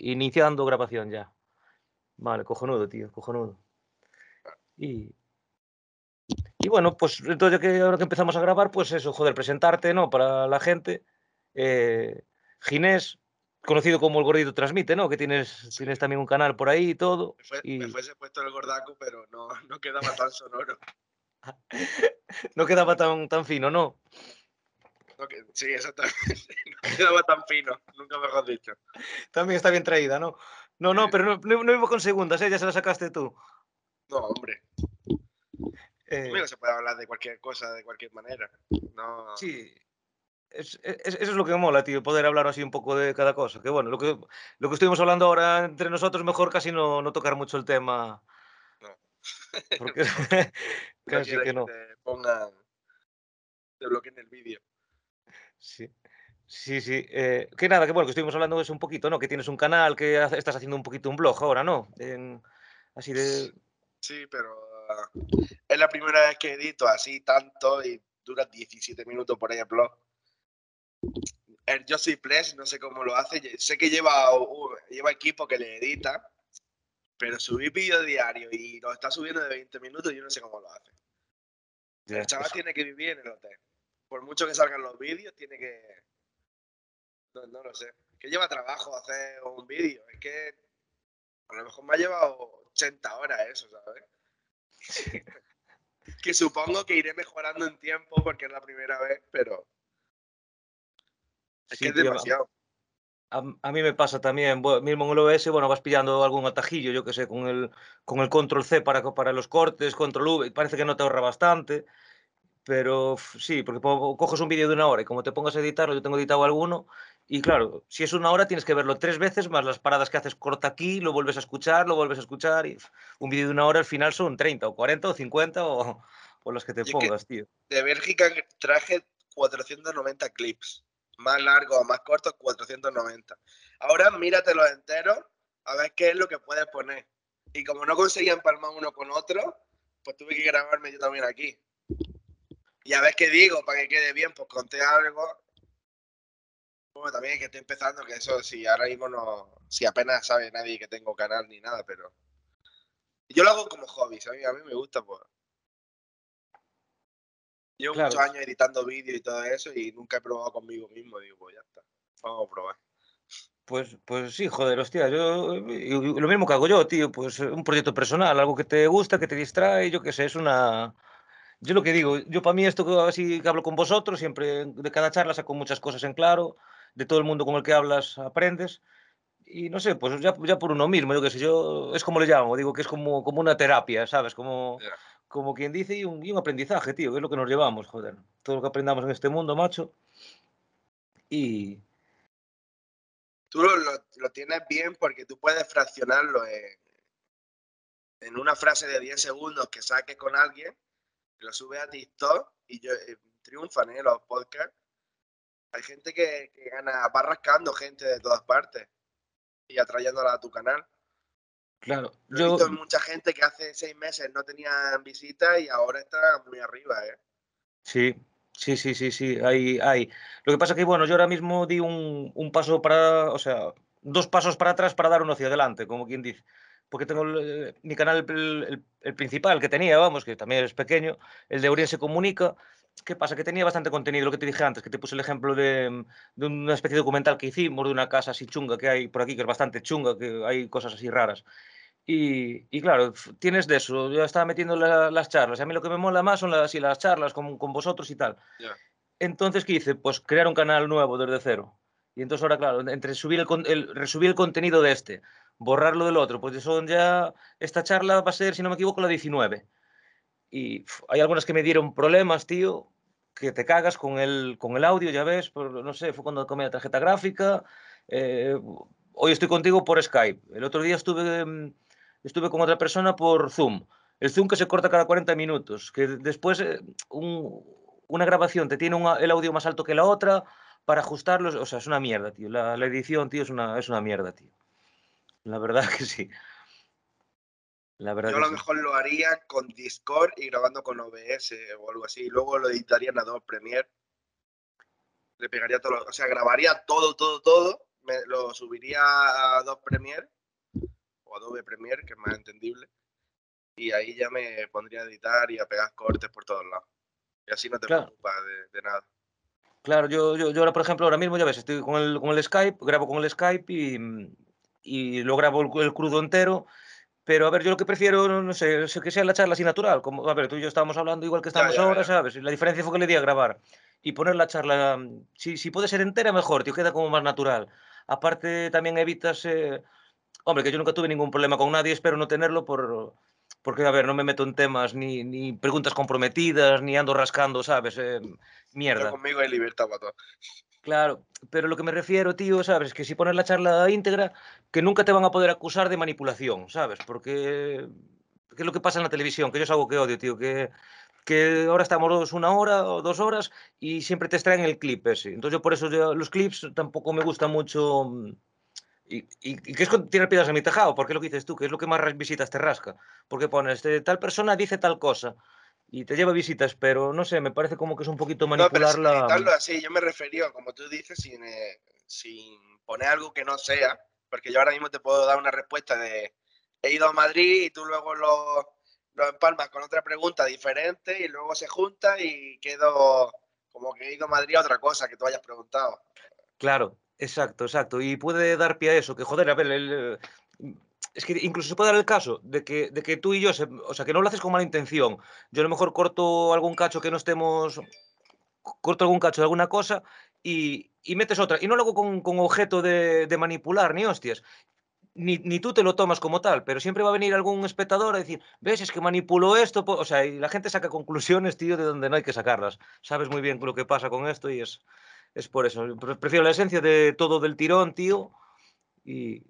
iniciando grabación ya. Vale, cojonudo, tío, cojonudo. Y, y bueno, pues entonces que ahora que empezamos a grabar, pues eso, joder, presentarte, ¿no? Para la gente. Eh, Ginés, conocido como el Gordito Transmite, ¿no? Que tienes, tienes también un canal por ahí y todo. Me, fue, y... me fuese puesto el gordaco, pero no, no quedaba tan sonoro. no quedaba tan, tan fino, ¿no? No que, sí, exactamente. No quedaba tan fino, nunca mejor dicho. También está bien traída, ¿no? No, no, pero no, no, no iba con segundas, ¿eh? ya se la sacaste tú. No, hombre. Eh, se puede hablar de cualquier cosa, de cualquier manera. No. Sí, es, es- eso es lo que me mola, tío, poder hablar así un poco de cada cosa. Que bueno, lo que, lo que estuvimos hablando ahora entre nosotros, mejor casi no, no tocar mucho el tema. No. Porque casi que no. te pongan. Te bloqueen el vídeo. Sí, sí, sí. eh, que nada, que bueno, que estuvimos hablando de eso un poquito, ¿no? Que tienes un canal, que estás haciendo un poquito un blog ahora, ¿no? En- así de... Sí, pero ah, es la primera vez que edito así tanto y dura 17 minutos por ahí el blog. El Yo soy Ples, no sé cómo lo hace. Sé que lleva, uh, lleva equipo que le edita, pero subir vídeo diario y lo está subiendo de 20 minutos, yo no sé cómo lo hace. ya, El chaval eso- tiene que vivir en el hotel. Por mucho que salgan los vídeos, tiene que. No, no lo sé. Que lleva trabajo hacer un vídeo. Es que a lo mejor me ha llevado 80 horas eso, ¿sabes? que supongo que iré mejorando en tiempo porque es la primera vez, pero. Es sí, que es tío, demasiado. A, a mí me pasa también, bu- mismo en el OBS, bueno, vas pillando algún atajillo, yo que sé, con el, con el control C para, para los cortes, control V, parece que no te ahorra bastante, pero sí, porque po- coges un vídeo de una hora y como te pongas a editarlo, yo tengo editado alguno, y claro, si es una hora tienes que verlo tres veces, más las paradas que haces corta aquí, lo vuelves a escuchar, lo vuelves a escuchar, y un vídeo de una hora al final son 30 o 40 o 50 o, o las que te Y es que- pongas, tío. De Bélgica traje 490 clips. Más largos o más cortos, 490. Ahora míratelo entero a ver qué es lo que puedes poner. Y como no conseguía empalmar uno con otro, pues tuve que grabarme yo también aquí. Y a ver qué digo para que quede bien, pues conté algo. Bueno, también que estoy empezando, que eso sí, ahora mismo no. Si apenas sabe nadie que tengo canal ni nada, pero. Yo lo hago como hobby, ¿sabes? A mí me gusta, pues. Llevo Claro. muchos años editando vídeos y todo eso y nunca he probado conmigo mismo. Digo, pues ya está. Vamos a probar. Pues, pues sí, joder, hostia, yo lo mismo que hago yo, tío, pues un proyecto personal, algo que te gusta, que te distrae, yo qué sé, es una... Yo lo que digo, yo para mí esto que así que hablo con vosotros, siempre de cada charla saco muchas cosas en claro, de todo el mundo con el que hablas aprendes, y no sé, pues ya, ya por uno mismo, yo qué sé, yo es como le llamo, digo que es como, como una terapia, ¿sabes? Como, como quien dice, y un, y un aprendizaje, tío, que es lo que nos llevamos, joder, todo lo que aprendamos en este mundo, macho, y... Tú lo, lo- lo tienes bien porque tú puedes fraccionarlo en, en una frase de 10 segundos que saques con alguien, lo subes a TikTok y yo, eh, triunfan ¿eh? los podcasts. Hay gente que, que gana, va rascando gente de todas partes y atrayéndola a tu canal. Claro, Lo he yo, visto mucha gente que hace seis meses no tenían visitas y ahora está muy arriba, ¿eh? Sí, sí, sí, sí, sí, hay, hay. Lo que pasa que, bueno, yo ahora mismo di un, un paso para, o sea, dos pasos para atrás para dar uno hacia adelante, como quien dice. Porque tengo el, eh, mi canal, el, principal que tenía, vamos, que también es pequeño, el de Oriente se comunica. ¿Qué pasa? Que tenía bastante contenido, lo que te dije antes, que te puse el ejemplo de, de una especie de documental que hicimos de una casa así chunga que hay por aquí, que es bastante chunga, que hay cosas así raras. Y, y claro, tienes de eso. Yo estaba metiendo la- las charlas. y A mí lo que me mola más son las, las charlas con, con vosotros y tal. Entonces, ¿qué hice? Pues crear un canal nuevo desde cero. Y entonces ahora, claro, entre subir el- resubir el contenido de este, borrarlo del otro, pues son ya, esta charla va a ser, si no me equivoco, la 19. Y pf, hay algunas que me dieron problemas, tío, que te cagas con el, con el audio, ya ves, por, no sé, fue cuando comí la tarjeta gráfica. eh, hoy estoy contigo por Skype. El otro día estuve, mm, estuve con otra persona por Zoom. El Zoom que se corta cada 40 minutos, que después eh, un- una grabación te tiene un- el audio más alto que la otra para ajustarlos. O sea, es una mierda, tío. La, la edición, tío, es una, es una mierda, tío. La verdad que sí. La verdad Yo a lo sí. mejor lo haría con Discord y grabando con OBS o algo así. y Luego lo editaría en Adobe Premiere. Le pegaría todo, o sea, grabaría todo, todo, todo. me- lo subiría a Adobe Premiere o Adobe Premiere, que es más entendible. Y ahí ya me pondría a editar y a pegar cortes por todos lados. Y así no te Claro. preocupas de, de nada. Claro, yo, yo, yo ahora, por ejemplo, ahora mismo, ya ves, estoy con el, con el Skype, grabo con el Skype y, mm, y lo grabo el, el crudo entero. Pero, a ver, yo lo que prefiero, no sé, que sea la charla así natural. Como, a ver, tú y yo estábamos hablando igual que estamos ya, ahora, ya. ¿sabes? La diferencia fue que le di a grabar. Y poner la charla, mm, si, si puede ser entera, mejor, tío, queda como más natural. Aparte, también evitas, eh, hombre, que yo nunca tuve ningún problema con nadie, espero no tenerlo por... Porque, a ver, no me meto en temas ni, ni preguntas comprometidas, ni ando rascando, ¿sabes? Eh, mierda. conmigo hay libertad para todo. Claro, pero lo que me refiero, tío, ¿sabes? Es que si pones la charla íntegra, que nunca te van a poder acusar de manipulación, ¿sabes? Porque ¿qué es lo que pasa en la televisión? Que yo es algo que odio, tío, que, que ahora estamos una hora o dos horas y siempre te extraen el clip ese. Entonces yo por eso yo- los clips tampoco me gustan mucho mm, y, y- y que es tirar piedras en mi tejado, porque es lo que dices tú, que es lo que más visitas te rasca. Porque pones, eh, tal persona dice tal cosa y te lleva visitas, pero no sé, me parece como que es un poquito No, pero editarlo así, yo me refería, como tú dices, sin, eh, sin poner algo que no sea, porque yo ahora mismo te puedo dar una respuesta de he ido a Madrid y tú luego lo, lo empalmas con otra pregunta diferente y luego se junta y quedo como que he ido a Madrid a otra cosa que tú hayas preguntado. Claro, exacto, exacto. Y puede dar pie a eso, que joder, a ver, el, eh, es que incluso se puede dar el caso de que, de que tú y yo, se- o sea, que no lo haces con mala intención. Yo a lo mejor corto algún cacho que no estemos, corto algún cacho de alguna cosa y, y metes otra. Y no lo hago con, con objeto de, de manipular, ni hostias. Ni, ni tú te lo tomas como tal, pero siempre va a venir algún espectador a decir, ves, es que manipuló esto, po-". o sea, y la gente saca conclusiones, tío, de donde no hay que sacarlas. Sabes muy bien lo que pasa con esto y es, es por eso. Pre- Prefiero la esencia de todo del tirón, tío. Y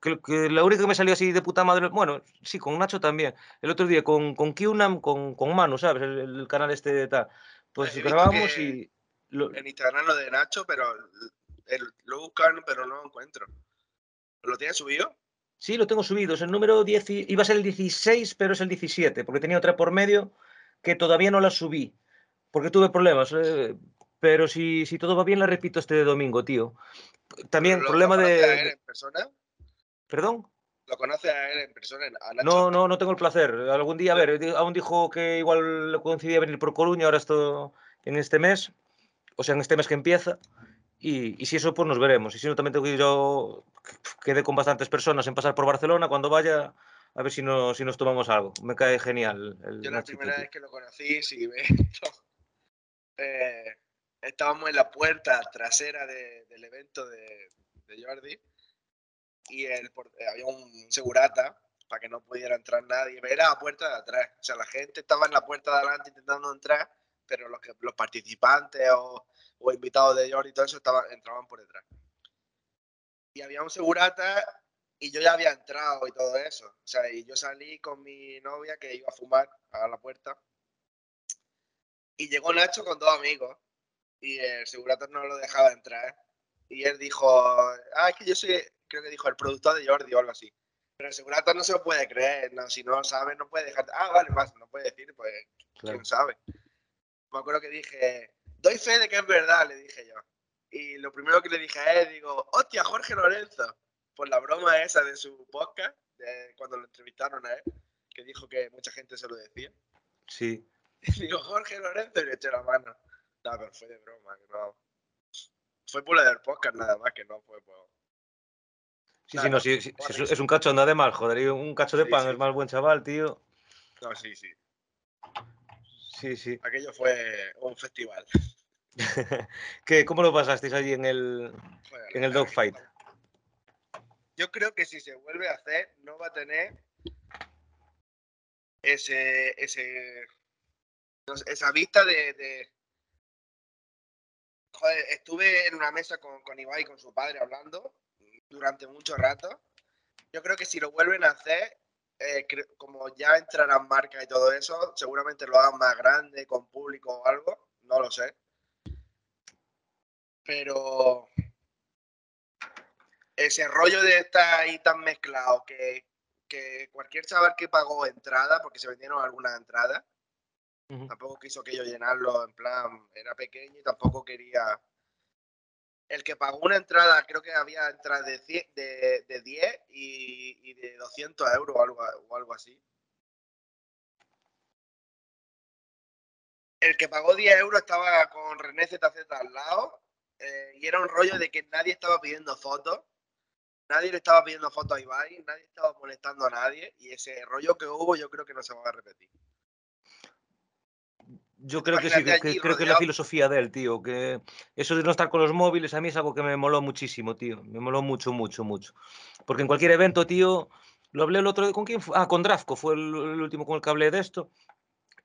que, la única que me salió así de puta madre, bueno, sí, con Nacho también. El otro día con, con Qnam, con, con Manu, ¿sabes? El, el canal este de tal. Pues He grabamos y. lo- En Instagram lo de Nacho, pero el- lo he buscado, pero no lo encuentro. ¿Lo tienes subido? Sí, lo tengo subido. Es el número 10. y- Iba a ser el 16, pero es el 17, porque tenía otra por medio que todavía no la subí, porque tuve problemas. eh, pero si, si todo va bien, la repito este domingo, tío. También, ¿Lo- lo problema de- en persona? ¿Perdón? ¿Lo conoces a él en persona, a Nacho? No, no, no tengo el placer. Algún día, a ver, aún dijo que igual le coincidía venir por Coruña, ahora esto en este mes, o sea, en este mes que empieza. Y, y si eso, pues nos veremos. Y si no, también tengo que ir yo, quedé con bastantes personas en pasar por Barcelona, cuando vaya, a ver si, no, si nos tomamos algo. Me cae genial el Yo la primera vez que lo conocí, sí, me- eh, estábamos en la puerta trasera de- del evento de, de Jordi y el, eh, había un segurata para que no pudiera entrar nadie. Era la puerta de atrás, o sea, la gente estaba en la puerta de adelante intentando entrar, pero los, los participantes o, o invitados de Jordi y todo eso estaban, entraban por detrás. Y había un segurata y yo ya había entrado y todo eso. O sea, y yo salí con mi novia que iba a fumar a la puerta. Y llegó Nacho con dos amigos. Y el segurata no lo dejaba entrar. Y él dijo, ah, es que yo soy, creo que dijo, el productor de Jordi o algo así. Pero el segurata no se lo puede creer, no, si no sabe, no puede dejar. Ah, vale, más, no puede decir, pues, Claro. quién sabe. Me acuerdo que dije, doy fe de que es verdad, le dije yo. Y lo primero que le dije a él, digo, hostia, Jorge Lorenzo, por la broma esa de su podcast, de cuando lo entrevistaron a él, que dijo que mucha gente se lo decía. Sí. Y digo, Jorge Lorenzo, y le eché la mano. No, pero fue de broma, que no. Fue por la del podcast nada más, que no fue por... Sí, sí, no, sí, es, un cacho anda de mal, joder. y un cacho de pan es más buen chaval, tío. No, sí, sí. Sí, sí. Aquello fue un festival. ¿Qué, ¿Cómo lo pasasteis allí en el, en el dogfight? Yo creo que si se vuelve a hacer, no va a tener ese, ese, esa vista de, de- Joder, estuve en una mesa con, con Ibai, con su padre, hablando durante mucho rato. Yo creo que si lo vuelven a hacer, eh, como ya entrarán marcas y todo eso, seguramente lo hagan más grande, con público o algo, no lo sé. Pero ese rollo de estar ahí tan mezclado que, que cualquier chaval que pagó entrada, porque se vendieron algunas entradas, tampoco quiso que yo llenarlo en plan, era pequeño y tampoco quería el que pagó una entrada, creo que había entradas de, de, de 10 y, y de 200 euros o algo, o algo así. El que pagó 10 euros estaba con René ZZ al lado eh, y era un rollo de que nadie estaba pidiendo fotos. Nadie le estaba pidiendo fotos a Ibai, nadie estaba molestando a nadie y ese rollo que hubo yo creo que no se va a repetir. Yo creo que sí, que, allí creo que es la filosofía de él, tío. Que eso de no estar con los móviles a mí es algo que me moló muchísimo, tío. Me moló mucho, mucho, mucho. Porque en cualquier evento, tío, lo hablé el otro día, ¿con quién fue? Ah, con Drafco, fue el, el último con el que hablé de esto.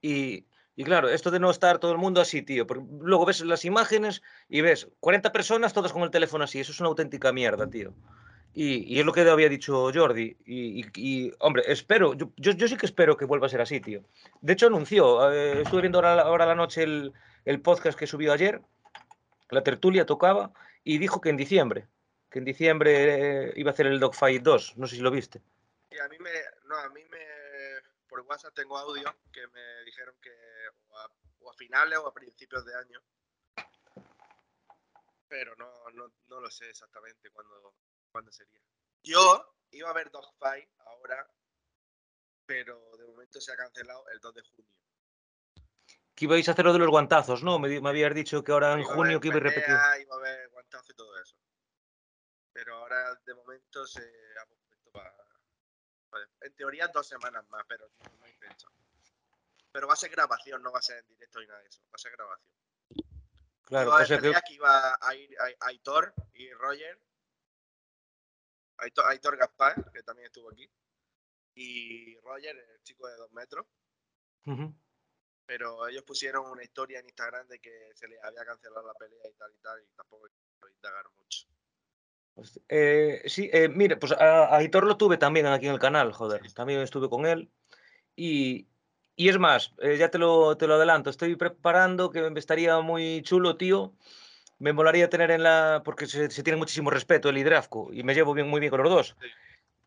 Y, y claro, esto de no estar todo el mundo así, tío. Porque luego ves las imágenes y ves 40 personas todas con el teléfono así. Eso es una auténtica mierda, tío. Y, es lo que había dicho Jordi. Y, hombre, espero, yo, yo, sí que espero que vuelva a ser así, tío. De hecho, anunció, eh, estuve viendo ahora, ahora la noche el, el podcast que subió ayer, la tertulia tocaba, y dijo que en diciembre, que en diciembre eh, iba a hacer el Dogfight 2, no sé si lo viste. Y a mí me, no, a mí me, por WhatsApp tengo audio que me dijeron que o a, o a finales o a principios de año. Pero no, no, no lo sé exactamente cuándo, cuándo sería. Yo iba a ver Dogfight ahora, pero de momento se ha cancelado el 2 de junio. Que ibais a hacer lo de los guantazos, ¿no? Me, me habías dicho que ahora en Iba a junio que iba a repetir. Iba a haber guantazo y todo eso. Pero ahora de momento se ha pospuesto para... En teoría dos semanas más, pero no, hay fecha. Pero va a ser grabación, no va a ser en directo ni nada de eso. Va a ser grabación. Claro, a o sea que que iba a ir a- Aitor y Roger. Aitor, Aitor Gaspar, que también estuvo aquí. Y Roger, el chico de dos metros. Pero ellos pusieron una historia en Instagram de que se les había cancelado la pelea y tal y tal. Y tampoco quiero indagar mucho. Hostia, eh, sí, eh, mira, pues a, a Aitor lo tuve también aquí en el canal, joder. Sí. También estuve con él. Y, y es más, eh, ya te lo, te lo adelanto, estoy preparando que me estaría muy chulo, tío. Me molaría tener en la. Porque se, se tiene muchísimo respeto el Hidrafco y me llevo bien, muy bien con los dos. Sí.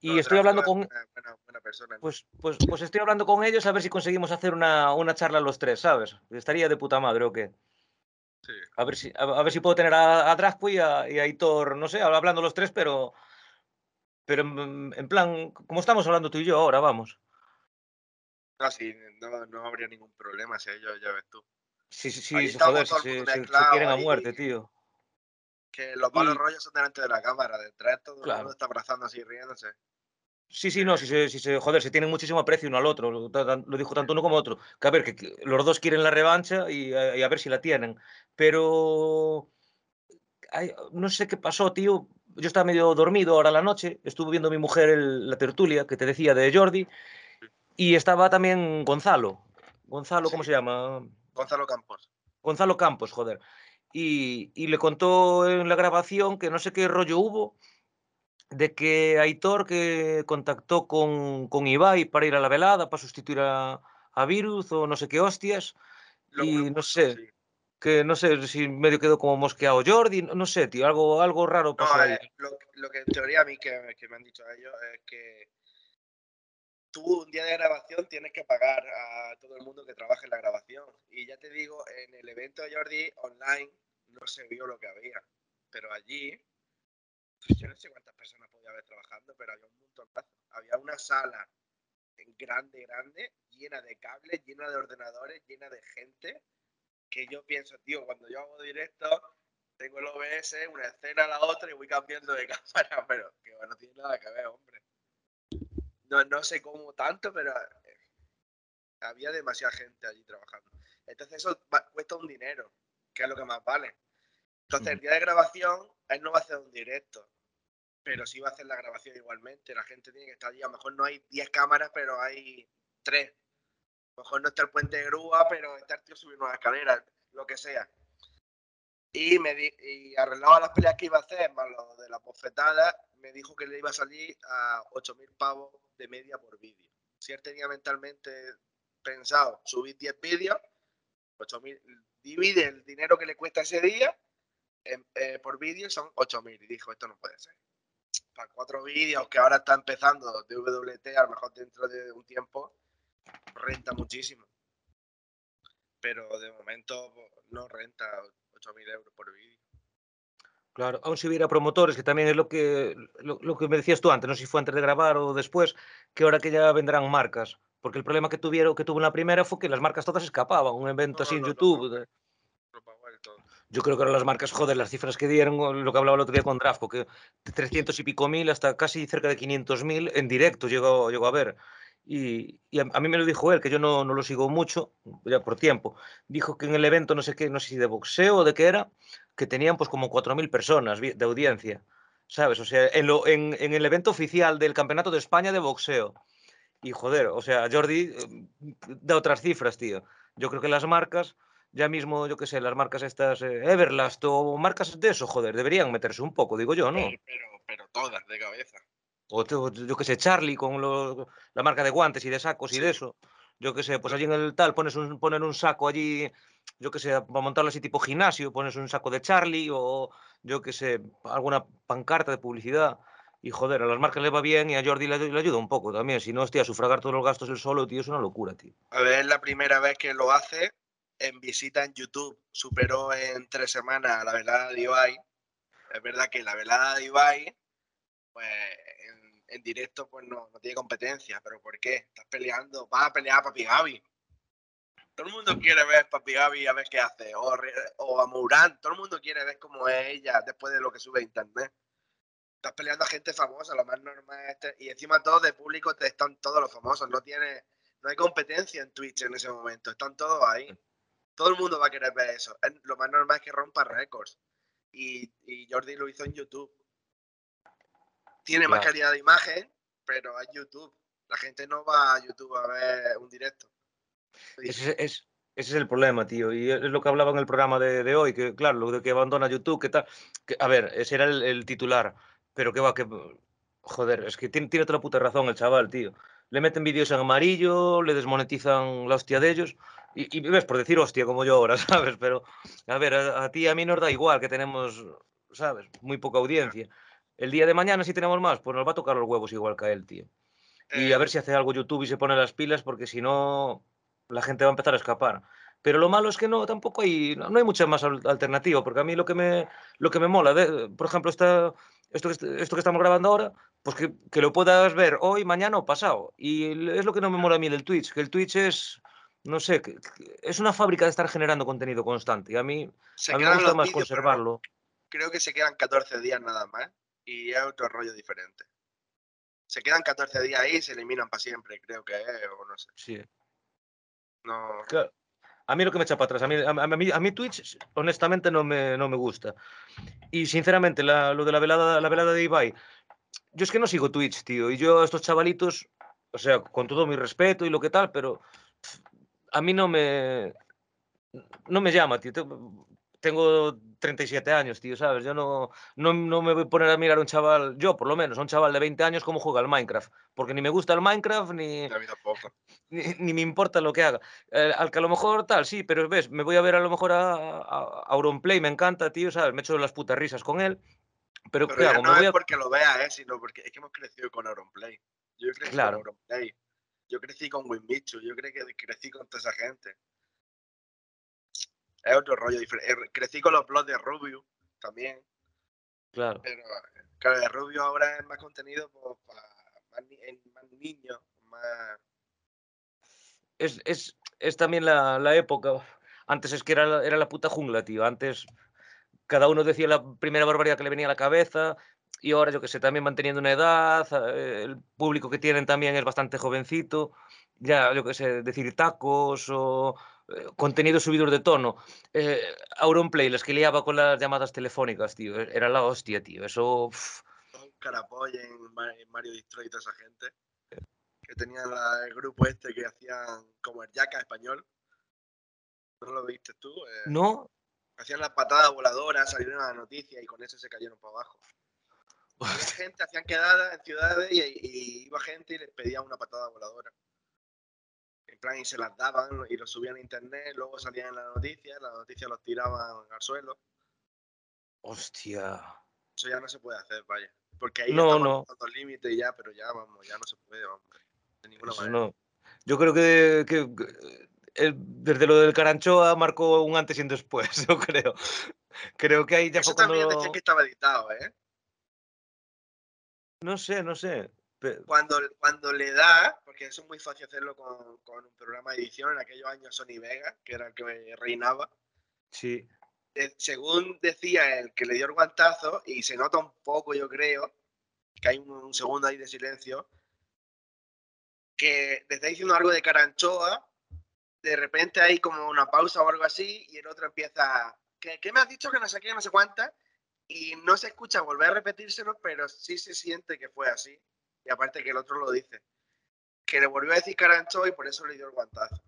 Y No, estoy hablando con. Una buena, buena persona. ¿no? Pues, pues, pues estoy hablando con ellos a ver si conseguimos hacer una, una charla los tres, ¿sabes? Estaría de puta madre o qué. Sí. A ver si, a, a ver si puedo tener a, a y a, y a Aitor, no sé, hablando los tres, pero. Pero en, en plan, como estamos hablando tú y yo ahora, vamos. No, sí, no, no habría ningún problema si ellos ya ves tú. Sí, sí, sí, joder, el se, se- se quieren a muerte, tío. Que los malos Y- rollos son delante de la cámara, detrás todo el Claro. mundo está abrazando así riéndose. Sí, sí, no, si se, si se, joder, se tienen muchísimo aprecio uno al otro, lo, dijo tanto uno como otro. Que a ver, que, que los dos quieren la revancha y, a- y a ver si la tienen. Pero ay, no sé qué pasó, tío. Yo estaba medio dormido ahora la noche, estuve viendo a mi mujer el- la tertulia que te decía de Jordi y estaba también Gonzalo. Gonzalo, ¿cómo Sí. se llama? Gonzalo Campos. Gonzalo Campos, joder. Y, y le contó en la grabación que no sé qué rollo hubo de que Aitor que contactó con, con Ibai para ir a la velada, para sustituir a, a Virus o no sé qué hostias, Lo- y no sé, sí. que no sé si medio quedó como mosqueado Jordi, no, no sé, tío, algo, algo raro pasó No, ahí. eh, lo, lo que en teoría a mí que, que me han dicho ellos es que tú un día de grabación tienes que pagar a todo el mundo que trabaje en la grabación. Y ya te digo, en el evento de Jordi online no se vio lo que había. Pero allí, pues yo no sé cuántas personas podía haber trabajando, pero había un montón. Había una sala grande, grande, llena de cables, llena de ordenadores, llena de gente. Que yo pienso, tío, cuando yo hago directo, tengo el OBS, una escena a la otra y voy cambiando de cámara, pero que no tiene nada que ver, hombre. No, no sé cómo tanto, pero eh, había demasiada gente allí trabajando. Entonces eso va- cuesta un dinero, que es lo que más vale. Entonces el día de grabación, él no va a hacer un directo, pero sí va a hacer la grabación igualmente. La gente tiene que estar allí. A lo mejor no hay 10 cámaras, pero hay 3. A lo mejor no está el puente de grúa, pero está el tío subiendo una escalera, lo que sea. Y, me di- y arreglaba las peleas que iba a hacer, más lo de las bofetadas, me dijo que le iba a salir a 8.000 pavos de media por vídeo. Si él tenía mentalmente pensado subir 10 vídeos, 8.000, divide el dinero que le cuesta ese día en- eh, por vídeo son 8.000. Y dijo, esto no puede ser. Para cuatro vídeos que ahora está empezando de WT, a lo mejor dentro de un tiempo, renta muchísimo. Pero de momento no renta 8.000 euros por vídeo. Claro, aún si hubiera promotores, que también es lo que, lo, lo que me decías tú antes, no sé si fue antes de grabar o después, que ahora que ya vendrán marcas. Porque el problema que tuvieron, que tuvo en la primera fue que las marcas todas escapaban. Un evento No, así en no, YouTube. Yo creo que ahora las marcas, joder, las cifras que dieron, lo que hablaba el otro día con Drafco, que de 300 y pico mil hasta casi cerca de 500 mil en directo llegó, llegó a ver. Y, a, mí me lo dijo él, que yo no, lo sigo mucho, ya por tiempo. Dijo que en el evento, no sé qué, no sé si de boxeo o de qué era, que tenían pues como 4.000 personas de audiencia, ¿sabes? O sea, en, el evento oficial del Campeonato de España de boxeo. Y joder, o sea, Jordi eh, da otras cifras, tío. Yo creo que las marcas, ya mismo, yo qué sé, las marcas estas, eh, Everlast o marcas de eso, joder, deberían meterse un poco, digo yo, ¿no? Pero, pero, pero todas de cabeza. O yo qué sé, Charlie con lo- la marca de guantes y de sacos y de Sí. eso. Yo qué sé, pues allí en el tal pones un, ponen un saco allí, yo qué sé, para montarlo así tipo gimnasio, pones un saco de Charlie o yo qué sé, alguna pancarta de publicidad. Y joder, a las marcas le va bien y a Jordi le, le ayuda un poco también. Si no, hostia, sufragar todos los gastos él solo, tío, es una locura, tío. A ver, es la primera vez que lo hace en visita en YouTube. Superó en tres semanas la velada de Ibai. Es verdad que la velada de Ibai, pues en, directo, pues no, no tiene competencia. ¿Pero por qué? Estás peleando, vas a pelear a Papi Gaby. Todo el mundo quiere ver a Papi Gaby a ver qué hace. O, o a Mourán. Todo el mundo quiere ver cómo es ella después de lo que sube a internet. Estás peleando a gente famosa, lo más normal es este- Y encima todos de público te están todos los famosos. No tiene, no hay competencia en Twitch en ese momento. Están todos ahí. Todo el mundo va a querer ver eso. Es- Lo más normal es que rompa récords. Y, y Jordi lo hizo en YouTube. Tiene más Claro. calidad de imagen, pero es YouTube. La gente no va a YouTube a ver un directo. Ese, es, ese es el problema, tío. Y es lo que hablaba en el programa de, de hoy, que claro, lo de que abandona YouTube, que tal. Que, a ver, ese era el, el titular. Pero que va, que. Joder, es que tiene, tiene toda la puta razón el chaval, tío. Le meten vídeos en amarillo, le desmonetizan la hostia de ellos. Y, y ves, por decir hostia, como yo ahora, ¿sabes? Pero, a ver, a, a ti y a mí nos da igual que tenemos, ¿sabes? Muy poca audiencia. El día de mañana, si tenemos más, pues nos va a tocar los huevos igual que a él, tío. Y a Eh, ver si hace algo YouTube y se pone las pilas, porque si no, la gente va a empezar a escapar. Pero lo malo es que no, tampoco hay, no hay mucha más al- alternativa, porque a mí lo que me, lo que me mola, de- por ejemplo, esta, esto, que, est- esto que estamos grabando ahora, pues que, que lo puedas ver hoy, mañana o pasado. Y es lo que no me mola a mí del Twitch, que el Twitch es, no sé, que- que es una fábrica de estar generando contenido constante. Y a mí, se a mí me gusta más conservarlo. creo que se quedan 14 días nada más. Y es otro rollo diferente. Se quedan 14 días ahí y se eliminan para siempre, creo que es, o no sé. Sí. No, Claro. A mí lo que me echa para atrás, a mí, a, a mí, a mí Twitch honestamente no me, no me gusta. Y sinceramente, la- lo de la velada, la velada de Ibai, yo es que no sigo Twitch, tío. Y yo a estos chavalitos, o sea, con todo mi respeto y lo que tal, pero a mí no me, no me llama, tío. Te- Tengo 37 años, tío, ¿sabes? Yo no, no, no me voy a poner a mirar a un chaval, yo por lo menos, a un chaval de 20 años cómo juega al Minecraft. Porque ni me gusta el Minecraft, ni, ni, ni me importa lo que haga. Eh, al que a lo mejor tal, sí, pero ves, me voy a ver a lo mejor a, a, a Auronplay, me encanta, tío, ¿sabes? Me echo las putas risas con él. Pero, Pero ¿qué ya hago? no es a... porque lo veas, ¿eh? sino porque es que hemos crecido con Auronplay. Yo crecí Claro. con Auronplay. Yo crecí con Winbichu, yo creo que crecí con toda esa gente. Es otro rollo diferente. Eh, Crecí con los blogs de Rubio también. Claro, Pero claro, de Rubio ahora es más contenido pues, para más, ni- más niños, más. es, es, es también la, la época. Antes es que era, la- era la puta jungla, tío. Antes cada uno decía la primera barbaridad que le venía a la cabeza. Y ahora, yo que sé, también manteniendo una edad, eh, el público que tienen también es bastante jovencito. Ya, yo que sé, decir tacos o eh, contenido subidos de tono. Eh, Auronplay, les que liaba con las llamadas telefónicas, tío. e- Era la hostia, tío. Eso. Carapoy en Ma- en Mario Destroy y toda esa gente. Que tenían el grupo este que hacían como el Yaka español. ¿No lo viste tú? Eh, no. Hacían las patadas voladoras, salieron a la noticia y con eso se cayeron para abajo. Había gente, hacían quedadas en ciudades y, y iba gente y les pedía una patada voladora. Plan, y se las daban y lo subían a internet, luego salían en la noticia, las noticias los tiraban al suelo. Hostia. Eso ya no se puede hacer, vaya. Porque ahí No, no. rozando el límite ya, pero ya, vamos, ya no se puede, vamos. De ninguna Eso manera. no. Yo creo que, que- eh, desde lo del Caranchoa marcó un antes y un después, yo creo. Creo que ahí ya Eso fue también cuando... decían que estaba editado, ¿eh? No sé, no sé. Pe- Cuando, cuando le da, porque eso es muy fácil hacerlo con, con un programa de edición, en aquellos años Sony Vega, que era el que reinaba, Sí. eh, según decía el que le dio el guantazo, y se nota un poco, yo creo, que hay un, un segundo ahí de silencio, que le está diciendo algo de Caranchoa, de repente hay como una pausa o algo así, y el otro empieza, ¿qué, qué me has dicho que no sé qué, no sé cuánta? Y no se escucha volver a repetírselo, pero sí se siente que fue así. Y aparte que el otro lo dice. Que le volvió a decir Caranchoa y por eso le dio el guantazo.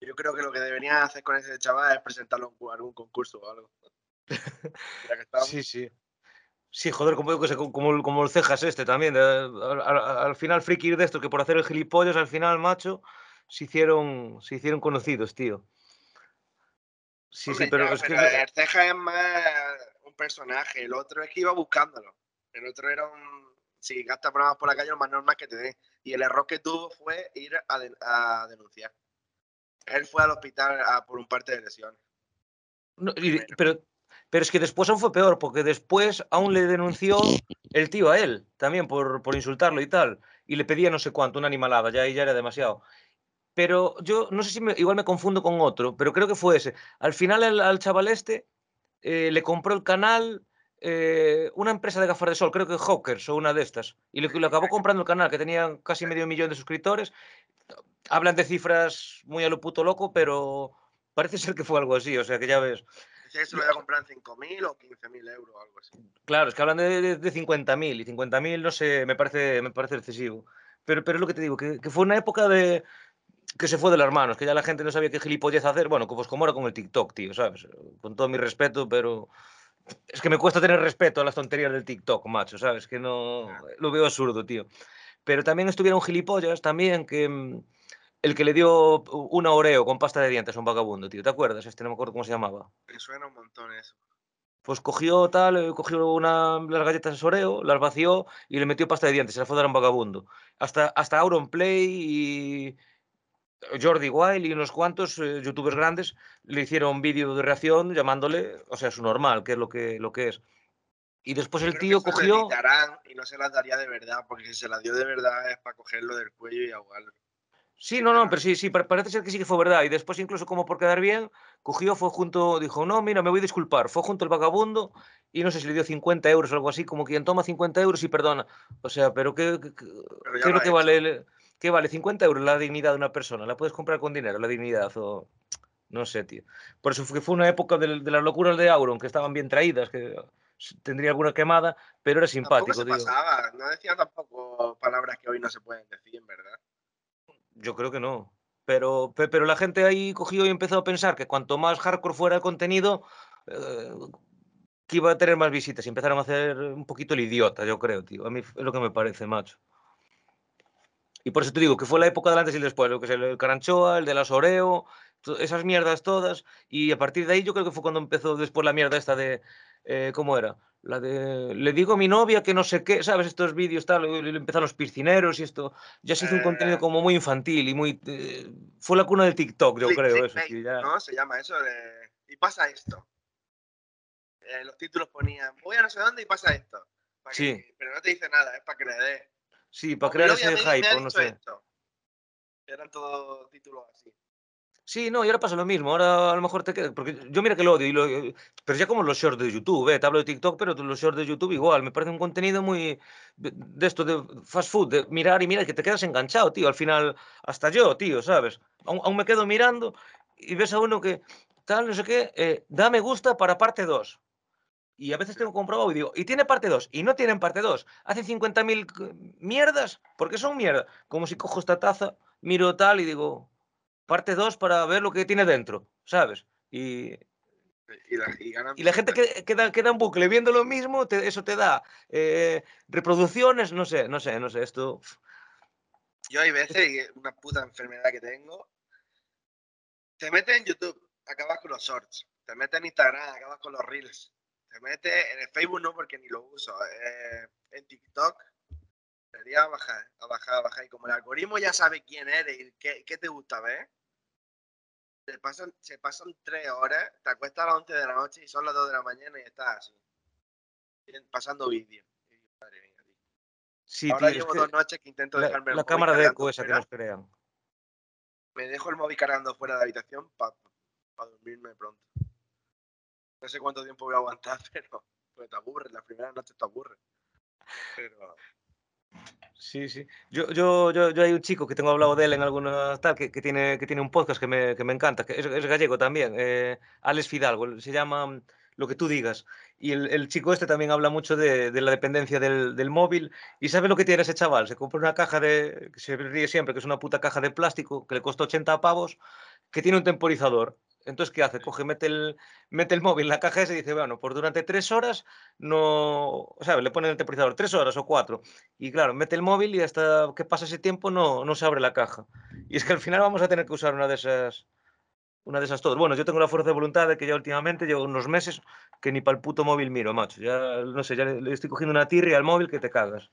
Yo creo que lo que deberían hacer con ese chaval es presentarlo en algún concurso o algo. Sí, sí. Sí, joder, como, como, como el- como el cejas este también. al, al- al final, friki de estos que por hacer el gilipollas, al final, macho, se hicieron, se hicieron conocidos, tío. Sí, Hombre, sí, pero ya, es que... el ceja es más un personaje. El otro es que iba buscándolo. El otro era un. Si gastas programas por la calle, lo más normal que te den. Y el error que tuvo fue ir a, de- a denunciar. Él fue al hospital a por un parte de lesiones. No, y- pero, pero es que después aún fue peor, porque después aún le denunció el tío a él, también por, por insultarlo y tal, y le pedía no sé cuánto, una animalada, ya ya era demasiado. Pero yo no sé si me- igual me confundo con otro, pero creo que fue ese. Al final el- al chaval este eh, le compró el canal eh, una empresa de gafas de sol, creo que Hawkers o una de estas, y le, le acabó comprando el canal, que tenía casi medio millón de suscriptores. Hablan de cifras muy a lo puto loco, pero parece ser que fue algo así, o sea que ya ves. Se lo iba a comprar en 5.000 o 15.000 euros o algo así. Claro, es que hablan de, de, de 50.000 y 50.000 no sé, me parece, me parece excesivo. Pero, pero es lo que te digo, que, que fue una época de que se fue de las manos, que ya la gente no sabía qué gilipollez hacer. Bueno, pues como era con el TikTok, tío, ¿sabes? Con todo mi respeto, pero es que me cuesta tener respeto a las tonterías del TikTok, macho, ¿sabes? Que no, lo veo absurdo, tío. Pero también estuvieron gilipollas, también que mm, el que le dio una Oreo con pasta de dientes a un vagabundo, tío, ¿te acuerdas? Este no me acuerdo cómo se llamaba. Me suena un montón eso. Pues cogió tal, eh, cogió una, las galletas Oreo, las vació y le metió pasta de dientes, se la fue a dar a un vagabundo. Hasta, hasta Auronplay y Jordi Wild y unos cuantos eh, youtubers grandes le hicieron vídeo de reacción llamándole, o sea, su normal, que es lo que, lo que es. Y después el que tío se cogió... editarán y no se las daría de verdad, porque si se las dio de verdad es para cogerlo del cuello y ahogarlo. Sí, no, no, pero sí, sí, pa- parece ser que sí que fue verdad. Y después, incluso como por quedar bien, cogió, fue junto, dijo, no, mira, me voy a disculpar. Fue junto al vagabundo y no sé si le dio 50 euros o algo así, como quien toma 50 euros y perdona. O sea, pero ¿qué, qué, Pero qué es lo lo que hecho. vale? ¿Qué vale 50 euros la dignidad de una persona? ¿La puedes comprar con dinero, la dignidad? O... No sé, tío. Por eso fue, fue una época de, de las locuras de Auron, que estaban bien traídas, que tendría alguna quemada, pero era Tampoco simpático, se tío. pasaba, no decía tampoco palabras que hoy no se pueden decir, en verdad. Yo creo que no. Pero, pe- pero la gente ahí cogió y empezó a pensar que cuanto más hardcore fuera el contenido, eh, que iba a tener más visitas. Y empezaron a hacer un poquito el idiota, yo creo, tío. A mí es lo que me parece, macho. Y por eso te digo que fue la época del antes y el después, lo que es el, el Caranchoa, el de las Oreo, esas mierdas todas. Y a partir de ahí yo creo que fue cuando empezó después la mierda esta de, eh, ¿cómo era? La de, le digo a mi novia que no sé qué, ¿sabes? Estos vídeos, tal, empezaron los piscineros y esto. Ya se hizo un Eh, contenido como muy infantil y muy... eh, fue la cuna del TikTok, yo creo, eso, tío, ya. ¿no? Se llama eso de... Y pasa esto. Eh, los títulos ponían, voy a no sé dónde y pasa esto. Que- Sí. Pero no te dice nada, es para que le dé. Sí, para crear ese hype, no sé. esto. Eran todos títulos así. Sí, no, y ahora pasa lo mismo. Ahora a lo mejor te queda. Porque yo mira que lo odio. Y lo, pero ya como los shorts de YouTube, ¿eh? Te hablo de TikTok, pero los shorts de YouTube igual. Me parece un contenido muy. De, de esto de fast food, de mirar y mirar, que te quedas enganchado, tío. Al final, hasta yo, tío, ¿sabes? Aún, aún me quedo mirando y ves a uno que tal, no sé qué, eh, da me gusta para parte 2. Y a veces tengo comprobado y digo, y tiene parte 2, y no tienen parte 2. Hacen 50.000 c- mierdas, porque son mierda. Como si cojo esta taza, miro tal y digo, parte 2 para ver lo que tiene dentro, ¿sabes? Y, Y la, y ganan y la gente que, queda, queda en bucle viendo lo mismo, te- eso te da eh, reproducciones, no sé, no sé, no sé, esto... Yo hay veces, y es una puta enfermedad que tengo, te metes en YouTube, acabas con los shorts. Te metes en Instagram, acabas con los reels. Te metes en el Facebook, no, porque ni lo uso. eh, en TikTok, sería a bajar, a bajar, a bajar. Y como el algoritmo ya sabe quién eres y qué, qué te gusta ver, Se pasan, se pasan tres horas, te acuestas a las 11 de la noche y son las 2 de la mañana y estás así. Pasando vídeos. Sí, Ahora tío, es llevo que dos noches que intento la, dejarme el la cámara de eco esa que nos crean. Me dejo el móvil cargando fuera de la habitación para dormirme pronto. No sé cuánto tiempo voy a aguantar, pero pues te aburre, la primera noche te aburre. Pero Sí, sí. Yo, yo, yo, yo hay un chico que tengo hablado de él en alguna tal, que, que tiene, que tiene un podcast que me, que me encanta, que es, es gallego también, eh, Alex Fidalgo, se llama mm, Lo que tú digas. Y el, el chico este también habla mucho de, de la dependencia del, del móvil. ¿Y sabe lo que tiene ese chaval? Se compra una caja de, que se ríe siempre, que es una puta caja de plástico, que le costó 80 pavos, que tiene un temporizador. Entonces, ¿qué hace? Coge, mete el, mete el móvil en la caja y dice, bueno, pues durante tres horas no, ¿sabes? Le pone el temporizador tres horas o cuatro. Y claro, mete el móvil y hasta que pasa ese tiempo no, no se abre la caja. Y es que al final vamos a tener que usar una de esas, una de esas todas. Bueno, yo tengo la fuerza de voluntad de que ya últimamente llevo unos meses que ni para el puto móvil miro, macho. Ya, no sé, ya le, estoy cogiendo una tirria al móvil que te cagas.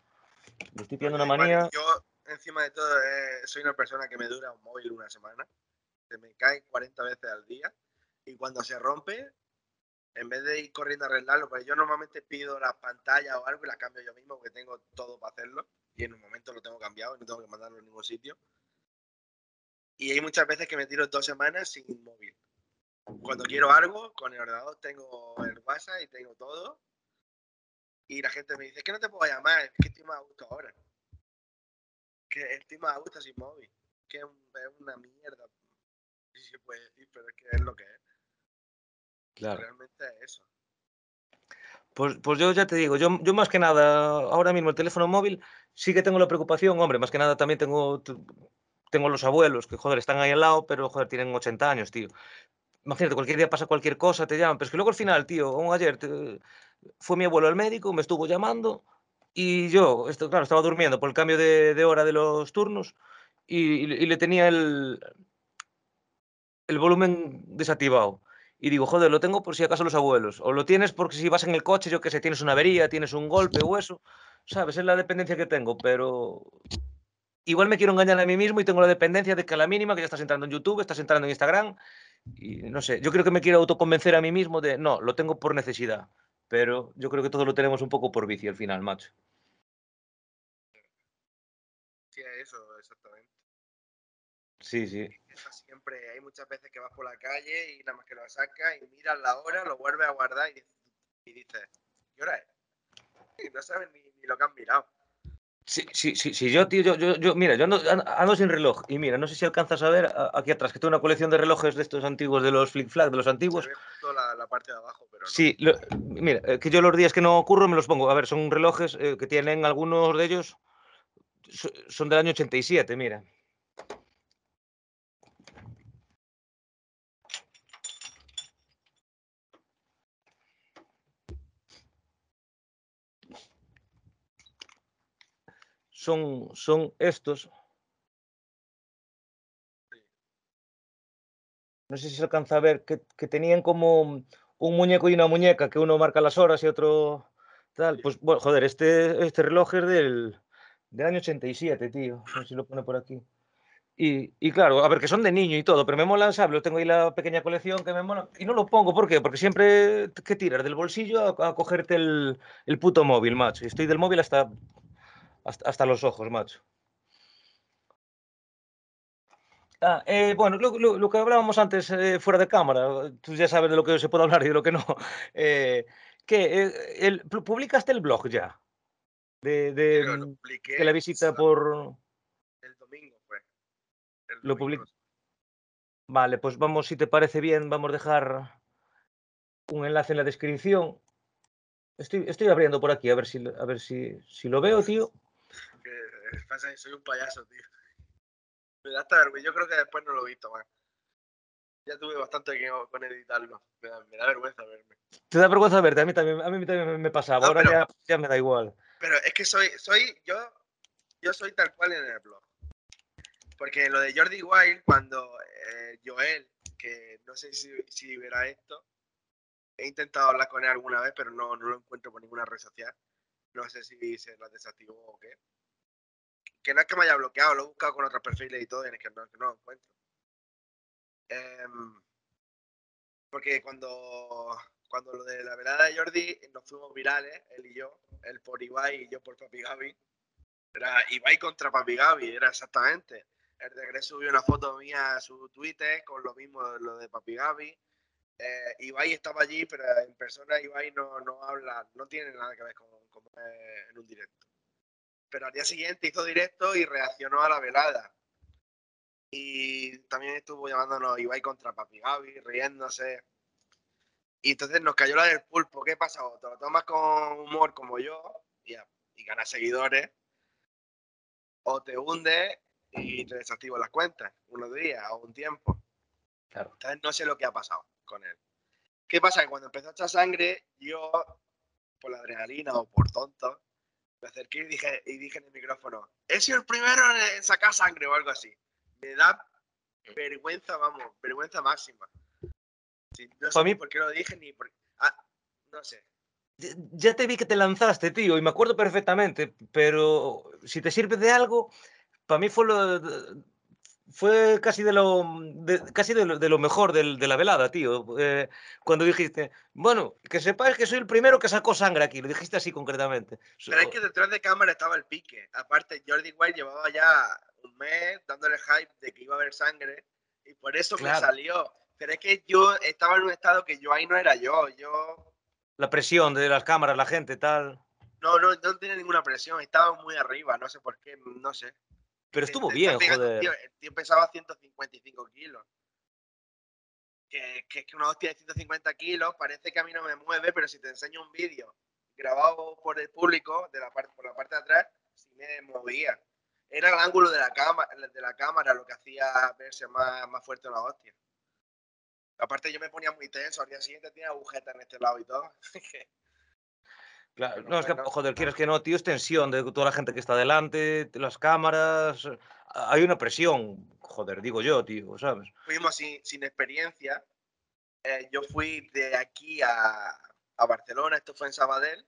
Le estoy pillando una manía. Yo, encima de todo, eh, soy una persona que me dura un móvil una semana. Se me cae 40 veces al día. Y cuando se rompe, en vez de ir corriendo a arreglarlo, porque yo normalmente pido la pantalla o algo y la cambio yo mismo, porque tengo todo para hacerlo. Y en un momento lo tengo cambiado y no tengo que mandarlo a ningún sitio. Y hay muchas veces que me tiro dos semanas sin móvil. Cuando quiero algo, con el ordenador tengo el WhatsApp y tengo todo. Y la gente me dice, es que no te puedo llamar, es que estoy más a gusto ahora. Que estoy más a gusto sin móvil. Que es una mierda. Si se puede decir, pero es que es lo que es. Claro. Realmente es eso. Pues, pues yo ya te digo, yo, yo más que nada, ahora mismo el teléfono móvil sí que tengo la preocupación, hombre, más que nada también tengo, tengo los abuelos que, joder, están ahí al lado, pero, joder, tienen 80 años, tío. Imagínate, cualquier día pasa cualquier cosa, te llaman, pero es que luego al final, tío, aún ayer te- fue mi abuelo al médico, me estuvo llamando y yo, esto, claro, estaba durmiendo por el cambio de, de hora de los turnos y, y le- y le tenía el, el volumen desactivado. Y digo, joder, lo tengo por si acaso los abuelos. O lo tienes porque si vas en el coche, yo qué sé, tienes una avería, tienes un golpe o eso. ¿Sabes? Es la dependencia que tengo, pero igual me quiero engañar a mí mismo y tengo la dependencia de que a la mínima que ya estás entrando en YouTube, estás entrando en Instagram y no sé, yo creo que me quiero autoconvencer a mí mismo de, no, lo tengo por necesidad, pero yo creo que todo lo tenemos un poco por vicio al final, macho. Sí, es eso, exactamente. Sí, sí. Siempre, hay muchas veces que vas por la calle y nada más que lo sacas y miras la hora, lo vuelves a guardar y, y dices, ¿qué hora es? Y no sabes ni, ni lo que has mirado. Sí, sí, sí, sí, yo, tío, yo, yo, yo- mira, yo ando, sin reloj y mira, no sé si alcanzas a ver aquí atrás, que tengo una colección de relojes de estos antiguos, de los flick flag, de los antiguos. La, la parte de abajo, pero no. Sí, lo- mira, eh, que yo los días que no ocurro me los pongo. A ver, son relojes eh, que tienen algunos de ellos, so- son del año 87, mira. Son, son estos. No sé si se alcanza a ver que, que tenían como un muñeco y una muñeca, que uno marca las horas y otro tal. Pues bueno, joder, este, este reloj es del, del año 87, tío. No sé si lo pone por aquí. Y, y claro, a ver, que son de niño y todo, pero me molan, ¿sabes? Lo tengo ahí la pequeña colección que me mola. Y no lo pongo, ¿por qué? Porque siempre que tiras del bolsillo a, a cogerte el, el puto móvil, macho. Y estoy del móvil hasta, hasta, hasta los ojos, macho. Ah, eh, bueno, lo, lo- lo que hablábamos antes eh, fuera de cámara, tú ya sabes de lo que se puede hablar y de lo que no. Eh, ¿qué? Eh, el- pu- ¿Publicaste el blog ya? De, de, lo mm, publiqué de la visita por... el domingo, fue. El Lo public- Vale, pues vamos, si te parece bien, vamos a dejar un enlace en la descripción. Estoy, estoy abriendo por aquí, a ver si, a ver si, si lo veo, tío. Pasa soy un payaso, tío. Me da hasta vergüenza. Yo creo que después no lo he visto más. Ya tuve bastante que con editarlo. Me da, me da vergüenza verme. Te da vergüenza verte, a mí también, a mí también me- me pasaba, No, ahora pero- ya, ya me da igual. Pero es que soy, soy, yo, yo soy tal cual en el blog. Porque lo de Jordi Wild, cuando eh, Joel, que no sé si, si verá esto, he intentado hablar con él alguna vez, pero no, no lo encuentro por ninguna red social. No sé si se la desactivó o qué. Que no es que me haya bloqueado, lo he buscado con otros perfiles y todo, y es que no, lo encuentro. Em, porque cuando, cuando lo de la velada de Jordi nos fuimos virales, él y yo, él por Ibai y yo por Papi Gaby. Era Ibai contra Papi Gaby, era exactamente. El regreso subió una foto mía a su Twitter con lo mismo, lo de Papi Gaby. Eh, Ibai estaba allí, pero en persona Ibai no, no habla, no tiene nada que ver con, con eh, en un directo. Pero al día siguiente hizo directo y reaccionó a la velada. Y también estuvo llamándonos Ibai contra Papi Gaby, riéndose. Y entonces nos cayó la del pulpo. ¿Qué pasa? O te lo tomas con humor como yo y, y ganas seguidores, o te hundes y te desactivo las cuentas unos días o un tiempo. Claro. Entonces no sé lo que ha pasado con él. ¿Qué pasa? Que cuando empezó a echar sangre, yo, por la adrenalina o por tonto, me acerqué y dije, y dije en el micrófono, he sido el primero en sacar sangre o algo así. Me da vergüenza, vamos, vergüenza máxima. Sí, no sé Pa' mí- por qué lo dije ni por... Ah, no sé. Ya te vi que te lanzaste, tío, y me acuerdo perfectamente, pero si te sirve de algo, para mí fue lo, fue casi de lo, de- casi de lo, de lo mejor del- de la velada, tío. eh, cuando dijiste, bueno, que sepáis que soy el primero que sacó sangre aquí, lo dijiste así concretamente. Pero es que detrás de cámara estaba el pique. Aparte, Jordi White llevaba ya un mes dándole hype de que iba a haber sangre y por eso Claro. me salió. Pero es que yo estaba en un estado que yo ahí no era yo. Yo La presión de las cámaras, la gente, tal. no, no, no tenía ninguna presión. Estaba muy arriba, no sé por qué, no sé. Pero estuvo te bien, joder. tío, el tío pesaba 155 kilos. Que, que es que una hostia de 150 kilos parece que a mí no me mueve, pero si te enseño un vídeo grabado por el público de la parte, por la parte de atrás, sí me movía. Era el ángulo de la, cámara, de la cámara lo que hacía verse más, más fuerte la hostia. Aparte yo me ponía muy tenso, al día siguiente tenía agujetas en este lado y todo. Claro, no, es que, joder, quieres que no, tío, es tensión de toda la gente que está delante, de las cámaras. eh, Hay una presión, joder, digo yo, tío, ¿sabes? fuimos sin, sin experiencia. Eh, yo fui de aquí a, a Barcelona, esto fue en Sabadell,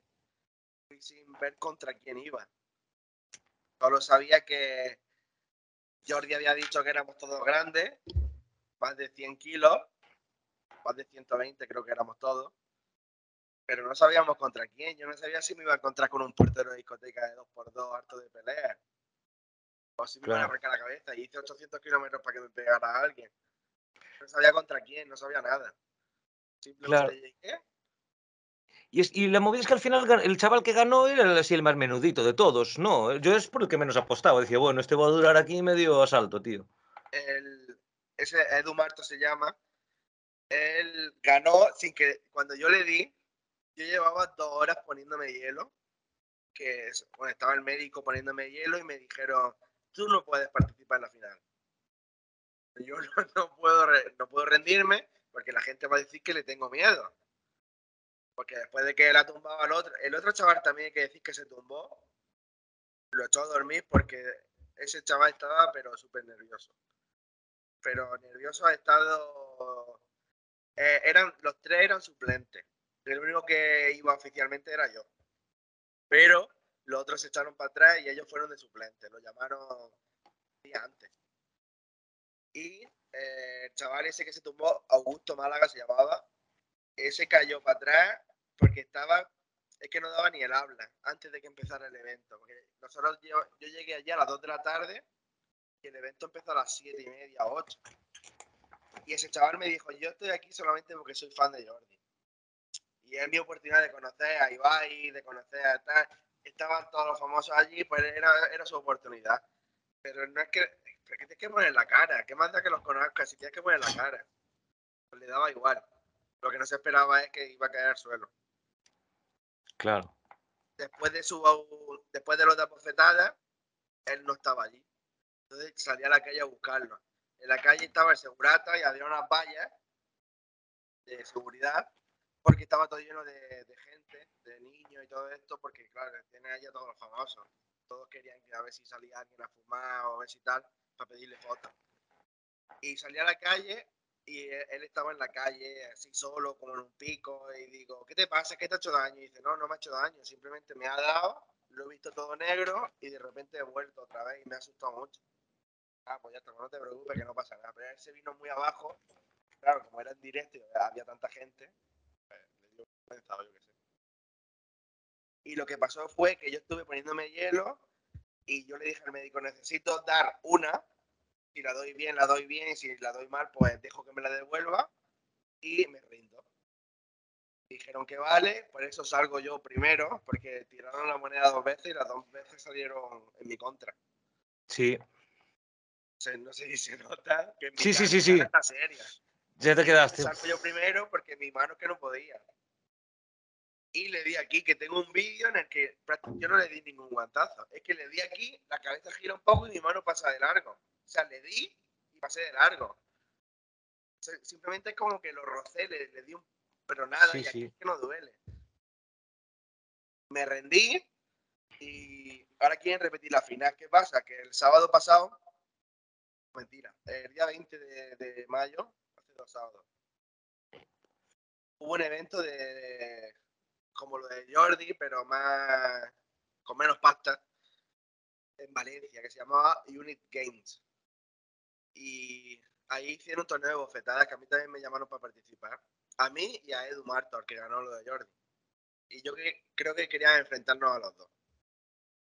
fui sin ver contra quién iba. Solo sabía que Jordi había dicho que éramos todos grandes, más de 100 kilos, más de 120 creo que éramos todos, pero no sabíamos contra quién. Yo no sabía si me iba a encontrar con un portero de discoteca de 2x2 harto de pelea. O si me iban a Claro. arrancar la cabeza. Y hice 800 kilómetros para que me pegara a alguien. No sabía contra quién, no sabía nada. Simplemente Claro. llegué. Y, es- y la movida es que al final el chaval que ganó era así el más menudito de todos, ¿no? Yo es por el que menos apostaba. Decía, bueno, este va a durar aquí medio asalto, tío. El, ese Edu Marto se llama. Él ganó sin que. Cuando yo le di, yo llevaba dos horas poniéndome hielo. Que estaba el médico poniéndome hielo y me dijeron: Tú no puedes participar en la final. Yo no, no puedo, no puedo rendirme porque la gente va a decir que le tengo miedo. Porque después de que la tumbaba el otro, el otro chaval también hay que decir que se tumbó, lo echó a dormir porque ese chaval estaba pero súper nervioso. Pero nervioso ha estado... eh, eran, los tres eran suplentes. El único que iba oficialmente era yo. Pero los otros se echaron para atrás y ellos fueron de suplentes. Lo llamaron días antes. Y eh, el chaval ese que se tumbó, Augusto Málaga se llamaba, ese cayó para atrás porque estaba, es que no daba ni el habla antes de que empezara el evento. Porque nosotros, yo, yo llegué allí a las 2 de la tarde y el evento empezó a las 7 y media, 8. Y ese chaval me dijo, yo estoy aquí solamente porque soy fan de Jordi. Y es mi oportunidad de conocer a Ibai, de conocer a tal. Estaban todos los famosos allí, pues era, era su oportunidad. Pero no es que, pero que tienes que poner la cara. ¿Qué más da que los conozcas si tienes que poner la cara? Pues le daba igual. Lo que no se esperaba es que iba a caer al suelo. Claro. Después de su después de los de bofetadas, él no estaba allí. Entonces salí a la calle a buscarlo. En la calle estaba el segurata y había unas vallas de seguridad porque estaba todo lleno de, gente, de niños y todo esto, porque claro, tienen allá todos los famosos. Todos querían que a ver si salía alguien a fumar o a ver si tal, para pedirle fotos. Y salí a la calle y él, él estaba en la calle así solo, como en un pico, y digo, ¿qué te pasa? ¿Qué te ha hecho daño? Y dice, no, no me ha hecho daño, simplemente me ha dado, lo he visto todo negro y de repente he vuelto otra vez y me ha asustado mucho. Ah, pues ya está, no te preocupes que no pasa nada. Pero él se vino muy abajo. Claro, como era en directo había tanta gente, yo qué sé. Y lo que pasó fue que yo estuve poniéndome hielo y yo le dije al médico, necesito dar una. Si la doy bien, la doy bien. Si la doy mal, pues dejo que me la devuelva y me rindo. Dijeron que vale, por eso salgo yo primero, porque tiraron la moneda dos veces y las dos veces salieron en mi contra. Sí. O sea, no sé si se nota que mi Sí, sí, sí, sí. está seria. Ya te quedaste. Salgo yo primero porque mi mano que no podía. Y le di aquí, que tengo un vídeo en el que yo no le di ningún guantazo. Es que le di aquí, la cabeza gira un poco y mi mano pasa de largo. O sea, le di y pasé de largo. O sea, simplemente es como que lo rocé, le, le di un... Pero nada, Sí, y aquí sí. es que no duele. Me rendí y ahora quieren repetir la final. ¿Qué pasa? Que el sábado pasado, mentira, el día 20 de, de mayo, hace dos sábados, hubo un evento de- como lo de Jordi, pero más con menos pasta, en Valencia, que se llamaba Unit Games. Y ahí hicieron un torneo de bofetadas que a mí también me llamaron para participar. A mí y a Edu Martor, que ganó lo de Jordi. Y yo que- creo que querían enfrentarnos a los dos.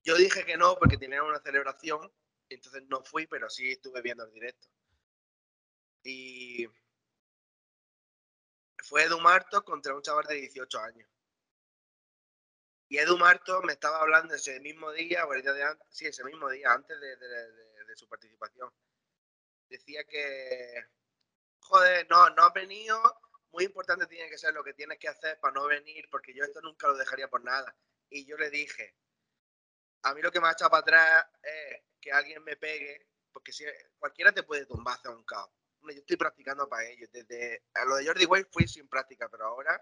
Yo dije que no porque tenían una celebración, entonces no fui, pero sí estuve viendo el directo. Y fue Edu Marto contra un chaval de 18 años. Y Edu Marto me estaba hablando ese mismo día, o el día de antes, sí, ese mismo día, antes de, su participación. Decía que, joder, no, no has venido, muy importante tiene que ser lo que tienes que hacer para no venir, porque yo esto nunca lo dejaría por nada. Y yo le dije, a mí lo que me ha echado para atrás es que alguien me pegue, porque si cualquiera te puede tumbar hacia un caos. Yo estoy practicando para ello. Desde a lo de Jordi Way fui sin práctica, pero ahora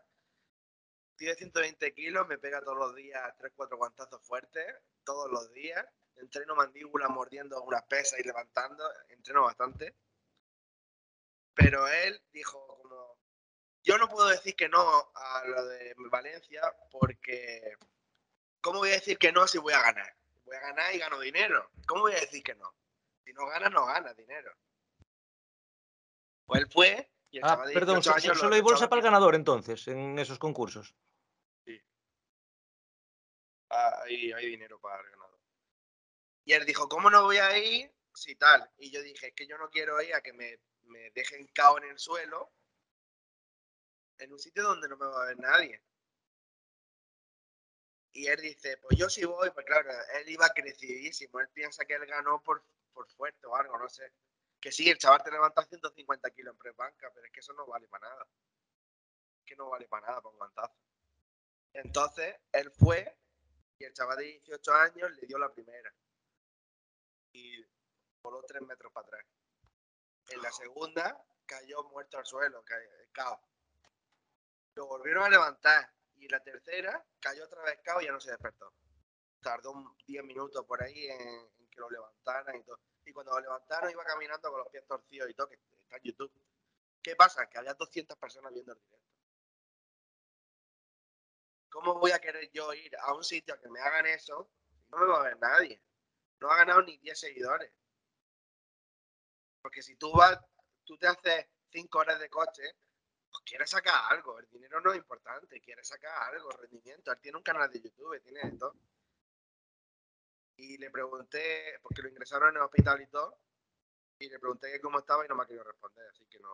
estoy de 120 kilos, me pega todos los días 3-4 guantazos fuertes, todos los días. Entreno mandíbula mordiendo unas pesas y levantando, entreno bastante. Pero él dijo como, yo no puedo decir que no a lo de Valencia porque, ¿cómo voy a decir que no si voy a ganar? Voy a ganar y gano dinero. ¿Cómo voy a decir que no? Si no ganas, no ganas dinero. Pues él fue y el Ah, perdón, 18 so- años so- lo solo hay bolsa para el ganador entonces en esos concursos. Hay, hay dinero para el ganador. Y él dijo, ¿cómo no voy a ir? Sí, tal. Y yo dije, es que yo no quiero ir a que me, me dejen cao en el suelo en un sitio donde no me va a ver nadie. Y él dice, pues yo sí voy, pues claro, él iba crecidísimo. Él piensa que él ganó por, por fuerte o algo, no sé. Que sí, el chaval te levanta 150 kilos en prebanca, pero es que eso no vale para nada. Es que no vale para nada para un guantazo. Entonces, él fue y el chaval de 18 años le dio la primera. Y voló 3 metros para atrás. En la segunda cayó muerto al suelo, ca- cao. Lo volvieron a levantar. Y en la tercera cayó otra vez cao y ya no se despertó. Tardó un 10 minutos por ahí en, en que lo levantaran y todo. Y cuando lo levantaron iba caminando con los pies torcidos y todo, que está en YouTube. ¿Qué pasa? Que había 200 personas viendo el directo. ¿Cómo voy a querer yo ir a un sitio que me hagan eso? No me va a ver nadie. No ha ganado ni 10 seguidores. Porque si tú vas, tú te haces 5 horas de coche, pues quieres sacar algo. El dinero no es importante, quieres sacar algo, rendimiento. Él tiene un canal de YouTube, tiene de todo. Y le pregunté, porque lo ingresaron en el hospital y todo, y le pregunté que cómo estaba y no me ha querido responder, así que no.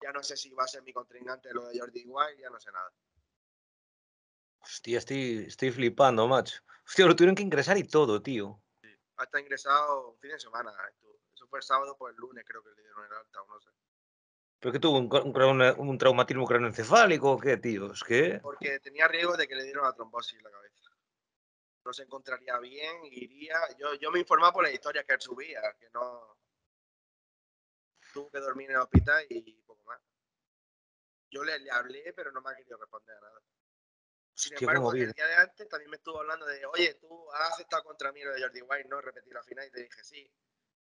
Ya no sé si va a ser mi contrincante lo de Jordi White, ya no sé nada. Hostia, estoy, estoy flipando, macho. Hostia, lo tuvieron que ingresar y todo, tío. Hasta ingresado un fin de semana. Eso fue el sábado, pues el lunes creo que le dieron el alta o no sé. ¿Pero que tuvo un, traumatismo craneoencefálico o qué, tío? Es que... Porque tenía riesgo de que le dieran la trombosis en la cabeza. No se encontraría bien, iría. Yo, yo me informaba por las historias que él subía, que no. Tuvo que dormir en el hospital y poco más. Yo le, le hablé, pero no me ha querido responder a nada. Sin Hostia, embargo, el día de antes también me estuvo hablando de, oye, tú has aceptado contra mí lo de Jordi White, no repetir la final, y te dije sí.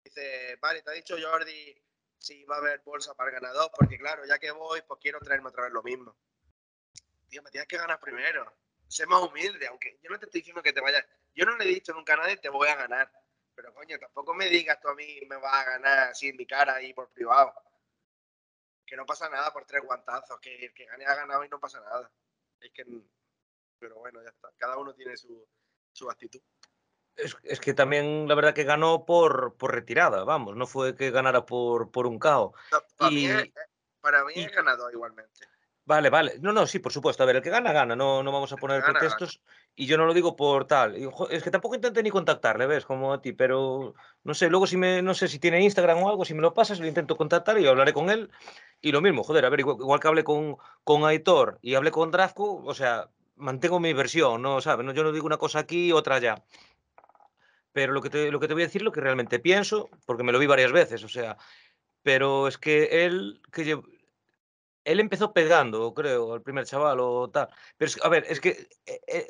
Dice, vale, te ha dicho Jordi si va a haber bolsa para el ganador, porque claro, ya que voy, pues quiero traerme otra vez lo mismo. Tío, me tienes que ganar primero. Sé más humilde, aunque yo no te estoy diciendo que te vayas. Yo no le he dicho nunca a nadie te voy a ganar, Pero coño, tampoco me digas tú a mí me vas a ganar así en mi cara ahí por privado. Que no pasa nada por tres guantazos, que el que gane ha ganado y no pasa nada. Es que. Pero bueno, ya está. Cada uno tiene su, su actitud. Es, es, que también la verdad que ganó por, por retirada, vamos, no fue que ganara por, por un KO. No, para, Y- mí, para mí y- es ganador igualmente. Vale, vale. No, no, sí, por supuesto. A ver, el que gana, gana. No, no vamos a poner gana, pretextos. Y yo no lo digo por tal. Es que tampoco intenté ni contactarle, ¿ves? Como a ti, pero no sé, luego si me, no sé si tiene Instagram o algo, si me lo pasas, lo intento contactar y hablaré con él. Y lo mismo, joder, a ver, igual, igual que hablé con, con Aitor y hablé con Drafco, o sea, mantengo mi versión, ¿no? ¿Sabes? No, yo no digo una cosa aquí y otra allá. Pero lo que, te, lo que te voy a decir, lo que realmente pienso, porque me lo vi varias veces, o sea, pero es que él, que él empezó pegando, creo, al primer chaval o tal. Pero, es, a ver, es que, eh, eh,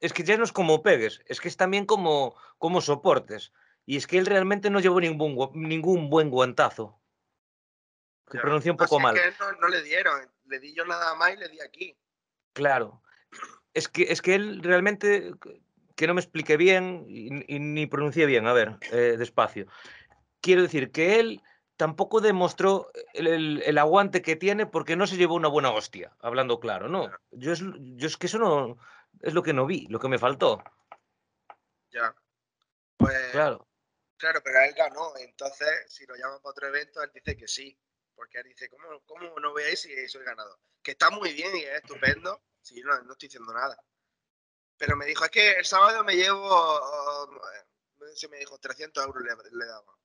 es que ya no es como pegues, es que es también como, como soportes. Y es que él realmente no llevó ningún, ningún buen guantazo. Que pronuncié un poco es mal. que no, no le dieron. Le di yo nada más y le di aquí. Claro. Es que, es que él realmente, que no me explique bien y, y ni pronuncie bien, a ver, eh, despacio. Quiero decir que él tampoco demostró el, el- el aguante que tiene porque no se llevó una buena hostia, hablando claro, ¿no? Claro. Yo es, yo es que eso no es lo que no vi, lo que me faltó. Ya. Pues Claro. Claro, pero él ganó, entonces si lo llaman para otro evento, él dice que sí, porque él dice, ¿cómo, cómo no veis si soy ganador? Que está muy bien y es estupendo, si yo no, no estoy diciendo nada. Pero me dijo, es que el sábado me llevo, oh, no sé si me dijo, 300 euros le, le daba.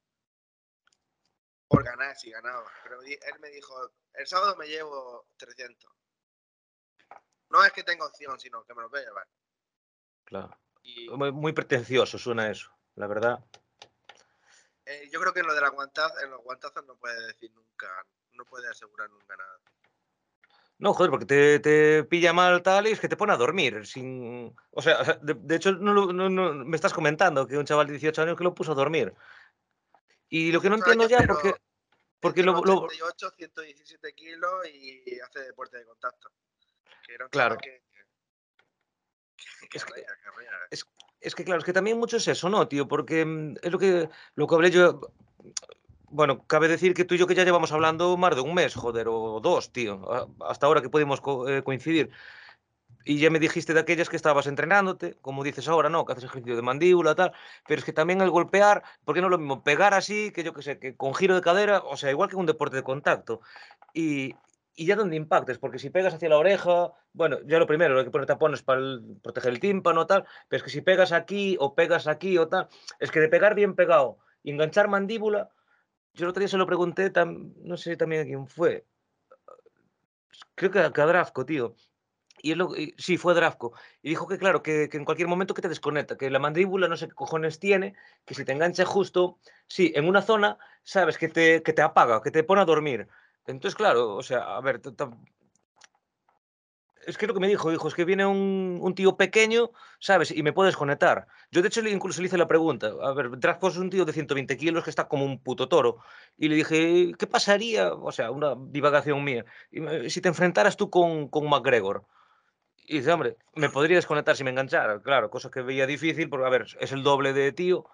Por ganar, si ganaba. Pero él me dijo, el sábado me llevo 300. No es que tenga opción, sino que me lo voy a llevar. Claro. Y Muy, muy pretencioso suena eso, la verdad. Eh, yo creo que en lo de la guantaz, en los guantazos no puede decir nunca, no puede asegurar nunca nada. No, joder, porque te, te pilla mal tal y es que te pone a dormir. Sin... O sea, de, de hecho, no, no- no- me estás comentando que un chaval de 18 años que lo puso a dormir. Y lo que no 18 entiendo ya, porque, porque lo, lo- 88, 117 kilos y hace deporte de contacto. Que era un Claro. que, que, Es que- arrea, que arrea. Es que claro, es que también mucho es eso, ¿no, tío? Porque mm, es lo que, lo que hablé yo. Bueno, cabe decir que tú y yo que ya llevamos hablando más de un mes, joder, o dos, tío. Hasta ahora que pudimos eh, coincidir. Y ya me dijiste de aquellas que estabas entrenándote, como dices ahora, ¿no? Que haces ejercicio de mandíbula, tal. Pero es que también el golpear, porque no es lo mismo pegar así, que yo que sé, que con giro de cadera, o sea, igual que un deporte de contacto. Y, y ya donde impactes, porque si pegas hacia la oreja, bueno, ya lo primero, hay que poner tapones para proteger el tímpano, tal. Pero es que si pegas aquí o pegas aquí o tal, es que de pegar bien pegado y enganchar mandíbula, yo el otro día se lo pregunté, tam- no sé también a quién fue, creo que a, que tío. Y es lo, y- sí, fue Drafco. Y dijo que, claro, que, que en cualquier momento que te desconecta, que la mandíbula no sé qué cojones tiene, que si te engancha justo, sí, en una zona, sabes, que te, que te apaga, que te pone a dormir. Entonces, claro, o sea, a ver, es que lo que me dijo, dijo, es que viene un, tío pequeño, ¿sabes? Y me puedes conectar. Yo, de hecho, incluso le hice la pregunta. A ver, Drafco es un tío de 120 kilos que está como un puto toro. Y le dije, ¿qué pasaría? O sea, una divagación mía. si te enfrentaras tú con, con McGregor. Y dice, hombre, me podría desconectar si me enganchara. Claro, cosa que veía difícil, porque, a ver, es el doble de tío.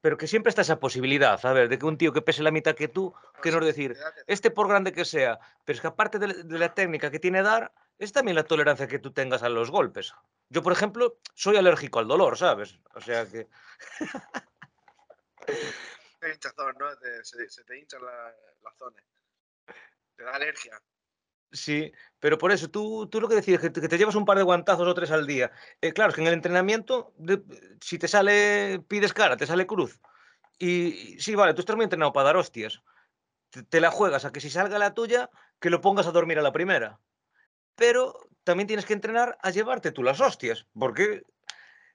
Pero que siempre está esa posibilidad, a ver, de que un tío que pese la mitad que tú, que no es decir, este por grande que sea, pero es que aparte de, la- de la técnica que tiene dar, es también la tolerancia que tú tengas a los golpes. Yo, por ejemplo, soy alérgico al dolor, ¿sabes? O sea que, hinchazón, ¿no? Se, se te hinchan la- las zonas. Te da alergia. Sí, pero por eso tú, tú lo que decías, que te, que te llevas un par de guantazos o tres al día. Eh, claro, es que en el entrenamiento, de- si te sale, pides cara, te sale cruz. Y, y sí, vale, tú estás muy entrenado para dar hostias. Te, te la juegas a que si salga la tuya, que lo pongas a dormir a la primera. Pero también tienes que entrenar a llevarte tú las hostias, porque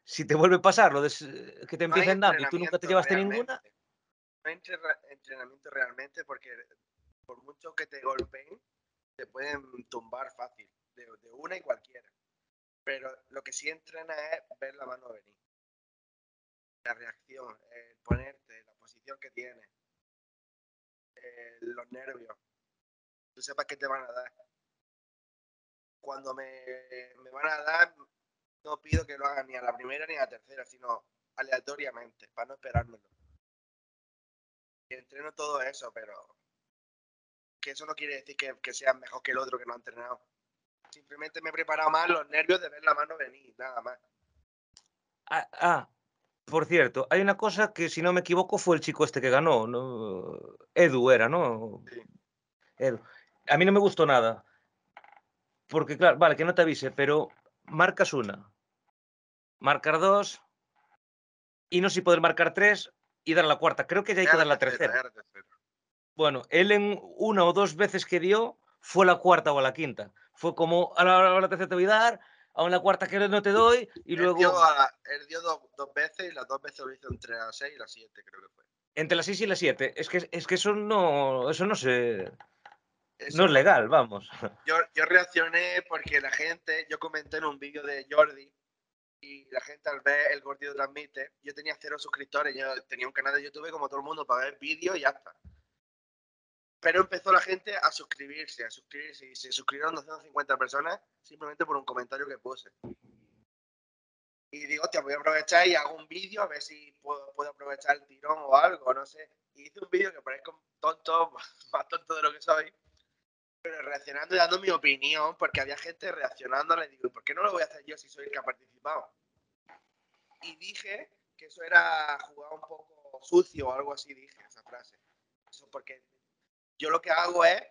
si te vuelve a pasar lo de s- que te No empiecen dando y tú nunca te llevaste realmente. ninguna, No hay entrena- entrenamiento realmente porque por mucho que te golpeen, te pueden tumbar fácil, de, una y cualquiera. Pero lo que sí entrena es ver la mano venir. La reacción, el ponerte, la posición que tienes, los nervios. Tú sepas que te van a dar. Cuando me, me van a dar, no pido que lo hagan ni a la primera ni a la tercera, sino aleatoriamente, para no esperármelo. Y entreno todo eso, pero que eso no quiere decir que, que sea mejor que el otro que no ha entrenado. Simplemente me he preparado más los nervios de ver la mano venir, nada más. Ah, ah, por cierto, hay una cosa que si no me equivoco fue el chico este que ganó, ¿no? Edu era, ¿no? Sí. Edu. A mí no me gustó nada. Porque, claro, vale, que no te avise, pero marcas una, marcar dos, y no sé si poder marcar tres y dar la cuarta. Creo que ya hay que dar la tercera, tercera. era tercera. Bueno, él en una o dos veces que dio fue la cuarta o la quinta. Fue como a la, a la tercera te voy a dar, a la cuarta que no te doy y Él luego dio, a- él dio dos, dos veces y las dos veces lo hizo entre las 6 y las 7, creo que fue. entre las seis y las siete. Es que, es que eso no, eso no se, Eso no es legal, vamos. Yo, yo reaccioné porque la gente, yo comenté en un vídeo de Jordi y la gente al ver el gordito transmite, yo tenía cero suscriptores, yo tenía un canal de YouTube como todo el mundo para ver vídeos y ya está. Pero empezó la gente a suscribirse, a suscribirse y se suscribieron 250 personas simplemente por un comentario que puse. Y digo, hostia, voy a aprovechar y hago un vídeo a ver si puedo, puedo aprovechar el tirón o algo, no sé. Y hice un vídeo que parezco tonto, más tonto de lo que soy, pero reaccionando y dando mi opinión, porque había gente reaccionando, le digo, ¿y por qué no lo voy a hacer yo si soy el que ha participado? Y dije que eso era jugar un poco sucio o algo así, dije esa frase. Eso porque yo lo que hago es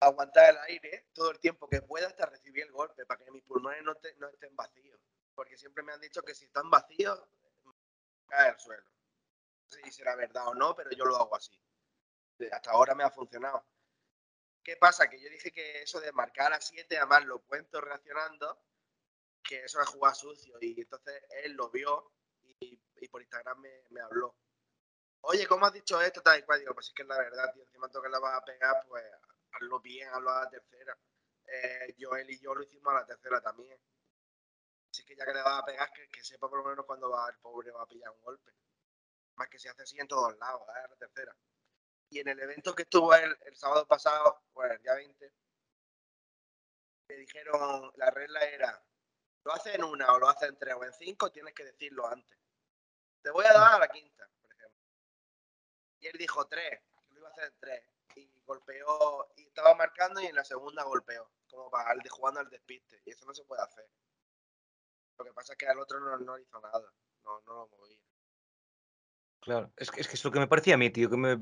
aguantar el aire todo el tiempo que pueda hasta recibir el golpe, para que mis pulmones no, te- no estén vacíos. Porque siempre me han dicho que si están vacíos, cae al suelo. No sé si será verdad o no, pero yo lo hago así. Hasta ahora me ha funcionado. ¿Qué pasa? Que yo dije que eso de marcar a 7, además lo cuento reaccionando, que eso es jugar sucio. Y entonces él lo vio y, por Instagram me habló. Oye, ¿cómo has dicho esto? Tal. Digo, pues es que es la verdad, tío. Encima que la vas a pegar, pues hazlo bien, hazlo a la tercera. Eh, Joel y yo lo hicimos a la tercera también. Así que ya que le vas a pegar, que, que sepa por lo menos cuando va, el pobre va a pillar un golpe. Más que se hace así en todos lados, ¿eh? a la tercera. Y en el evento que estuvo el, el sábado pasado, bueno, el día 20, me dijeron, la regla era, lo haces en una o lo haces en tres o en cinco, tienes que decirlo antes. Te voy a dar a la quinta. Y él dijo tres, que lo iba a hacer tres. Y golpeó, y estaba marcando y en la segunda golpeó, como para el de jugando al despiste. Y eso no se puede hacer. Lo que pasa es que al otro no, no hizo nada, no, no lo movía. Claro, es que, es que es lo que me parecía a mí, tío, que me...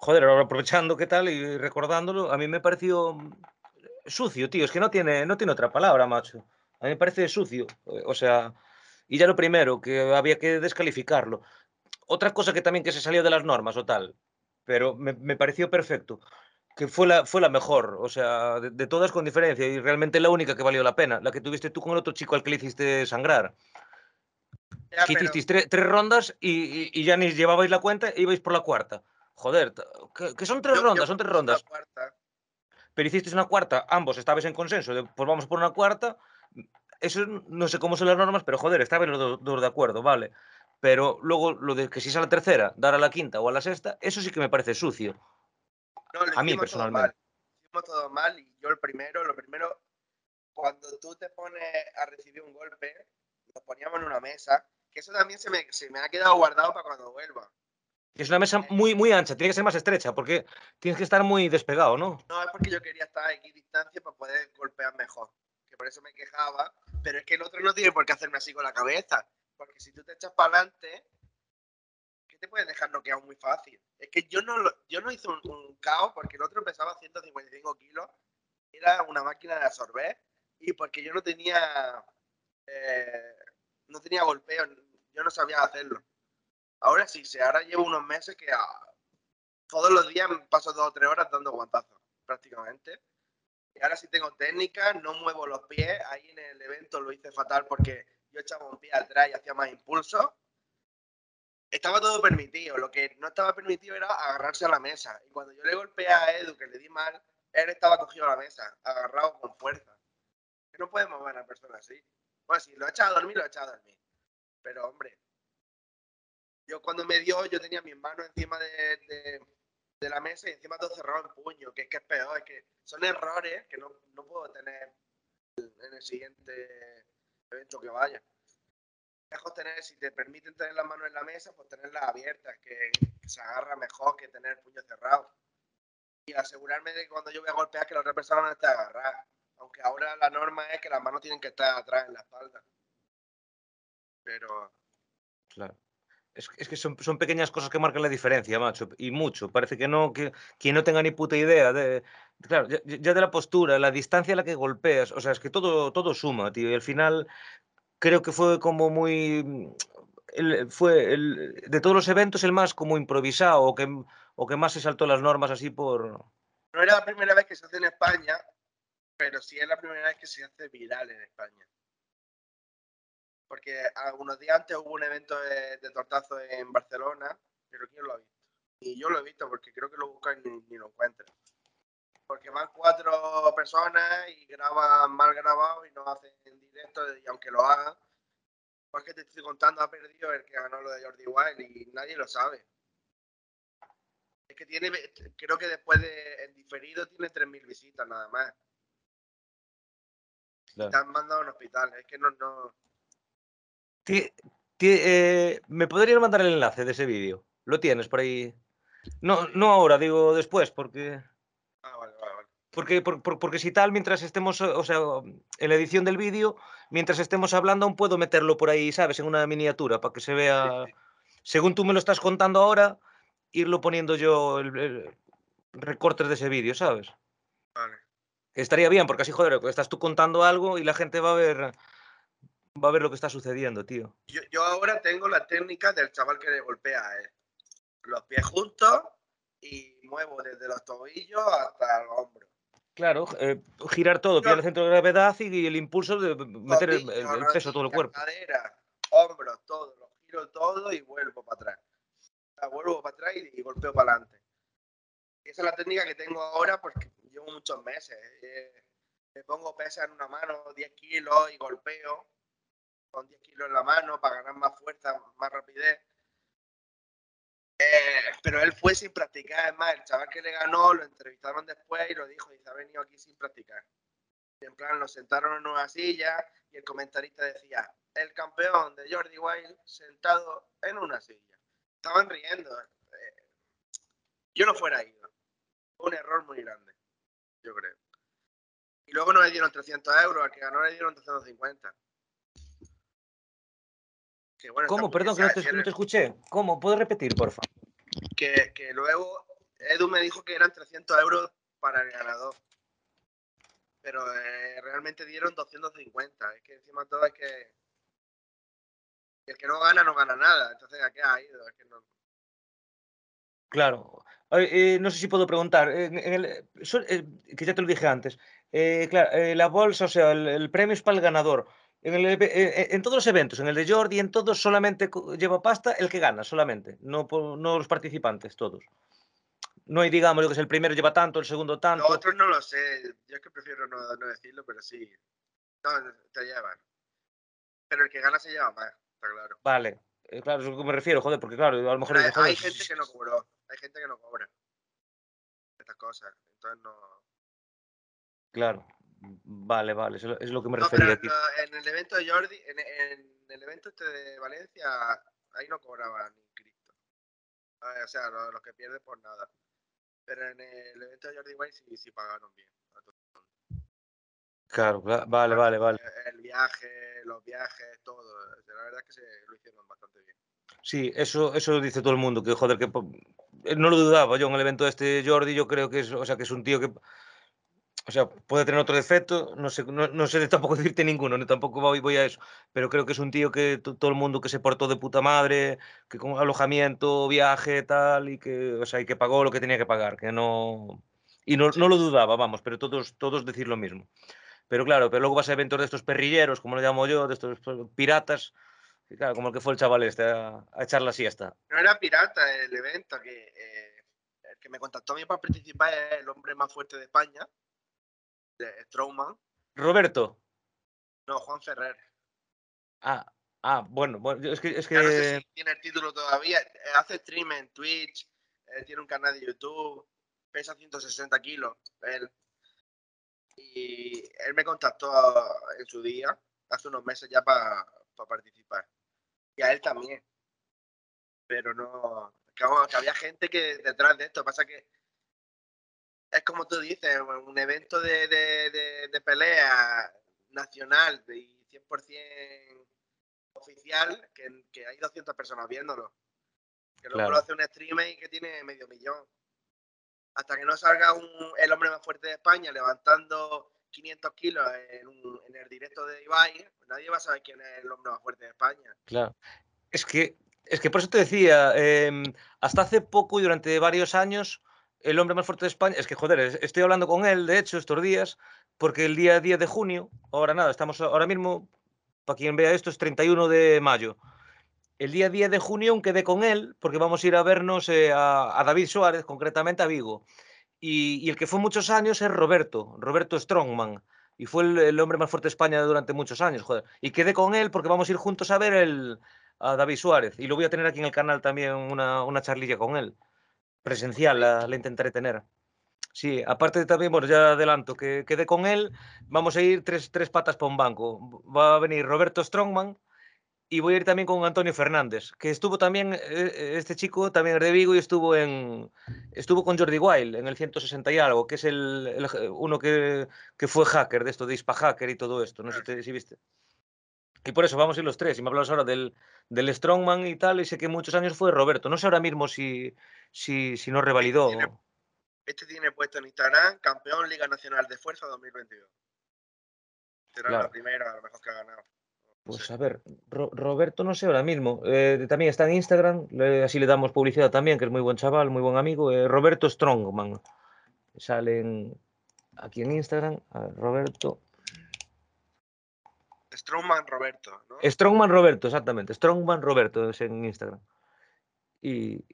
Joder, ahora aprovechando qué tal y recordándolo, a mí me pareció sucio, tío, es que no tiene, no tiene otra palabra, macho. A mí me parece sucio, o sea, y ya lo primero, que había que descalificarlo. Otra cosa que también que se salió de las normas o tal, pero me, me pareció perfecto, que fue la, fue la mejor, o sea, de, de todas con diferencia, y realmente la única que valió la pena, la que tuviste tú con el otro chico al que le hiciste sangrar. Ya, que pero- hicisteis tre- tres rondas y, y- y ya ni llevabais la cuenta e ibais por la cuarta. Joder, que, que son tres yo- yo rondas, son tres rondas. Pero hicisteis una cuarta, ambos estabais en consenso, de, pues vamos por una cuarta. Eso no sé cómo son las normas, pero joder, estaban los do- dos de acuerdo, vale. Pero luego lo de que si es a la tercera, dar a la quinta o a la sexta, eso sí que me parece sucio. No, A mí, hicimos todo personalmente. mal. Hicimos todo mal y yo el primero, lo primero, cuando tú te pones a recibir un golpe, nos poníamos en una mesa, que eso también se me, se me ha quedado guardado para cuando vuelva. Es una mesa muy, muy ancha, tiene que ser más estrecha, porque tienes que estar muy despegado, ¿no? No es porque yo quería estar a X distancia para poder golpear mejor, que por eso me quejaba, pero es que el otro no tiene por qué hacerme así con la cabeza, porque si tú te echas para adelante, ¿qué te puedes dejar noqueado muy fácil? Es que yo no, yo no hice un, caos porque el otro pesaba 155 kilos, era una máquina de absorber, y porque yo no tenía, eh, no tenía golpeo, yo no sabía hacerlo. Ahora sí, sí, ahora llevo unos meses que ah, todos los días paso dos o tres horas dando guantazos, prácticamente. Y ahora sí tengo técnica, no muevo los pies. Ahí en el evento lo hice fatal porque echaba un pie atrás y hacía más impulso. Estaba todo permitido. Lo que no estaba permitido era agarrarse a la mesa. Y cuando yo le golpeé a Edu, que le di mal, él estaba cogido a la mesa, agarrado con fuerza. No podemos mover a una persona así. Bueno, si lo echado a dormir, lo echado a dormir. Pero, hombre, yo cuando me dio, yo tenía mis manos encima de, de- de la mesa y encima todo cerrado en puño, que es que es peor, es que son errores que no, no puedo tener en el siguiente evento que vaya. mejor tener, si te permiten tener las manos en la mesa, pues tenerlas abiertas, que, se agarra mejor que tener el puño cerrado. Y asegurarme de que cuando yo voy a golpear que la otra persona no esté agarrada. Aunque ahora la norma es que las manos tienen que estar atrás en la espalda. Pero. Claro. Es, que son, son, pequeñas cosas que marcan la diferencia, macho. Y mucho. Parece que no, que quien no tenga ni puta idea de. Claro, ya, de la postura, la distancia a la que golpeas. O sea, es que todo, todo suma, tío. Y al final creo que fue como muy... Mm, el, fue el, de todos los eventos el más como improvisado o que, o que más se saltó las normas así por... No era la primera vez que se hace en España, pero sí es la primera vez que se hace viral en España. Porque algunos días antes hubo un evento de, tortazo en Barcelona, pero ¿quién lo ha visto? Y yo lo he visto porque creo que lo buscan y ni lo encuentran porque van cuatro personas y graban mal grabado y no hacen en directo y aunque lo hagan, pues que te estoy contando ha perdido el que ganó lo de Jordi Wild y nadie lo sabe. Es que tiene, creo que después de en diferido tiene 3.000 visitas nada más. Están mandando a un hospital, es que no... no... Eh, ¿Me podrías mandar el enlace de ese vídeo? ¿Lo tienes por ahí? No, no ahora, digo después, porque... Porque, porque si tal, mientras estemos, o sea, en la edición del vídeo, mientras estemos hablando, aún puedo meterlo por ahí, ¿sabes? En una miniatura, para que se vea, según tú me lo estás contando ahora, irlo poniendo yo el, recortes de ese vídeo, ¿sabes? Vale. Estaría bien, porque así, joder, estás tú contando algo y la gente va a ver va a ver lo que está sucediendo, tío. Yo, yo ahora tengo la técnica del chaval que le golpea a él. Los pies juntos y muevo desde los tobillos hasta el hombro. Claro, eh, girar todo, pillar el centro de gravedad y, el impulso de meter el, peso a todo el cuerpo. Cadera, hombros, todo, lo giro todo y vuelvo para atrás. O sea, vuelvo para atrás y, golpeo para adelante. Esa es la técnica que tengo ahora porque llevo muchos meses. Eh, me pongo pesa en una mano, 10 kilos y golpeo con 10 kilos en la mano para ganar más fuerza, más rapidez. Eh, pero él fue sin practicar. Es más, el chaval que le ganó lo entrevistaron después y lo dijo: Dice, ha venido aquí sin practicar. en plan, lo sentaron en una silla y el comentarista decía: El campeón de Jordi Wild sentado en una silla. Estaban riendo. Eh, yo no fuera ido. Un error muy grande, yo creo. Y luego no le dieron 300 euros, al que ganó le dieron 350. ¿Cómo? Perdón, que no te, escuché. ¿Cómo? ¿Puedes repetir, por favor? Que, que, luego Edu me dijo que eran 300 euros para el ganador. Pero eh, realmente dieron 250. Es que encima todo es que el que no gana no gana nada. Entonces, ¿a qué ha ido? Es que no... Claro. Eh, no sé si puedo preguntar, eh, que ya te lo dije antes, claro, la bolsa, o sea, el, premio es para el ganador. En, el, eh, eh, en, todos los eventos, en el de Jordi, en todos solamente lleva pasta el que gana, solamente, no, no los participantes, todos. No hay, digamos, que es el primero lleva tanto, el segundo tanto. Los otros no lo sé, yo es que prefiero no, no decirlo, pero sí. No, te llevan. Pero el que gana se lleva más, está claro. Vale, eh, claro, es a lo que me refiero, joder, porque claro, a lo mejor... Hay, hay gente que no cobró, hay gente que no cobra estas cosas, entonces no... Claro. Vale, vale, es lo que me refería. aquí. en el evento de Jordi, en, el evento este de Valencia, ahí no cobraban ni Cristo. O sea, los, que pierden por nada. Pero en el evento de Jordi White sí, sí pagaron bien. Claro, vale, vale, vale. El viaje, los viajes, todo. La verdad es que se lo hicieron bastante bien. Sí, eso, eso dice todo el mundo, que joder, que eh, no lo dudaba yo en el evento de este Jordi, yo creo que es, o sea, que es un tío que o sea, puede tener otro defecto, no sé, no, sé tampoco decirte ninguno, ni tampoco voy, voy a eso, pero creo que es un tío que todo el mundo que se portó de puta madre, que con alojamiento, viaje, tal, y que, o sea, y que pagó lo que tenía que pagar, que no... Y no, no lo dudaba, vamos, pero todos, todos decir lo mismo. Pero claro, pero luego vas a eventos de estos perrilleros, como lo llamo yo, de estos piratas, claro, como el que fue el chaval este a, echar la siesta. No era pirata el evento, que eh, el que me contactó a mí para participar es el hombre más fuerte de España, de Strowman. Roberto. No, Juan Ferrer. Ah, ah bueno, es que... Es que... no sé si tiene el título todavía. Hace stream en Twitch, eh, tiene un canal de YouTube, pesa 160 kilos. Él. Y él me contactó en su día, hace unos meses ya para participar. Y a él también. Pero no. Que, que había gente que detrás de esto. Pasa que es como tú dices, un evento de, de, de, de pelea nacional y 100% oficial que, que hay 200 personas viéndolo. Que luego Claro. lo hace un streamer y que tiene medio millón. Hasta que no salga un, el hombre más fuerte de España levantando 500 kilos en, un- en el directo de Ibai, pues nadie va a saber quién es el hombre más fuerte de España. Claro. Es que, es que por eso te decía, em, hasta hace poco y durante varios años, el hombre más fuerte de España, es que joder, es- estoy hablando con él, de hecho, estos días, porque el día 10 de junio, ahora nada, estamos ahora mismo, para quien vea esto, es 31 de mayo. El día 10 de junio quedé con él, porque vamos a ir a vernos eh, a, David Suárez, concretamente a Vigo. Y, el que fue muchos años es Roberto, Roberto Strongman. Y fue el, el hombre más fuerte de España durante muchos años, joder. Y quedé con él porque vamos a ir juntos a ver el, a David Suárez. Y lo voy a tener aquí en el canal también una, una charlilla con él. Presencial, la, la intentaré tener. Sí, aparte también, bueno, ya adelanto que quedé con él. Vamos a ir tres, tres patas para un banco. Va a venir Roberto Strongman y voy a ir también con Antonio Fernández, que estuvo también, eh, eh, este chico también es de Vigo y estuvo en estuvo con Jordi Wild en el 160 y algo, que es el, el- uno que, que fue hacker de esto, de Ispa Hacker y todo esto, no sé si viste. Y por eso vamos a ir los tres, y me hablas ahora del, del Strongman y tal, y sé que muchos años fue Roberto, no sé ahora mismo si, si, si no revalidó. Tiene- Este tiene puesto en Instagram campeón Liga Nacional de Fuerza 2022. Será Claro. la primera, a lo mejor que ha ganado. Pues a ver, Ro- Roberto no sé ahora mismo. eh, también está en Instagram, le- así le damos publicidad también, que es muy buen chaval, muy buen amigo. eh, Roberto Strongman. Salen aquí en Instagram. a ver, Roberto. Strongman Roberto, ¿no? Strongman Roberto, exactamente. Strongman Roberto es en Instagram. Y.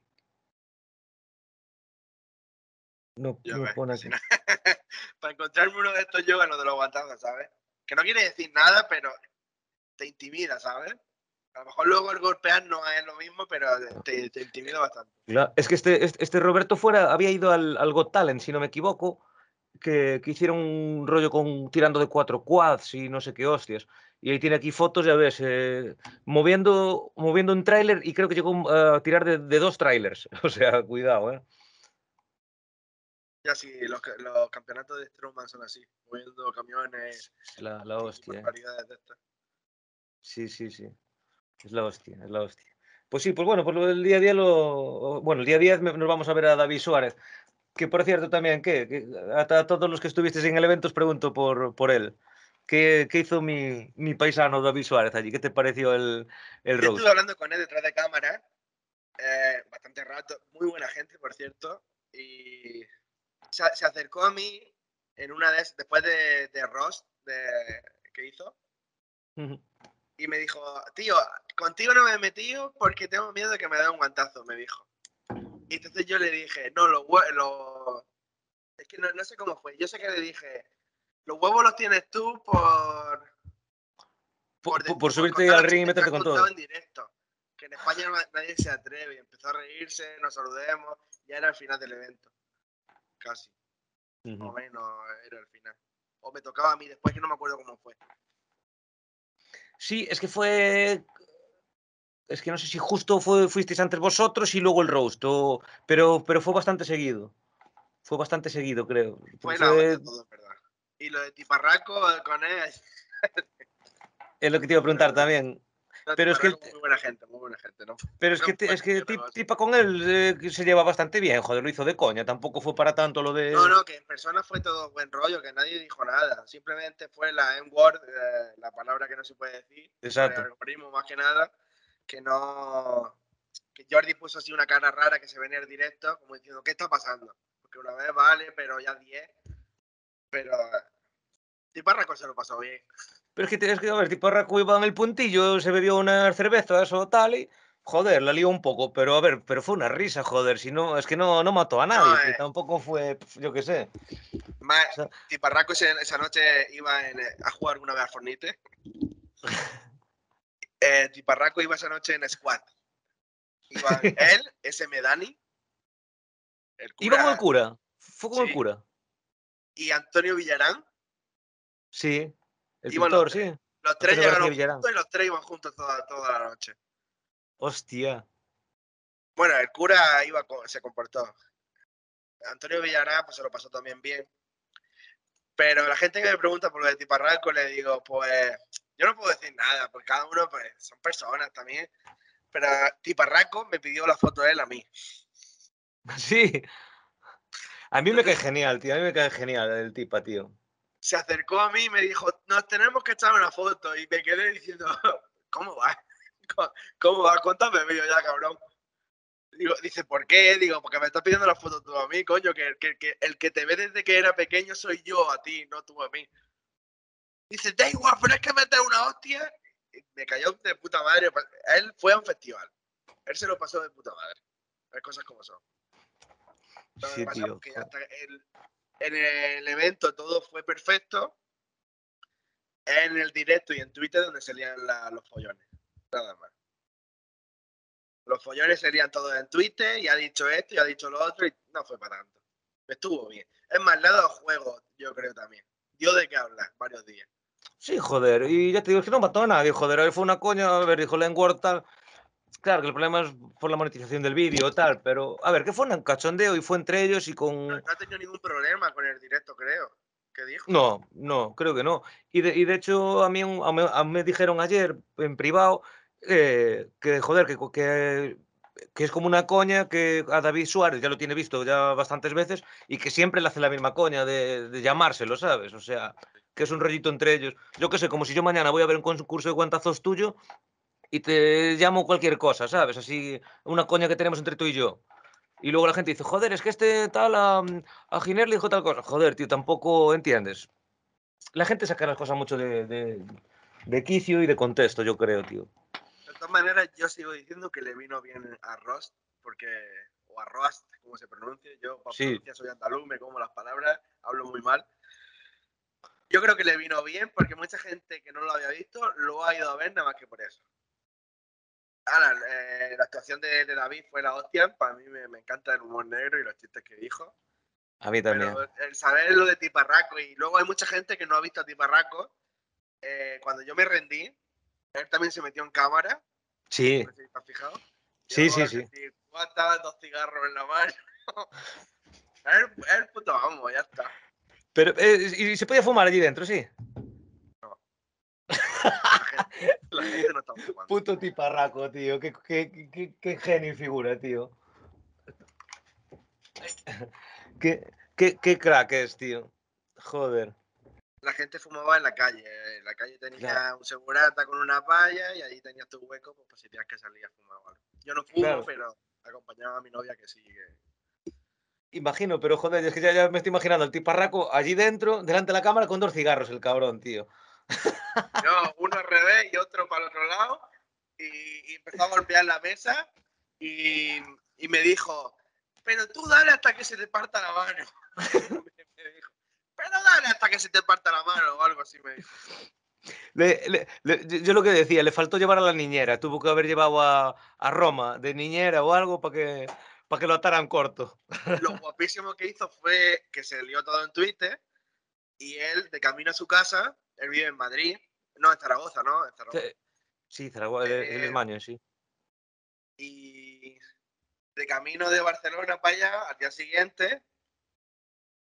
No, no ves, pone si aquí. no- Para encontrarme uno de estos yo gano de los guantazos, ¿sabes? Que no quiere decir nada, pero te intimida, ¿sabes? A lo mejor luego el golpear no es lo mismo, pero te, te intimida bastante. Claro, Es que este, este, este Roberto fuera, había ido al, al Got Talent, si no me equivoco, que, que hicieron un rollo con tirando de cuatro quads y no sé qué hostias. Y ahí tiene aquí fotos, ya ves, eh, moviendo, moviendo un tráiler y creo que llegó a tirar de, de dos trailers. O sea, cuidado, ¿eh? Ya sí, los, ca- los campeonatos de Strongman son así, moviendo camiones La, la hostia. ¿eh? de. Sí, sí, sí. Es la hostia, es la hostia. Pues sí, pues bueno, pues lo del día a día lo. Bueno, el día 10 me- nos vamos a ver a David Suárez. Que por cierto también, ¿qué? Que a, a todos los que estuvisteis en el evento os pregunto por, por él. ¿Qué, qué hizo mi, mi paisano David Suárez allí? ¿Qué te pareció el, el roast? estuve hablando con él detrás de cámara, eh, bastante rato, muy buena gente, por cierto, y se, se acercó a mí en una de es- después de, de Ross de, que hizo, Ujú. y me dijo, tío, contigo no me he metido porque tengo miedo de que me dé un guantazo, me dijo. Y entonces yo le dije, no, hue- los... Es que no, no sé cómo fue, yo sé que le dije, los huevos los tienes tú por... Por, de- por- por subirte al ring y meterte con todo. en directo. Que en España nadie se atreve. Empezó a reírse, nos saludemos. Ya era el final del evento. Casi. Más o menos era el final. O me tocaba a mí después, que no me acuerdo cómo fue. Sí, es que fue. Es que no sé si justo fue, fuisteis antes vosotros y luego el roast, o- pero, pero fue bastante seguido. Fue bastante seguido, creo. Fue Fue- la todo, verdad. Y lo de Tiparraco con él. es lo que te iba a preguntar también. no, Pero es que Muy buena gente, muy buena gente, ¿no? Pero es que, es que otra ti- cosa. Tipa con él eh, se lleva bastante bien, joder, lo hizo de coña, tampoco fue para tanto lo de... No, no, que en persona fue todo buen rollo, que nadie dijo nada. Simplemente fue la N-word, eh, la palabra que no se puede decir. Exacto. El algoritmo más que nada, que no. Que Jordi puso así una cara rara que se ve en el directo, como diciendo, ¿qué está pasando? Porque una vez vale, pero ya 10. Pero. Tiparraco se lo pasó bien. Pero es que tienes que ver, tipo Raku iba en el puntillo, se bebió unas cervezas o tal y... Joder, la lió un poco, pero a ver, pero fue una risa, joder, si no, es que no, no mató a nadie, que eh. tampoco fue, yo qué sé. Más, O sea- Tiparraco ese- esa noche iba en, eh, a jugar alguna vez a Fornite. Eh, Tiparraco iba esa noche en Squad. Iba él, ese Medani. El Iba con el cura, fue con el cura. Y Antonio Villarán. Sí, el pintor, los sí. Los tres Antonio llegaron Villarán. juntos y los tres iban juntos toda, toda la noche. Hostia. Bueno, el cura iba, se comportó. Antonio Villarán pues se lo pasó también bien. Pero la gente que me pregunta por lo de Tiparraco, le digo, pues yo no puedo decir nada, porque cada uno pues, son personas también. Pero Tiparraco me pidió la foto de él a mí. Sí. A mí me cae genial, tío. A mí me cae genial el tipa, tío. Se acercó a mí y me dijo, nos tenemos que echar una foto. Y me quedé diciendo, ¿cómo va? ¿Cómo- ¿Cómo va? Cuéntame vídeo ya, cabrón. Digo, dice, ¿por qué? Digo, porque me estás pidiendo la foto tú a mí, coño, que, que- que el que te ve desde que era pequeño soy yo a ti, no tú a mí. Dice, da igual, pero es que meter una hostia. Y me cayó de puta madre. Él fue a un festival. Él se lo pasó de puta madre. Las cosas como son. Sí, pasa tío. es que hasta el- en el evento todo fue perfecto. En el directo y en Twitter donde salían la- los follones. Nada más. Los follones serían todos en Twitter y ha dicho esto y ha dicho lo otro y no fue para tanto. Estuvo bien. Es más, le ha dado juego, yo creo también. Dio de qué hablar varios días. Sí, joder. Y ya te digo, es que no mató a nadie, joder. Ahí fue una coña, a ver, dijo Lengward tal. Claro que el problema es por la monetización del vídeo tal, pero a ver, que fue un cachondeo y fue entre ellos y No, con... no ha tenido ningún problema con el directo, creo. ¿Qué dijo? No, no, creo que no. Y de, y de hecho a mí, a mí- a mí me dijeron ayer en privado eh, que, joder, que, que, que es como una coña que a David Suárez ya lo tiene visto ya bastantes veces y que siempre le hace la misma coña de, de llamárselo, ¿sabes? O sea, que es un rollito entre ellos. Yo qué sé, como si yo mañana voy a ver un concurso de guantazos tuyo y te llamo cualquier cosa, ¿sabes? Así, una coña que tenemos entre tú y yo. Y luego la gente dice, joder, es que este tal a, a Giner le dijo tal cosa. Joder, tío, tampoco entiendes. La gente saca las cosas mucho de, de, de quicio y de contexto, yo creo, tío. De todas maneras, yo sigo diciendo que le vino bien a Rost, porque, o a Roast, como se pronuncie. Yo, para Sí. soy andaluz, me como las palabras, hablo muy mal. Yo creo que le vino bien porque mucha gente que no lo había visto lo ha ido a ver nada más que por eso. Ahora, eh, la actuación de, de David fue la hostia. Para mí me, me encanta el humor negro y los chistes que dijo. A mí también. Pero el saber lo de Tiparraco, y luego hay mucha gente que no ha visto a Tiparraco. eh, cuando yo me rendí, él también se metió en cámara. Sí, no sé si has fijado. Sí, sí, a sí. decir, "Tú estabas dos cigarros en la mano. el, el puto vamos, ya está. pero eh, ¿y se podía fumar allí dentro, sí? Gente, la gente no está. Puto tiparraco, tío. Qué, qué, qué, qué genio y figura, tío. Qué, qué, qué crack es, tío. Joder. La gente fumaba en la calle. En la calle tenía Claro. un segurata con una palla y ahí tenías tu hueco pues, por si tenías que salir a fumar. Yo no fumo, Claro. pero acompañaba a mi novia que sí. que- Imagino, pero joder, es que ya, ya me estoy imaginando el tiparraco allí dentro, delante de la cámara, con dos cigarros, el cabrón, tío. No, uno al revés y otro para el otro lado. Y, y empezó a golpear la mesa y, y me dijo, pero tú dale hasta que se te parta la mano. me dijo, pero dale hasta que se te parta la mano o algo así me dijo. Le- le- le- yo- lo que decía, le faltó llevar a la niñera. Tuvo que haber llevado a, a Roma de niñera o algo para que, para que lo ataran corto. Lo guapísimo que hizo fue que se lió todo en Twitter y él, de camino a su casa, él vive en Madrid, no, en Zaragoza, ¿no? En Zaragoza. Sí, Zaragoza, Eh, Esmaño, sí. Y de camino de Barcelona para allá, al día siguiente,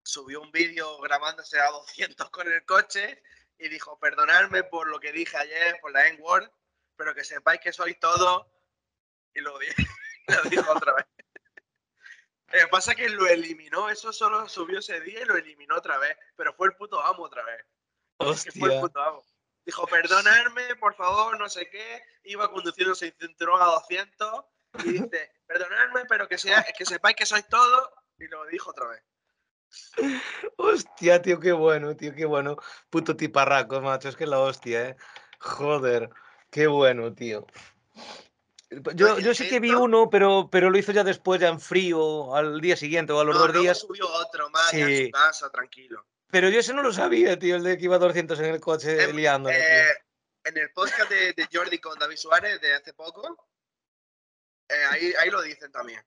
subió un vídeo grabándose a 200 con el coche y dijo, perdonadme por lo que dije ayer, por la N-word, pero que sepáis que sois todos. Y lo, lo dijo otra vez. Lo que pasa es que lo eliminó, eso solo subió ese día y lo eliminó otra vez, pero fue el puto amo otra vez. Es que fue el Hostia. puto amo. Dijo, perdonadme, por favor, no sé qué. Iba conduciendo sin cinturón a 200 y dice, perdonadme, pero que, sea, que sepáis que sois todos. Y lo dijo otra vez. Hostia, tío, qué bueno, tío, qué bueno. Puto tiparraco, macho, es que la hostia, eh. Joder, qué bueno, tío. Yo, yo sí que vi uno, pero, pero lo hizo ya después, ya en frío, al día siguiente o a los No, dos días. subió otro más Sí. su casa, tranquilo. Pero yo eso no lo sabía, tío, el de que iba a 200 en el coche Em. Eh, en el podcast de, de Jordi con David Suárez de hace poco, eh, ahí, ahí lo dicen también.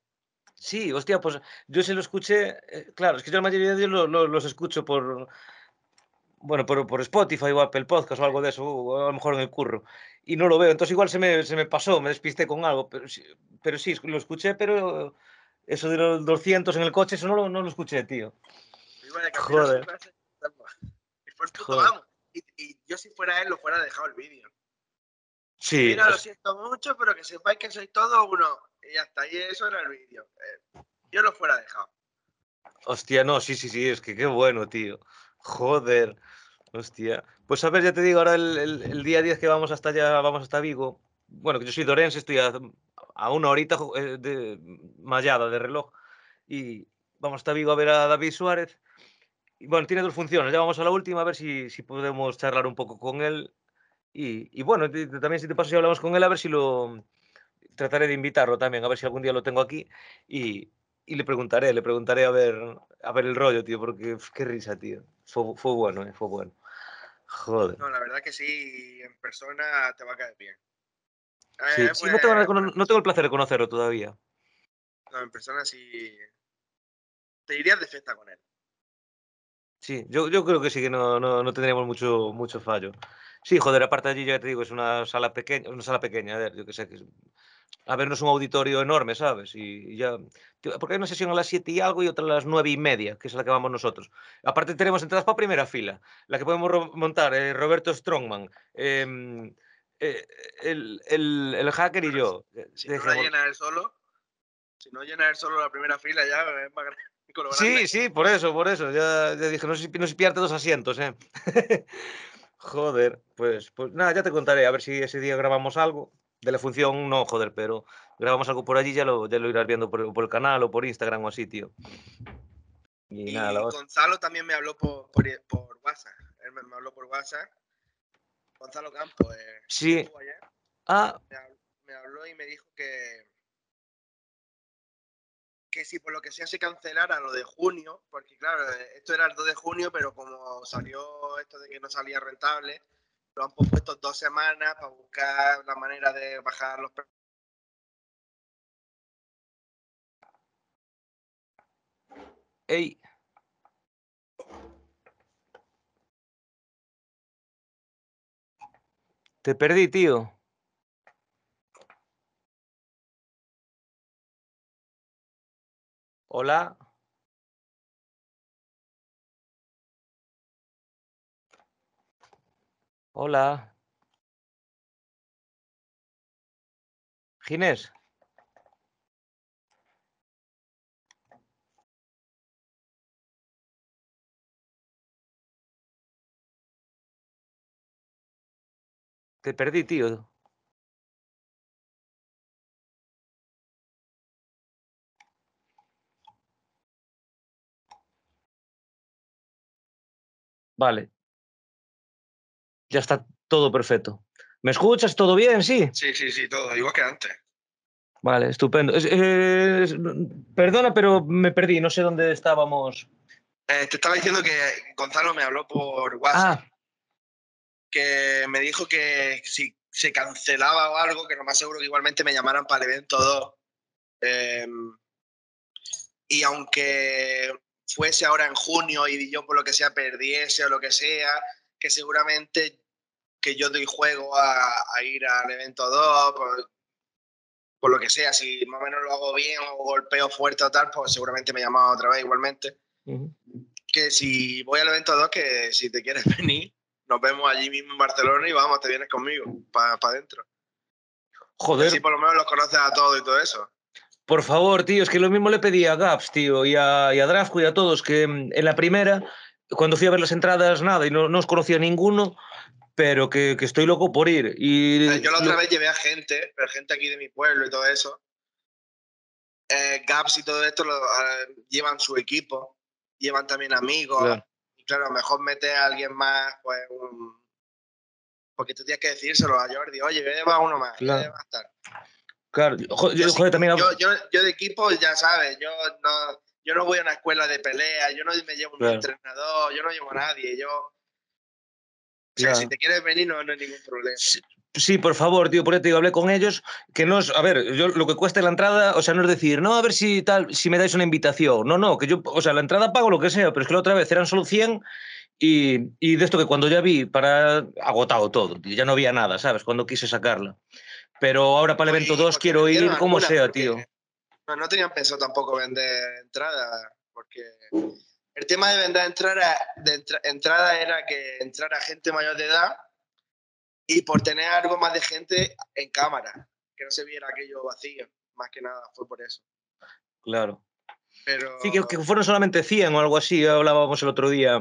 Sí, hostia, pues yo se lo escuché. eh, claro, es que yo la mayoría de ellos lo- lo- los escucho por. bueno, por, por Spotify o Apple Podcast o algo de eso, o a lo mejor en el curro, y no lo veo. Entonces igual se me, se me pasó, me despisté con algo, pero, sí- pero sí, lo escuché, pero eso de los 200 en el coche, eso no lo, no lo escuché, tío. Joder. Y fue el puto Joder. amo. Y, y yo si fuera él lo fuera dejado el vídeo. Sí, Mira, lo es- siento mucho, pero que sepáis que sois todos uno. Y ya está, y eso era el vídeo. Eh, yo lo fuera dejado. hostia, no, sí, sí, sí, es que qué bueno, tío. Joder, hostia. Pues a ver, ya te digo, ahora el, el- el día 10 que vamos hasta allá, vamos hasta Vigo. Bueno, que yo soy de Orense, estoy a, a una horita eh, de mallada de reloj. Y vamos hasta Vigo a ver a David Suárez. Bueno, tiene dos funciones. Ya vamos a la última, a ver si, si podemos charlar un poco con él. Y, y bueno, te- también si te paso si hablamos con él, a ver si lo... Trataré de invitarlo también, a ver si algún día lo tengo aquí. Y, y le preguntaré, le preguntaré a ver, a ver el rollo, tío, porque qué risa, tío. Fue, fue bueno, eh, fue bueno. Joder. No, la verdad que sí, en persona te va a caer bien. Sí, Eh, sí, no, tengo, pues, no tengo el placer de conocerlo todavía. no, en persona sí. Te irías de fiesta con él. Sí, yo, yo creo que sí que no, no, no tendríamos mucho, mucho fallo. Sí, joder, aparte allí ya te digo, es una sala pequeña, una sala pequeña, a ver, yo que sé que es- A ver, no es un auditorio enorme, ¿sabes? Y, y ya. Porque hay una sesión a las 7 y algo y otra a las 9 y media, que es la que vamos nosotros. Aparte tenemos entradas para primera fila, la que podemos montar, eh, Roberto Strongman, em, eh, el, el, el hacker y yo. eh, Si no la llena él solo, si no llena él solo la primera fila, ya es más grande. Sí, sí, por eso, por eso. Ya, ya dije, no sé, si- no sé pillarte dos asientos, ¿eh? joder, pues, pues nada, ya te contaré, a ver si ese día grabamos algo. De la función, no, joder, pero grabamos algo por allí, ya lo, ya lo irás viendo por, por el canal o por Instagram o así, tío. Y, Y nada. Gonzalo también me habló por, por, por WhatsApp. Él me, habló por WhatsApp. Gonzalo Campos. eh, Sí. ayer, Ah, me habló y me dijo que que si por lo que sea se cancelara lo de junio, porque claro, esto era el 2 de junio, pero como salió esto de que no salía rentable, lo han pospuesto dos semanas para buscar la manera de bajar los precios. ey. Te perdí, tío. Hola. Hola. Ginés. Te perdí, tío. Vale. Ya está todo perfecto. ¿Me escuchas? ¿Todo bien? Sí. Sí, sí, sí, todo, igual que antes. Vale, estupendo. Es- es- perdona, pero me perdí. No sé dónde estábamos. Eh, te estaba diciendo que Gonzalo me habló por WhatsApp, Ah, que me dijo que si se cancelaba o algo, que lo más seguro que igualmente me llamaran para el evento 2. Em, y aunque fuese ahora en junio y yo por lo que sea perdiese o lo que sea, que seguramente que yo doy juego a, a ir al evento 2, por, por lo que sea, si más o menos lo hago bien o golpeo fuerte o tal, pues seguramente me llaman otra vez igualmente. Que si voy al evento 2, que si te quieres venir, nos vemos allí mismo en Barcelona y vamos, te vienes conmigo, para adentro. joder, Así por lo menos los conoces a todos y todo eso. Por favor, tío. Es que lo mismo le pedí a Gaps, tío, y a, y a Drafco y a todos, que mm, en la primera, cuando fui a ver las entradas, nada, y no, no os conocía ninguno, pero que, que estoy loco por ir. Y Yo la otra lo- vez llevé a gente, pero gente aquí de mi pueblo y todo eso. Eh, Gaps y todo esto lo, eh, llevan su equipo, llevan también amigos. Claro. Y claro, mejor meter a alguien más, pues un... Porque tú tienes que decírselo a Jordi, oye, lleva uno más, Claro. lleva tal. Claro, yo- Yo, sí- también yo, yo, yo de equipo, ya sabes, yo no, yo no voy a una escuela de pelea, yo no me llevo un Claro. entrenador, yo no llevo a nadie, yo... O sea, Claro. si te quieres venir no, no hay ningún problema. Sí, Sí, por favor, tío, por eso te digo, hablé con ellos, que no es, a ver, yo lo que cuesta la entrada, o sea, no es decir, no, a ver si tal, si me dais una invitación, no, no, que yo, o sea, la entrada pago lo que sea, pero es que la otra vez eran solo 100 Y, y, de esto que cuando ya vi, para agotado todo, tío, ya no había nada, ¿sabes? Cuando quise sacarla. Pero ahora para el evento 2 quiero ir como sea, tío. No, no tenían pensado tampoco vender entrada, porque el tema de vender entrada, de entrada era que entrara gente mayor de edad y por tener algo más de gente en cámara, que no se viera aquello vacío, más que nada, fue por eso. Claro. Pero... Sí, que, que fueron solamente 100 o algo así, hablábamos el otro día,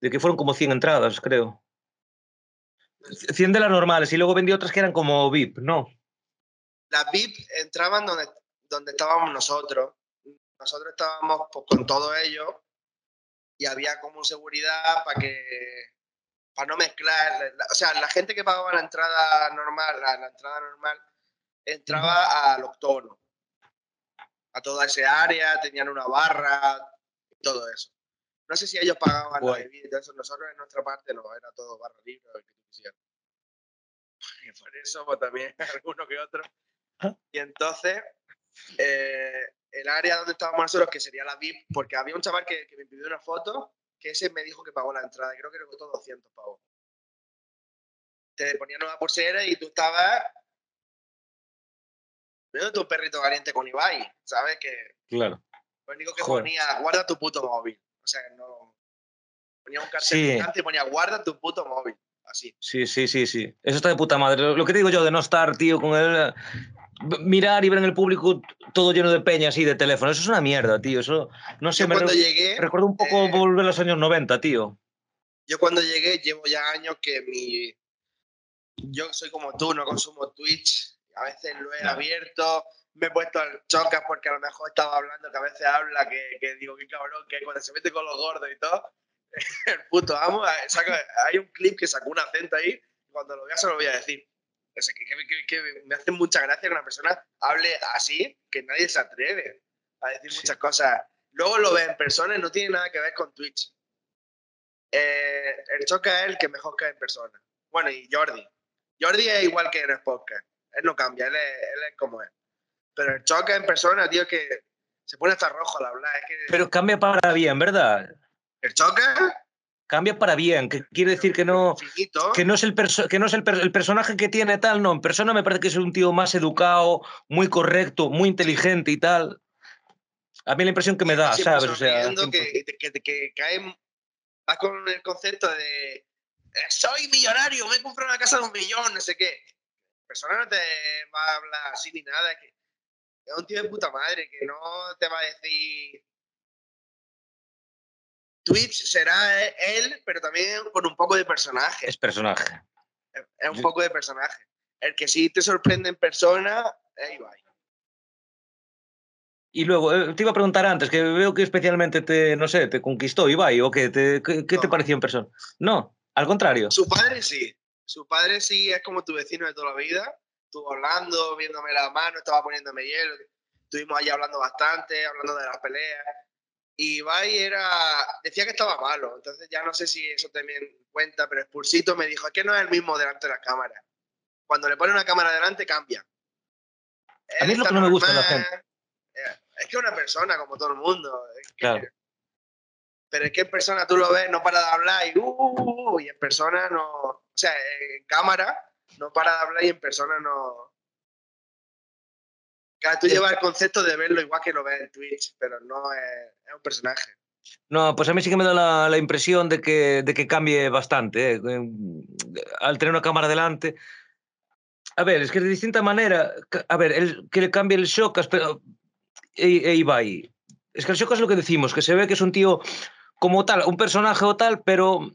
de que fueron como 100 entradas, creo. 100 de las normales y luego vendí otras que eran como VIP, ¿no? Las VIP entraban donde, donde estábamos nosotros. Nosotros estábamos pues, con todo ello y había como seguridad para que para no mezclar, o sea, la gente que pagaba la entrada normal, la, entrada normal, entraba al octono, a toda esa área, tenían una barra y todo eso. No sé si ellos pagaban la bebida, eso nosotros en nuestra parte no, era todo barra libre, lo que quisieran. Y por eso pues, también alguno que otro. Y entonces, eh, el área donde estábamos nosotros, que sería la VIP, porque había un chaval que, me pidió una foto, que ese me dijo que pagó la entrada, creo que le costó 200 pavos. Te ponían una pulsera y tú estabas viendo tu perrito caliente con Ibai, ¿sabes? Que claro. Lo único que ponía, guarda tu puto móvil. O sea, no. Ponía un cartel y ponía, guarda tu puto móvil. Así. Sí, sí, sí, sí. Eso está de puta madre. Lo que te digo yo de no estar, tío, con él mirar y ver en el público todo lleno de peñas y de teléfono. Eso es una mierda, tío. Eso, no sé, me cuando llegué, recuerdo un poco eh, volver a los años 90, tío. Yo cuando llegué llevo ya años que mi... Yo soy como tú, no consumo Twitch. A veces lo he abierto, me he puesto al chocas porque a lo mejor estaba hablando, que a veces habla, que, que digo, qué cabrón, que cuando se mete con los gordos y todo, el puto amo, hay un clip que sacó un acento ahí, cuando lo vea se lo voy a decir que, me hace mucha gracia que una persona hable así, que nadie se atreve a decir muchas cosas. Luego lo ve en persona y no tiene nada que ver con Twitch. Eh, el Choca es el que mejor cae en persona. Bueno, y Jordi. Jordi es igual que en el podcast. Él no cambia, él es, como es. Pero el Choca en persona, tío, que se pone hasta rojo al hablar. Pero cambia para bien, ¿verdad? ¿El Choca? cambia para bien, que quiere decir que no, que no es, el, que no es el, personaje que tiene tal, no, en persona me parece que es un tío más educado, muy correcto, muy inteligente y tal. A mí la impresión que me da, ¿sabes? O sea, que, que, que, cae, vas con el concepto de eh, soy millonario, me he comprado una casa de un millón, no sé qué. La persona no te va a hablar así ni nada, es que es un tío de puta madre, que no te va a decir Twitch será él, pero también con un poco de personaje. Es personaje. Es un poco de personaje. El que sí te sorprende en persona es Ibai. Y luego, eh, te iba a preguntar antes, que veo que especialmente te, no sé, te conquistó Ibai, o qué te, qué, te pareció en persona. No, al contrario. Su padre sí. Su padre sí es como tu vecino de toda la vida. Estuvo hablando, viéndome la mano, estaba poniéndome hielo. Estuvimos ahí hablando bastante, hablando de las peleas y Ibai era, decía que estaba malo, entonces ya no sé si eso también cuenta, pero Expulsito me dijo, es que no es el mismo delante de la cámara. Cuando le pone una cámara delante, cambia. a mí es lo que no me gusta la gente. Eh, es que una persona, como todo el mundo. claro. Pero es que en persona tú lo ves, no para de hablar y, uh, uh, uh, y en persona no. O sea, en cámara no para de hablar y en persona no, tú llevas el concepto de verlo igual que lo ves en Twitch, pero no es, un personaje. No, pues a mí sí que me da la, impresión de que, de que cambie bastante. ¿eh? Al tener una cámara delante. A ver, es que de distinta manera. A ver, el, que le cambie el shock, pero. E, e Ibai. Es que el shock es lo que decimos, que se ve que es un tío como tal, un personaje o tal, pero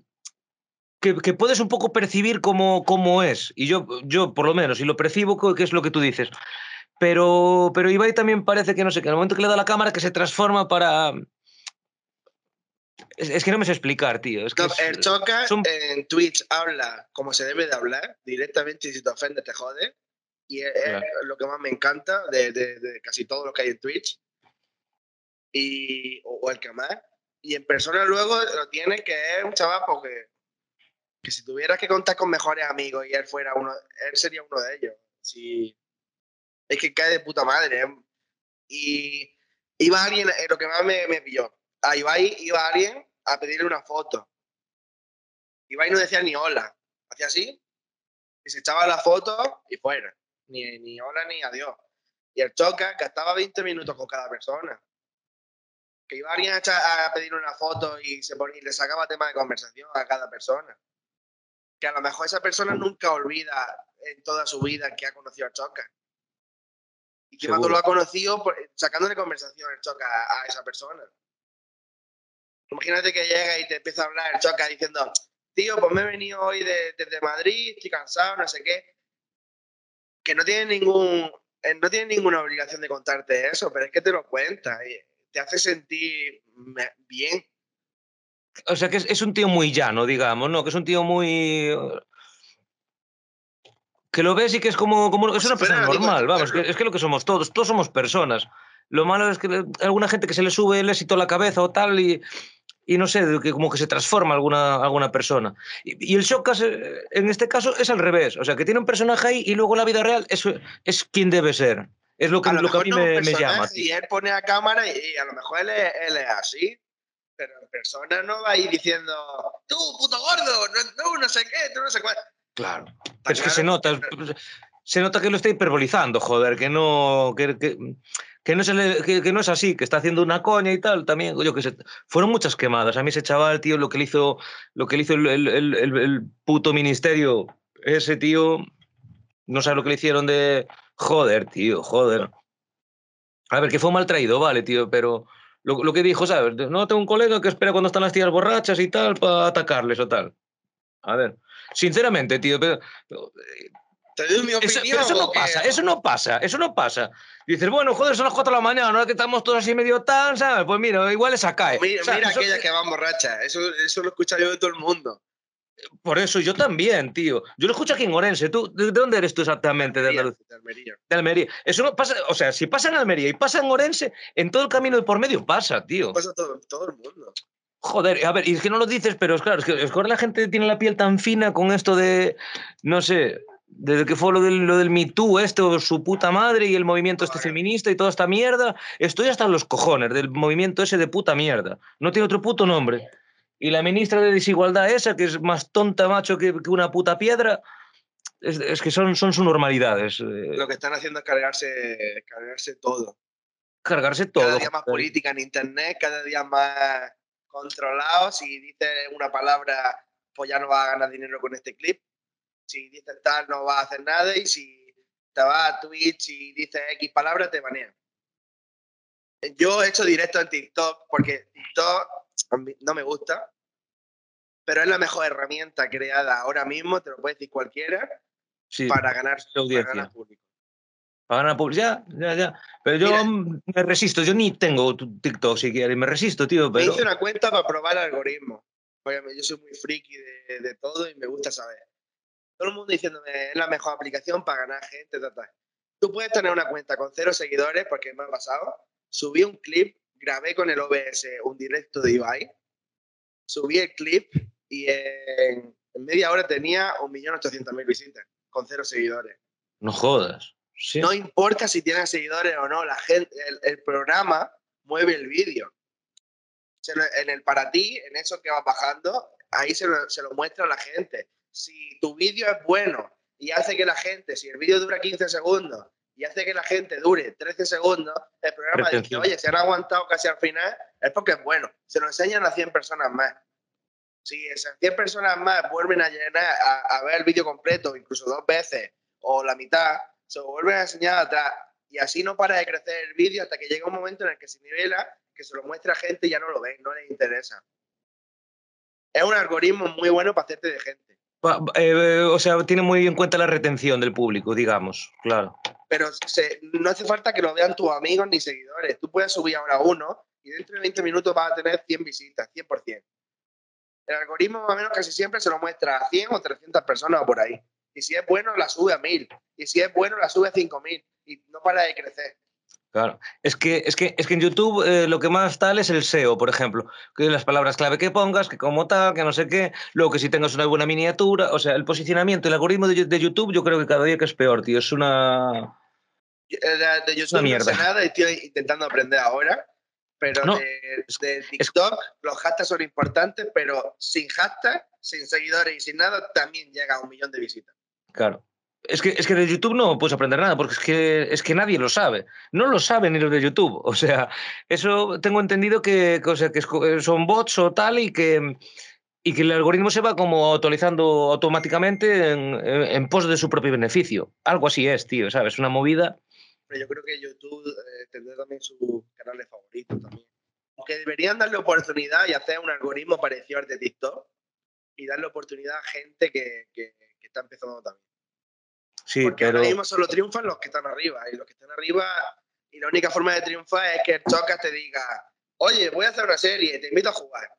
que, que, puedes un poco percibir cómo, cómo es. Y yo, yo, por lo menos, y lo percibo, que es lo que tú dices. Pero, pero Ibai también parece que, no sé, que en el momento que le da la cámara que se transforma para... Es, que no me sé explicar, tío. Es que el Choca en Twitch habla como se debe de hablar, directamente, y si te ofende te jode. Y es, lo que más me encanta de, de, casi todo lo que hay en Twitch. Y, o, el que más. Y en persona luego lo tiene que es un chaval porque que si tuvieras que contar con mejores amigos y él fuera uno, él sería uno de ellos. Si, es que cae de puta madre. ¿eh? Y iba alguien, eh, lo que más me, me pilló, a Ibai iba alguien a pedirle una foto. Iba y no decía ni hola. Hacía así y se echaba la foto y fuera. Ni, ni hola ni adiós. Y el choca gastaba 20 minutos con cada persona. Que iba alguien a, echa- a pedir una foto y, se ponía, y le sacaba tema de conversación a cada persona. Que a lo mejor esa persona nunca olvida en toda su vida que ha conocido al choca. Y que cuando lo ha conocido, por- sacándole conversación el choca a, a esa persona. Imagínate que llega y te empieza a hablar el choca diciendo, tío, pues me he venido hoy de- desde Madrid, estoy cansado, no sé qué. Que no tiene ningún, eh, no tiene ninguna obligación de contarte eso, pero es que te lo cuenta y te hace sentir bien. O sea, que es, es un tío muy llano, digamos, ¿no? Que es un tío muy... Que lo ves y que es como... como es si una persona normal, vamos, que, es que lo que somos todos, todos somos personas. Lo malo es que le- alguna gente que se le sube el éxito a la cabeza o tal y, y no sé, que como que se transforma alguna, alguna persona. Y, y el Shockas, eh, en este caso, es al revés. O sea, que tiene un personaje ahí y luego la vida real es, es quien debe ser. Es lo que A lo lo que a mí no me, me llama. Y él pone a cámara y, y a lo mejor él es, él es así. Pero en persona no va a ir diciendo, tú, puto gordo, no, no, no sé qué, tú no sé cuál. Claro. Es que se nota, se nota que lo está hiperbolizando, joder, que no, que, que- que no, le- que, que no es así, que está haciendo una coña y tal, también, yo que sé, fueron muchas quemadas. A mí ese chaval, tío, lo que le hizo, lo que le hizo el- el- el- el puto ministerio, ese tío, no sabe lo que le hicieron de, joder, tío, joder. A ver, que fue mal traído, vale, tío, pero lo, lo que dijo, ¿sabes? No, tengo un colega que espera cuando están las tías borrachas y tal para atacarles o tal. A ver, sinceramente, tío, pero, pero, Te doy mi eso, opinión. pero eso no pasa, eso no pasa, eso no pasa. Dices, bueno, joder, son las 4 de la mañana, ahora que estamos todos así medio tan, ¿sabes? Pues mira, igual esa cae. Mira, O sea, mira eso- aquellas que van borrachas. Eso, eso lo escucha yo de todo el mundo. Por eso yo también, tío. Yo lo escucho aquí en Orense. ¿Tú, ¿De de dónde eres tú exactamente? De Almería, de Almería. De Almería. Eso no pasa, o sea, si pasa en Almería y pasa en Orense, en todo el camino de por medio pasa, tío. Pasa todo, todo el mundo. Joder, a ver, y es que no lo dices, pero es claro, es que, es que la gente tiene la piel tan fina con esto de, no sé, desde que fue lo del, lo del Me Too, esto, su puta madre y el movimiento este feminista y toda esta mierda, estoy hasta los cojones del movimiento ese de puta mierda. No tiene otro puto nombre. Y la ministra de Desigualdad esa, que es más tonta, macho, que, que una puta piedra, es, es que son, son sus normalidades. eh, Lo que están haciendo es cargarse, cargarse todo. cargarse todo. cada día más política en internet, cada día más controlado. Si dices una palabra, pues ya no vas a ganar dinero con este clip. Si dices tal, no vas a hacer nada. Y si te vas a Twitch y dices X palabras, te banean. Yo he hecho directo en TikTok porque TikTok no me gusta, pero es la mejor herramienta creada ahora mismo, te lo puede decir cualquiera, Sí, para ganar, para audiencia. ganar público. Para ganar publicidad, ya, ya. Pero yo Mira. me resisto, yo ni tengo TikTok si quieres, me resisto, tío, Me pero... hice una cuenta para probar el algoritmo. Porque yo soy muy friki de, de todo y me gusta saber. Todo el mundo diciéndome es la mejor aplicación para ganar gente. ta, ta". Tú puedes tener una cuenta con cero seguidores, porque me ha pasado. Subí un clip, grabé con el OBS un directo de Ibai. Subí el clip y en, en media hora tenía 1.800.000 visitas, con cero seguidores. No jodas. Sí. No importa si tienes seguidores o no, la gente, el, el programa mueve el vídeo. En el para ti, en eso que va bajando, ahí se lo, se lo muestra a la gente. Si tu vídeo es bueno y hace que la gente, si el vídeo dura 15 segundos y hace que la gente dure 13 segundos, el programa dice, oye, se han aguantado casi al final, es porque es bueno. Se lo enseñan a 100 personas más. Si esas 100 personas más vuelven a llenar, a, a ver el vídeo completo, incluso dos veces, o la mitad, se lo vuelven a enseñar atrás. Y así no para de crecer el vídeo hasta que llega un momento en el que se nivela, que se lo muestra a gente y ya no lo ven, no les interesa. Es un algoritmo muy bueno para hacerte de gente. Eh, o sea, tiene muy en cuenta la retención del público, digamos, claro. Pero se- no hace falta que lo vean tus amigos ni seguidores. Tú puedes subir ahora uno y dentro de 20 minutos vas a tener 100 visitas, 100%. El algoritmo más o menos casi siempre se lo muestra a 100 o 300 personas o por ahí. Y si es bueno, la sube a 1000. Y si es bueno, la sube a 5000. Y no para de crecer. Claro. Es que, es que, es que en YouTube eh, lo que más tal es el SEO, por ejemplo. Que las palabras clave que pongas, que como tal, que no sé qué. Luego que si tengas una buena miniatura. O sea, el posicionamiento, el algoritmo de, de YouTube, yo creo que cada día que es peor, tío. Es una. Yo, eh, De, YouTube no mierda. sé nada y estoy intentando aprender ahora. Pero No, de, de TikTok, los hashtags son importantes, pero sin hashtag, sin seguidores y sin nada, también llega a un millón de visitas. Claro. Es que, es que de YouTube no puedes aprender nada, porque es que, es que nadie lo sabe. No lo saben ni los de YouTube. O sea, eso tengo entendido que, que, o sea, que eh, son bots o tal y que, y que el algoritmo se va como actualizando automáticamente en, en, en pos de su propio beneficio. Algo así es, tío, ¿sabes? Una movida. Pero yo creo que YouTube eh, tendrá también sus canales favoritos también. Aunque deberían darle oportunidad y hacer un algoritmo parecido al de TikTok y darle oportunidad a gente que, que- que está empezando también. Sí, Porque pero. ahora mismo solo triunfan los que están arriba. Y los que están arriba, y la única forma de triunfar es que el Chocas te diga, oye, voy a hacer una serie, te invito a jugar.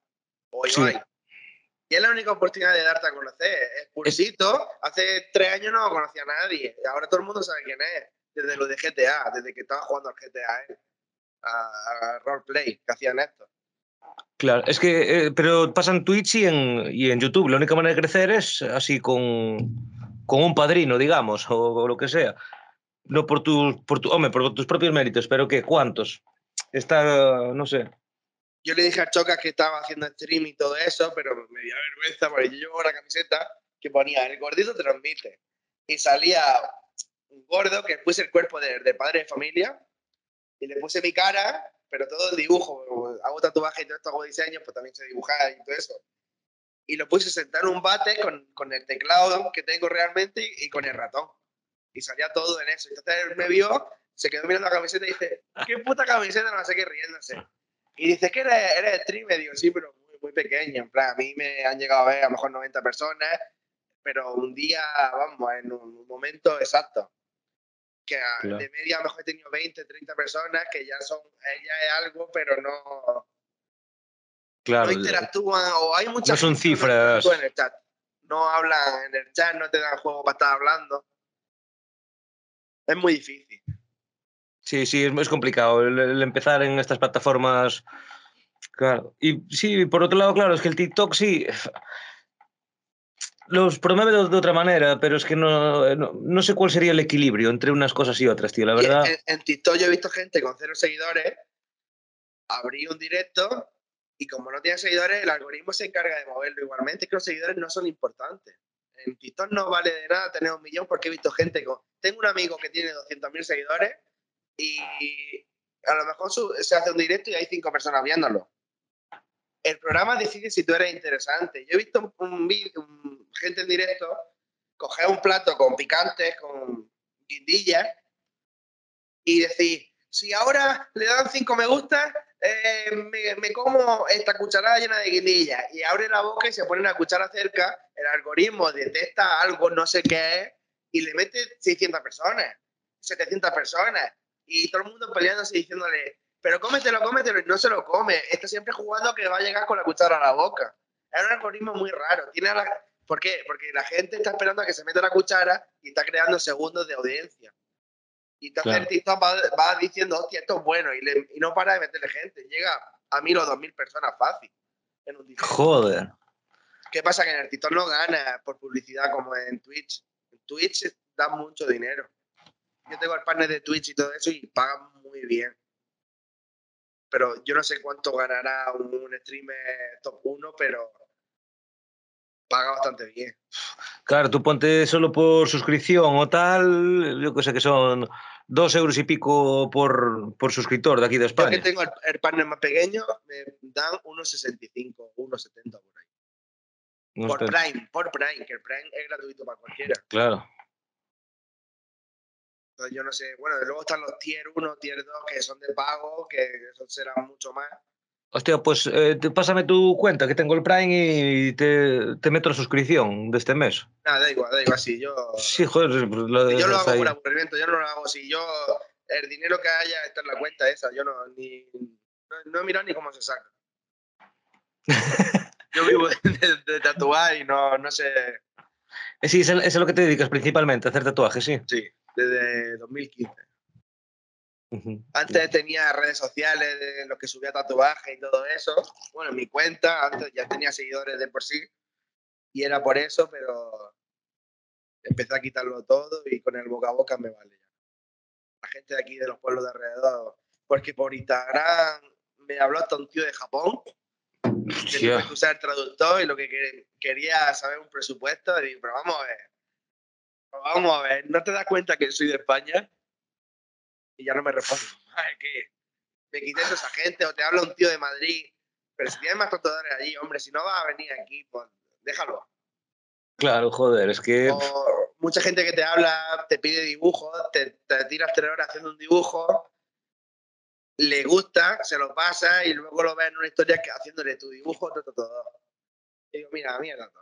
O Sí. Y es la única oportunidad de darte a conocer. Es Pulsito, hace tres años no conocía a nadie. Ahora todo el mundo sabe quién es. Desde lo de GTA, desde que estaba jugando al GTA, él, a, a roleplay, que hacían esto. Claro, es que, eh, pero pasa en Twitch y en, y en YouTube. La única manera de crecer es así con, con un padrino, digamos, o, o lo que sea. No por tus, por tu, hombre, por tus propios méritos, pero ¿qué? ¿Cuántos? Está, no sé. Yo le dije a Chocas que estaba haciendo stream y todo eso, pero me dio vergüenza porque yo llevo una camiseta que ponía el gordito transmite. Y salía un gordo que puse el cuerpo de, de padre de familia y le puse mi cara, pero todo el dibujo. Hago tatuaje y todo esto, hago diseño, pues también sé dibujar y todo eso. Y lo puse sentado en un bate con, con el teclado que tengo realmente y, y con el ratón. Y salía todo en eso. Entonces él me vio, se quedó mirando la camiseta y dice, ¿qué puta camiseta? No sé qué, riéndose. Y dice que eres, eres streamer. Digo, sí, pero muy, muy pequeño. En plan, a mí me han llegado a ver a lo mejor 90 personas, pero un día, vamos, en un momento exacto. Que Claro. de media a lo mejor he tenido 20, 30 personas que ya son, ya es algo, pero no, Claro, no interactúan o hay muchas No son cifras. en el chat. No hablan en el chat, no te dan juego para estar hablando. Es muy difícil. sí, sí, es, es complicado el, el empezar en estas plataformas. Claro. Y sí, por otro lado, claro, es que el TikTok sí. Los promueve de, de otra manera, pero es que no, no, no sé cuál sería el equilibrio entre unas cosas y otras, tío. La verdad. En, en TikTok yo he visto gente con cero seguidores abrir un directo y como no tiene seguidores, el algoritmo se encarga de moverlo igualmente. Es que los seguidores no son importantes. En TikTok no vale de nada tener un millón porque he visto gente con... Tengo un amigo que tiene 200.000 seguidores y a lo mejor se hace un directo y hay cinco personas viéndolo. El programa decide si tú eres interesante. Yo he visto un, vi- un- gente en directo coger un plato con picantes, con guindillas y decir, si ahora le dan cinco me gusta, eh, me, me como esta cucharada llena de guindillas y abre la boca y se pone una cuchara cerca, el algoritmo detecta algo, no sé qué es, y le mete 600 personas, 700 personas, y todo el mundo peleándose diciéndole, pero cómetelo, cómetelo, y no se lo come, está siempre jugando que va a llegar con la cuchara a la boca. Es un algoritmo muy raro. Tiene la... ¿Por qué? Porque la gente está esperando a que se meta la cuchara y está creando segundos de audiencia. Y entonces Claro. el TikTok va, va diciendo, hostia, esto es bueno, y, le- y no para de meterle gente. Llega a mil o dos mil personas fácil en un. Joder. ¿Qué pasa? Que en el TikTok no gana por publicidad como en Twitch. En Twitch da mucho dinero. Yo tengo el partner de Twitch y todo eso y pagan muy bien. Pero yo no sé cuánto ganará un streamer top 1, pero paga bastante bien. Claro, tú ponte solo por suscripción o tal, yo que sé que son dos euros y pico por, por suscriptor de aquí de Yo que España. tengo el, el partner más pequeño, me dan unos 65, unos 70 por ahí. No Por Prime, por Prime, que el Prime es gratuito para cualquiera. Claro. Entonces yo no sé, bueno, luego están los tier 1, tier 2, que son de pago, que eso será mucho más. Hostia, pues eh, te- pásame tu cuenta, que tengo el Prime y te, te meto la suscripción de este mes. Nada, da igual, da igual, si yo, Sí, joder, pues lo yo lo hago ahí. por aburrimiento, yo no lo hago, si yo, el dinero que haya está en la cuenta esa, yo no, ni, no, no he mirado ni cómo se saca. Yo vivo de, de- de tatuar y no, no sé, Sí, es, el- es lo que te dedicas principalmente, a hacer tatuajes, sí. sí, desde 2015. Antes tenía redes sociales de los que subía tatuajes y todo eso. Bueno, mi cuenta, antes ya tenía seguidores de por sí. Y era por eso, pero empecé a quitarlo todo y con el boca a boca me vale ya. La gente de aquí, de los pueblos de alrededor. Porque por Instagram me habló hasta un tío de Japón. Que tuve que usar traductor y lo que quer- quería saber un presupuesto. Y pero vamos a ver. Vamos a ver, ¿no te das cuenta que soy de España? Y ya no me responde. Ay, que me quité esa gente o te habla un tío de Madrid. Pero si tienes más tatuadores allí, hombre, si no vas a venir aquí, pues déjalo. Claro, joder, es que. O mucha gente que te habla, te pide dibujos, te, te tiras tres horas haciendo un dibujo, le gusta, se lo pasa y luego lo ves en una historia que haciéndole tu dibujo otro tatuador. Y digo, mira, mierda. no.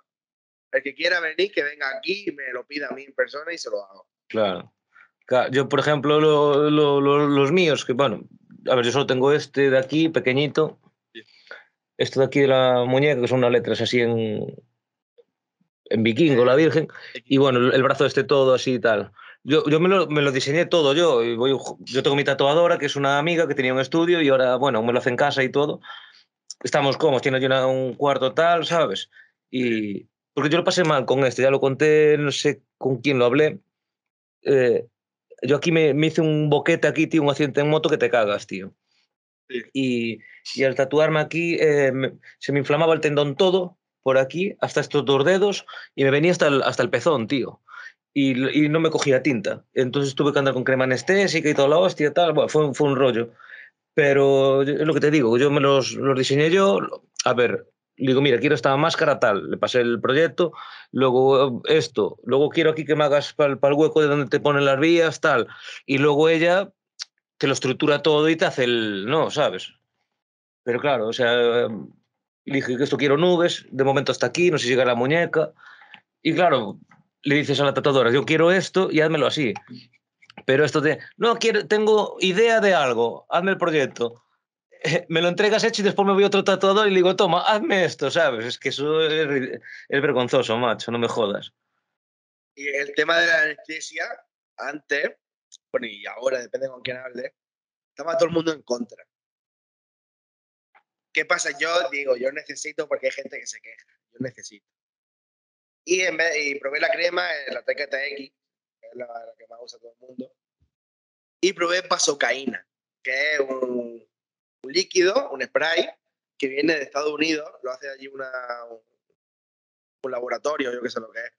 El que quiera venir, que venga aquí y me lo pida a mí en persona y se lo hago. Claro. Yo, por ejemplo, lo- lo- lo- los míos, que bueno, a ver, yo solo tengo este de aquí, pequeñito. Sí. Esto de aquí de la muñeca, que son unas letras así en, en vikingo, la Virgen. Y bueno, el, brazo este todo así y tal. Yo, yo me, lo, me lo diseñé todo yo. y voy, yo tengo mi tatuadora, que es una amiga que tenía un estudio y ahora, bueno, me lo hace en casa y todo. Estamos cómodos, tiene una- un cuarto tal, ¿sabes? Y porque yo lo pasé mal con este, ya lo conté, no sé con quién lo hablé. Eh, yo aquí me, me hice un boquete aquí, tío, un accidente en moto que te cagas, tío. Sí. Y, y al tatuarme aquí eh, me- se me inflamaba el tendón todo por aquí, hasta estos dos dedos, y me venía hasta el, hasta el pezón, tío. Y, y no me cogía tinta. Entonces tuve que andar con crema anestésica y toda la hostia, tal. Bueno, fue, un- fue un rollo. Pero es lo que te digo, yo me los, los diseñé yo. A ver, le digo, mira, quiero esta máscara tal. Le pasé el proyecto, luego eh, esto, luego quiero aquí que me hagas para el hueco de donde te ponen las vías, tal. Y luego ella te lo estructura todo y te hace el. No, ¿sabes? Pero claro, o sea, le dije que esto quiero nubes, de momento hasta aquí, no sé si llega la muñeca. Y claro, le dices a la tatuadora, yo quiero esto y házmelo así. Pero esto de, no, quiero, tengo idea de algo, hazme el proyecto. Me lo entregas hecho y después me voy a otro tatuador y le digo, toma, hazme esto, ¿sabes? Es que eso es, es vergonzoso, macho, no me jodas. Y el tema de la anestesia, antes, bueno, y ahora, depende con quién hable, estaba todo el mundo en contra. ¿Qué pasa? Yo digo, yo necesito porque hay gente que se queja. Yo necesito. Y, en vez, y probé la crema, eh, la TKTX, que es la, la que más usa todo el mundo. Y probé pasocaína, que es un, un líquido, un spray, que viene de Estados Unidos, lo hace allí una, un, un laboratorio, yo qué sé lo que es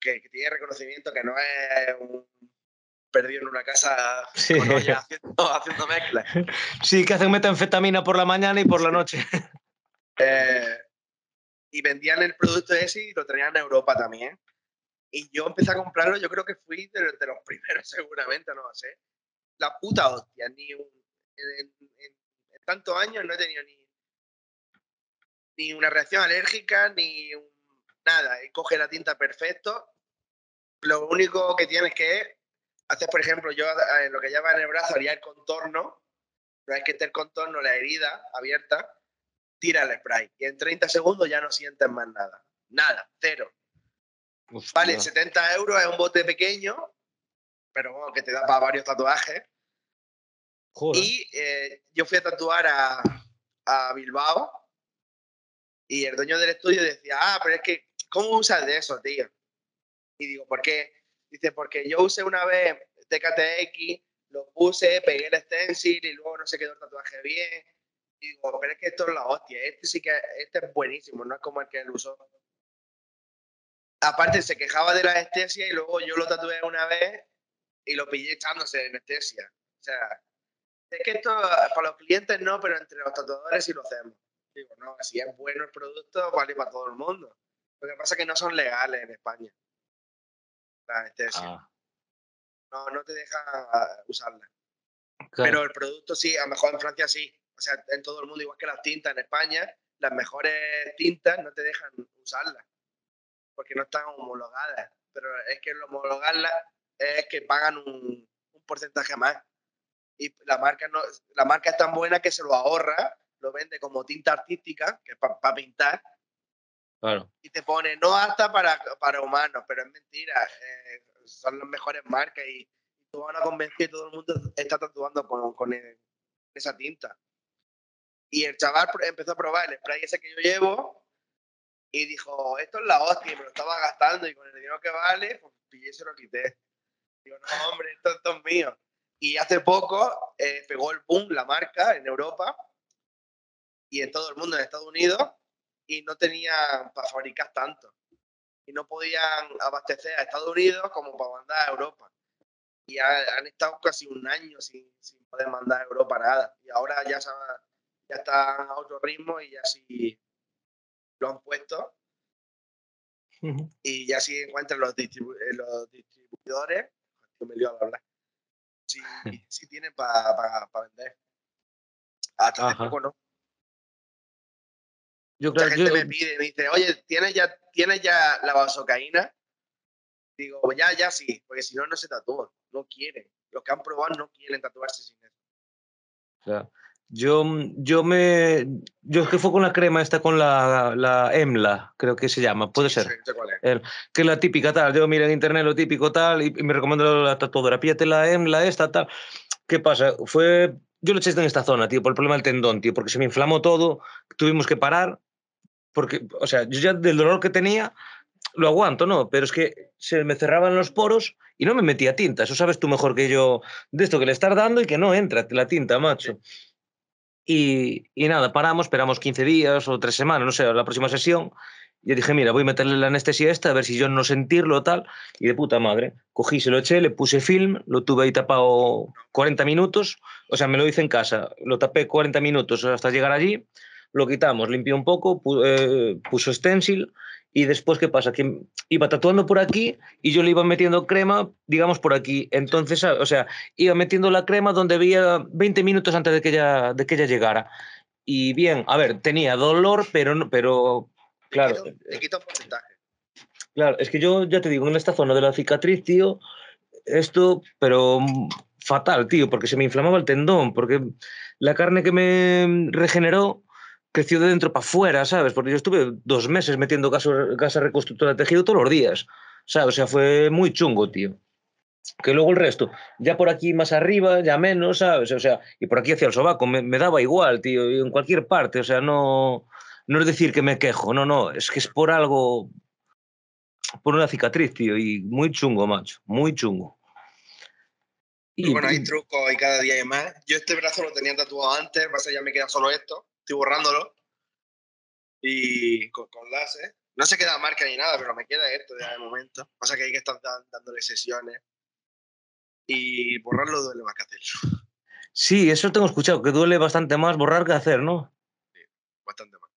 que, que tiene reconocimiento, que no es un perdido en una casa Sí. con olla haciendo, haciendo mezclas. Sí, que hacen metanfetamina por la mañana y por la noche. Eh, y vendían el producto ese y lo traían a Europa también. Y yo empecé a comprarlo, yo creo que fui de, de los primeros seguramente, no sé. La puta hostia, ni un, en, en- en- en tantos años no he tenido ni, ni una reacción alérgica, ni un- nada. Y coge la tinta perfecto. Lo único que tienes que hacer, por ejemplo, yo eh, lo que lleva en el brazo haría el contorno. Una vez que esté el contorno, la herida abierta, tira el spray. Y en 30 segundos ya no sientes más nada. Nada, cero. Vale, 70 euros es un bote pequeño, pero bueno, que te da para varios tatuajes. Joder. Y eh, yo fui a tatuar a, a Bilbao y el dueño del estudio decía, ah, pero es que, ¿cómo usas de eso, tío? Y digo, ¿por qué? Dice, porque yo usé una vez TKTX, lo puse, pegué el stencil y luego no se quedó el tatuaje bien. Y digo, pero es que esto es la hostia, este sí que este es buenísimo, no es como el que él usó. Aparte se quejaba de la anestesia y luego yo lo tatué una vez y lo pillé echándose de anestesia. O sea, es que esto para los clientes no, pero entre los tatuadores sí lo hacemos. Digo, no, si es bueno el producto, vale para todo el mundo. Lo que pasa es que no son legales en España. La anestesia. Ah, No, no te dejan usarla. claro. Pero el producto sí, a lo mejor en Francia sí. O sea, en todo el mundo, igual que las tintas en España, las mejores tintas no te dejan usarlas. Porque no están homologadas. Pero es que el homologarlas es que pagan un, un porcentaje más. Y la marca, no, la marca es tan buena que se lo ahorra, lo vende como tinta artística, que es para pintar, claro. y te pone no apta para, para humanos, pero es mentira. eh, son las mejores marcas y tú van a convencer todo el mundo está tatuando con, con el- esa tinta. Y el chaval empezó a probar el spray ese que yo llevo y dijo, esto es la hostia, y me lo estaba gastando y con el dinero que vale, pues pillé y se lo quité. Digo, no, hombre, esto, esto es mío. Y hace poco eh, pegó el boom la marca en Europa y en todo el mundo, en Estados Unidos, y no tenían para fabricar tanto. Y no podían abastecer a Estados Unidos como para mandar a Europa. Y han estado casi un año sin, sin, poder mandar a Europa nada. Y ahora ya, ya están a otro ritmo y ya sí lo han puesto. Y ya sí encuentran los, eh, los distribuidores. Me lío a hablar. Sí, sí tienen para vender. Hasta hace poco no. Yo Mucha gente me pide, me dice, oye, ¿tienes ya, ¿tienes ya la vasocaína? Digo, ya, ya sí, porque si no, no se tatúan, no quieren. Los que han probado no quieren tatuarse sin eso. Claro. Yo, yo me. Yo es que fue con la crema esta, con la, la EMLA, creo que se llama, puede ser. Sí, cuál es. que es la típica tal. Yo mira en internet lo típico tal y, me recomiendo la tatuadora. Píllate la EMLA esta tal. ¿Qué pasa? Fue. Yo lo eché en esta zona, tío, por el problema del tendón, tío, porque se me inflamó todo, tuvimos que parar, porque, o sea, yo ya del dolor que tenía, lo aguanto, ¿no? Pero es que se me cerraban los poros y no me metía tinta. Eso sabes tú mejor que yo de esto que le estás dando y que no entra la tinta, macho. Y, nada, paramos, esperamos 15 días o tres semanas, no sé, la próxima sesión. Y dije, mira, voy a meterle la anestesia esta, a ver si yo no sentirlo tal. Y de puta madre, cogí, se lo eché, le puse film, lo tuve ahí tapado 40 minutos. O sea, me lo hice en casa, lo tapé 40 minutos hasta llegar allí. Lo quitamos, limpié un poco, eh, puso stencil y después, ¿qué pasa? Que iba tatuando por aquí y yo le iba metiendo crema, digamos, por aquí. Entonces, o sea, iba metiendo la crema donde había 20 minutos antes de que ella, de que ella llegara. Y bien, a ver, tenía dolor, pero, pero claro. Te quito, porcentaje. Claro, es que yo ya te digo, en esta zona de la cicatriz, tío, esto, pero fatal, tío, porque se me inflamaba el tendón, porque la carne que me regeneró creció de dentro para afuera, ¿sabes? Porque yo estuve dos meses metiendo casa reconstructora de tejido todos los días, ¿sabes? O sea, fue muy chungo, tío. Que luego el resto, ya por aquí más arriba, ya menos, ¿sabes? O sea, y por aquí hacia el sobaco, me, daba igual, tío, y en cualquier parte, o sea, no, no es decir que me quejo, no, no, es que es por algo, por una cicatriz, tío, y muy chungo, macho, muy chungo. Y, bueno, hay trucos y cada día hay más. Yo este brazo lo tenía tatuado antes, pasa ya me queda solo esto estoy borrándolo y con, con láser. No se queda marca ni nada, pero me queda esto ya de momento. Pasa que hay que estar dándole sesiones y borrarlo duele más que hacerlo. Sí, eso tengo escuchado, que duele bastante más borrar que hacer, ¿no? Sí, bastante más.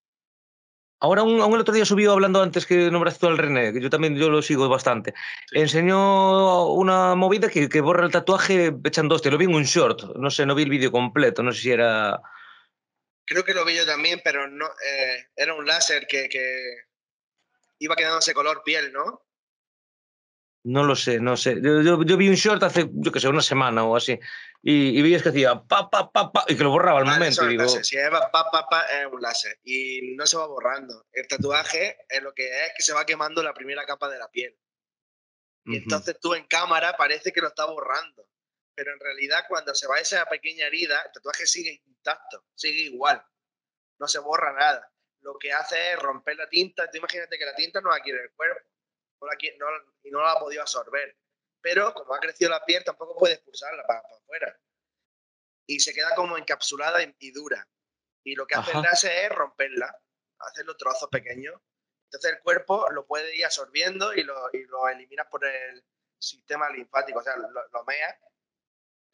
Ahora, un, el otro día subió hablando antes que nombraste al René, que yo también yo lo sigo bastante. Enseñó una movida que, que borra el tatuaje echando hostia. Lo vi en un short, no sé, no vi el vídeo completo, no sé si era Creo que lo vi yo también, pero no eh, era un láser que, que, iba quedándose color piel, ¿no? No lo sé, no sé. Yo, yo, vi un short hace, yo qué sé, una semana o así. Y, y veías que hacía pa, pa, pa, pa, y que lo borraba al momento. Y digo... Si es pa, pa, pa, es un láser. Y no se va borrando. El tatuaje es lo que es que se va quemando la primera capa de la piel. Y entonces tú en cámara parece que lo está borrando pero en realidad cuando se va esa pequeña herida, el tatuaje sigue intacto, sigue igual, no se borra nada. Lo que hace es romper la tinta, tú imagínate que la tinta no la quiere el cuerpo y no la ha podido absorber, pero como ha crecido la piel tampoco puede expulsarla para, afuera y se queda como encapsulada y, dura. Y lo que hace el láser es romperla, hacerlo trozos pequeños. Entonces el cuerpo lo puede ir absorbiendo y lo, y lo elimina por el sistema linfático, o sea, lo, lo mea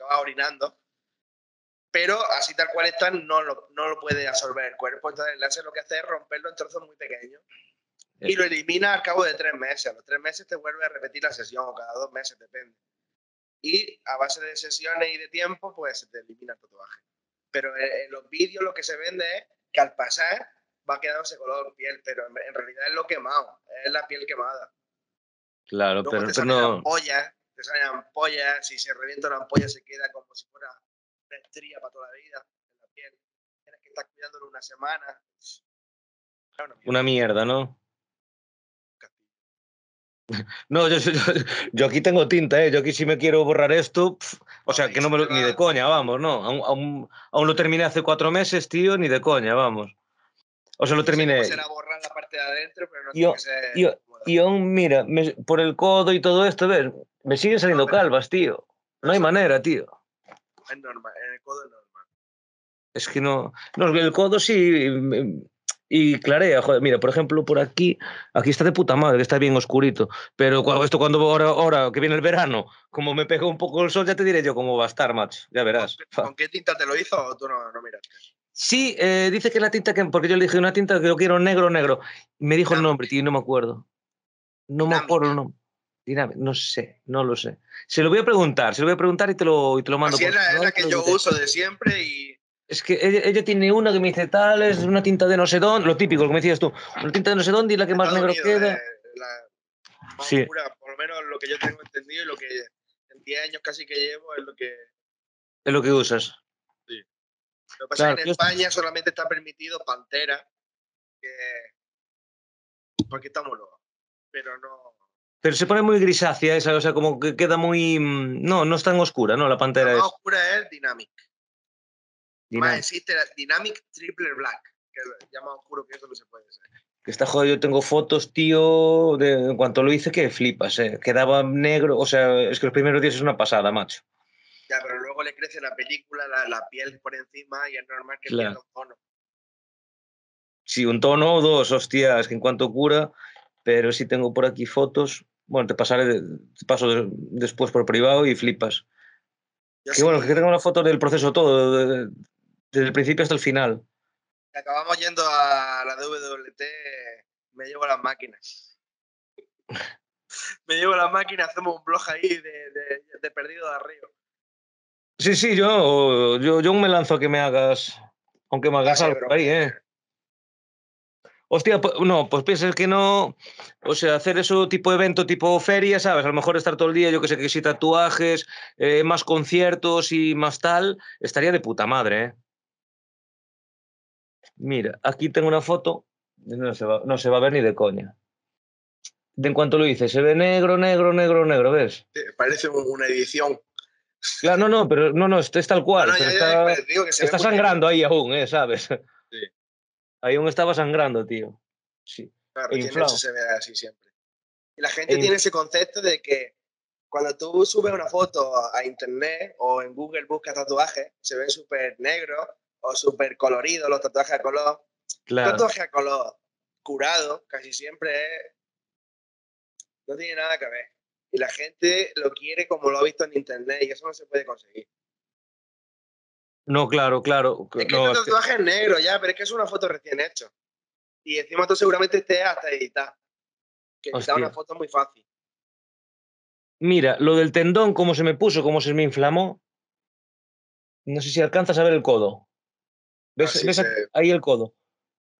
va orinando, pero así tal cual está no lo, no lo puede absorber el cuerpo. Entonces el láser lo que hace es romperlo en trozos muy pequeños y lo elimina al cabo de tres meses. A los tres meses te vuelve a repetir la sesión o cada dos meses, depende. Y a base de sesiones y de tiempo, pues se te elimina el tatuaje. Pero en, los vídeos lo que se vende es que al pasar va quedándose color piel, pero en, realidad es lo quemado, es la piel quemada. Claro, pero, te no te salen ampollas, si se revienta una ampolla se queda como si fuera una estría para toda la vida en la piel. Tienes que estar cuidándolo una semana. Una mierda, ¿no? No, yo, yo, aquí tengo tinta, ¿eh? Yo aquí si me quiero borrar esto, o sea, que no me lo, ni de coña, vamos, ¿no? Aún, aún, lo terminé hace cuatro meses, tío, ni de coña, vamos. O sea, lo terminé. Será borrar la parte de adentro, pero no yo, y aún, mira, por el codo y todo esto, ¿ves? Me siguen saliendo calvas, tío. No hay manera, tío. Es normal, en el codo es normal. Es que no. No, el codo sí. Y clarea, joder, mira, por ejemplo, por aquí, aquí está de puta madre, que está bien oscurito. Pero cu- esto cuando ahora, ahora que viene el verano, como me pega un poco el sol, ya te diré yo cómo va a estar, macho. Ya verás. ¿Con qué tinta te lo hizo o tú no, no miraste? Sí, eh, dice que la tinta que. Porque yo le dije una tinta que yo quiero negro, negro. Me dijo el nombre, tío, no me acuerdo. No me acuerdo el nombre. No sé, no lo sé. Se lo voy a preguntar, se lo voy a preguntar y te lo, y te lo mando. Así por es la, que yo uso de siempre y Es que ella, ella tiene una que me dice tal, es una tinta de no sé dónde, lo típico, lo que me decías tú, una tinta de no sé dónde y la que más negro queda. eh, la más Sí. oscura, por lo menos lo que yo tengo entendido y lo que en 10 años casi que llevo es lo que... Es lo que usas. Lo que pasa Claro, es que en España solamente está permitido Pantera, que... porque estamos. Pero no... Pero se pone muy grisácea esa, o sea, como que queda muy. mm, No, no es tan oscura, ¿no? La La pantera más es. oscura es Dynamic. Más dinámica. existe la Dynamic Triple Black, que ya más oscuro que eso no se puede ser. Que está jodido. Yo tengo fotos, tío, de en cuanto lo hice, que flipas, ¿eh? Quedaba negro, o sea, es que los primeros días es una pasada, macho. Ya, pero luego le crece la película, la, la piel por encima y es normal que Claro. pierda un tono. Sí, un tono o dos, hostia, es que en cuanto cura, pero sí tengo por aquí fotos. Bueno, te pasaré, te paso de- después por privado y flipas. Yo Que bueno, que tengo una foto del proceso todo, de- desde el principio hasta el final. acabamos yendo a la WWT, me llevo las máquinas. me llevo las máquinas, hacemos un blog ahí de, perdido de arriba. Sí, sí, yo, yo, yo me lanzo a que me hagas, aunque me hagas algo pero- ahí, ¿eh? Hostia, pues, no, pues piensas que no, o sea, hacer eso tipo evento, tipo feria, ¿sabes? A lo mejor estar todo el día, yo que sé, que si tatuajes, eh, más conciertos y más tal, estaría de puta madre, ¿eh? Mira, aquí tengo una foto, no se va, no se va a ver ni de coña. De en cuanto lo hice, se ve negro, negro, negro, negro, ¿ves? Parece un- una edición. Claro, no, no, pero no, no, es, es tal cual. No, no, pero ya, ya, está- pero digo que se ve Está muy sangrando ahí aún, ¿eh? ¿Sabes? Aún estaba sangrando, tío. Sí. Claro, e tiene- inflado. eso se ve así siempre. Y la gente E tiene ese concepto de que cuando tú subes una foto a internet o en Google buscas tatuajes, se ven súper negros o súper coloridos los tatuajes a color. Un Claro. tatuaje a color curado casi siempre es- no tiene nada que ver. Y la gente lo quiere como lo ha visto en internet y eso no se puede conseguir. No, claro, claro. Es que no, el es que- tatuaje es negro ya, pero es que es una foto recién hecha. Y encima tú seguramente estés hasta editar. Que editar una foto es muy fácil. Mira, lo del tendón, cómo se me puso, cómo se me inflamó. No sé si alcanzas a ver el codo. ¿Ves, Ah, se- ahí el codo?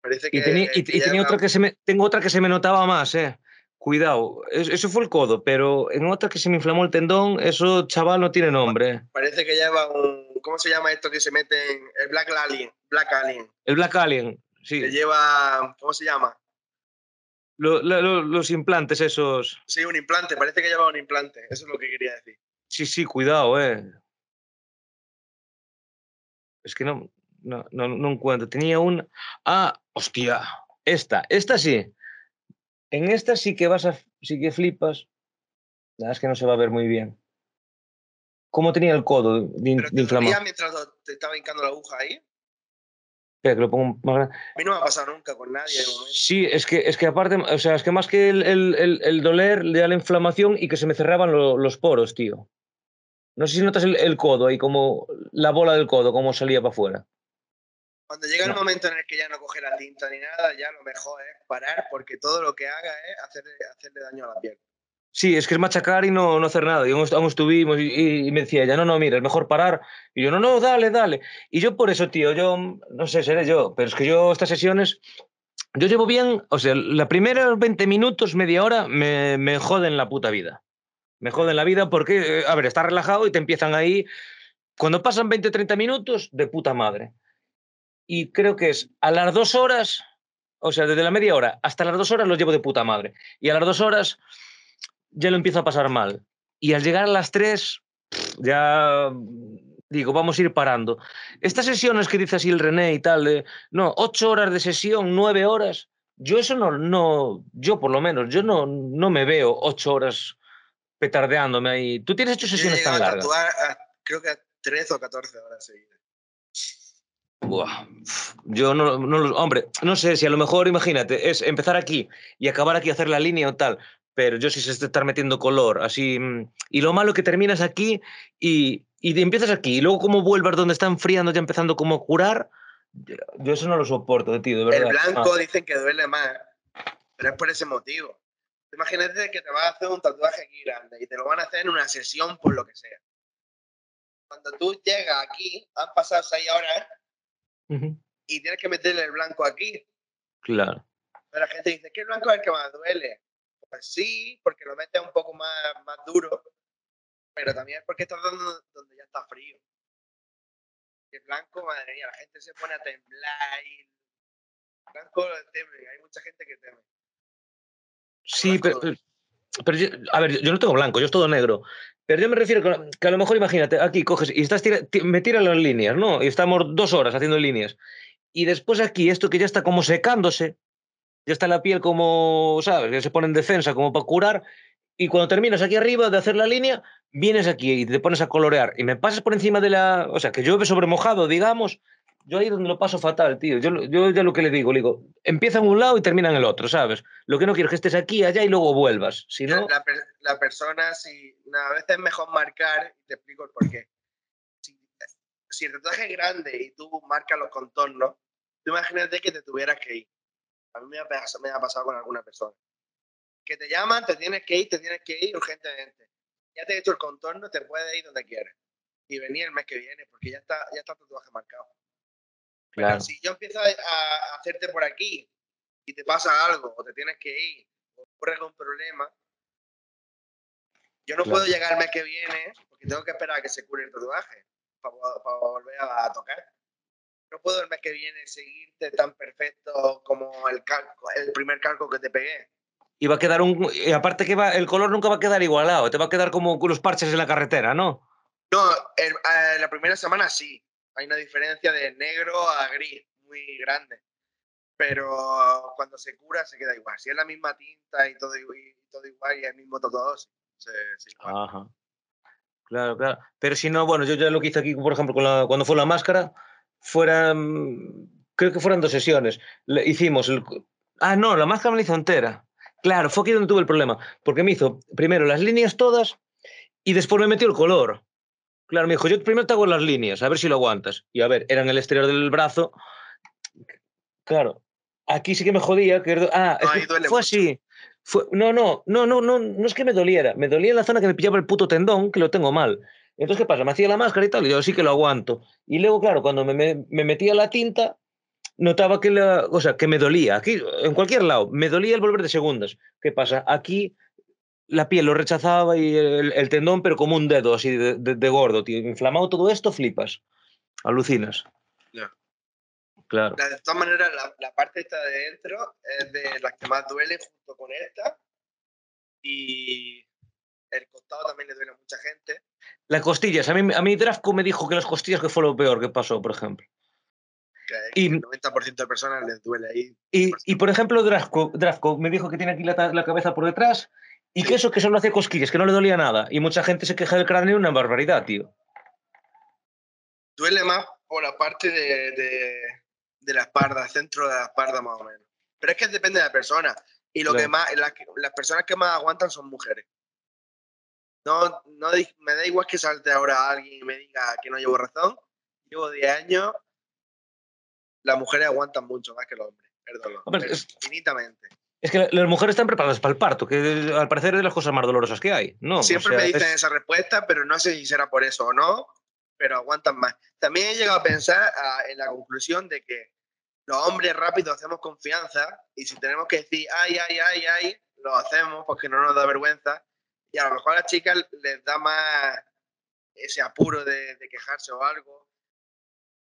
Parece que. Y, tenía, y- y otra que se me, tengo otra que se me notaba más, eh. Cuidado, es- eso fue el codo, pero en otra que se me inflamó el tendón, eso, chaval, no tiene nombre. Parece que lleva un. ¿Cómo se llama esto que se mete en. El Black Alien. Black Alien. El Black Alien, sí. Que lleva. ¿Cómo se llama? Lo- lo- lo- los implantes esos. Sí, un implante. Parece que lleva un implante. Eso es lo que quería decir. Sí, sí, cuidado, eh. Es que no, no, no, no encuentro. Tenía una. Ah, hostia. Esta, esta sí. En esta sí que vas a. Sí que flipas. La verdad es que no se va a ver muy bien. ¿Cómo tenía el codo de, Pero de inflamado? mientras te estaba hincando la aguja ahí. Espera, que lo pongo más grande. A mí no me ha pasado nunca con nadie. Sí, es que, es que aparte, o sea, es que más que el, el, el, el doler, le da la inflamación y que se me cerraban lo- los poros, tío. No sé si notas el, el codo ahí, como la bola del codo, como salía para afuera. Cuando llega el momento en el que ya no coge la tinta ni nada, ya lo mejor es parar porque todo lo que haga es hacerle, hacerle daño a la piel. Sí, es que es machacar y no, no hacer nada. Y aún, aún estuvimos y, me decía ella, no, no, mira, es mejor parar. Y yo, no, no, dale, dale. Y yo por eso, tío, yo, no sé, seré yo, pero es que yo estas sesiones, yo llevo bien, o sea, la primera 20 minutos, media hora, me, me joden la puta vida. Me joden la vida porque, eh, a ver, estás relajado y te empiezan ahí, cuando pasan 20 30 minutos, de puta madre. Y creo que es a las dos horas, o sea, desde la media hora hasta las dos horas lo llevo de puta madre. Y a las dos horas ya lo empiezo a pasar mal. Y al llegar a las 3, ya digo, vamos a ir parando. Estas sesiones que dice así el René y tal, de, no, 8 horas de sesión, 9 horas, yo eso no, no yo por lo menos, yo no, no me veo 8 horas petardeándome ahí. ¿Tú tienes hecho Yo he sesiones tan llegado a largas? a- creo que a 13 o 14 horas seguidas. Buah. Yo no, no Hombre, no sé si a lo mejor, imagínate, es empezar aquí y acabar aquí, hacer la línea o tal. Pero yo sí sé estar metiendo color, así. mm, Y lo malo es que terminas aquí y, y empiezas aquí. Y luego, como vuelvas donde está enfriando, ya empezando como a curar. Yo eso no lo soporto de verdad. El blanco Ah, dicen que duele más, pero es por ese motivo. Imagínate que te vas a hacer un tatuaje aquí grande y te lo van a hacer en una sesión por lo que sea. Cuando tú llegas aquí, han pasado seis horas ujú, y tienes que meterle el blanco aquí. Claro. Pero la gente dice, ¿qué blanco es el que más duele? Pues sí, porque lo metes un poco más, más duro, pero también es porque estás dando donde ya está frío. Y el blanco, madre mía, la gente se pone a temblar y el blanco teme, hay mucha gente que teme. Sí, pero, blanco. pero yo- a ver, yo no tengo blanco, yo es todo negro. Pero yo me refiero que, que a lo mejor, imagínate, aquí coges y estás tira- ti- me tiran las líneas, ¿no? Y estamos dos horas haciendo líneas. Y después aquí, esto que ya está como secándose, ya está la piel como, ¿sabes? Que se pone en defensa como para curar. Y cuando terminas aquí arriba de hacer la línea, vienes aquí y te pones a colorear. Y me pasas por encima de la. O sea, que llueve sobre mojado, digamos. Yo ahí donde lo paso fatal, tío. Yo, yo ya lo que le digo, le digo, empieza en un lado y termina en el otro, ¿sabes? Lo que no quiero es que estés aquí, allá y luego vuelvas. Si no. La, la persona, si a veces es mejor marcar, te explico el por qué. Si, si el tatuaje es grande y tú marcas los contornos, tú imagínate que te tuvieras que ir. A mí me ha, pas- me ha pasado con alguna persona. Que te llaman, te tienes que ir, te tienes que ir urgentemente. Ya te he hecho el contorno, te puedes ir donde quieras. Y venir el mes que viene, porque ya está, ya está tu tatuaje marcado. Pero Claro. si yo empiezo a, a hacerte por aquí y te pasa algo, o te tienes que ir, o ocurre algún problema, yo no Claro. puedo llegar el mes que viene porque tengo que esperar a que se cure el tatuaje para, volver a, tocar. No puedo el mes que viene seguirte tan perfecto como el, calco, el primer calco que te pegué. Y va a quedar un. Y aparte que va, el color nunca va a quedar igualado, te va a quedar como los parches en la carretera, ¿no? No, el- eh, la primera semana sí. Hay una diferencia de negro a gris muy grande. Pero cuando se cura se queda igual. Si es la misma tinta y todo, y todo igual y el mismo tatuador, se, se. Ajá. Claro, claro. Pero si no, bueno, yo ya lo que hice aquí, por ejemplo, con la- cuando fue la máscara, fueran. Creo que fueron dos sesiones. Le- hicimos. el- ah, no, la máscara me la hizo entera. Claro, fue aquí donde tuve el problema. Porque me hizo primero las líneas todas y después me metió el color. Claro, me dijo, yo primero te hago las líneas, a ver si lo aguantas. Y a ver, eran el exterior del brazo. Claro, aquí sí que me jodía. Que, ah, es que fue así. Fue, no, no, no, no, no, no es que me doliera. Me dolía en la zona que me pillaba el puto tendón, que lo tengo mal. Entonces, ¿qué pasa? Me hacía la máscara y tal, y yo sí que lo aguanto. Y luego, claro, cuando me, me- me metía la tinta, notaba que, la, o sea, que me dolía. Aquí, en cualquier lado, me dolía el volver de segundas. ¿Qué pasa? Aquí la piel lo rechazaba y el, el tendón, pero como un dedo así de, de- de gordo, tío. Inflamado todo esto, flipas. Alucinas. Claro. La- de todas maneras, la, la parte esta de dentro es de las que más duele junto con esta. Y el costado también le duele a mucha gente. Las costillas. A mí, a mí Drafco me dijo que las costillas que fue lo peor que pasó, por ejemplo. Que Y- el 90% de personas les duele ahí. Y, y, por ejemplo, Drafco, Drafco me dijo que tiene aquí la, la cabeza por detrás y Sí. que eso que solo hace cosquillas, que no le dolía nada. Y mucha gente se queja del cráneo, una barbaridad, tío. Duele más por la parte de, de, de la espalda, centro de la espalda más o menos. Pero es que depende de la persona. Y lo que más, las, las personas que más aguantan son mujeres. No, no me da igual que salte ahora alguien y me diga que no llevo razón. Llevo 10 años. Las mujeres aguantan mucho más que los hombres. Dolor. Hombre, es- infinitamente. Es que las mujeres están preparadas para el parto, que al parecer es de las cosas más dolorosas que hay. No, O Siempre sea, me dicen es- esa respuesta, pero no sé si será por eso o no, pero aguantan más. También he llegado a pensar en la conclusión de que los hombres rápido hacemos confianza y si tenemos que decir ay, ay, ay, ay, lo hacemos porque no nos da vergüenza y a lo mejor a las chicas les da más ese apuro de, de quejarse o algo.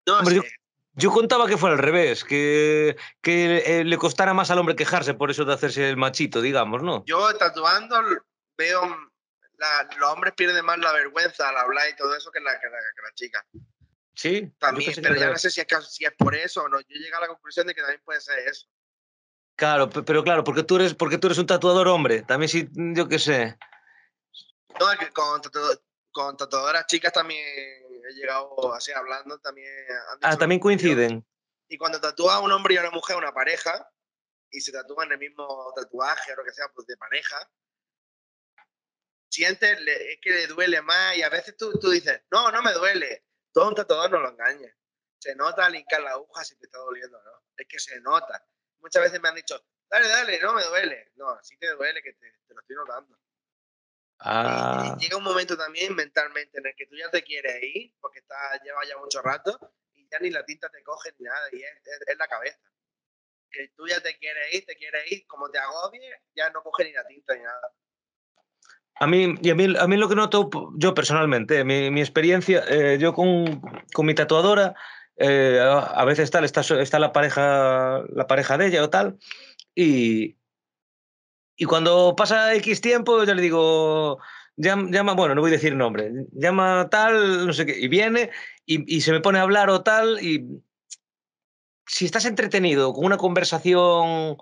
No Hombre, yo- sé. Yo contaba que fuera al revés, que, que eh, le costara más al hombre quejarse por eso de hacerse el machito, digamos, ¿no? Yo tatuando veo la- los hombres pierden más la vergüenza al hablar y todo eso que la, que la, que la chica. Sí, También, pero ya no sé si es, si es por eso o no. Yo llegué a la conclusión de que también puede ser eso. Claro, pe- pero claro, porque tú eres, porque tú eres un tatuador hombre. También sí, yo qué sé. No, es que con, con tatuadoras chicas también he llegado así hablando también. Ah, también coinciden. Y cuando tatúa un hombre y una mujer, una pareja, y se tatúan el mismo tatuaje o lo que sea, pues de pareja, sientes es que le duele más y a veces tú, tú dices, no, no me duele. Todo un tatuador no lo engaña. Se nota al hincar la aguja si te está doliendo, ¿no? Es que se nota. Muchas veces me han dicho, dale, dale, no me duele. No, sí te duele, que te, te lo estoy notando. Y- Ah, Y, llega un momento también mentalmente en el que tú ya te quieres ir, porque estás, llevas ya mucho rato, y ya ni la tinta te coge ni nada, y es, es- es la cabeza. Que tú ya te quieres ir, te quieres ir, como te agobies, ya no coge ni la tinta ni nada. a mí, y a mí, a mí lo que noto, yo personalmente, mi, mi experiencia, eh, yo con, con mi tatuadora, eh, a, veces tal, está, está la, pareja, la pareja de ella o tal, y, y cuando pasa X tiempo, yo le digo, llama, bueno, no voy a decir nombre, llama tal, no sé qué, y viene y, se me pone a hablar o tal, y si estás entretenido con una conversación,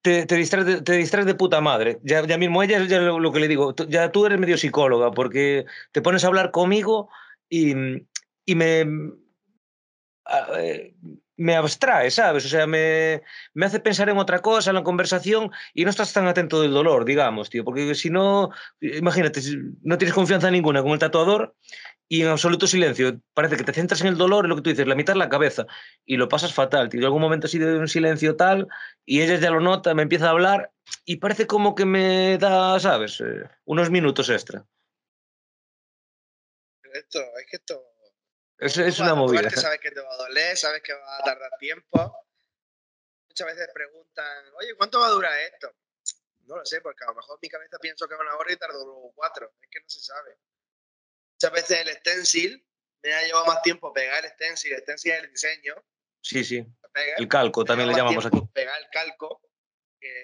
te, distraes, te distraes de puta madre. Ya, ya mismo ella es lo, que le digo, ya tú eres medio psicóloga, porque te pones a hablar conmigo y, y me, eh, me abstrae, ¿sabes? O sea, me, me hace pensar en otra cosa en la conversación y no estás tan atento del dolor, digamos, tío, porque si no, imagínate, no tienes confianza ninguna con el tatuador y en absoluto silencio, parece que te centras en el dolor, es lo que tú dices, la mitad es la cabeza y lo pasas fatal, tío. En algún momento así de un silencio tal y ella ya lo nota, me empieza a hablar y parece como que me da, ¿sabes? Eh, unos minutos extra. Esto, es que esto... Es, es una movida. tatuarte, sabes que te va a doler, sabes que va a tardar tiempo. Muchas veces preguntan, oye, ¿cuánto va a durar esto? No lo sé, porque a lo mejor en mi cabeza pienso que es una hora y tardo luego cuatro. Es que no se sabe. Muchas veces el stencil me ha llevado más tiempo pegar el stencil. El stencil es el diseño. Sí, sí. El calco también le llamamos aquí. Pegar el calco que,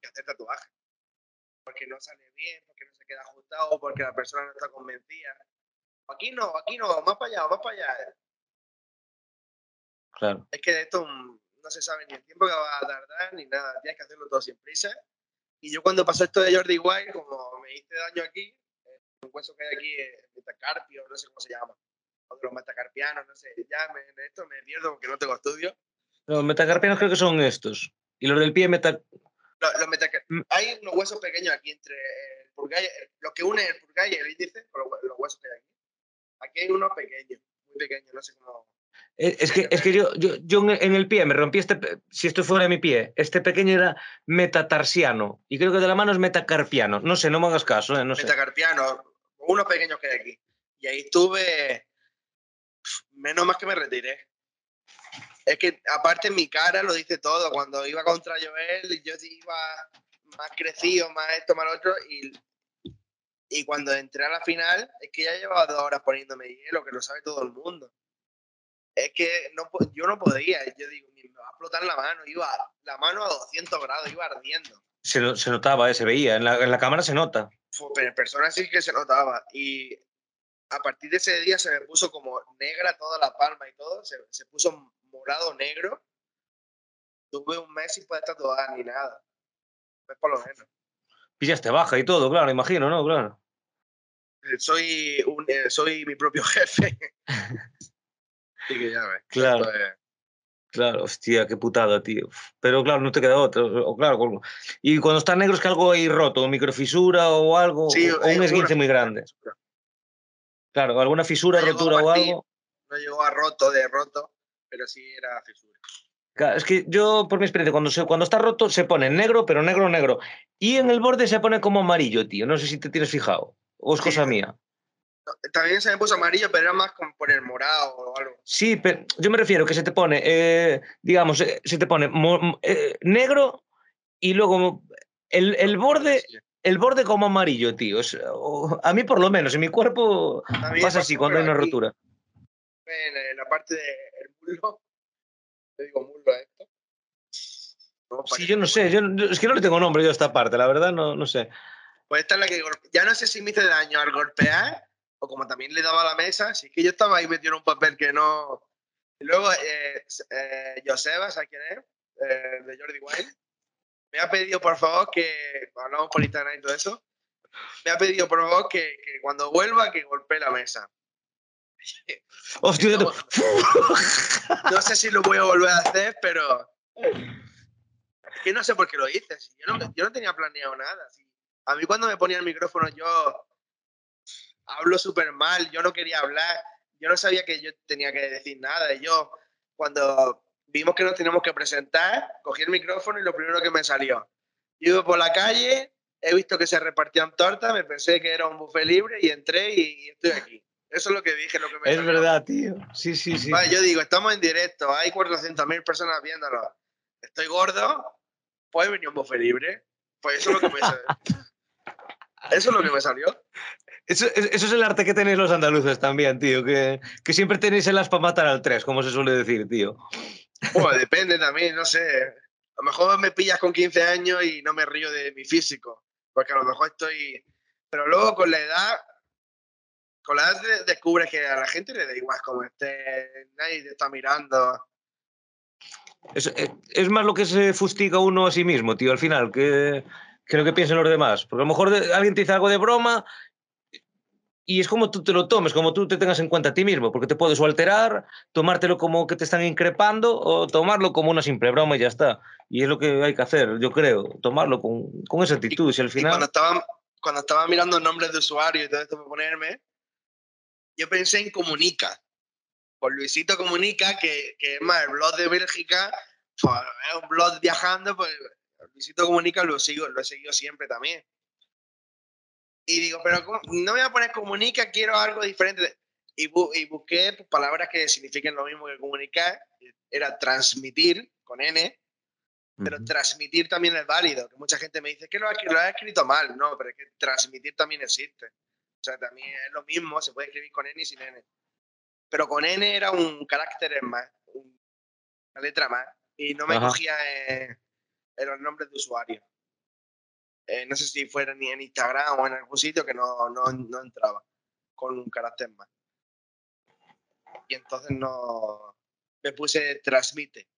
que hacer tatuaje. Porque no sale bien, porque no se queda ajustado, porque la persona no está convencida. Aquí no, aquí no, más para allá, más para allá. Claro. Es que de esto mm, no se sabe ni el tiempo que va a tardar ni nada. Tienes que hacerlo todo sin prisa. Y yo cuando pasó esto de Jordi Wild, como me hice daño aquí, eh, un hueso que hay aquí, eh, metacarpio, no sé cómo se llama. O de los metacarpianos, no sé. Ya me, en esto me pierdo porque no tengo estudio. Los metacarpianos creo que son estos. Y los del pie meta... Los, los metacar- Mm. Hay unos huesos pequeños aquí entre el purgay, lo que une el purgay y el índice, con los, hue- los huesos que hay aquí. Aquí hay unos pequeños, muy pequeños, no sé cómo. Eh, Es que, es que yo, yo, yo en- el pie me rompí este, si esto fuera mi pie, este pequeño era metatarsiano y creo que de la mano es metacarpiano. No sé, no me hagas caso, eh, no sé. metacarpianos, unos pequeños que hay aquí. Y ahí estuve, menos más que me retiré. Es que aparte mi cara lo dice todo. Cuando iba contra Joel, yo sí iba más crecido, más esto, más lo otro. Y, y cuando entré a la final, es que ya llevaba dos horas poniéndome hielo, que lo sabe todo el mundo. Es que no, yo no podía. Yo digo, me va a explotar la mano. Iba la mano a 200 grados, iba ardiendo. Se, no- se notaba, eh, se veía, en la, en la cámara se nota. Pero en persona sí que se notaba. Y a partir de ese día se me puso como negra toda la palma y todo. Se, se puso morado negro. Tuve un mes sin poder tatuar ni nada. Pues por lo menos. Pillaste baja y todo, claro, imagino, ¿no? Claro. Eh, Soy, un, eh, soy mi propio jefe. Así que ya ves. Claro. es- Claro, hostia, qué putada, tío. Pero claro, no te queda otra. O, claro, y cuando está negro es que algo hay roto, microfisura o algo, Sí, o un esguince alguna muy grande. fisura. Claro, alguna fisura, No rotura o algo. No llegó a roto de roto, pero sí era fisura. Claro, es que yo, por mi experiencia, cuando, se, cuando está roto se pone negro, pero negro, negro. Y en el borde se pone como amarillo, tío. No sé si te tienes fijado. O es Sí. cosa mía. También se me puso amarillo, pero era más con por el morado o algo. Sí, pero yo me refiero que se te pone, eh, digamos, eh, se te pone eh, negro y luego el, el borde el borde como amarillo, tío. Es- o- a mí por lo menos, en mi cuerpo También pasa así cuando hay una aquí, rotura. En, la parte del muslo. Te digo muslo a esto. No, Sí, yo no sé, yo, yo- es que no le tengo nombre yo a esta parte, la verdad, no, no sé. Pues esta es la que ya no sé si me hice daño al golpear o como también le daba a la mesa, así que yo estaba ahí metido en un papel que no. Y luego eh, eh, Joseba, ¿sabes quién es? Eh, de Jordi Wild. Me ha pedido por favor que, hablamos por Instagram y todo eso, me ha pedido por favor que, que cuando vuelva que golpee la mesa. Hostia, No, no sé si lo voy a volver a hacer, pero. Es que no sé por qué lo hice. Yo no, yo no tenía planeado nada. si A mí, cuando me ponía el micrófono, yo hablo súper mal. Yo no quería hablar. Yo no sabía que yo tenía que decir nada. Y yo, cuando vimos que nos teníamos que presentar, cogí el micrófono y lo primero que me salió. Yo iba por la calle, he visto que se repartían tortas, me pensé que era un buffet libre y entré y, estoy aquí. Eso es lo que dije, lo que me es salió. verdad, tío. Sí, sí, sí. Vale, yo digo, estamos en directo, hay 400.000 personas viéndolo. Estoy gordo, puede venir un buffet libre. Pues eso es lo que me salió. Eso es lo que me salió. Eso, es- eso es el arte que tenéis los andaluces también, tío. Que, que siempre tenéis el as para matar al 3, como se suele decir, tío. Pues depende también, no sé. A lo mejor me pillas con 15 años y no me río de mi físico, porque a lo mejor estoy... Pero luego con la edad, con la edad de- descubres que a la gente le da igual como esté, nadie te está mirando. Es, es- es más lo que se fustiga uno a sí mismo, tío, al final, que, que lo que piensen los demás. Porque a lo mejor alguien te dice algo de broma y es como tú te lo tomes, como tú te tengas en cuenta a ti mismo, porque te puedes o alterar, tomártelo como que te están increpando o tomarlo como una simple broma y ya está. Y es lo que hay que hacer, yo creo, tomarlo con, con esa actitud. Si al Y cuando final... estaba, cuando estaba mirando nombres de usuario y todo esto para ponerme, yo pensé en Comunica. Por Luisito Comunica, que, que es más, el blog de Bélgica, pues, es un blog viajando, pues Luisito Comunica lo sigo, lo he seguido siempre también. Y digo, pero ¿cómo? no me voy a poner Comunica, quiero algo diferente. Y, bu- y busqué pues, palabras que signifiquen lo mismo que comunicar. Era transmitir, con N, pero transmitir también es válido, que mucha gente me dice que lo lo has escrito mal, no, pero es que transmitir también existe. O sea, también es lo mismo, se puede escribir con N y sin N. Pero con N era un carácter más, un- una letra más, y no me Ajá. cogía eh, los nombres de usuario. Eh, no sé si fuera ni en Instagram o en algún sitio que no, no, no entraba con un carácter más. Y entonces no me puse transmite.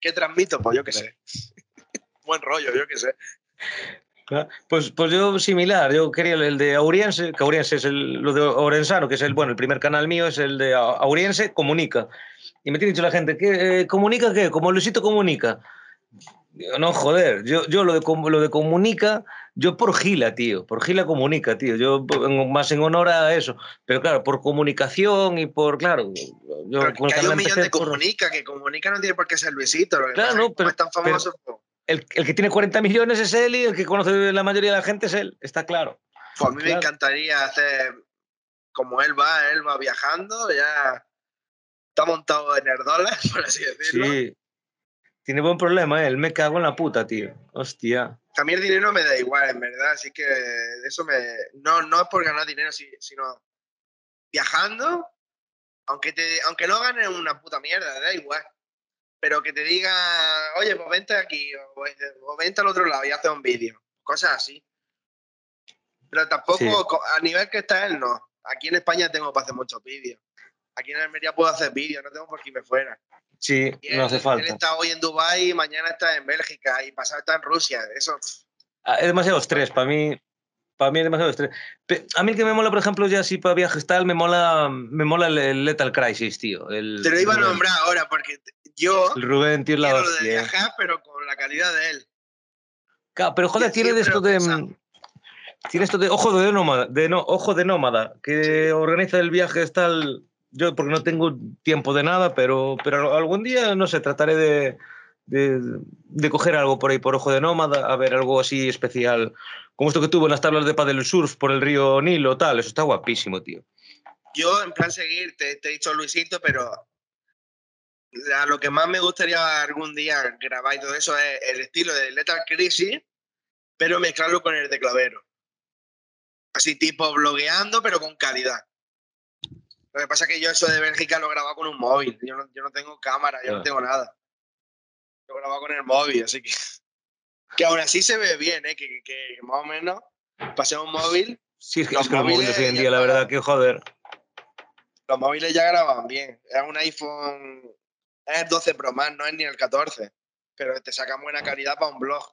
¿Qué transmito? Pues yo qué sé. Buen rollo, yo qué sé. Ah, Pues, pues yo similar, yo quería el- de Auriense, que Auriense es el, lo de Orensano, que es el, bueno, el primer canal mío es el de Auriense, comunica. Y me tiene dicho la gente, ¿qué, eh, ¿comunica qué? Como Luisito comunica. Digo, no, joder, yo, yo lo, de, lo de comunica, yo por Gila, tío, por Gila comunica, tío, yo más en honor a eso. Pero claro, por comunicación y por, claro, yo Pero con que hay un millón de por- comunica, que comunica no tiene por qué ser Luisito. Lo que Claro, no, pero- es tan famoso, pues, el, el que tiene 40 millones es él y el que conoce la mayoría de la gente es él, está claro. pues a mí me claro. encantaría hacer como él va, él va viajando, ya está montado en el dólar, por así decirlo. Sí. Tiene buen problema, ¿eh? El me cago en la puta, tío. Hostia. A mí el dinero me da igual, en verdad, así que eso me... No, no es por ganar dinero, si- sino viajando, aunque, te, aunque no ganes una puta mierda, da igual. Pero que te diga, oye, pues vente aquí, o, o vente al otro lado y hace un vídeo. Cosas así. Pero tampoco, Sí. a nivel que está él, no. Aquí en España tengo para hacer muchos vídeos. Aquí en Almería puedo hacer vídeos, no tengo por qué irme fuera. Sí, él, no hace él falta. está hoy en Dubái, mañana está en Bélgica y pasado está en Rusia. Eso, Ah, Es demasiado estrés, para mí. Para mí es demasiado estrés. A mí el que me mola, por ejemplo, ya así para viajes tal, me mola, me mola el, Lethal Crisis, tío. El, te lo iba a nombrar ahora porque yo El Rubén, tío, la quiero de viajar, pero con la calidad de él. Claro, pero joder, tiene de esto de. mm, Tiene esto de ojo de nómada, de no, ojo de nómada, que organiza el viaje tal. Yo porque no tengo tiempo de nada, pero, pero algún día, no sé, trataré de, de, de coger algo por ahí por ojo de nómada, a ver algo así especial, como esto que tuvo en las tablas de paddle surf por el río Nilo, tal, eso está guapísimo, tío. Yo, en plan, seguir, te, te he dicho Luisito, pero a lo que más me gustaría algún día grabar y todo eso es el estilo de Lethal Crisis, pero mezclarlo con el de Clavero. Así tipo blogueando, pero con calidad. Lo que pasa es que yo eso de Bélgica lo grababa con un móvil. Yo no, yo no tengo cámara, yo Ah. no tengo nada. Lo grababa con el móvil, así que... Que aún así se ve bien, ¿eh? Que, que- que más o menos pasé un móvil Sí, es que, Los es móviles hoy en día, la verdad, que joder. los móviles ya graban bien. Es un iPhone, es el 12 Pro Max, no es ni el 14, pero te sacan buena calidad para un blog.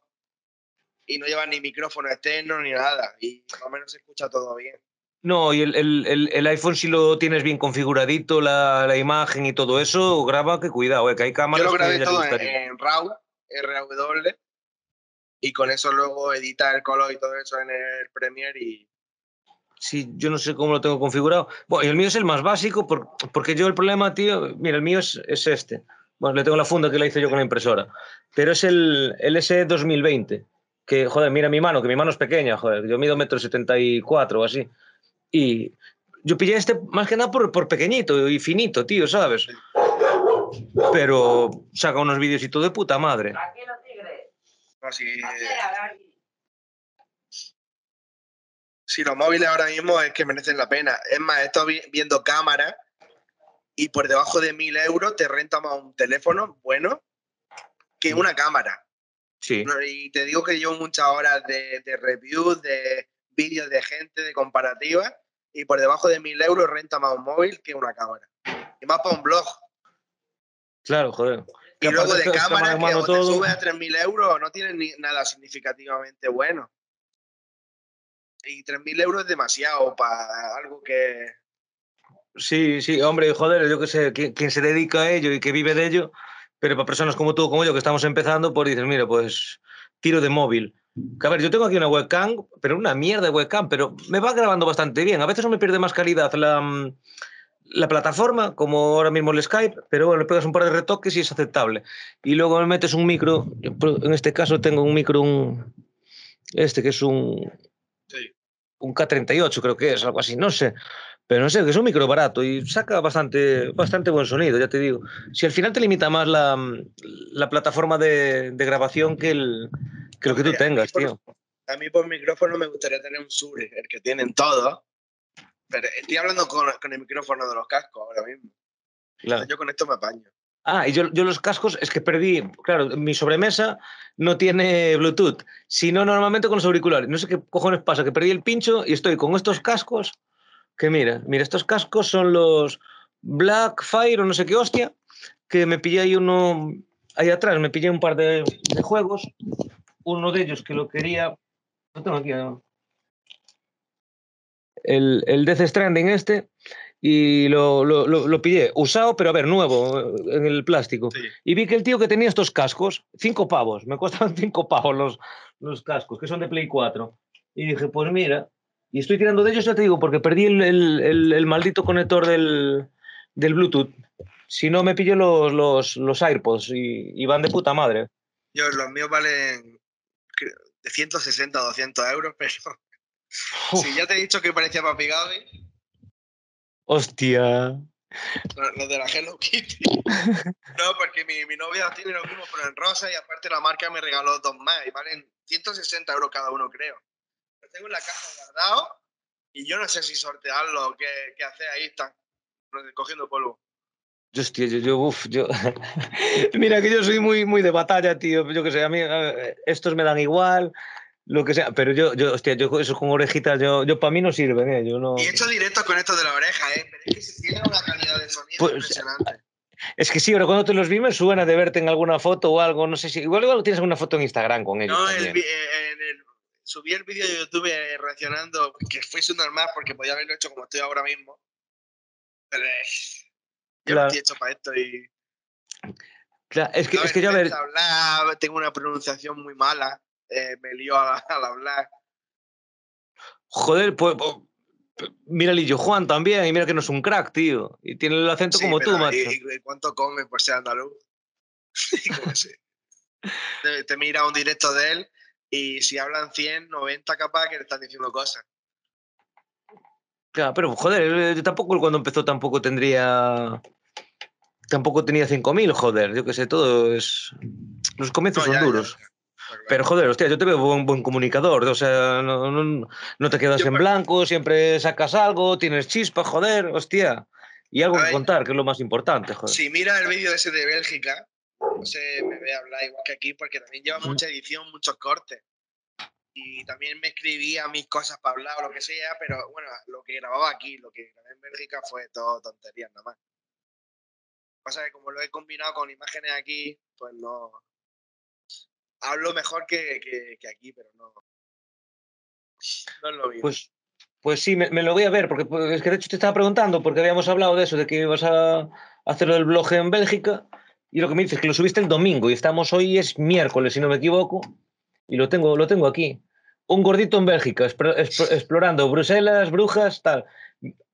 Y no llevan ni micrófono externo ni nada. Y más o menos se escucha todo bien. No, y el, el- el- el iPhone si lo tienes bien configuradito, la, la imagen y todo eso, graba que cuidado, eh, que hay Yo cámaras lo que grabé te todo en, en RAW, RAW, y con eso luego edita el color y todo eso en el Premiere y Sí, yo no sé cómo lo tengo configurado. Bueno, y el mío es el más básico por- porque yo el problema, tío, mira, el mío es, es este. Bueno, le tengo la funda que la hice yo con la impresora. Pero es el, el S2020. Que, joder, mira mi mano, que mi mano es pequeña, joder. Yo mido metro setenta y cuatro o así. Y yo pillé este más que nada por, por pequeñito y finito, tío, ¿sabes? Pero saca unos vídeos y todo de puta madre. Tranquilo, tigre. así. Espera, aquí. Si los móviles ahora mismo es que merecen la pena. Es más, he estado vi- viendo cámaras y por debajo de mil euros te renta más un teléfono bueno que una cámara. Sí. No, Y te digo que llevo muchas horas de, de reviews, de vídeos de gente, de comparativas, y por debajo de mil euros renta más un móvil que una cámara. Y más para un blog. Claro, joder. Y luego de cámara, que o te todo. sube a 3.000 euros, no tiene ni nada significativamente bueno. Y 3.000 euros es demasiado para algo que... Sí, sí, hombre, joder, yo qué sé, quien, quien se dedica a ello y que vive de ello, pero para personas como tú, como yo, que estamos empezando, pues dices, mira, pues tiro de móvil. Que a ver, yo tengo aquí una webcam, pero una mierda de webcam, pero me va grabando bastante bien. A veces no me pierde más calidad la, mm, la plataforma, como ahora mismo el Skype, pero bueno, le pegas un par de retoques y es aceptable. Y luego me metes un micro, en este caso tengo un micro, un, este que es un, Sí. un K38 creo que es, algo así, no sé. Pero no sé, que es un micro barato y saca bastante, bastante buen sonido, ya te digo. Si al final te limita más la, la plataforma de, de grabación que, el, lo que tú Hombre, a mí tengas, por- tío. A mí por micrófono me gustaría tener un Shure, el que tienen todos. Pero estoy hablando con, con el micrófono de los cascos ahora mismo. Claro. Yo con esto me apaño. Ah, y yo, yo los cascos es que perdí, claro, mi sobremesa no tiene Bluetooth, sino normalmente con los auriculares. No sé qué cojones pasa, que perdí el pincho y estoy con estos cascos, que mira, mira, estos cascos son los Blackfire o no sé qué hostia, que me pillé ahí uno, ahí atrás, me pillé un par de, de juegos, uno de ellos que lo quería, lo tengo aquí, además. el, el Death Stranding este, y lo, lo, lo, lo pillé, usado, pero a ver, nuevo, eh, en el plástico. Sí. Y vi que el tío que tenía estos cascos, cinco pavos, me costaban cinco pavos los, los cascos, que son de Play 4. Y dije, pues mira, y estoy tirando de ellos, ya te digo, porque perdí el, el, el, el maldito conector del, del Bluetooth. Si no, me pillé los, los, los AirPods y, y van de puta madre. Yo, los míos valen de 160 o 200 euros, pero Uf, si ya te he dicho que parecía Papi Gaby, hostia. los los de la Hello Kitty. No, porque mi, mi novia tiene lo mismo, pero en rosa y aparte la marca me regaló dos más y valen 160 euros cada uno, creo. Los tengo en la caja guardado y yo no sé si sortearlo o qué, qué hacer ahí, están cogiendo polvo. Yo, hostia, yo, yo, uf, yo. Mira que yo soy muy, muy de batalla, tío. Yo que sé, a mí estos me dan igual, lo que sea. Pero yo, yo hostia, yo eso con orejitas, yo, yo para mí no sirven, ¿eh? Yo no. Y he hecho directos con esto de la oreja, ¿eh? Pero es que se tiene una calidad de sonido Pues, impresionante. Es que sí, ahora cuando te los vi me suena de verte en alguna foto o algo. No sé si. Igual, igual tienes alguna foto en Instagram con ellos. No, el, eh, en el- subí el vídeo de YouTube eh, reaccionando, que fue su normal porque podía haberlo hecho como estoy ahora mismo. Pero eh, yo Claro. no estoy hecho para esto y. Claro, es que, no es que yo, a ver, hablar, tengo una pronunciación muy mala, eh, me lío al, al hablar. joder, pues. pues, Mira Lillo Juan también, y mira que no es un crack, tío. Y tiene el acento Sí, como tú, macho. ¿y, y cuánto come por ser andaluz? Te, te mira un directo de él y si hablan 100, 90 capaz que le están diciendo cosas. Claro, pero joder, eh, tampoco cuando empezó tampoco tendría. Tampoco tenía 5.000, joder, yo qué sé, todo es. Los comienzos No, son ya, duros. Pero joder, hostia, yo te veo buen, buen comunicador, o sea, no, no, no te quedas Yo en blanco, siempre sacas algo, tienes chispa, joder, hostia. Y algo que contar, que es lo más importante, joder. Si mira el vídeo ese de Bélgica, no se me ve hablar igual que aquí porque también lleva mucha edición, muchos cortes. Y también me escribía mis cosas para hablar o lo que sea, pero bueno, lo que grababa aquí, lo que grabé en Bélgica fue todo tonterías nada más. Pasa que como lo he combinado con imágenes aquí, pues no. Hablo mejor que, que- aquí, pero no. No es lo mismo. Pues, Pues sí, me, lo voy a ver, porque pues, es que de hecho te estaba preguntando, porque habíamos hablado de eso, de que ibas a hacer el blog en Bélgica, y lo que me dices es que lo subiste el domingo, y estamos hoy es miércoles, si no me equivoco, y lo tengo, lo tengo aquí. Un gordito en Bélgica, explorando Bruselas, Brujas, tal.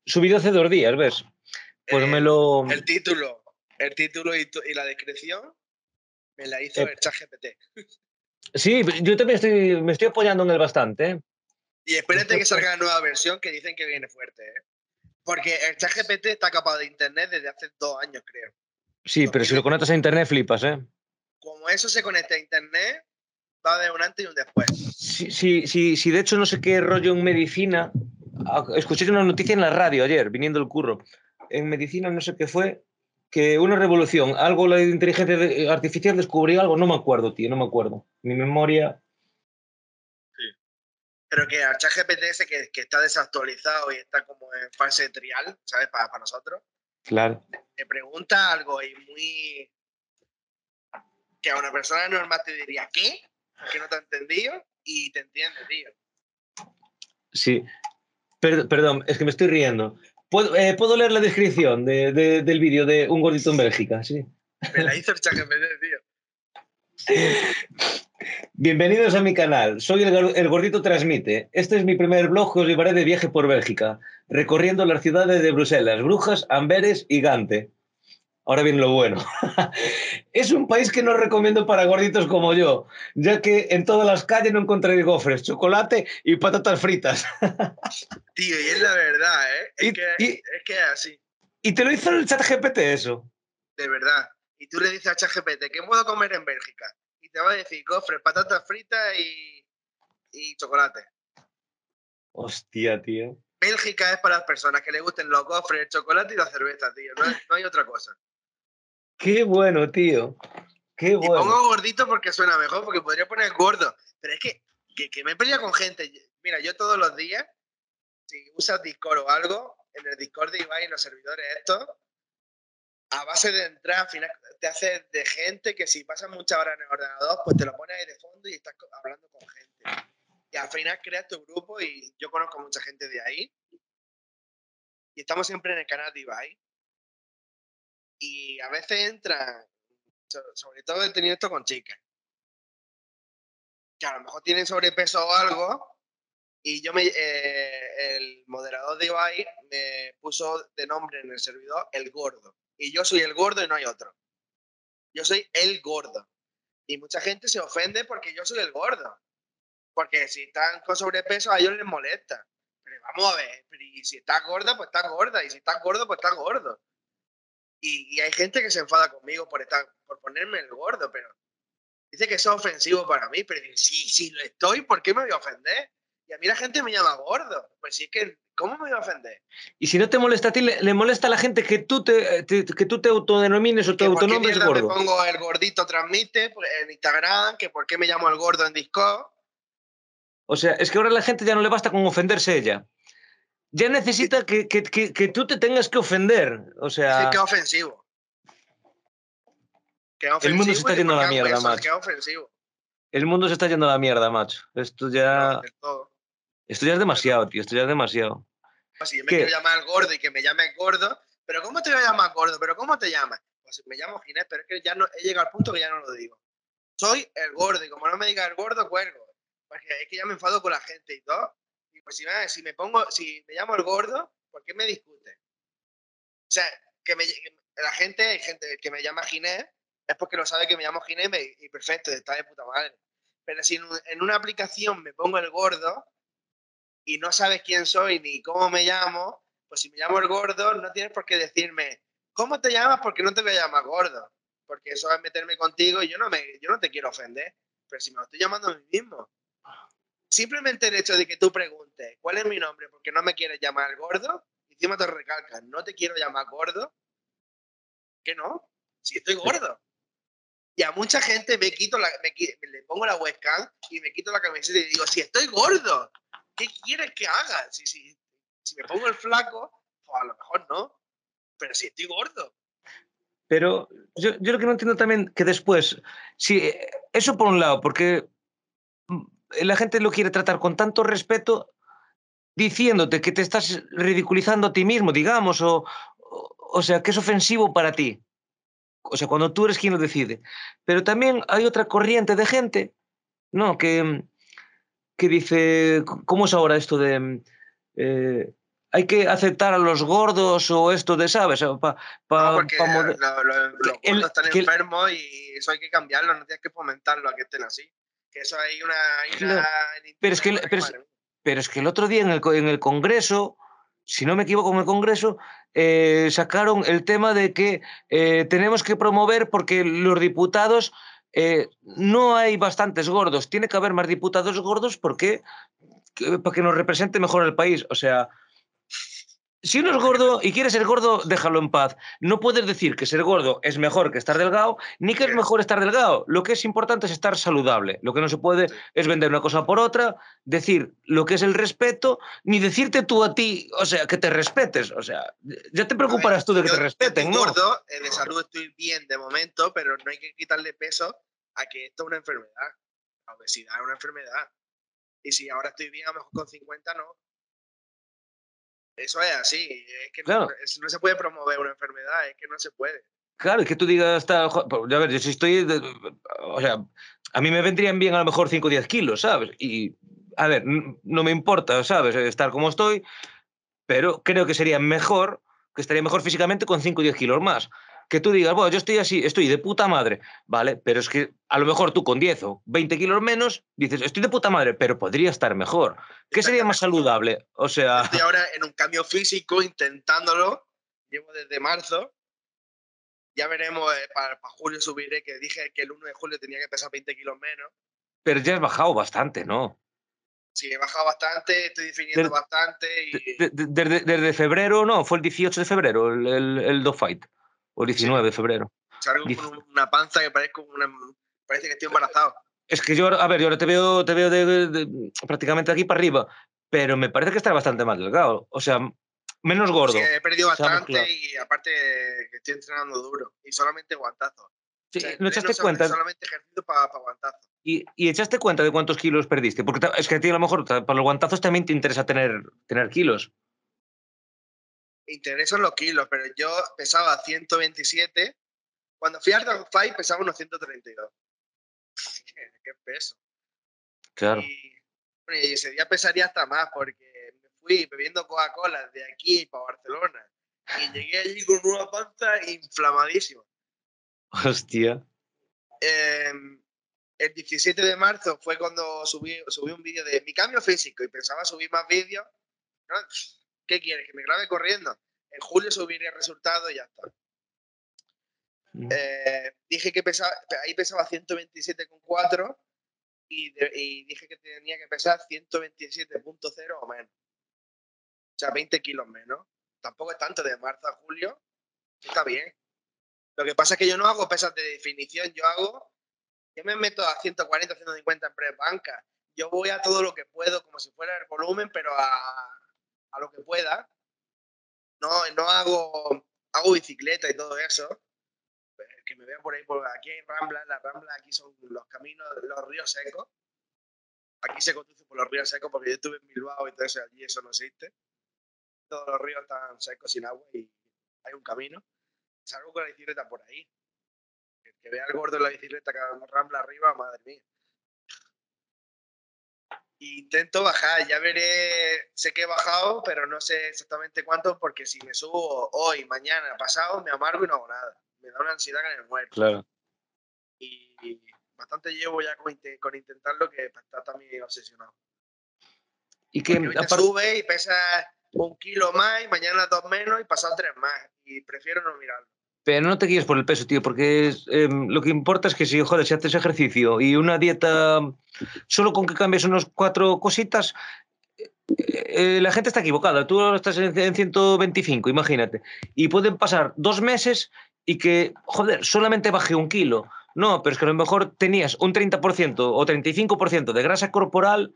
Subido hace dos días, ¿ves? Pues me lo... El título, el título y, y la descripción me la hizo eh, el chat GPT. Sí, yo también estoy, me estoy apoyando en él bastante. ¿eh? Y espérate que salga la nueva versión que dicen que viene fuerte, ¿eh? Porque el chat GPT está capaz de internet desde hace dos años, creo. Sí, pero si lo conectas a internet flipas, ¿eh? Como eso se conecta a internet, va haber un antes y un después. Sí, sí, sí, sí, de hecho no sé qué rollo en medicina. Escuché una noticia en la radio ayer, viniendo el curro. En medicina no sé qué fue, que una revolución, algo la inteligencia artificial descubrió algo, no me acuerdo, tío, no me acuerdo. Mi memoria pero que al chat ese que, que, está desactualizado y está como en fase de trial, ¿sabes? Para, para nosotros. Claro. Te pregunta algo y muy... que a una persona normal te diría, ¿qué? Que no te ha entendido y te entiende, tío. Sí. perdón, es que me estoy riendo. ¿Puedo, eh, ¿puedo leer la descripción de, de, del vídeo de Un gordito en Bélgica? Sí. Me la hizo el chat GPT, tío. Bienvenidos a mi canal, soy el, Gordito Transmite. Este es mi primer blog que os llevaré de viaje por Bélgica, recorriendo las ciudades de Bruselas, Brujas, Amberes y Gante. Ahora viene lo bueno. es un país que no recomiendo para gorditos como yo, ya que en todas las calles no encontraréis gofres, chocolate y patatas fritas. Tío, y es la verdad, ¿eh? Es, que, es que es así. Y te lo hizo el chat GPT eso. De verdad y tú le dices a ChatGPT, ¿qué puedo comer en Bélgica? Y te va a decir gofres, patatas fritas y, y chocolate. Hostia, tío. Bélgica es para las personas que le gusten los gofres, el chocolate y la cerveza, tío. No, hay otra cosa. Qué bueno, tío. Qué bueno. Y pongo gordito porque suena mejor, porque podría poner gordo. Pero es que, que, me he peleado con gente. Mira, yo todos los días, si usas Discord o algo, en el Discord de Ibai, en los servidores estos, a base de entrar, al final te hace de gente que si pasas muchas horas en el ordenador, pues te lo pones ahí de fondo y estás hablando con gente. Y al final creas tu grupo y yo conozco mucha gente de ahí. Y estamos siempre en el canal de Ibai. Y a veces entran, sobre todo he tenido esto con chicas, que a lo mejor tienen sobrepeso o algo, y yo me, eh, el moderador de Ibai me puso de nombre en el servidor el gordo y yo soy el gordo y no hay otro. Yo soy el gordo. Y mucha gente se ofende porque yo soy el gordo. Porque si están con sobrepeso a ellos les molesta. Pero vamos a ver, y si estás gorda, pues estás gorda. Y si estás gordo, pues estás gordo. Y, hay gente que se enfada conmigo por, estar, por ponerme el gordo, pero dice que eso es ofensivo para mí. Pero si, si lo estoy, ¿por qué me voy a ofender? Y a mí la gente me llama gordo. Pues si es que ¿Cómo me iba a ofender? Y si no te molesta a ti, le, molesta a la gente que tú te, que tú te autodenomines o te autonombres gordo. me pongo el gordito transmite pues, en Instagram, que por qué me llamo el gordo en Discord. O sea, es que ahora la gente ya no le basta con ofenderse ella. Ya necesita que, que, que, tú te tengas que ofender. O sea. Sí, qué ofensivo. Qué ofensivo. El mundo se está yendo a la mierda, macho. Qué ofensivo. El mundo se está yendo a la mierda, macho. Esto ya. Esto ya es demasiado, tío. Esto ya es demasiado. Si yo me quiero llamar gordo y que me llame gordo, pero ¿cómo te voy a llamar gordo? ¿Pero cómo te llamas? Pues me llamo Ginés, pero es que ya no, he llegado al punto que ya no lo digo. Soy el gordo y como no me diga el gordo, cuelgo. Porque es que ya me enfado con la gente y todo. Y pues si me, si me pongo, si me llamo el gordo, ¿por qué me discute? O sea, que me, la gente, gente que me llama Ginés, es porque lo sabe que me llamo Ginés y perfecto, está de puta madre. Pero si en una aplicación me pongo el gordo, y no sabes quién soy ni cómo me llamo, pues si me llamo el gordo, no tienes por qué decirme, ¿cómo te llamas? Porque no te voy a llamar gordo. Porque eso es meterme contigo y yo no, me, yo no te quiero ofender. Pero si me lo estoy llamando a mí mismo. Simplemente el hecho de que tú preguntes, ¿cuál es mi nombre? Porque no me quieres llamar gordo. Encima te recalcas, no te quiero llamar gordo. ¿Qué no? Si estoy gordo. Y a mucha gente me quito la, le pongo la webcam y me quito la camiseta y digo, si estoy gordo. ¿qué quieres que haga? Si, si, si me pongo el flaco, pues a lo mejor no, pero si estoy gordo. Pero yo, yo lo que no entiendo también que después, si eso por un lado, porque la gente lo quiere tratar con tanto respeto, diciéndote que te estás ridiculizando a ti mismo, digamos, o, o, sea, que es ofensivo para ti. O sea, cuando tú eres quien lo decide. Pero también hay otra corriente de gente, ¿no? Que, que dice, ¿cómo es ahora esto de... Eh, hay que aceptar a los gordos o esto de, ¿sabes? Pa, pa, no, porque pa moder- lo- lo- los el- gordos están el- enfermos y eso hay que cambiarlo, no tienes que fomentarlo a que estén así. Que eso hay una... hay Claro, una- en pero es que- internet, pero es-. Pero que el otro día en el, en el Congreso, si no me equivoco, en el Congreso, eh, sacaron el tema de que eh, tenemos que promover porque los diputados, eh, no hay bastantes gordos, tiene que haber más diputados gordos porque, que- para que nos represente mejor el país. O sea, si uno es gordo y quiere ser gordo, déjalo en paz. No puedes decir que ser gordo es mejor que estar delgado, ni que es mejor estar delgado. Lo que es importante es estar saludable. Lo que no se puede es vender una cosa por otra, decir lo que es el respeto, ni decirte tú a ti, o sea, que te respetes. O sea, ya te preocuparás tú de que yo- te respeten, estoy ¿no? gordo, de salud estoy bien de momento, pero no hay que quitarle peso a que esto es una enfermedad. La obesidad es una enfermedad. Y si ahora estoy bien, a lo mejor con 50 no. Eso es así. Es que Claro. no, es- no se puede promover una enfermedad, es que no se puede. Claro, y que tú digas, pues, a ver, yo si estoy, de- o sea, a mí me vendrían bien a lo mejor 5 o 10 kilos, ¿sabes? Y, a ver, no me importa, ¿sabes? Estar como estoy, pero creo que sería mejor, que estaría mejor físicamente con 5 o 10 kilos más. Que tú digas, bueno, yo estoy así, estoy de puta madre, ¿vale? Pero es que a lo mejor tú con 10 o 20 kilos menos dices, estoy de puta madre, pero podría estar mejor. ¿Qué sería más saludable? O sea, Estoy ahora en un cambio físico intentándolo. Llevo desde marzo. Ya veremos, eh, para, para julio subiré, que dije que el 1 de julio tenía que pesar 20 kilos menos. pero ya has bajado bastante, ¿no? Sí, he bajado bastante, estoy definiendo bastante y... Desde, desde febrero, no, fue el 18 de febrero el, el, el dog fight. O el 19 de febrero. Salgo con un- una panza que parezco una, parece que estoy embarazado. Es que yo, a ver, yo ahora te veo, te veo de, de- prácticamente de aquí para arriba, pero me parece que está bastante más delgado. O sea, menos gordo. Sí, he perdido bastante mezclado. y aparte que estoy entrenando duro y solamente guantazos. Sí, O sea, ¿No echaste cuenta? Solamente ejercicio para guantazos. Y, y echaste cuenta de cuántos kilos perdiste? Porque es que a ti a lo mejor para los guantazos también te interesa tener, tener kilos. Interesan los kilos, pero yo pesaba 127. Cuando fui al Dog Fight pesaba unos 132. qué, qué peso. Claro. Y, bueno, y ese día pesaría hasta más porque me fui bebiendo Coca-Cola de aquí para Barcelona y llegué allí con una panza inflamadísima. Hostia. Eh, el 17 de marzo fue cuando subí, subí un vídeo de mi cambio físico y pensaba subir más vídeos. ¿no? ¿Qué quieres? ¿Que me grabe corriendo? En julio subiré el resultado y ya está. Mm. Eh, dije que pesaba, ahí pesaba 127,4 y, de- y dije que tenía que pesar 127.0 o menos. O sea, 20 kilos menos. Tampoco es tanto de marzo a julio. Está bien. Lo que pasa es que yo no hago pesas de definición, yo hago. Yo me meto a 140, 150 en press banca. Yo voy a todo lo que puedo, como si fuera el volumen, pero a, a lo que pueda. No, no hago, hago bicicleta y todo eso. Pues, Que me vean por ahí, por aquí hay ramblas, las ramblas aquí son los caminos, los ríos secos. Aquí se conduce por los ríos secos porque yo estuve en Bilbao y eso, allí eso no existe. Todos los ríos están secos sin agua y hay un camino. Salgo con la bicicleta por ahí. El que vea al gordo en la bicicleta que rambla arriba, madre mía. Intento bajar, ya veré, sé que he bajado, pero no sé exactamente cuánto, porque si me subo hoy, mañana, pasado, me amargo y no hago nada. Me da una ansiedad que me muero. Claro. Y bastante llevo ya con, con intentarlo que está también obsesionado. Y que hoy te sube y pesa un kilo más, y mañana dos menos y pasado tres más. Y prefiero no mirarlo. Pero no te guíes por el peso, tío, porque em, lo que importa es que si, joder, si haces ejercicio y una dieta, solo con que cambies unos cuatro cositas, eh, eh, la gente está equivocada. Tú estás en, en 125, imagínate. Y pueden pasar dos meses y que, joder, solamente baje un kilo. No, pero es que a lo mejor tenías un 30% o 35% de grasa corporal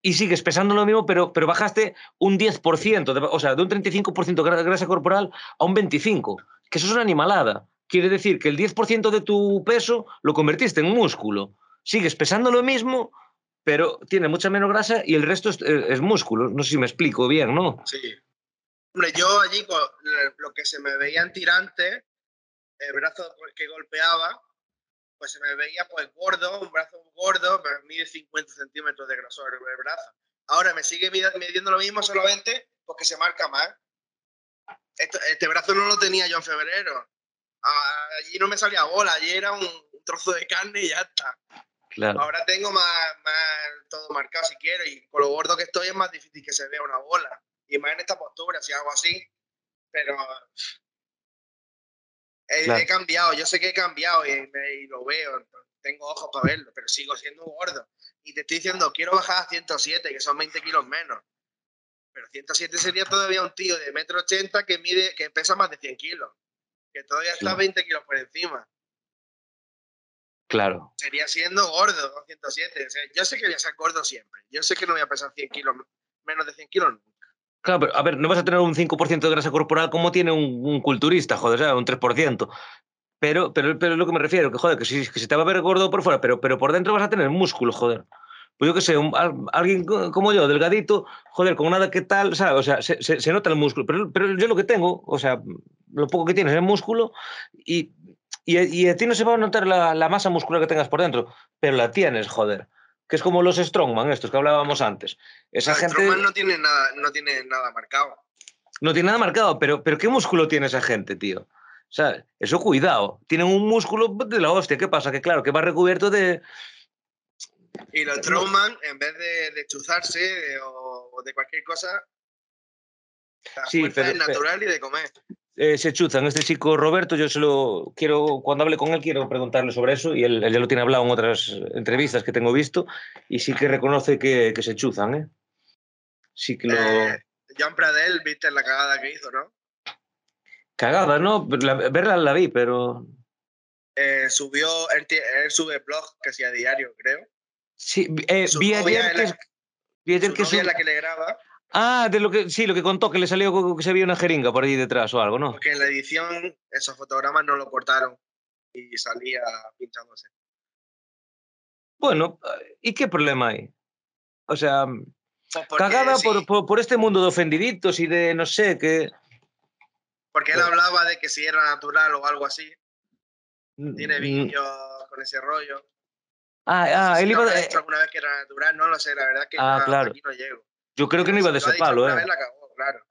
y sigues pesando lo mismo, pero, pero bajaste un 10%, de- o sea, de un 35% de gra- grasa corporal a un 25%, que eso es una animalada. Quiere decir que el 10% de tu peso lo convertiste en músculo. Sigues pesando lo mismo, pero tiene mucha menos grasa y el resto es, eh, músculo. No sé si me explico bien, ¿no? Sí. Hombre, yo allí lo que se me veían tirantes, el brazo que golpeaba, pues se me veía pues gordo, un brazo gordo, mide 50 centímetros de grosor el brazo. Ahora me sigue midiendo lo mismo solamente porque se marca más. Este brazo no lo tenía yo en febrero. allí no me salía bola, allí era un, trozo de carne y ya está. Claro. Ahora tengo más, más todo marcado si quiero y con lo gordo que estoy es más difícil que se vea una bola. Y más en esta postura, si hago así. Pero he, cambiado, yo sé que he cambiado y, lo veo, tengo ojos para verlo, pero sigo siendo gordo. Y te estoy diciendo, quiero bajar a 107, que son 20 kilos menos. Pero 107 sería todavía un tío de metro 80 que mide, que pesa más de 100 kilos. Que todavía está 20 kilos por encima. Claro. Sería siendo gordo, 107. yo sé que voy a ser gordo siempre. Yo sé que no voy a pesar 100 kilos, menos de 100 kilos Claro, pero a ver, no vas a tener un 5% de grasa corporal como tiene un, culturista, joder, un 3%. Pero, pero, pero es lo que me refiero, que joder, que si, que se te va a ver gordo por fuera, pero, pero por dentro vas a tener músculo, joder. Pues yo qué sé, alguien como yo, delgadito, joder, con nada que tal, ¿sabes? O sea, se, se, nota el músculo. Pero, pero, yo lo que tengo, o sea, lo poco que tienes es músculo y, y, y, a ti no se va a notar la, la, masa muscular que tengas por dentro, pero la tienes, joder que es como los Strongman, estos que hablábamos antes. Esa gente... Strongman no tiene, nada, no tiene nada marcado. No tiene nada marcado, pero, pero ¿qué músculo tiene esa gente, tío? O sea, eso cuidado. Tienen un músculo de la hostia. ¿Qué pasa? Que claro, que va recubierto de... Y los Strongman, en vez de, chuzarse o, de cualquier cosa, la sí, pero, es natural y de comer. Eh, se chuzan. Este chico Roberto, yo se lo quiero, cuando hable con él, quiero preguntarle sobre eso y él, ya lo tiene hablado en otras entrevistas que tengo visto y sí que reconoce que, que se chuzan. ¿eh? Sí que lo. Eh, John Pradel, viste la cagada que hizo, ¿no? Cagada, ¿no? verla la vi, pero. Eh, subió, él, sube blog casi a diario, creo. Sí, eh, vi ayer que. vi ayer que es la que le graba Ah, de lo que sí, lo que contó, que le salió que se vio una jeringa por ahí detrás o algo, ¿no? Porque en la edición esos fotogramas no lo cortaron y salía pinchándose. Bueno, ¿y qué problema hay? O sea, pues cagada por, por, este mundo de ofendiditos y de no sé qué. Porque él hablaba de que si era natural o algo así. Tiene mm, mm. vídeos con ese rollo. Ah, ah, él iba a. alguna vez que era natural, no lo sé, la verdad que ah, claro. aquí no llego. Yo creo que no iba de ese palo, ¿eh? claro.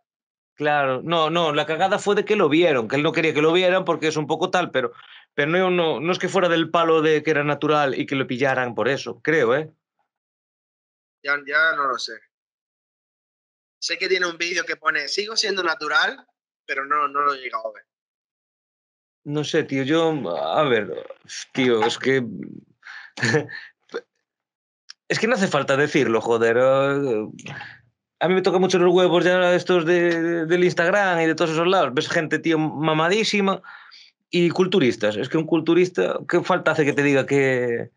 Claro, no, no, la cagada fue de que lo vieron, que él no quería que lo vieran porque es un poco tal, pero, pero no, no, no es que fuera del palo de que era natural y que lo pillaran por eso, creo, ¿eh? Ya, ya no lo sé. Sé que tiene un vídeo que pone, sigo siendo natural, pero no, no lo he llegado a ver. No sé, tío, yo, a ver, tío, es que Es que no hace falta decirlo, joder. A mí me toca mucho los huevos ya estos de, del Instagram y de todos esos lados. Ves gente, tío, mamadísima y culturistas. Es que un culturista, ¿qué falta hace que te diga que,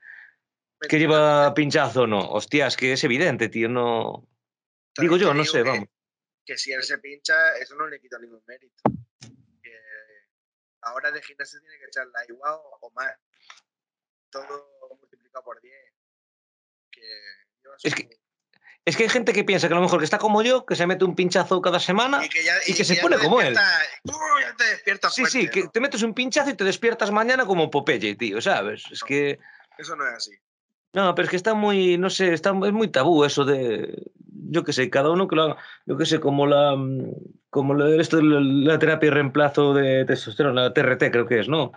que lleva pinchazo o no? Hostia, es que es evidente, tío, no... Digo yo, no sé, vamos. Que si él se pincha, eso no le quita ningún mérito. Que ahora de gimnasio tiene que echarla igual o más. Todo multiplicado por 10 es que, es que hay gente que piensa que a lo mejor que está como yo, que se mete un pinchazo cada semana y que, se pone como él. sí, sí, que te metes un pinchazo y te despiertas mañana como Popeye, tío, ¿sabes? Es que... Eso no es así. No, pero es que está muy, no sé, está, es muy tabú eso de, yo qué sé, cada uno que lo haga, yo qué sé, como la, como la, esto, la, terapia de reemplazo de testosterona, la TRT creo que es, ¿no?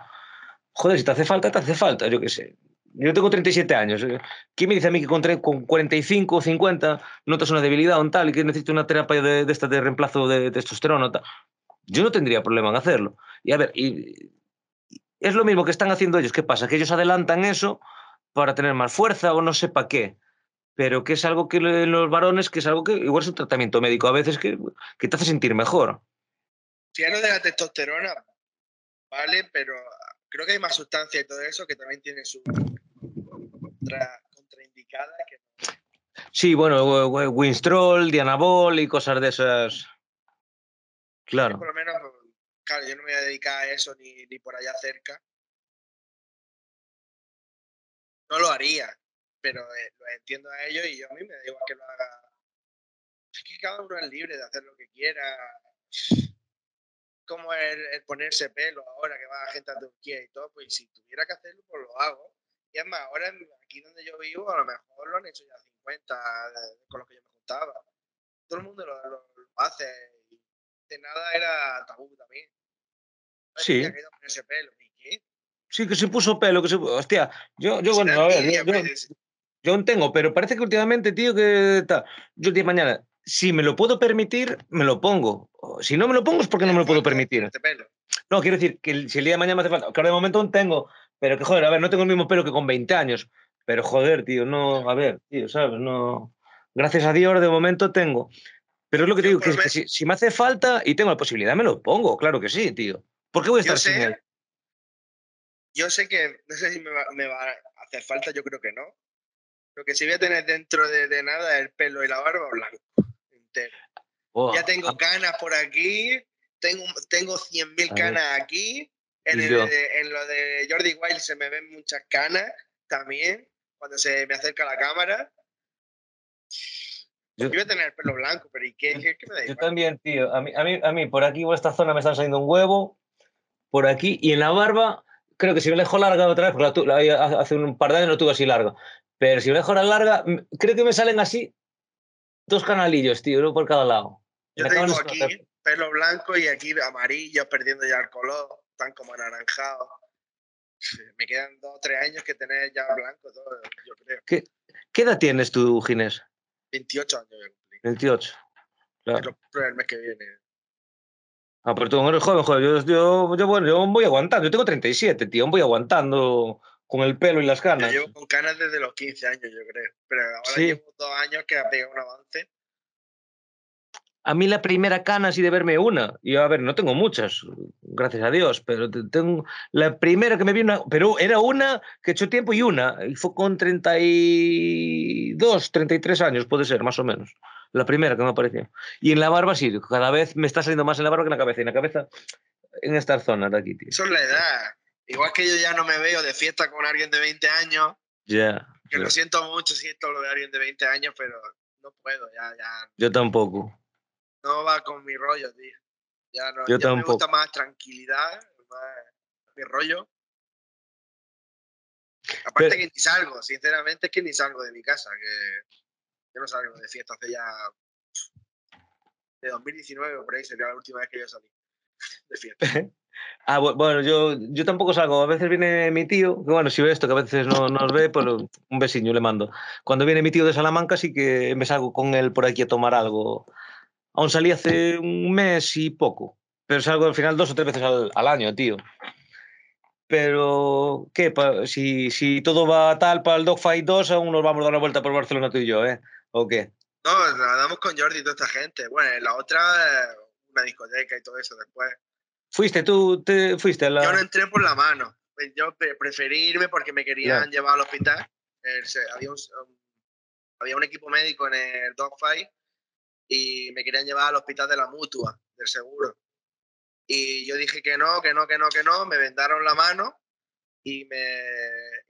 Joder, si te hace falta, te hace falta, yo qué sé. Yo tengo 37 años. ¿Quién me dice a mí que con, con 45 o 50 notas una debilidad o un tal y que necesito una terapia de, de esta de reemplazo de, testosterona? Tal? Yo no tendría problema en hacerlo. Y a ver, y, es lo mismo que están haciendo ellos. ¿Qué pasa? Que ellos adelantan eso para tener más fuerza o no sé para qué. Pero que es algo que los varones, que es algo que igual es un tratamiento médico a veces que, que te hace sentir mejor. Si lo de la testosterona, vale, pero creo que hay más sustancia y todo eso que también tiene su contraindicada. Que... Sí, bueno, Winstrol, Dianabol y cosas de esas. Claro. por lo menos, claro, yo no me voy a dedicar a eso ni, ni por allá cerca. No lo haría. pero eh, lo entiendo a ellos y yo a mí me da igual que lo haga. Es que cada uno es libre de hacer lo que quiera. Como el, ponerse pelo ahora que va la gente a Turquía y todo, pues si tuviera que hacerlo, pues lo hago. Y es más, ahora aquí donde yo vivo, a lo mejor lo han hecho ya 50 con los que yo me juntaba. Todo el mundo lo, lo, hace. Y de nada era tabú también. Sí. Que ponerse pelo. ¿Y qué? Sí, que se puso pelo, que se Hostia, yo, yo bueno, a ver, yo, yo, no tengo, pero parece que últimamente, tío, que está. Yo el día de mañana, si me lo puedo permitir, me lo pongo. Si no me lo pongo es porque no me lo puedo permitir. No, quiero decir que si el día de mañana me hace falta, claro, de momento no tengo, pero que joder, a ver, no tengo el mismo pelo que con 20 años, pero joder, tío, no, a ver, tío, ¿sabes? No, gracias a Dios de momento tengo. Pero es lo que te digo, que, si, me hace falta y tengo la posibilidad, me lo pongo, claro que sí, tío. ¿Por qué voy a estar sin él? yo sé que, no sé si me va, me va, a hacer falta, yo creo que no. Lo que sí voy a tener dentro de, de nada es el pelo y la barba blanco, entero. ya tengo canas por aquí, tengo, tengo 100.000 canas aquí. En, el, en, lo de Jordi Wild se me ven muchas canas también, cuando se me acerca la cámara. Yo, voy a tener el pelo blanco, pero ¿y qué, qué, me da Yo también, tío. A mí, a, mí, a mí, por aquí, por esta zona, me están saliendo un huevo. Por aquí, y en la barba, creo que si me la dejo larga otra vez, porque hace un par de años no tuve así larga, pero si me dejo la larga, creo que me salen así dos canalillos, tío, uno por cada lado. Yo tengo aquí pelo blanco y aquí amarillo, perdiendo ya el color, como anaranjado. Me quedan dos o tres años que tener ya blanco todo, yo creo. ¿Qué, ¿Qué edad tienes tú, Ginés? 28 años. 28. Claro. El mes que viene. Ah, pero tú eres joven, joder. Yo, yo, yo, bueno, yo voy aguantando. Yo tengo 37, tío. Voy aguantando con el pelo y las canas. Yo llevo con canas desde los 15 años, yo creo. Pero ahora llevo dos años que ha pegado un avance. A mí la primera cana así de verme una. Y a ver, no tengo muchas, gracias a Dios, pero tengo la primera que me vino, pero era una que hecho tiempo y una. Y fue con 32, 33 años, puede ser, más o menos la primera que me apareció. Y en la barba sí, cada vez me está saliendo más en la barba que en la cabeza. Y en la cabeza, en estas zonas de aquí, tío. Eso es la edad. Igual que yo ya no me veo de fiesta con alguien de 20 años. Ya. que lo siento mucho, siento lo de alguien de 20 años, pero no puedo, ya, ya. Yo tampoco. No va con mi rollo, tío. Ya no. Yo ya tampoco. me gusta más tranquilidad, más mi rollo. Aparte que ni salgo, sinceramente es que ni salgo de mi casa, que yo no salgo de fiesta hace ya. de 2019 o por ahí sería la última vez que yo salí de fiesta. ah, bueno, yo, yo tampoco salgo. A veces viene mi tío, que bueno, si ve esto, que a veces no nos ve, pues un besillo le mando. Cuando viene mi tío de Salamanca, sí que me salgo con él por aquí a tomar algo. Aún salí hace un mes y poco, pero salgo al final dos o tres veces al, al año, tío. Pero, ¿qué? Si, si todo va tal para el Dogfight 2, aún nos vamos a dar una vuelta por Barcelona tú y yo, ¿eh? ¿O qué? No, nadamos con Jordi y toda esta gente. Bueno, la otra, una discoteca y todo eso después. ¿Fuiste tú? Te, fuiste la... Yo no entré por la mano. Yo preferí irme porque me querían llevar al hospital. había, un, había un equipo médico en el dogfight y me querían llevar al hospital de la mutua, del seguro. Y yo dije que no, que no, que no, que no. Me vendaron la mano y, me,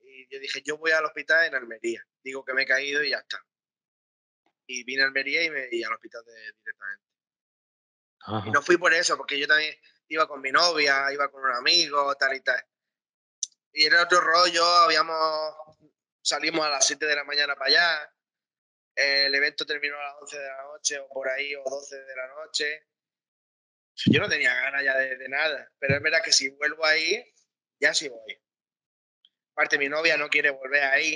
y yo dije, yo voy al hospital en Almería. Digo que me he caído y ya está y vine a Almería y, me, y al hospital directamente. Y no fui por eso, porque yo también iba con mi novia, iba con un amigo, tal y tal. Y era otro rollo, habíamos, salimos a las 7 de la mañana para allá, el evento terminó a las 11 de la noche o por ahí, o 12 de la noche. Yo no tenía ganas ya de, nada, pero es verdad que si vuelvo ahí, ya sí voy. Aparte, mi novia no quiere volver ahí.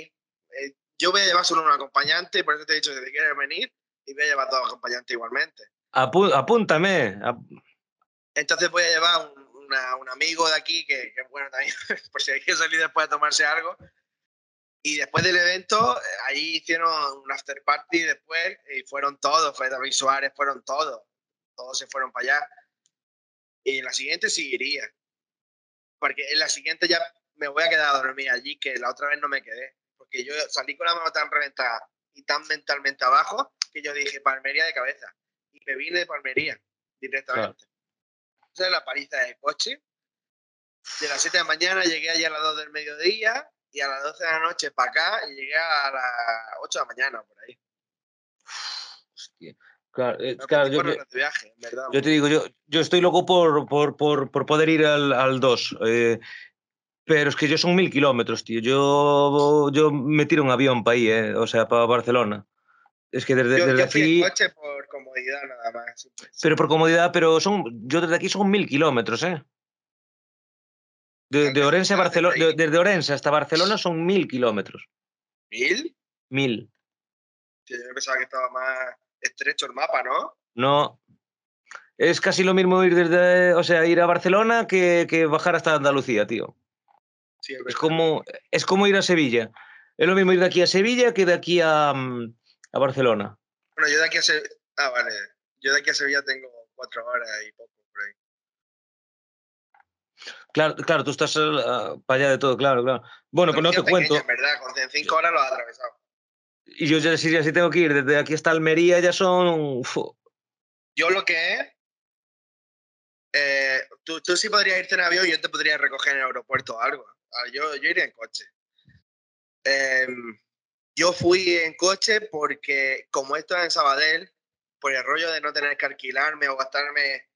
Eh, yo voy a llevar solo un acompañante, por eso te he dicho que te quieres venir, y voy a llevar dos acompañantes igualmente. apúntame. Entonces voy a llevar un, un amigo de aquí, que, que, bueno también, por si hay que salir después a tomarse algo. Y después del evento, ahí hicieron un after party después, y fueron todos, fue David Suárez, fueron todos. Todos se fueron para allá. Y en la siguiente seguiría. Porque en la siguiente ya me voy a quedar a dormir allí, que la otra vez no me quedé porque yo salí con la mano tan reventada y tan mentalmente abajo que yo dije Palmería de cabeza y me vine de Palmería directamente. Claro. La paliza del coche. De las 7 de la mañana llegué allí a las 2 del mediodía y a las 12 de la noche para acá y llegué a las 8 de la mañana por ahí. Hostia. Claro, eh, claro, yo, yo- viaje, verdad. te digo, yo, yo estoy loco por, por, por, por poder ir al, al 2. eh, pero es que yo son mil kilómetros, tío. Yo, yo me tiro un avión para ahí, eh, o sea, para Barcelona. Es que desde, yo, desde yo aquí. en coche por comodidad nada más. siempre. Pero por comodidad, pero son. Yo desde aquí son mil kilómetros, ¿eh? De, de Desde- Orense a Barcelona, desde Orense hasta Barcelona son mil kilómetros. ¿Mil? Mil. Tío, yo pensaba que estaba más estrecho el mapa, ¿no? No. Es casi lo mismo ir desde, o sea, ir a Barcelona que, que bajar hasta Andalucía, tío. Sí, es como, es como ir a Sevilla. Es lo mismo ir de aquí a Sevilla que de aquí a, mm, a Barcelona. Bueno, yo de aquí a Sevilla. Ah, vale. Yo de aquí a Sevilla tengo cuatro horas y poco. Claro, claro, tú estás para allá de todo, claro, claro. Bueno, pues no te cuento. en verdad, con cinco horas lo has atravesado. Y yo ya si, ya si tengo que ir desde aquí hasta Almería ya son... fu, Yo lo que es. eh, tú, tú sí podrías irte en avión y yo te podría recoger en el aeropuerto o algo. Ah, Yo, yo iría en coche. Em, yo fui en coche porque, como esto es en Sabadell, por el rollo de no tener que alquilarme o gastarme.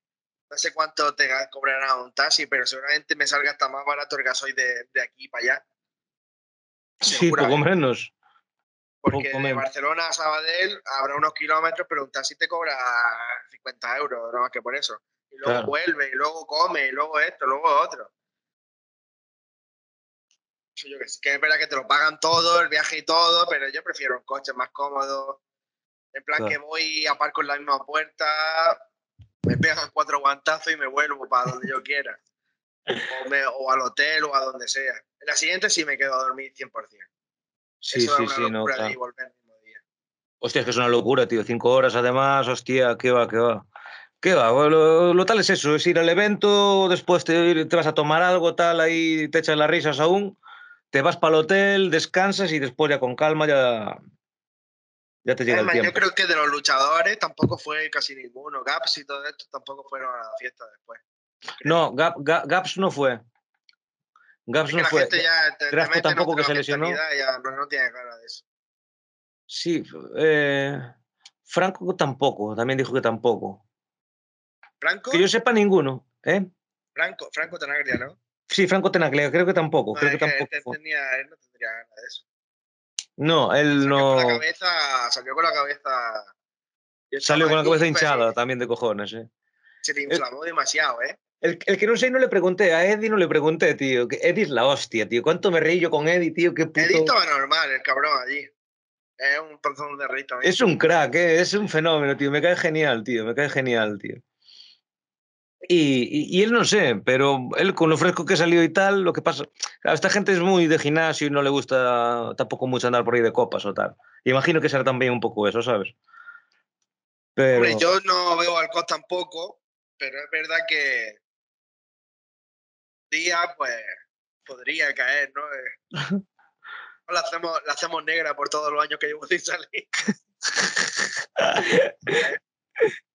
No sé cuánto te cobrará un taxi, pero seguramente me salga hasta más barato el gasoil de, de aquí para allá. Sí, poco Seguramente. menos. Porque poco de menos. Barcelona a Sabadell habrá unos kilómetros, pero un taxi te cobra 50 euros, no más que por eso. Y luego Claro. vuelve, y luego come, y luego esto, luego otro. Yo que, que es verdad que te lo pagan todo, el viaje y todo, pero yo prefiero un coche más cómodo. En plan Claro. que voy, aparco en la misma puerta, me pegan cuatro guantazos y me vuelvo para donde yo quiera. O, me- o al hotel o a donde sea. En la siguiente sí me quedo a dormir 100%. Sí, Eso sí, es una sí, no, locura de claro. ir y volver el mismo día. Hostia, es que es una locura, tío. Cinco horas además, hostia, qué va, qué va. ¿Qué va? Lo, lo tal es eso, es ir al evento, después te vas a tomar algo, tal, ahí te echas las risas aún, te vas para el hotel, descansas y después ya con calma ya, ya te llega el Además, yo tiempo. creo que de los luchadores tampoco fue casi ninguno. Gaps y todo esto tampoco fueron a la fiesta después. No, Gap- Ga- Gaps no fue. Gaps Es que no la fue. gente ya en tampoco que se lesionó. Ya no, no tiene ganas de eso. Sí, eh, Franco tampoco, también dijo que tampoco. Franco, Que yo sepa ninguno, ¿eh? Franco, Franco Tenaglia, ¿no? Sí, Franco Tenaglia, creo que tampoco, No, creo que que tampoco tenía, él no tendría ganas de eso. No, él Salió no con la cabeza, salió con la cabeza. salió con la cabeza hinchada también de cojones, ¿eh? Se le inflamó demasiado, ¿eh? El, el que no sé no le pregunté, a Eddie no le pregunté, tío. que Eddie es la hostia, tío. ¿Cuánto me reí yo con Eddie, tío? Qué puto... Eddie estaba normal, el cabrón allí. Es un panzón de rey también. Es un crack, ¿eh? es un fenómeno, tío. Me cae genial, tío. Me cae genial, tío. Y, y- él no sé, pero él con lo fresco que salió y tal, lo que pasa. Claro, esta gente es muy de gimnasio y no le gusta tampoco mucho andar por ahí de copas o tal. Imagino que será también un poco eso, ¿sabes? Pero. Hombre, yo no veo alcohol tampoco, pero es verdad que día, pues, podría caer, ¿no? La hacemos, la hacemos negra por todos los años que llevo sin salir.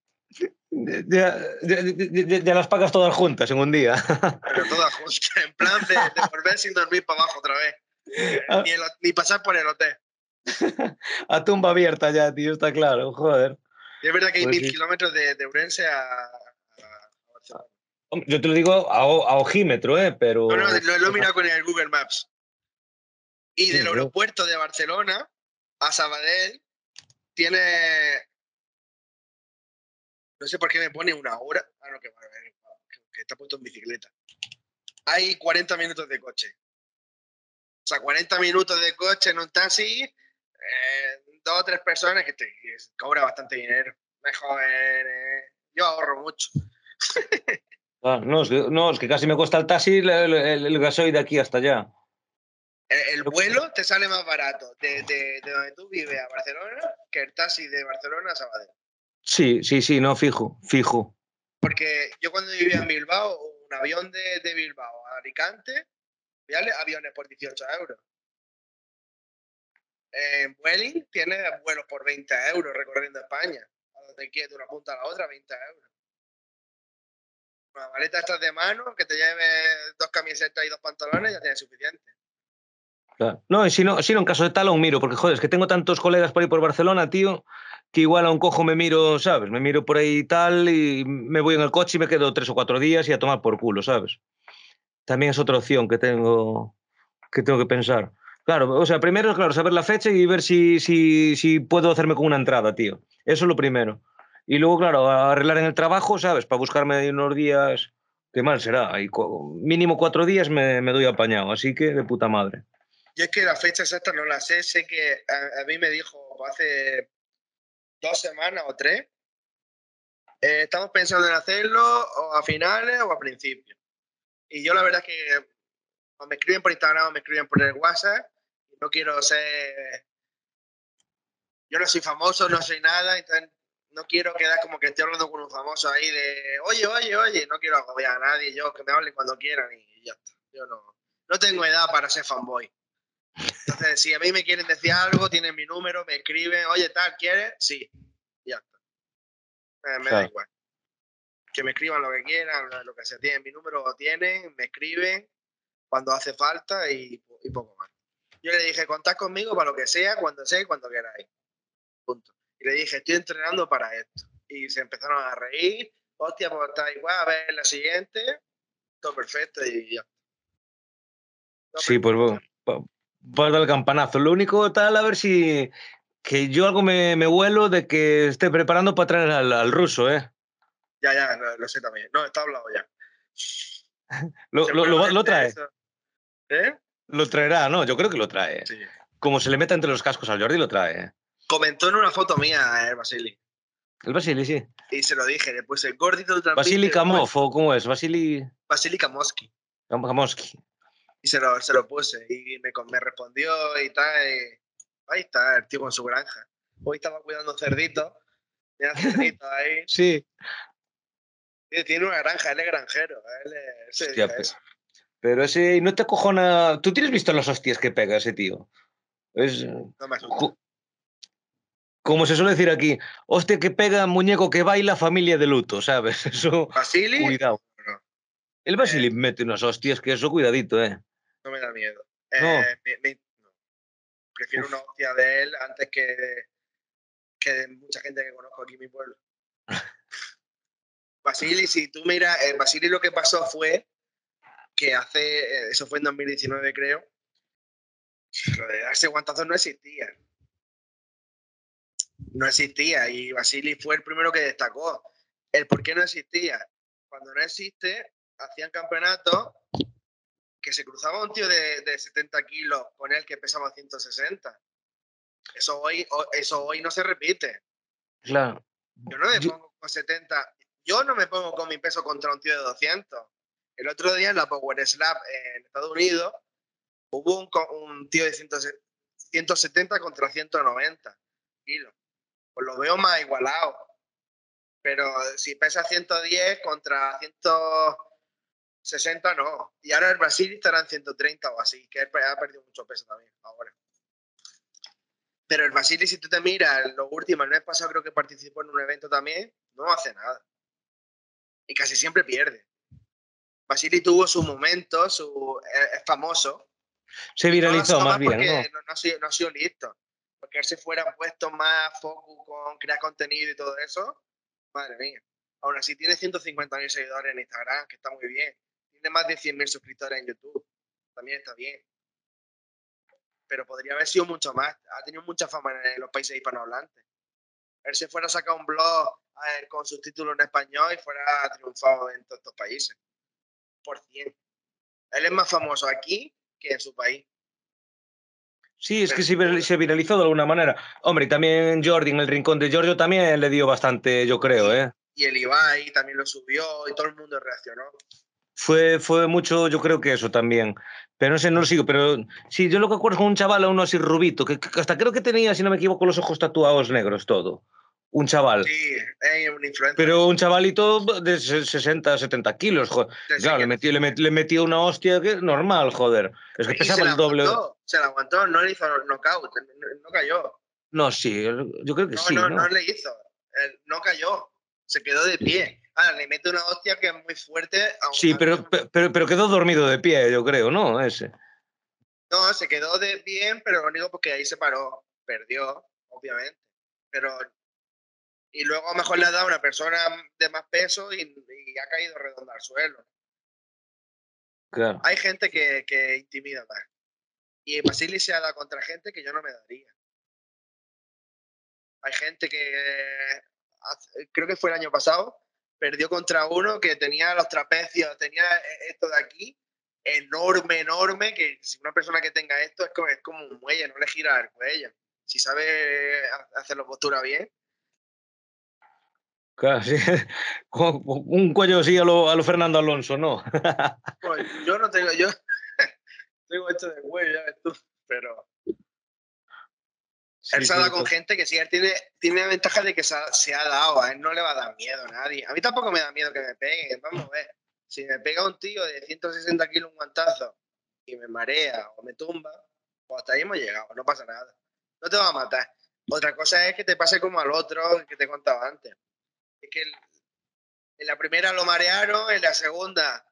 Ya- ya las pagas todas juntas en un día. Pero todas juntas, en plan de, de volver sin dormir para abajo otra vez. Ah. Ni, el- ni pasar por el hotel. A tumba abierta ya, tío, está claro, joder. Y es verdad que hay Pues mil sí. kilómetros de, de Urense a, a Yo te lo digo a, a ojímetro, ¿eh? Pero. No, no, lo, lo he mirado con el Google Maps. Y Sí, del aeropuerto de Barcelona a Sabadell tiene. No sé por qué me pone una hora. Ah, no, que, vale, que- que está puesto en bicicleta. Hay 40 minutos de coche. O sea, 40 minutos de coche en un taxi, eh, dos o tres personas que te que cobra bastante dinero. Mejor, eh, yo ahorro mucho. Ah, no, es que, no, es que casi me cuesta el taxi el, el- el- el gasoil de aquí hasta allá. El, el vuelo te sale más barato de, de- de donde tú vives a Barcelona que el taxi de Barcelona a Sabadell. Sí, sí, sí, no, fijo, fijo. Porque yo cuando vivía en Bilbao, un avión de, de Bilbao a Alicante, ¿vale? aviones por 18 euros. En Vueling tienes vuelos por 20 euros recorriendo España. A donde quieres, de una punta a la otra, 20 euros. Una maleta estas de mano, que te lleve dos camisetas y dos pantalones, ya tienes suficiente. Claro. No, y si no, si no, en caso de tal, aún miro, porque joder, es que tengo tantos colegas por ahí por Barcelona, tío, que igual a un cojo me miro, ¿sabes? Me miro por ahí y tal, y me voy en el coche y me quedo tres o cuatro días y a tomar por culo, ¿sabes? También es otra opción que tengo que, tengo que pensar. Claro, o sea, primero, claro, saber la fecha y ver si, si, si puedo hacerme con una entrada, tío. Eso es lo primero. Y luego, claro, arreglar en el trabajo, ¿sabes? Para buscarme unos días, qué mal será. Y mínimo cuatro días me, me, doy apañado, así que de puta madre. Yo es que la fecha exacta no la sé, sé que a, a mí me dijo hace dos semanas o tres, eh, estamos pensando en hacerlo o a finales o a principios. Y yo la verdad es que me escriben por Instagram o me escriben por el WhatsApp, no quiero ser... Yo no soy famoso, no soy nada, entonces no quiero quedar como que estoy hablando con un famoso ahí de, oye, oye, oye, no quiero agobiar a nadie, yo que me hablen cuando quieran y ya está. Yo no, no tengo edad para ser fanboy. Entonces, si a mí me quieren decir algo, tienen mi número, me escriben, oye, tal, ¿quieres? Sí, ya está. Eh, me claro. da igual. Que me escriban lo que quieran, lo que sea. Tienen mi número, lo tienen, me escriben cuando hace falta y, y poco más. Yo le dije, contad conmigo para lo que sea, cuando sea y cuando queráis. Punto. Y le dije, estoy entrenando para esto. Y se empezaron a reír. Hostia, pues está igual, a ver la siguiente. Todo perfecto y ya. Todo sí, pues bueno, para dar el campanazo. Lo único tal, a ver si. Que yo algo me, me vuelo de que esté preparando para traer al, al ruso, ¿eh? Ya, ya, lo, lo, sé también. No, está hablado ya. lo, lo, lo, trae. Eso. ¿Eh? Lo traerá, ¿no? Yo creo que lo trae. Sí. Como se le meta entre los cascos al Jordi, lo trae. ¿eh? Comentó en una foto mía el Basili. El Basili, sí. Y se lo dije, después el gordito del Basili Kamov, ¿cómo es? Basili. Basili Kamoski. Kamoski. Y se lo, se lo puse y me, me respondió y tal. Y ahí está, el tío con su granja. Hoy estaba cuidando cerditos. Tiene cerditos ahí. sí. Tiene una granja, él es granjero. Él es, Hostia, pero, pero, ese no te acojona. ¿Tú tienes visto las hostias que pega ese tío? Es. No me. Como se suele decir aquí, hostia que pega, muñeco que baila, familia de luto, ¿sabes? Eso. ¿Basili? Cuidado. No. El Basili eh. mete unas hostias que eso, cuidadito, ¿eh? No me da miedo. No. Eh, me, me, no. Prefiero Uf. una hostia de él antes que, que de mucha gente que conozco aquí en mi pueblo. Basili, si tú miras, eh, Basili lo que pasó fue que hace, eh, eso fue en 2019 creo, lo de darse guantazos no existía. No existía y Basili fue el primero que destacó. El por qué no existía. Cuando no existe, hacían campeonatos que se cruzaba un tío de, de 70 kilos con él que pesaba 160. Eso hoy, eso hoy no se repite. Claro. Yo no me pongo con 70. Yo no me pongo con mi peso contra un tío de 200. El otro día en la Power Slap en Estados Unidos hubo un, un tío de 170 contra 190 kilos. Pues lo veo más igualado. Pero si pesa 110 contra 160, no. Y ahora el Brasil estará en 130 o así, que ha perdido mucho peso también ahora. Pero el Basili, si tú te miras, los últimos, el mes pasado creo que participó en un evento también, no hace nada. Y casi siempre pierde. Basili tuvo su momento, su, es, famoso. Se viralizó no más bien, ¿no? No, no, ha sido, no ha sido listo. Porque él se fuera puesto más foco con crear contenido y todo eso, madre mía. Aún así tiene 150.000 seguidores en Instagram, que está muy bien. Más de 100.000 suscriptores en YouTube, también está bien pero podría haber sido mucho más. Ha tenido mucha fama en los países hispanohablantes. Él se fuera a sacar un blog ver, con subtítulos en español y fuera triunfado en todos estos países. Por cien. Él es más famoso aquí que en su país. Sí, es que se, se viralizó de alguna manera. Hombre, y también Jordi en el rincón de Giorgio también le dio bastante, yo creo, ¿eh? Y el Ibai también lo subió y todo el mundo reaccionó. Fue, fue mucho, yo creo que eso también. Pero no sé, no lo sigo. Pero sí, yo lo que acuerdo con un chaval, uno así rubito, que, que, hasta creo que tenía, si no me equivoco, los ojos tatuados negros, todo. Un chaval. Sí, es un influencer. Pero un chavalito de 60, 70 kilos, joder. Sí, claro, sí, le, metió, le, metió, le metió una hostia que es normal, joder. Es que y pesaba el doble. Aguantó, se la aguantó, no le hizo knockout, no cayó. No, sí, yo creo que no, sí. No, no, no le hizo. No cayó. Se quedó de pie. Ah, le mete una hostia que es muy fuerte. Sí, pero, pero, pero quedó dormido de pie, yo creo, ¿no? Ese. No, se quedó de bien, pero lo único porque ahí se paró. Perdió, obviamente. Pero. Y luego a lo mejor le ha dado a una persona de más peso y, y ha caído redondo al suelo. Claro. Hay gente que, que intimida más. Y Basili se ha dado contra gente que yo no me daría. Hay gente que hace- creo que fue el año pasado, perdió contra uno que tenía los trapecios, tenía e- esto de aquí, enorme, enorme, que si una persona que tenga esto es como, es como un muelle, no le gira el cuello. Si sabe ha- hacer la postura bien, con un cuello así a lo, a lo Fernando Alonso, ¿no? pues yo no tengo, yo tengo esto de cuello, ya ves tú, pero Sí, él se ha dado con gente que sí, él tiene, tiene la ventaja de que se ha, se ha dado, a él no le va a dar miedo a nadie. A mí tampoco me da miedo que me peguen, vamos a ver. Si me pega un tío de 160 kilos un guantazo y me marea o me tumba, pues hasta ahí hemos llegado, no pasa nada. No te va a matar. Otra cosa es que te pase como al otro que te contaba antes. Es que el- en la primera lo marearon, en la segunda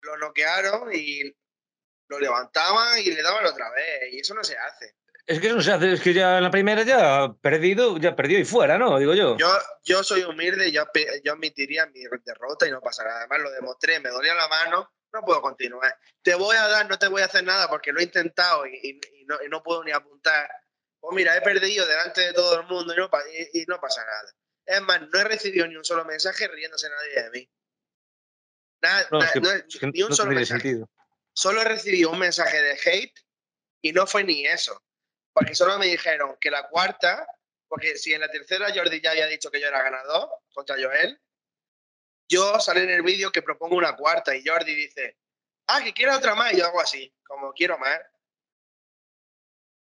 lo noquearon y lo levantaban y le daban otra vez. Y eso no se hace. Es que eso se hace, es que ya en la primera ya perdido, ya perdió y fuera, ¿no? Digo yo. Yo, yo soy humilde, yo, yo admitiría mi derrota y no pasa nada. Además, lo demostré, me dolía la mano, no puedo continuar. Te voy a dar, no te voy a hacer nada porque lo he intentado y, y- y no, y no puedo ni apuntar. Pues mira, he perdido delante de todo el mundo y no, y- no pasa nada. Es más, no he recibido ni un solo mensaje riéndose nadie de mí. Nada, No, na- es que, no es que ni un no solo mensaje sentido. solo he recibido un mensaje de hate y no fue ni eso. Porque solo me dijeron que la cuarta, porque si en la tercera Jordi ya había dicho que yo era ganador contra Joel, yo sale en el vídeo que propongo una cuarta y Jordi dice, ah, que quiero otra más, y yo hago así, como quiero más.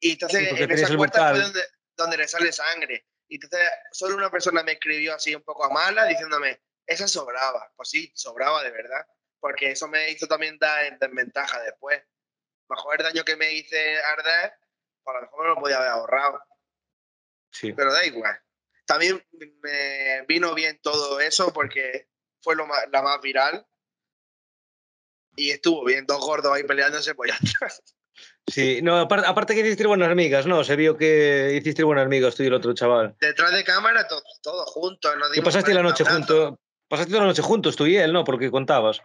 Y entonces Sí, en esa cuarta fue donde, donde le sale sangre. Y entonces solo una persona me escribió así un poco a mala diciéndome, esa sobraba. Pues sí, sobraba de verdad. Porque eso me hizo también dar en desventaja después. Mejor el daño que me hice arder, a lo mejor me lo podía haber ahorrado. Sí. Pero da igual. También me vino bien todo eso porque fue lo más- la más viral. Y estuvo bien, dos gordos ahí peleándose, pues ya. Sí, no, aparte, aparte que hiciste buenas amigas, ¿no? Se vio que hiciste buenas amigas tú y el otro chaval. Detrás de cámara, to- todos juntos. nos Que dimos pasaste la noche juntos. Pasaste la noche juntos tú y él, ¿no? Porque contabas.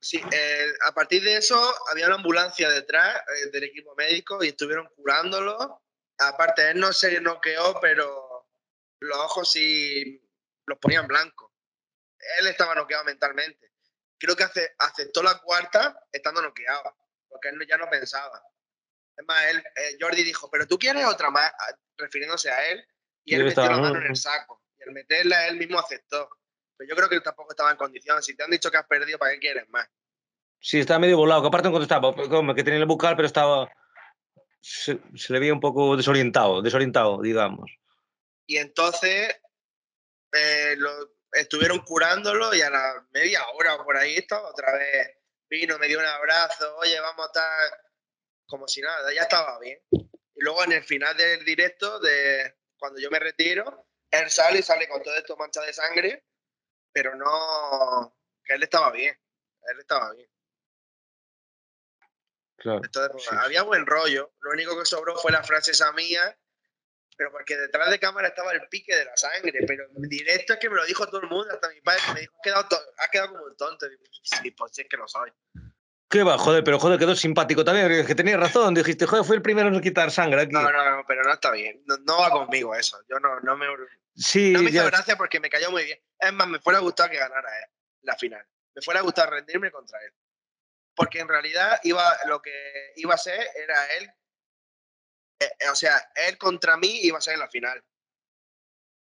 Sí, eh, a partir de eso había una ambulancia detrás eh, del equipo médico y estuvieron curándolo. Aparte, él no se noqueó, pero los ojos sí los ponían blancos. Él estaba noqueado mentalmente. Creo que ace- aceptó la cuarta estando noqueado, porque él ya no pensaba. Es más, él, eh, Jordi dijo, pero tú quieres otra más, refiriéndose a él, y él metió la "No, mano en no". el saco. Y al meterla, él mismo aceptó. Pero yo creo que tampoco estaba en condiciones. Si te han dicho que has perdido, ¿para qué quieres más? Sí, estaba medio volado, que aparte en cuanto estaba, como que tenía el bucal, pero estaba. Se, se le veía un poco desorientado, desorientado, digamos. Y entonces eh, lo, estuvieron curándolo y a la media hora o por ahí estaba otra vez. Vino, me dio un abrazo, oye, vamos a estar como si nada, ya estaba bien. Y luego en el final del directo, de cuando yo me retiro, él sale y sale con todo esto mancha de sangre, pero no, que él estaba bien, él estaba bien. Claro. Entonces, sí. había buen rollo. Lo único que sobró fue la frase esa mía, pero porque detrás de cámara estaba el pique de la sangre. Pero en directo es que me lo dijo todo el mundo, hasta mi padre me dijo, has quedado, has quedado como un tonto. Y sí, pues sí, es que lo soy. ¿Qué va? Joder, pero joder, quedó simpático también, es que tenía razón. Dijiste, joder, fue el primero en quitar sangre aquí. No, no, no, pero no está bien. No, no va conmigo eso. Yo no, no me, sí, no me hizo ya- gracia porque me cayó muy bien. Es más, me fuera gustado que ganara él la final. Me fuera gustado rendirme contra él. Porque en realidad iba, lo que iba a ser era él. eh, eh, o sea, él contra mí iba a ser en la final.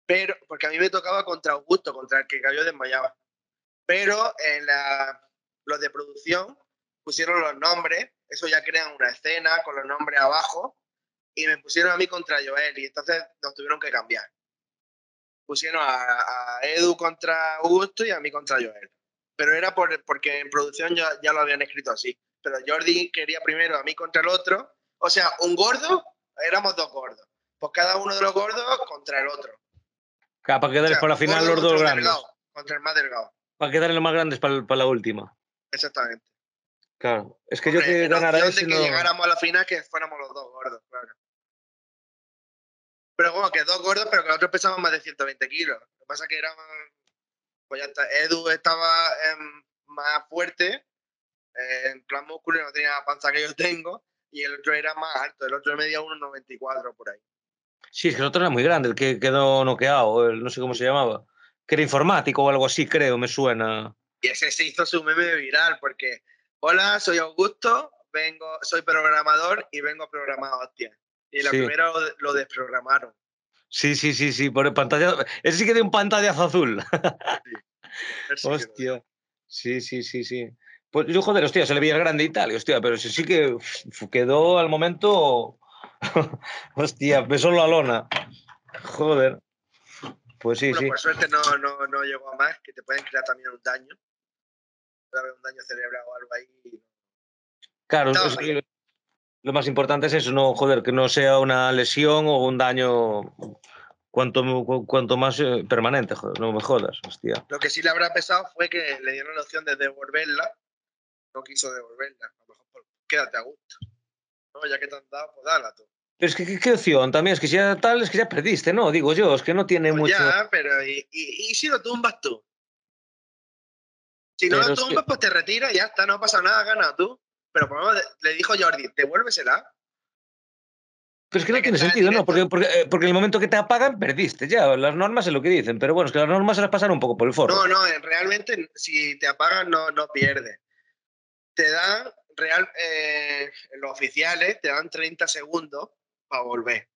Pero, porque a mí me tocaba contra Augusto, contra el que cayó desmayado. Pero en la, los de producción pusieron los nombres, eso ya crean una escena con los nombres abajo, y me pusieron a mí contra Joel, y entonces nos tuvieron que cambiar pusieron a, a Edu contra Augusto y a mí contra Joel. Pero era por, porque en producción ya, ya lo habían escrito así. Pero Jordi quería primero a mí contra el otro. O sea, un gordo, éramos dos gordos. Pues cada uno de los gordos contra el otro. Para O quedar sea, por la final los dos grandes. delgado, contra el más delgado. Para quedar los más grandes para, para la última. Exactamente. Claro, es que yo que ganara opción ese de que no... llegáramos a la final que fuéramos los dos gordos, claro. Pero bueno, que dos gordos, pero que nosotros pesamos más de 120 kilos. Lo que pasa es que era. Pues ya está. Edu estaba em, más fuerte, eh, en plan músculo, y no tenía la panza que yo tengo, y el otro era más alto, el otro medía 1,94 por ahí. Sí, es que el otro era muy grande, el que quedó noqueado, el- no sé cómo se llamaba. Que era informático o algo así, creo, me suena. Y ese se hizo su meme viral, porque, hola, soy Augusto, vengo, soy programador y vengo a programar hostias. Y la Sí. primera lo, lo desprogramaron. Sí, sí, sí, sí, por el pantalla. Ese sí que dio un pantallazo azul. Sí. Hostia. Sí, sí, sí, sí. Pues yo, joder, hostia, se le veía grande y tal, hostia, pero sí, sí que uf, quedó al momento. hostia, pesó la lona. Joder. Pues sí, bueno, sí. por suerte no, no, no llegó a más, que te pueden crear también un daño. Puede haber un daño cerebral o algo ahí. Claro, es que lo más importante es eso, no, joder, que no sea una lesión o un daño cuanto, cu- cuanto más eh, permanente, joder, no me jodas, hostia. Lo que sí le habrá pesado fue que le dieron la opción de devolverla. No quiso devolverla. A lo mejor quédate a gusto. No, ya que te han dado, pues dala tú. Pero es que, ¿qué, qué opción también? Es que si ya tal, es que ya perdiste, ¿no? Digo yo, es que no tiene Pues mucho. ya, pero ¿y, y, y si lo tumbas tú? Si no Pero lo que- tumbas, pues te retiras y ya está, no pasa nada, gana tú. Pero le dijo Jordi, devuélvesela. Pero es que no que tiene sentido, ¿no? Porque, porque, eh, porque en el momento que te apagan, perdiste ya. Las normas es lo que dicen, pero bueno, es que las normas se las pasaron un poco por el foro. No, no, eh, realmente si te apagan no, no pierdes. Te dan, real, eh, los oficiales te dan 30 segundos para volver.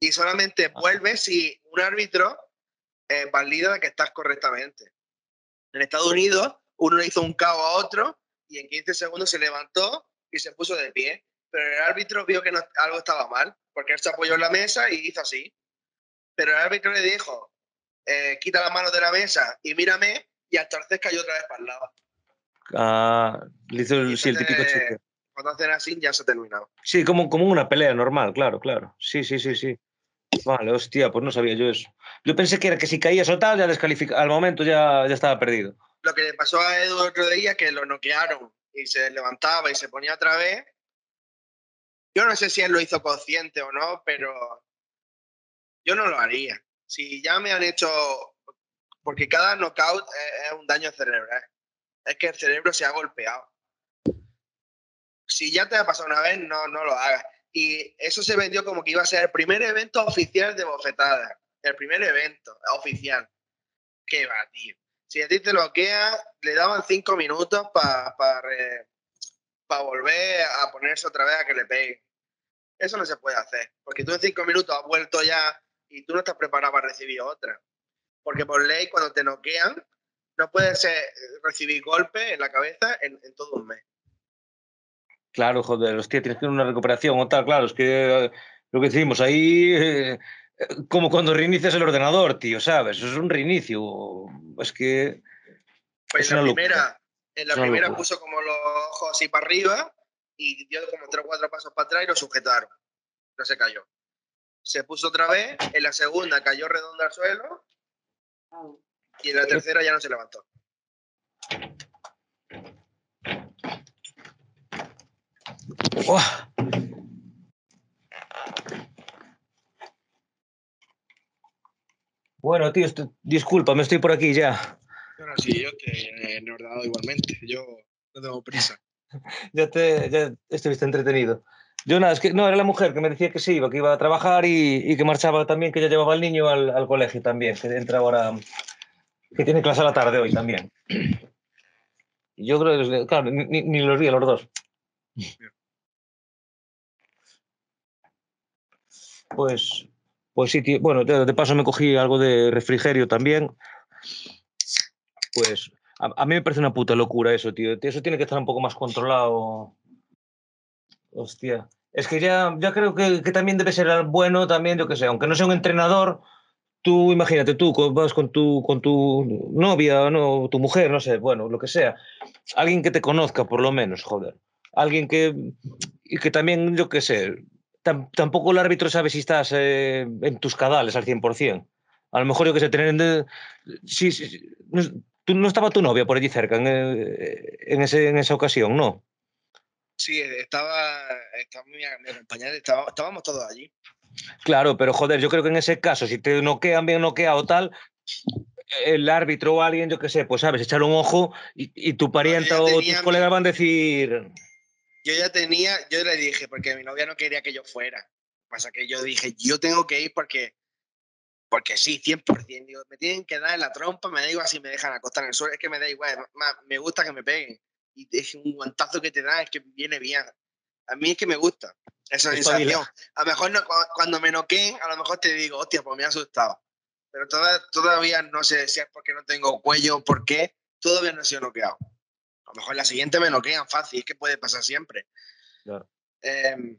Y solamente Ah. vuelves si un árbitro eh, valida que estás correctamente. En Estados Unidos, uno le hizo un cabo a otro y en 15 segundos se levantó y se puso de pie. Pero el árbitro vio que no- algo estaba mal, porque él se apoyó en la mesa y hizo así. Pero el árbitro le dijo, eh, quita las manos de la mesa y mírame, y hasta entonces cayó otra vez para el lado. Ah, le hizo el, sí, el típico chiste. Cuando hacen así, ya se ha terminado. Sí, como, como una pelea normal, claro, claro. Sí, sí, sí, sí. Vale, hostia, pues no sabía yo eso. Yo pensé que era que si caías o tal, ya descalifica al momento ya, ya estaba perdido. Lo que le pasó a Edu otro día, que lo noquearon y se levantaba y se ponía otra vez. Yo no sé si él lo hizo consciente o no, pero yo no lo haría. Si ya me han hecho. Porque cada knockout es, un daño cerebral. Es que el cerebro se ha golpeado. Si ya te ha pasado una vez, no, no lo hagas. Y eso se vendió como que iba a ser el primer evento oficial de bofetada. El primer evento oficial. Qué va, tío. Si a ti te bloquea, le daban cinco minutos para volver a ponerse otra vez a que le pegue. Eso no se puede hacer. Porque tú en cinco minutos has vuelto ya y tú no estás preparado para recibir otra. Porque por ley, cuando te noquean, no puedes eh, recibir golpes en la cabeza en, todo un mes. Claro, joder, hostia, tienes que tener una recuperación o tal, claro, es que eh, lo que decimos ahí, eh, como cuando reinicias el ordenador, tío, ¿sabes? Eso es un reinicio. Es que. Pues Es en la locura. primera, en la primera locura. puso como los ojos así para arriba y dio como tres o cuatro pasos para atrás y lo sujetaron. No se cayó. Se puso otra vez, en la segunda cayó redondo al suelo y en la tercera ya no se levantó. ¡Uah! Bueno, tío, esto- disculpa, me estoy por aquí ya. Bueno, sí, yo te he ordenado igualmente. Yo no tengo prisa. Ya te ya estuviste entretenido. Yo nada, es que no, era la mujer que me decía que se iba, que iba a trabajar y, y que marchaba también, que ya llevaba al niño al, al colegio también, que entra ahora, que tiene clase a la tarde hoy también. Yo creo que, claro, ni, ni- ni los vi a los dos. Pues, pues sí, tío. Bueno, de, paso me cogí algo de refrigerio también. Pues a, mí me parece una puta locura eso, tío. Eso tiene que estar un poco más controlado. Hostia. Es que ya, ya creo que, también debe ser bueno también, yo que sé, aunque no sea un entrenador, tú imagínate, tú vas con tu, con tu novia, no, tu mujer, no sé, bueno, lo que sea. Alguien que te conozca, por lo menos, joder. Alguien que, y que también, yo que sé, tampoco el árbitro sabe si estás eh, en tus cadales al 100%. A lo mejor, yo que sé, tener... de- sí, no tú no estaba tu novia por allí cerca en, eh, en, ese, en esa ocasión, ¿no? Sí, estaba, estaba mi, mi estaba- estábamos todos allí. Claro, pero joder, yo creo que en ese caso, si te noquean bien noqueado o tal, el árbitro o alguien, yo qué sé, pues sabes, echar un ojo y, y tu parienta ya o tus colegas van a decir, Yo ya tenía, yo le dije, porque mi novia no quería que yo fuera. Pasa que yo dije, yo tengo que ir porque, porque sí, 100%. Digo, me tienen que dar en la trompa, me da igual si me dejan acostar en el suelo, es que me da igual, ma- me gusta que me peguen. Y es un guantazo que te dan, es que viene bien. A mí es que me gusta esa sensación. A lo mejor no, cu- cuando me noqueen, a lo mejor te digo, hostia, pues me ha asustado. Pero toda- todavía no sé si es porque no tengo cuello o por qué, todavía no he sido noqueado. A lo mejor la siguiente me noquean fácil, es que puede pasar siempre. Claro. Em,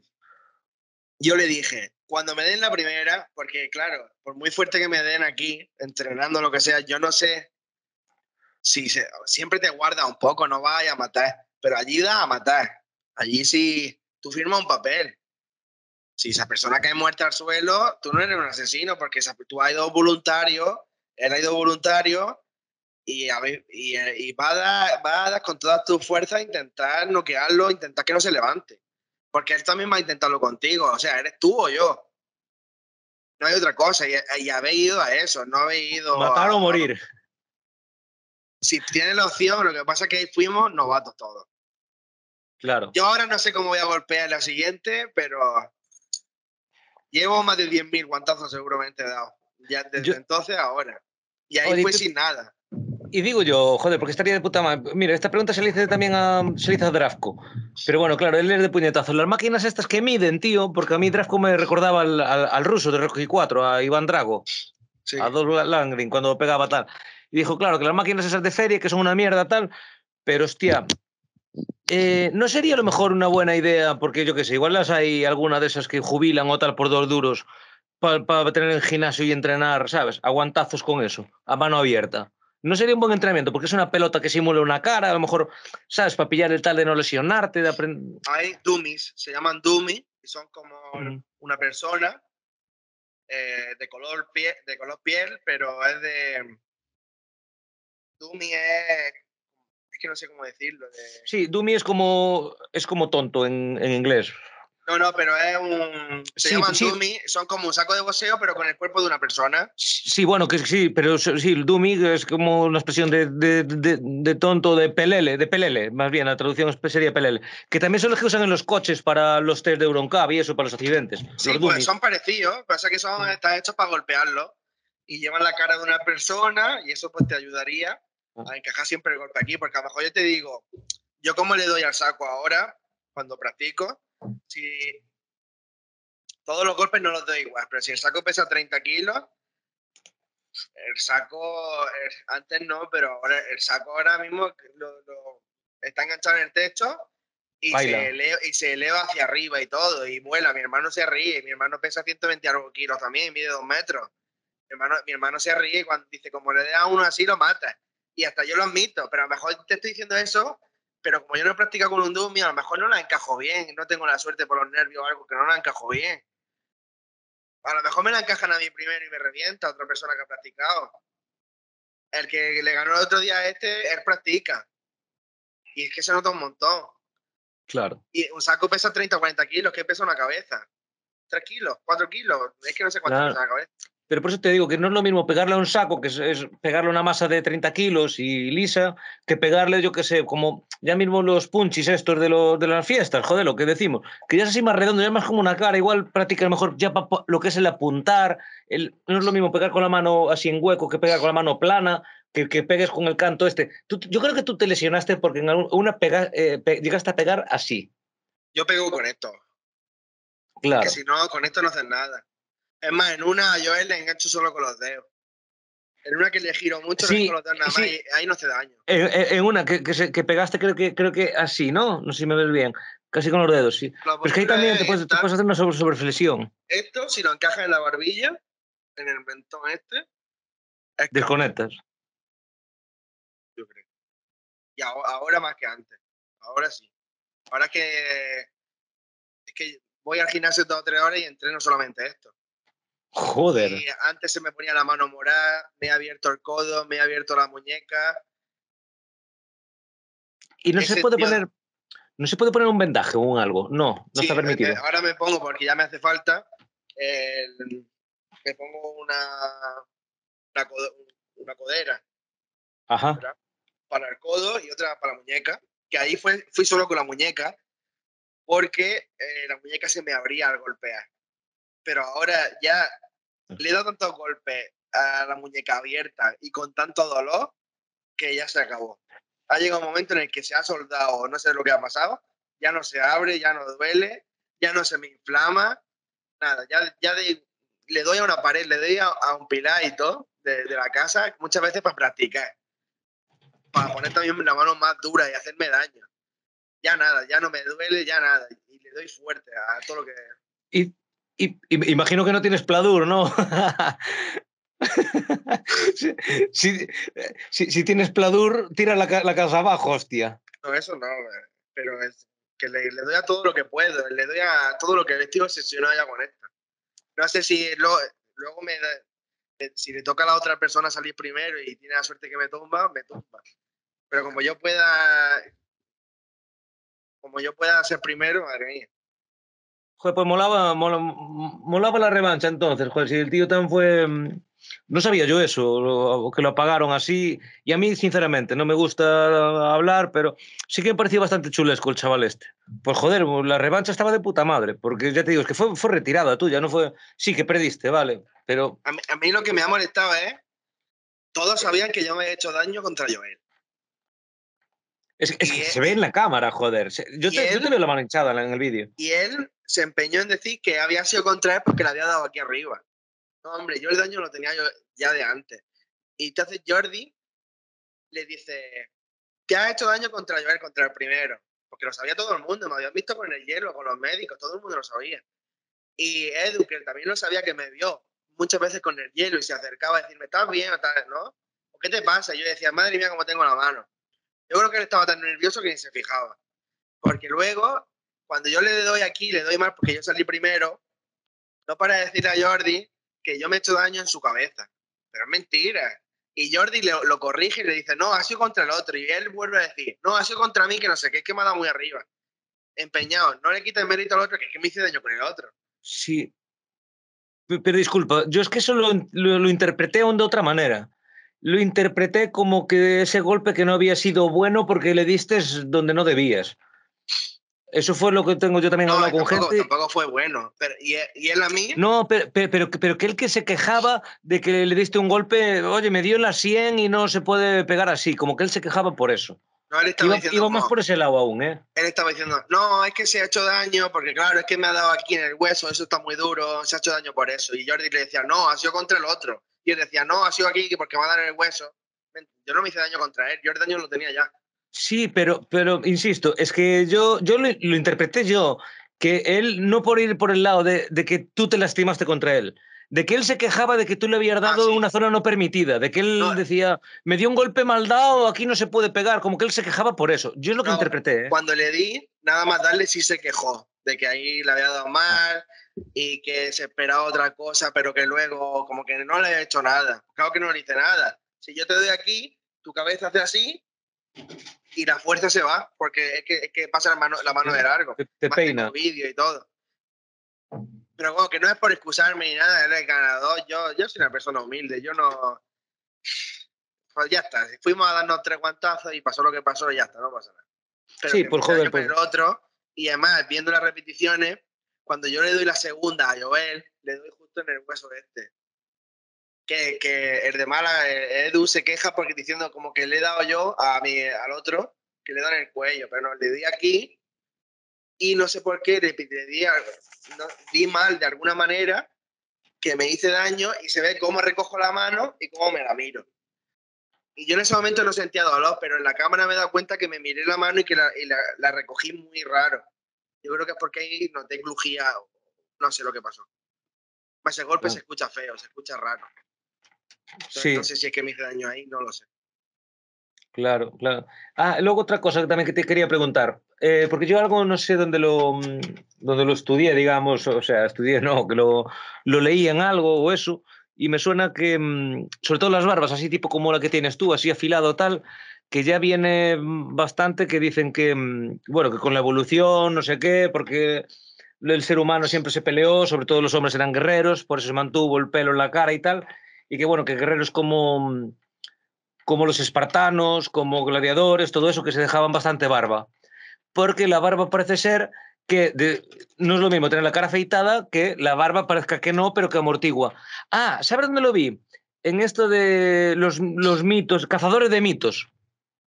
yo le dije, cuando me den la primera, porque claro, por muy fuerte que me den aquí, entrenando lo que sea, yo no sé si se- siempre te guarda un poco, no vaya a matar, pero allí da a matar. Allí sí, tú firmas un papel. Si esa persona cae muerta al suelo, tú no eres un asesino, porque esa- tú has ido voluntario, él ha ido voluntario y, a ver- y, eh, y va, a dar, va a dar con todas tus fuerzas a intentar noquearlo, intentar que no se levante. Porque él también va a intentarlo contigo. O sea, eres tú o yo. No hay otra cosa. Y, y habéis ido a eso. No habéis ido matar a- o morir. Si tienes la opción, lo que pasa es que ahí fuimos novatos todos. Claro. Yo ahora no sé cómo voy a golpear la siguiente, pero llevo más de 10.000 guantazos seguramente dado. Ya desde Yo- entonces ahora. Y ahí fue sin nada. Y digo yo, joder, porque estaría de puta madre. Mira, esta pregunta se le hice también a, se le hizo a Drafco. Pero bueno, claro, él es de puñetazo. Las máquinas estas que miden, tío, porque a mí Drafco me recordaba al, al- al ruso de Rocky 4, a Iván Drago, Sí. a Dolph Langren, cuando pegaba tal. Y dijo, claro, que las máquinas esas de feria, que son una mierda tal, pero hostia, eh, ¿no sería a lo mejor una buena idea? Porque yo qué sé, igual las hay alguna de esas que jubilan o tal por dos duros para tener en gimnasio y entrenar, ¿sabes? Aguantazos con eso, a mano abierta. No sería un buen entrenamiento, porque es una pelota que simula una cara, a lo mejor, ¿sabes? Para pillar el tal de no lesionarte, de aprender. Hay dummies, se llaman dummies, y son como una persona eh, de, color piel, de color piel, pero es de... Dummy es... Es que no sé cómo decirlo. de- Sí, dummy es como, es como tonto en, en inglés. No, no, pero es un... Se Sí, llaman sí. dummy, son como un saco de boxeo, pero con el cuerpo de una persona. Sí, bueno, que sí, pero sí, el dummy es como una expresión de, de, de, de tonto, de pelele, de pelele, más bien, la traducción sería pelele, que también son los que usan en los coches para los test de Euroncab y eso, para los accidentes. Sí, los pues son parecidos, pasa que son, Mm. están hechos para golpearlo y llevan la cara de una persona y eso pues te ayudaría Ah. a encajar siempre el golpe aquí, porque a lo mejor yo te digo, yo como le doy al saco ahora, cuando practico, si todos los golpes no los doy igual, pero si el saco pesa 30 kilos, el saco, el- antes no, pero ahora el saco ahora mismo lo- lo- está enganchado en el techo y se, eleva, y se eleva hacia arriba y todo, y vuela. Mi hermano se ríe, mi hermano pesa 120 algo kilos también, mide dos metros. Mi hermano, mi hermano se ríe y cuando dice, como le das a uno así, lo mata. Y hasta yo lo admito, pero a lo mejor te estoy diciendo eso, pero como yo no he practicado con un dummy, a lo mejor no la encajo bien, no tengo la suerte por los nervios o algo que no la encajo bien. A lo mejor me la encajan a mí primero y me revienta otra persona que ha practicado. El que le ganó el otro día a este, él practica. Y es que se nota un montón. Claro. Y un saco pesa 30 o 40 kilos, ¿qué pesa una cabeza? ¿3 kilos? ¿4 kilos? Es que no sé cuánto Claro. pesa una cabeza. Pero por eso te digo que no es lo mismo pegarle a un saco, que es, es pegarle una masa de 30 kilos y lisa, que pegarle, yo qué sé, como ya mismo los punchis estos de, lo- de las fiestas, joder, lo que decimos, que ya es así más redondo, ya es más como una cara, igual practica mejor ya pa- pa- lo que es el apuntar, el, no es lo mismo pegar con la mano así en hueco que pegar con la mano plana, que, que pegues con el canto este. Tú- yo creo que tú te lesionaste porque en algún- una pega, eh, pe- llegaste a pegar así, Yo pego con esto. claro. Que si no, con esto no haces nada. Es más, en una yo a él le engancho solo con los dedos. En una que le giro mucho, Sí, le giro los dedos nada más sí. y ahí no hace daño. En, una que, que, se- que pegaste, creo que, creo que así, ¿no? No sé si me ves bien. Casi con los dedos, sí. Pero es que ahí también te es puedes, te estar- puedes hacer una sobre, sobreflexión. Esto, si lo encajas en la barbilla, en el mentón este, es Desconectas. yo creo. Y ahora, ahora más que antes. Ahora sí. Ahora es que es que voy al gimnasio dos o tres horas y entreno solamente esto. Joder. Y antes se me ponía la mano morada, me he abierto el codo, me he abierto la muñeca, Y no se puede tío- poner. No se puede poner un vendaje o un algo. No, no Sí, está permitido. eh, Ahora me pongo, porque ya me hace falta, el- me pongo una, una, codera Ajá. para el codo y otra para la muñeca, que ahí fue, fui solo con la muñeca, porque eh, la muñeca se me abría al golpear. Pero ahora ya le he dado tantos golpes a la muñeca abierta y con tanto dolor que ya se acabó. Ha llegado un momento en el que se ha soldado, no sé lo que ha pasado, ya no se abre, ya no duele, ya no se me inflama, nada, ya, ya de- le doy a una pared, le doy a, a un pilar y todo de, de la casa, muchas veces para practicar, para poner también la mano más dura y hacerme daño. Ya nada, ya no me duele, ya nada, y le doy fuerte a todo lo que... Y, y- imagino que no tienes pladur, ¿no? si, si- si- si tienes pladur, tira la, la casa abajo, hostia. No, eso no, eh, pero es que le, le doy a todo lo que puedo, le doy a todo lo que estoy obsesionado ya con esto. No sé si lo- luego me da- eh, si le toca a la otra persona salir primero y tiene la suerte que me tumba, me tumba. Pero como yo pueda, como yo pueda ser primero, madre mía. Joder, pues molaba, mola- molaba la revancha entonces, joder, si el tío tan fue... mm, No sabía yo eso, lo- que lo apagaron así. Y a mí, sinceramente, no me gusta hablar, pero sí que me pareció bastante chulesco el chaval este. Pues joder, la revancha estaba de puta madre, porque ya te digo, es que fue, fue retirada tuya, no fue... Sí, que perdiste, vale, pero A mí, a mí lo que me ha molestado es, todos sabían que yo me he hecho daño contra Joel. es, que él- se ve en la cámara, joder. Yo te, yo él- te veo la mano hinchada en el vídeo. Y él se empeñó en decir que había sido contra él porque le había dado aquí arriba. No, hombre, yo el daño lo tenía yo ya de antes. Y entonces Jordi le dice, te has hecho daño contra Joel, contra el primero. Porque lo sabía todo el mundo, me habían visto con el hielo, con los médicos, todo el mundo lo sabía. Y Edu, que también lo sabía, que me vio muchas veces con el hielo y se acercaba a decirme, ¿estás bien o tal? ¿No? ¿O qué te pasa? Yo decía, madre mía, cómo tengo la mano. Yo creo que él estaba tan nervioso que ni se fijaba. Porque luego, cuando yo le doy aquí, le doy más porque yo salí primero, no para decirle a Jordi que yo me he hecho daño en su cabeza. Pero es mentira. Y Jordi le- lo corrige y le dice, no, ha sido contra el otro. Y él vuelve a decir, no, ha sido contra mí, que no sé qué, es que me ha muy arriba. Empeñado, no le quita el mérito al otro, que es que me hice daño con el otro. Sí. Pe- Pero disculpa, yo es que eso lo, lo- lo interpreté aún de otra manera. Lo interpreté como que ese golpe que no había sido bueno porque le diste donde no debías. Eso fue lo que tengo yo también No, hablado con tampoco, gente. tampoco fue bueno. Pero, y, él- y él a mí, No, pero, pero, pero, pero que él que se quejaba de que le diste un golpe, oye, me dio en la 100 y no se puede pegar así, como que él se quejaba por eso. no, él estaba Iba, diciendo, iba más por ese lado aún, ¿eh? él estaba diciendo, no, es que se ha hecho daño, porque claro, es que me ha dado aquí en el hueso, eso está muy duro, se ha hecho daño por eso. Y Jordi le decía, no, ha sido contra el otro. Y él decía, no, ha sido aquí porque me ha dado en el hueso. Yo no me hice daño contra él, yo el daño lo tenía ya. Sí, pero, pero insisto, es que yo, yo lo, lo interpreté yo, que él no por ir por el lado de, de que tú te lastimaste contra él, de que él se quejaba de que tú le habías dado Ah, sí. una zona no permitida, de que él No. decía, me dio un golpe mal dado, aquí no se puede pegar, como que él se quejaba por eso. Yo es lo que No, interpreté, ¿eh? Cuando le di, nada más darle, sí se quejó de que ahí le había dado mal y que se esperaba otra cosa, pero que luego como que no le he hecho nada. Claro que no le hice nada. Si yo te doy aquí, tu cabeza hace así y la fuerza se va, porque es que, es que pasa la mano, la mano de largo. Te, te peina. vídeo y todo. Pero bueno, que no es por excusarme ni nada, él es el ganador. Yo, yo soy una persona humilde, yo no. Pues ya está, fuimos a darnos tres guantazos y pasó lo que pasó y ya está, no pasa nada. Pero Sí, por me joder, con pues. el otro, y además, viendo las repeticiones, cuando yo le doy la segunda a Joel, le doy justo en el hueso este. Que, que el de mala, eh, Edu se queja porque diciendo como que le he dado yo a mi, al otro, que le dan el cuello, pero no, le di aquí y no sé por qué le, le di, no, di mal de alguna manera que me hice daño y se ve cómo recojo la mano y cómo me la miro. Y yo en ese momento no sentía dolor, pero en la cámara me he dado cuenta que me miré la mano y que la, y la, la recogí muy raro. Yo creo que es porque ahí noté crujía, o no sé lo que pasó. Más el golpe Ah. se escucha feo, se escucha raro. Entonces, Sí. No sé si es que me hice daño ahí, no lo sé. Claro, claro. Ah, luego otra cosa que también que te quería preguntar, eh, porque yo algo no sé dónde lo, mm, dónde lo estudié, digamos, o sea, estudié no, que lo, lo leí en algo o eso, y me suena que, mm, sobre todo las barbas, así tipo como la que tienes tú, así afilado tal, que ya viene mm, bastante que dicen que, bueno, que con la evolución, no sé qué, porque el ser humano siempre se peleó, sobre todo los hombres eran guerreros, por eso se mantuvo el pelo en la cara y tal, y que bueno, que guerreros como, como los espartanos, como gladiadores, todo eso, que se dejaban bastante barba. Porque la barba parece ser que no es lo mismo tener la cara afeitada que la barba parezca que no, pero que amortigua. Ah, ¿sabes dónde lo vi? En esto de los, los mitos, cazadores de mitos.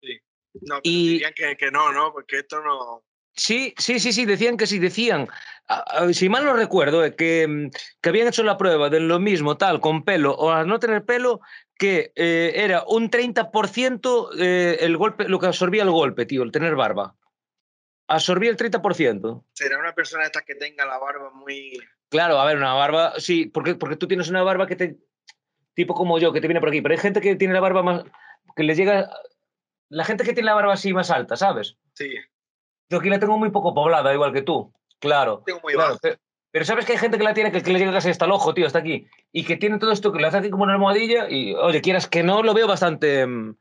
Sí. No, y... dirían que, que no, ¿no? Porque esto no... Sí, sí, sí, sí, decían que sí, decían, si mal no recuerdo, eh, que, mm, que, habían hecho la prueba de lo mismo, tal, con pelo o a no tener pelo, que eh, era un 30% eh, el golpe, lo que absorbía el golpe, tío, el tener barba. Absorbía el 30%. Será una persona esta que tenga la barba muy... Claro, a ver, una barba, sí, porque, porque tú tienes una barba que te... Tipo como yo, que te viene por aquí, pero hay gente que tiene la barba más... que le llega... La gente que tiene la barba así más alta, ¿sabes? Sí. Yo aquí la tengo muy poco poblada, igual que tú. Claro. Tengo muy claro pero, sabes que hay gente que la tiene que, le llega casi hasta el ojo, tío, hasta aquí. Y que tiene todo esto que le hace aquí como una almohadilla. Y, oye, quieras que no, lo veo bastante. Mm,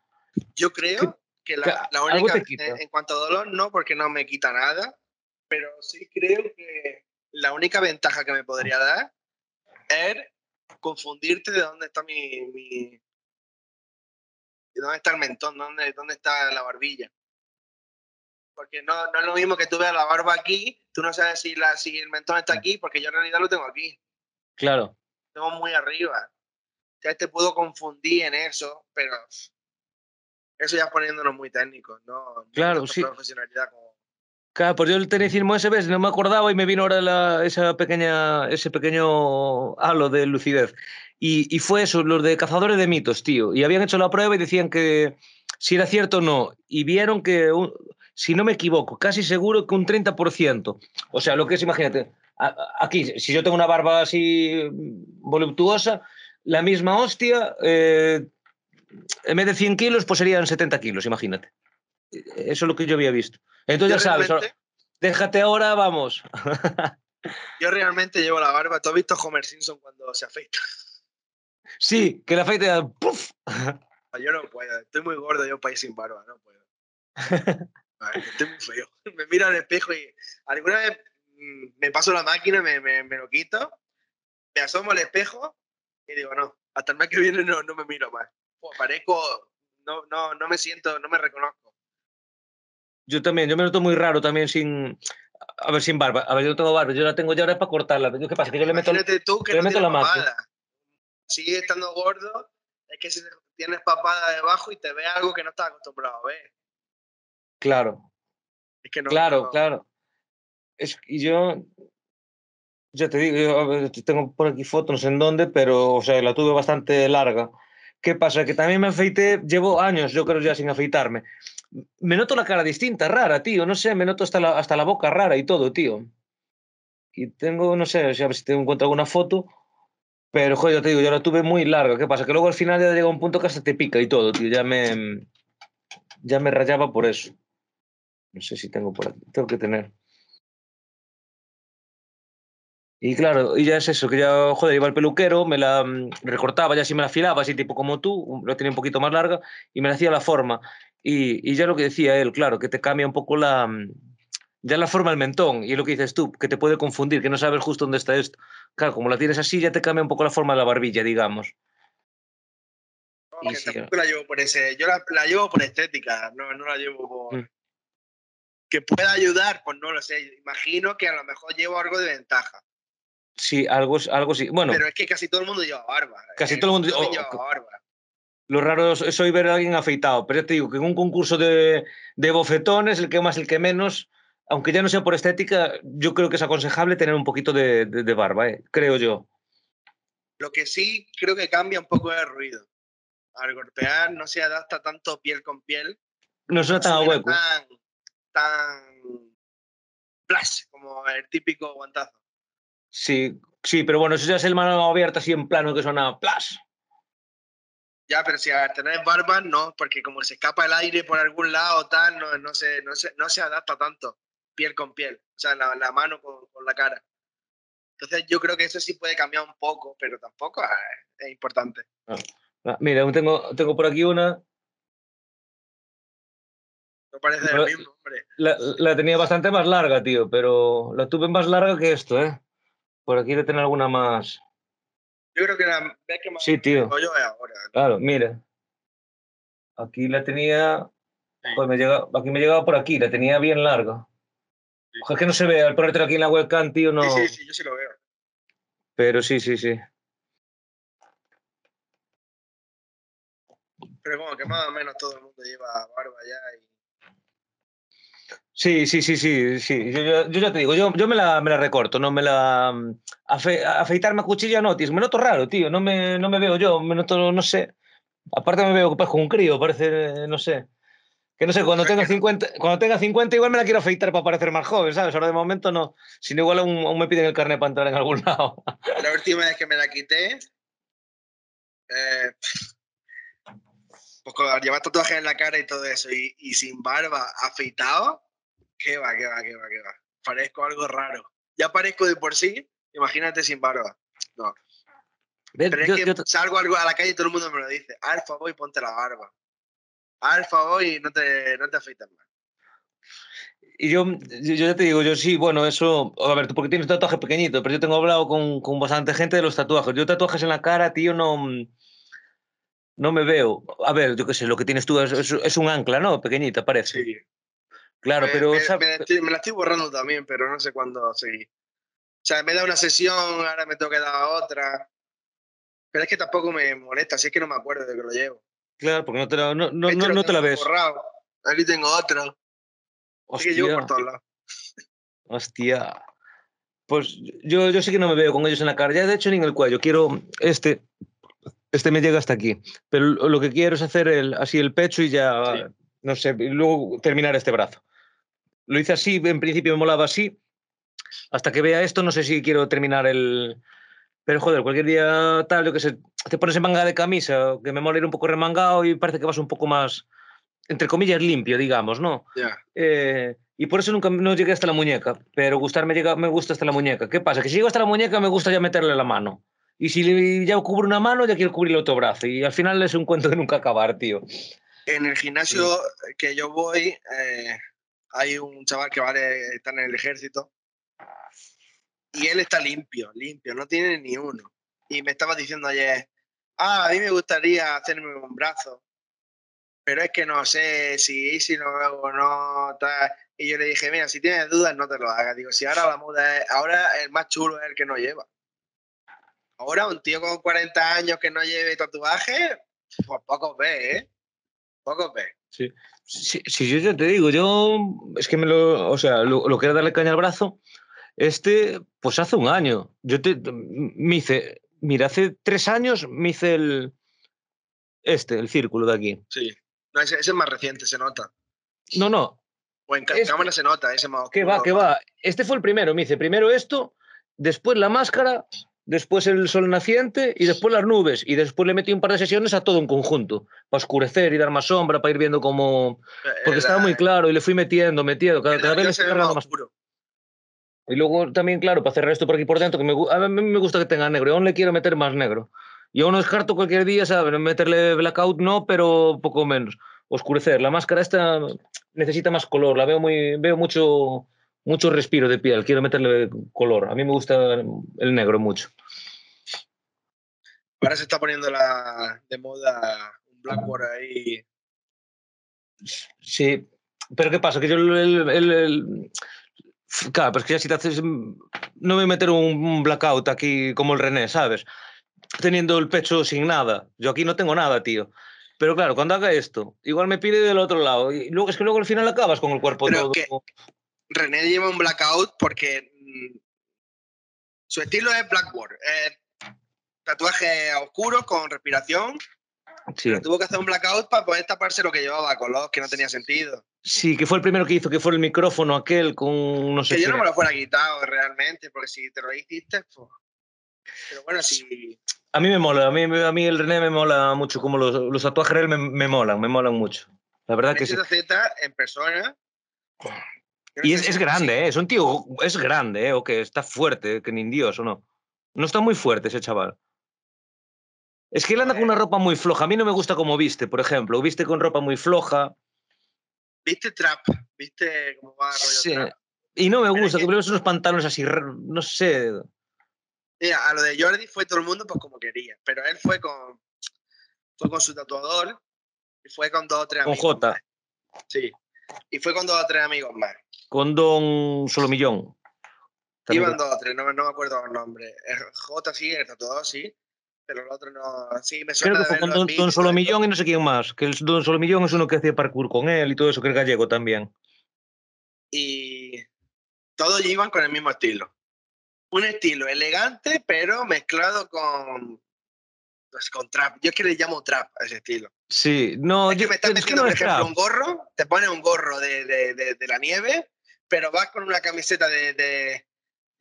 yo creo que, la, única. En, cuanto a dolor, no, porque no me quita nada. Pero sí creo que la única ventaja que me podría dar es confundirte de dónde está mi. mi dónde está el mentón, dónde, dónde está la barbilla. Porque no, no es lo mismo que tú veas la barba aquí, tú no sabes si, la, si el mentón está aquí, porque yo en realidad lo tengo aquí. Claro. Tengo muy arriba. Ya te puedo confundir en eso, pero eso ya poniéndonos muy técnicos, ¿no? Claro, sí. Profesionalidad como... Claro, pues yo el tenisismo ese vez no me acordaba y me vino ahora la, esa pequeña, ese pequeño halo de lucidez. Y, y, fue eso, los de cazadores de mitos, tío. Y habían hecho la prueba y decían que si era cierto o no. Y vieron que si no me equivoco, casi seguro que un 30%. O sea, lo que es, imagínate, aquí, si yo tengo una barba así voluptuosa, la misma hostia, eh, en vez de 100 kilos, pues serían 70 kilos, imagínate. Eso es lo que yo había visto. Entonces ya sabes, déjate ahora, vamos. yo realmente llevo la barba. ¿Tú has visto Homer Simpson cuando se afeita? Sí, que la afeita... ¡puf! Yo no puedo, estoy muy gordo yo para ir sin barba, no puedo. estoy muy feo. Me miro al espejo y alguna vez mm, me paso la máquina, me, me, me, lo quito, me asomo al espejo y digo, no, hasta el mes que viene no, no me miro más. parezco, no, no, no me siento, no me reconozco. Yo también, yo me noto muy raro también sin, a ver, sin barba. A ver, yo tengo barba, yo la tengo ya ahora para cortarla. ¿Qué pasa? Que yo le meto, tú que le meto la. Sigue estando gordo, es que si tienes papada debajo y te ve algo que no estás acostumbrado a ver. Claro. Es que no, claro, claro. Es, y yo, ya te digo, yo tengo por aquí fotos en dónde, pero, o sea, la tuve bastante larga. ¿Qué pasa? Que también me afeité, llevo años, yo creo, ya sin afeitarme. Me noto la cara distinta, rara, tío. No sé, me noto hasta la, hasta la boca rara y todo, tío. Y tengo, no sé, a ver si te encuentro alguna foto. Pero, joder, yo te digo, yo la tuve muy larga. ¿Qué pasa? Que luego al final ya llega un punto que hasta te pica y todo, tío. Ya me, ya me rayaba por eso. No sé si tengo por aquí. Tengo que tener. Y claro, y ya es eso, que ya, joder, iba al peluquero, me la mm, recortaba, ya así me la afilaba, así tipo como tú, lo tenía un poquito más larga, y me la hacía la forma. Y, y ya lo que decía él, claro, que te cambia un poco la, mm, ya la forma del mentón, y lo que dices tú, que te puede confundir, que no sabes justo dónde está esto. Claro, como la tienes así, ya te cambia un poco la forma de la barbilla, digamos. No, la llevo por ese, yo la, la, llevo por estética, no, no la llevo por... Mm. Que pueda ayudar, pues no lo sé, imagino que a lo mejor llevo algo de ventaja. Sí, algo, algo sí. Bueno, pero es que casi todo el mundo lleva barba. Casi eh, todo el mundo lleva barba. Lo raro es hoy ver a alguien afeitado, pero ya te digo que en un concurso de, de bofetones, el que más, el que menos, aunque ya no sea por estética, yo creo que es aconsejable tener un poquito de, de, barba, ¿eh? creo yo. Lo que sí creo que cambia un poco el ruido. Al golpear no se adapta tanto piel con piel. No suena tan a hueco. Tan, tan flash, como el típico guantazo. Sí, sí, pero bueno, eso ya es el mano abierta así en plano que suena flash. Ya, pero si a tener barba, no, porque como se escapa el aire por algún lado, tal, no, no, se, no, se, no se adapta tanto piel con piel, o sea, la, la mano con, con, la cara. Entonces yo creo que eso sí puede cambiar un poco, pero tampoco es, es importante. Ah, Mira, aún tengo, tengo por aquí una. No parece el mismo, hombre. La, la tenía bastante más larga, tío, pero la tuve más larga que esto, ¿eh? Por aquí de tener alguna más. Yo creo que la que más Sí, tío. yo. Claro, mira. Aquí la tenía. Sí. Joder, me llega, aquí me llegaba por aquí, la tenía bien larga. Sí. Ojo, es que no se ve, al ponértelo aquí en la webcam, tío, no. Sí, sí, sí, yo sí lo veo. Pero sí, sí, sí. Pero como que más o menos todo el mundo lleva barba ya y Sí, sí, sí, sí, sí. Yo, yo- yo ya te digo, yo, yo me, la, me la recorto, no me la. mm, afe- afeitarme a cuchilla no, tío. Me noto raro, tío. No me, no me veo yo, me noto, no sé. Aparte me veo parezco un crío, parece, no sé. Que no sé, cuando tenga que no. 50, cuando tenga 50 igual me la quiero afeitar para parecer más joven, ¿sabes? Ahora de momento no. Si no, igual aún, aún me piden el carnet para entrar en algún lado. La última vez que me la quité, eh, pues con llevar tatuajes en la cara y todo eso, y, y sin barba, afeitado, qué va, qué va, qué va, qué va. Parezco algo raro. Ya parezco de por sí, imagínate sin barba. ¿Ves? Pero es Yo- que yo- salgo algo a la calle y todo el mundo me lo dice. Alfa, voy, ponte la barba. Alfa, voy no te, no te afeitas más. Y yo, yo yo ya te digo, yo sí, bueno, eso, a ver, tú porque tienes un tatuaje pequeñito, pero yo tengo hablado con, con bastante gente de los tatuajes. Yo tatuajes en la cara, tío, no, mm, no me veo. A ver, yo qué sé, lo que tienes tú es, es- es un ancla, ¿no? Pequeñita, parece. Sí. Claro, me, pero... me- me la estoy, me la estoy borrando también, pero no sé cuándo seguir. O sea, me da una sesión, ahora me tengo que dar otra. Pero es que tampoco me molesta, si es que no me acuerdo de que lo llevo. Claro, porque no te la, no, no, Este no- no te la ves. borrado. Aquí tengo otro. Es que llevo Hostia, por todos lados. hostia. Pues yo, yo sí que no me veo con ellos en la cara. Ya de hecho ni en el cuello. Quiero este... Este me llega hasta aquí. Pero lo que quiero es hacer el, así el pecho y ya, Sí. no sé, y luego terminar este brazo. Lo hice así, en principio me molaba así. Hasta que vea esto, no sé si quiero terminar el... Pero joder, cualquier día tal, yo que sé, te pones en manga de camisa, que me mola ir un poco remangado y parece que vas un poco más, entre comillas, limpio, digamos, ¿no? Ya. Eh, y por eso nunca no llegué hasta la muñeca, pero gustarme llega, me gusta hasta la muñeca. ¿Qué pasa? Que si llego hasta la muñeca me gusta ya meterle la mano. Y si ya cubro una mano, ya quiero cubrir el otro brazo. Y al final es un cuento de nunca acabar, tío. En el gimnasio que yo voy, eh, hay un chaval que vale, está en el ejército. Y él está limpio, limpio, no tiene ni uno. Y me estaba diciendo ayer, ah, a mí me gustaría hacerme un brazo, pero es que no sé si si no hago o no. tal". Y yo le dije, mira, si tienes dudas, no te lo hagas. Digo, si ahora la moda es, ahora el más chulo es el que no lleva. Ahora un tío con 40 años que no lleve tatuaje, pues pocos ve, ¿eh? Pocos ve. Si, si yo ya te digo, yo es que me lo, o sea, lo, lo que era darle caña al brazo, este, pues hace un año. Yo te, me hice, mira, hace tres años me hice el, este, el círculo de aquí. Sí. No, ese, ese es más reciente, se nota. No, no, O en Este- cámara se nota, ese más que va, que va. Este fue el primero, me hice primero esto, después la máscara, después el sol naciente y después las nubes. Y después le metí un par de sesiones a todo en conjunto, para oscurecer y dar más sombra, para ir viendo cómo... Porque estaba muy claro y le fui metiendo, metiendo, cada, vez se más oscuro. Y luego también, claro, para cerrar esto por aquí por dentro, que me, a mí me gusta que tenga negro, y aún le quiero meter más negro. Y aún no descarto cualquier día, ¿sabes? Meterle blackout no, pero poco menos. Oscurecer. La máscara esta necesita más color, la veo muy, veo mucho, mucho respiro de piel, quiero meterle color. A mí me gusta el negro mucho. Ahora se está poniendo la, de moda un Blackboard ahí. Sí, pero ¿qué pasa? Que yo el, el- el- el- Claro, pero es que ya si te haces... No voy a meter un, un blackout aquí como el René, ¿sabes? Teniendo el pecho sin nada. Yo aquí no tengo nada, tío. Pero claro, cuando haga esto, igual me pide del otro lado. Y luego es que luego al final acabas con el cuerpo Pero todo. que- René lleva un blackout porque mm, su estilo es Blackboard. eh, tatuaje oscuro con respiración. Sí. Pero tuvo que hacer un blackout para poder taparse lo que llevaba con los que no tenía sentido. sí, que fue el primero que hizo, que fue el micrófono aquel con no sé Que yo no me lo fuera quitado realmente, porque si te lo hiciste, pues. Pero bueno, si. A mí me mola, a mí, a mí el René me mola mucho, como los, los tatuajes de él me, me molan, me molan mucho. La verdad que sí. Z en persona Y es, es grande. ¿eh? Es un tío, es grande, ¿eh? O que está fuerte, que ni Dios, ¿o no? No está muy fuerte ese chaval. Es que él anda con una ropa muy floja. A mí no me gusta cómo viste, por ejemplo. Viste con ropa muy floja. ¿Viste Trap? ¿Viste cómo va rollo Sí. Trap? Y no me Pero es gusta, que- unos pantalones así, no sé. Mira, a lo de Jordi fue todo el mundo pues como quería, pero él fue con fue con su tatuador y fue con dos o tres Con amigos. J. más. Sí. Y fue con dos o tres amigos más. Con Don Solomillón. También Iban dos o tres, no, me- no me acuerdo los nombres. El J sí, el tatuador sí, pero el otro no. Sí, me Creo suena que de fue con Don, Don Solomillón y no sé quién más. Que el Don Solomillón es uno que hacía parkour con él y todo eso, que es gallego también. Y todos iban con el mismo estilo. Un estilo elegante, pero mezclado con. pues, con trap. Yo es que le llamo trap a ese estilo. Sí, no, Es que yo- me estás es que metiendo, no por ejemplo, trap. un gorro, te pones un gorro de, de- de- de la nieve, pero vas con una camiseta de, de-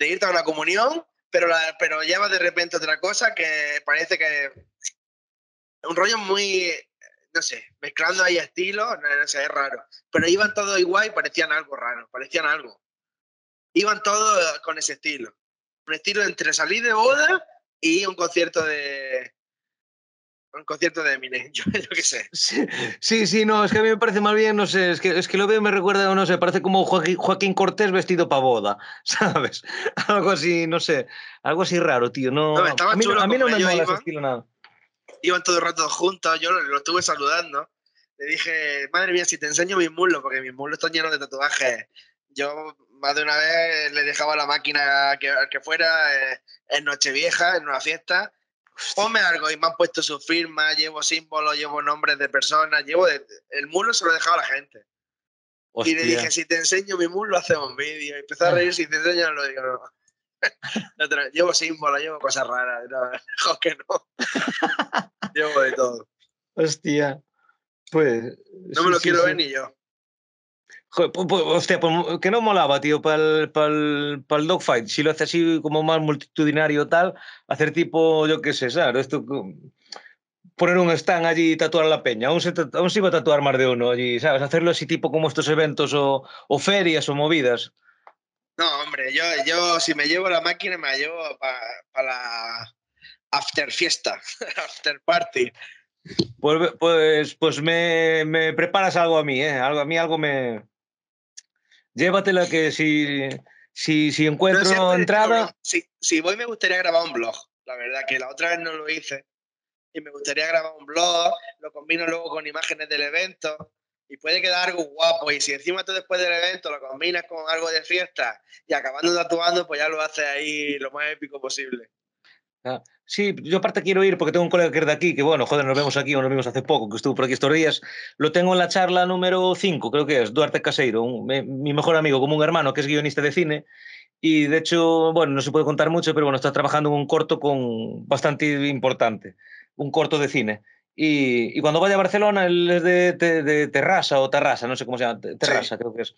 irte a una comunión, pero, la, pero llevas de repente otra cosa que parece que. Un rollo muy. No sé, mezclando ahí estilos, no, no sé, es raro. Pero iban todos igual y parecían algo raro, parecían algo. Iban todos con ese estilo. Un estilo entre salir de boda y un concierto de. Un concierto de Eminem, yo, yo qué sé. Sí, sí, no, es que a mí me parece más bien, no sé, es que, es que lo veo y me recuerda, no sé, parece como Joaquín, Joaquín Cortés vestido para boda, ¿sabes? Algo así, no sé, algo así raro, tío. No, No, estaba a mí, no- chulo a mí no me mola ese iban. estilo nada. iban todo el rato juntos, yo lo, lo estuve saludando. Le dije, madre mía, si te enseño mis muslos, porque mis muslos están llenos de tatuajes. Yo más de una vez le dejaba la máquina que, al que fuera eh, en Nochevieja, en una fiesta. Ponme algo y me han puesto su firma, llevo símbolos, llevo nombres de personas, llevo de- el muslo se lo dejaba a la gente. Y le Hostia. dije, si te enseño mi muslo, hacemos un vídeo. Y empezó a reír, si te enseño, lo digo, no. No llevo símbolos, llevo cosas raras. No, mejor que no. llevo de todo. Hostia. Pues. No me lo quiero ver ni yo. Hostia, pues, que no molaba, tío, para el, el dogfight. Si lo hace así como más multitudinario tal, hacer tipo, yo qué sé, ¿sabes? Esto, poner un stand allí y tatuar a la peña. Aún se, aún se iba a tatuar más de uno allí, ¿sabes? Hacerlo así tipo como estos eventos o, o ferias o movidas. No, hombre, yo, yo si me llevo la máquina, me la llevo para la after fiesta, after party. Pues, pues, pues me, me preparas algo a mí, ¿eh? Algo, a mí algo me... Llévatela que si, si, si encuentro entrada... Si, si voy, me gustaría grabar un blog. La verdad que la otra vez no lo hice. Y me gustaría grabar un blog, lo combino luego con imágenes del evento. Y puede quedar algo guapo. Y si encima tú después del evento lo combinas con algo de fiesta y acabando tatuando, pues ya lo haces ahí lo más épico posible. Ah, Sí, yo aparte quiero ir porque tengo un colega que es de aquí, que bueno, joder, nos vemos aquí o nos vimos hace poco, que estuvo por aquí estos días. Lo tengo en la charla número 5, creo que es, Duarte Caseiro, un- me- mi mejor amigo, como un hermano, que es guionista de cine. Y de hecho, bueno, no se puede contar mucho, pero bueno, está trabajando en un corto con bastante importante, un corto de cine. Y, y cuando vaya a Barcelona, él es de, de, de Terrassa o Terrassa, no sé cómo se llama, Te- Terrassa creo que es.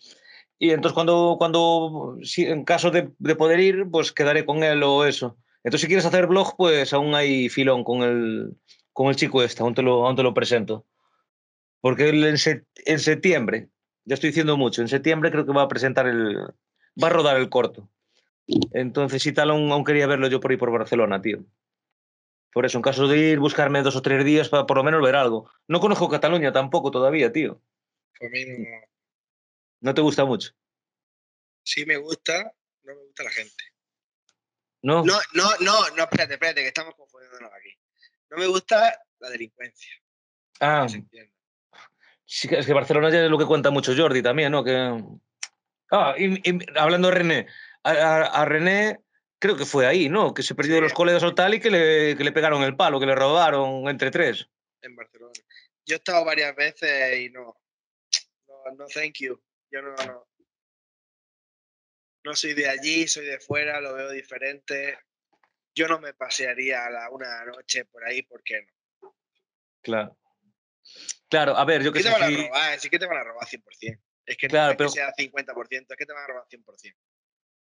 Y entonces cuando, cuando si, en caso de, de poder ir, pues quedaré con él o eso. Entonces, si quieres hacer blog, pues aún hay filón con el, con el chico este, aún te lo, aún te lo presento. Porque él en, se- en septiembre, ya estoy diciendo mucho, en septiembre creo que va a presentar el. va a rodar el corto. Entonces, si tal, aún, aún quería verlo yo por ahí por Barcelona, tío. Por eso, en caso de ir, buscarme dos o tres días para por lo menos ver algo. No conozco Cataluña tampoco todavía, tío. A mí no- No te gusta mucho, sí me gusta, no me gusta la gente. ¿No? No, no, no, no, espérate, espérate, que estamos confundiéndonos aquí. No me gusta la delincuencia. ah, se entienda. sí es que Barcelona ya es lo que cuenta mucho Jordi también, ¿no? Que... Ah, y, y hablando de René, a, a- a René creo que fue ahí, ¿no? Que se perdió de Sí. los colegas o tal y que le, que le pegaron el palo, que le robaron entre tres. en Barcelona. Yo he estado varias veces y no. No, no thank you. Yo no, no. No soy de allí, soy de fuera, lo veo diferente. Yo no me pasearía a la una noche por ahí, ¿por qué no? Claro. Claro, a ver, yo que ¿Qué te sé van a robar? Sí que te van a robar 100%. Es que Claro, no es pero- que sea 50%, es que te van a robar 100%.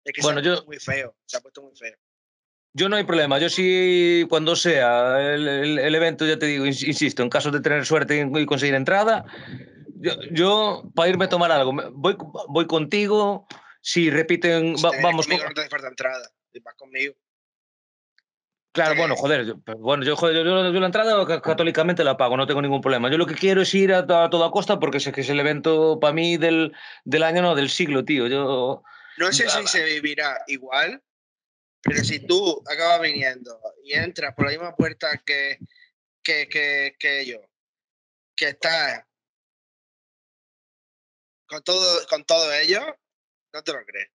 Es que Bueno, se ha yo- puesto muy feo, se ha puesto muy feo. Yo no hay problema. Yo sí, cuando sea el, el- el evento, ya te digo, ins- insisto, en caso de tener suerte y conseguir entrada, Yo, yo, para irme a tomar algo, voy, voy contigo. Si repiten, va- vamos. conmigo, con- no te hace falta entrada. Vas conmigo. Claro, bueno, joder, bueno, yo, joder, yo, yo la entrada ca- católicamente la pago, no tengo ningún problema. Yo lo que quiero es ir a, a toda costa porque sé que es el evento para mí del, del año, no, del siglo, tío. Yo, No sé si se vivirá igual, pero si tú acabas viniendo y entras por la misma puerta que, que, que, que yo, que estás con todo, con todo ello, no te lo crees.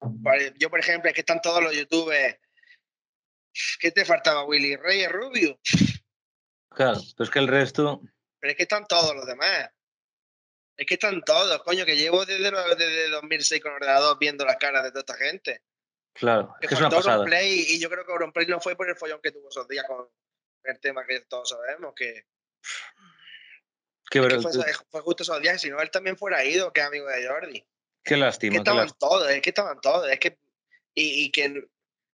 Vale, Yo, por ejemplo, es que están todos los youtubers. ¿Qué te faltaba, Willy? Reyes Rubio. claro, pero es que el resto. Pero es que están todos los demás. Es que están todos, coño, que llevo desde, desde 2006 con ordenador viendo las caras de toda esta gente. Claro, es Que que es una pasada. Auronplay y yo creo que Auronplay no fue por el follón que tuvo esos días con el tema que todos sabemos, que, Qué, que ver- fue, fue justo esos días, si no él también fuera ido, que es amigo de Jordi. Qué Es lástima. que estaban lástima. todos, es que estaban todos, es que y, y que,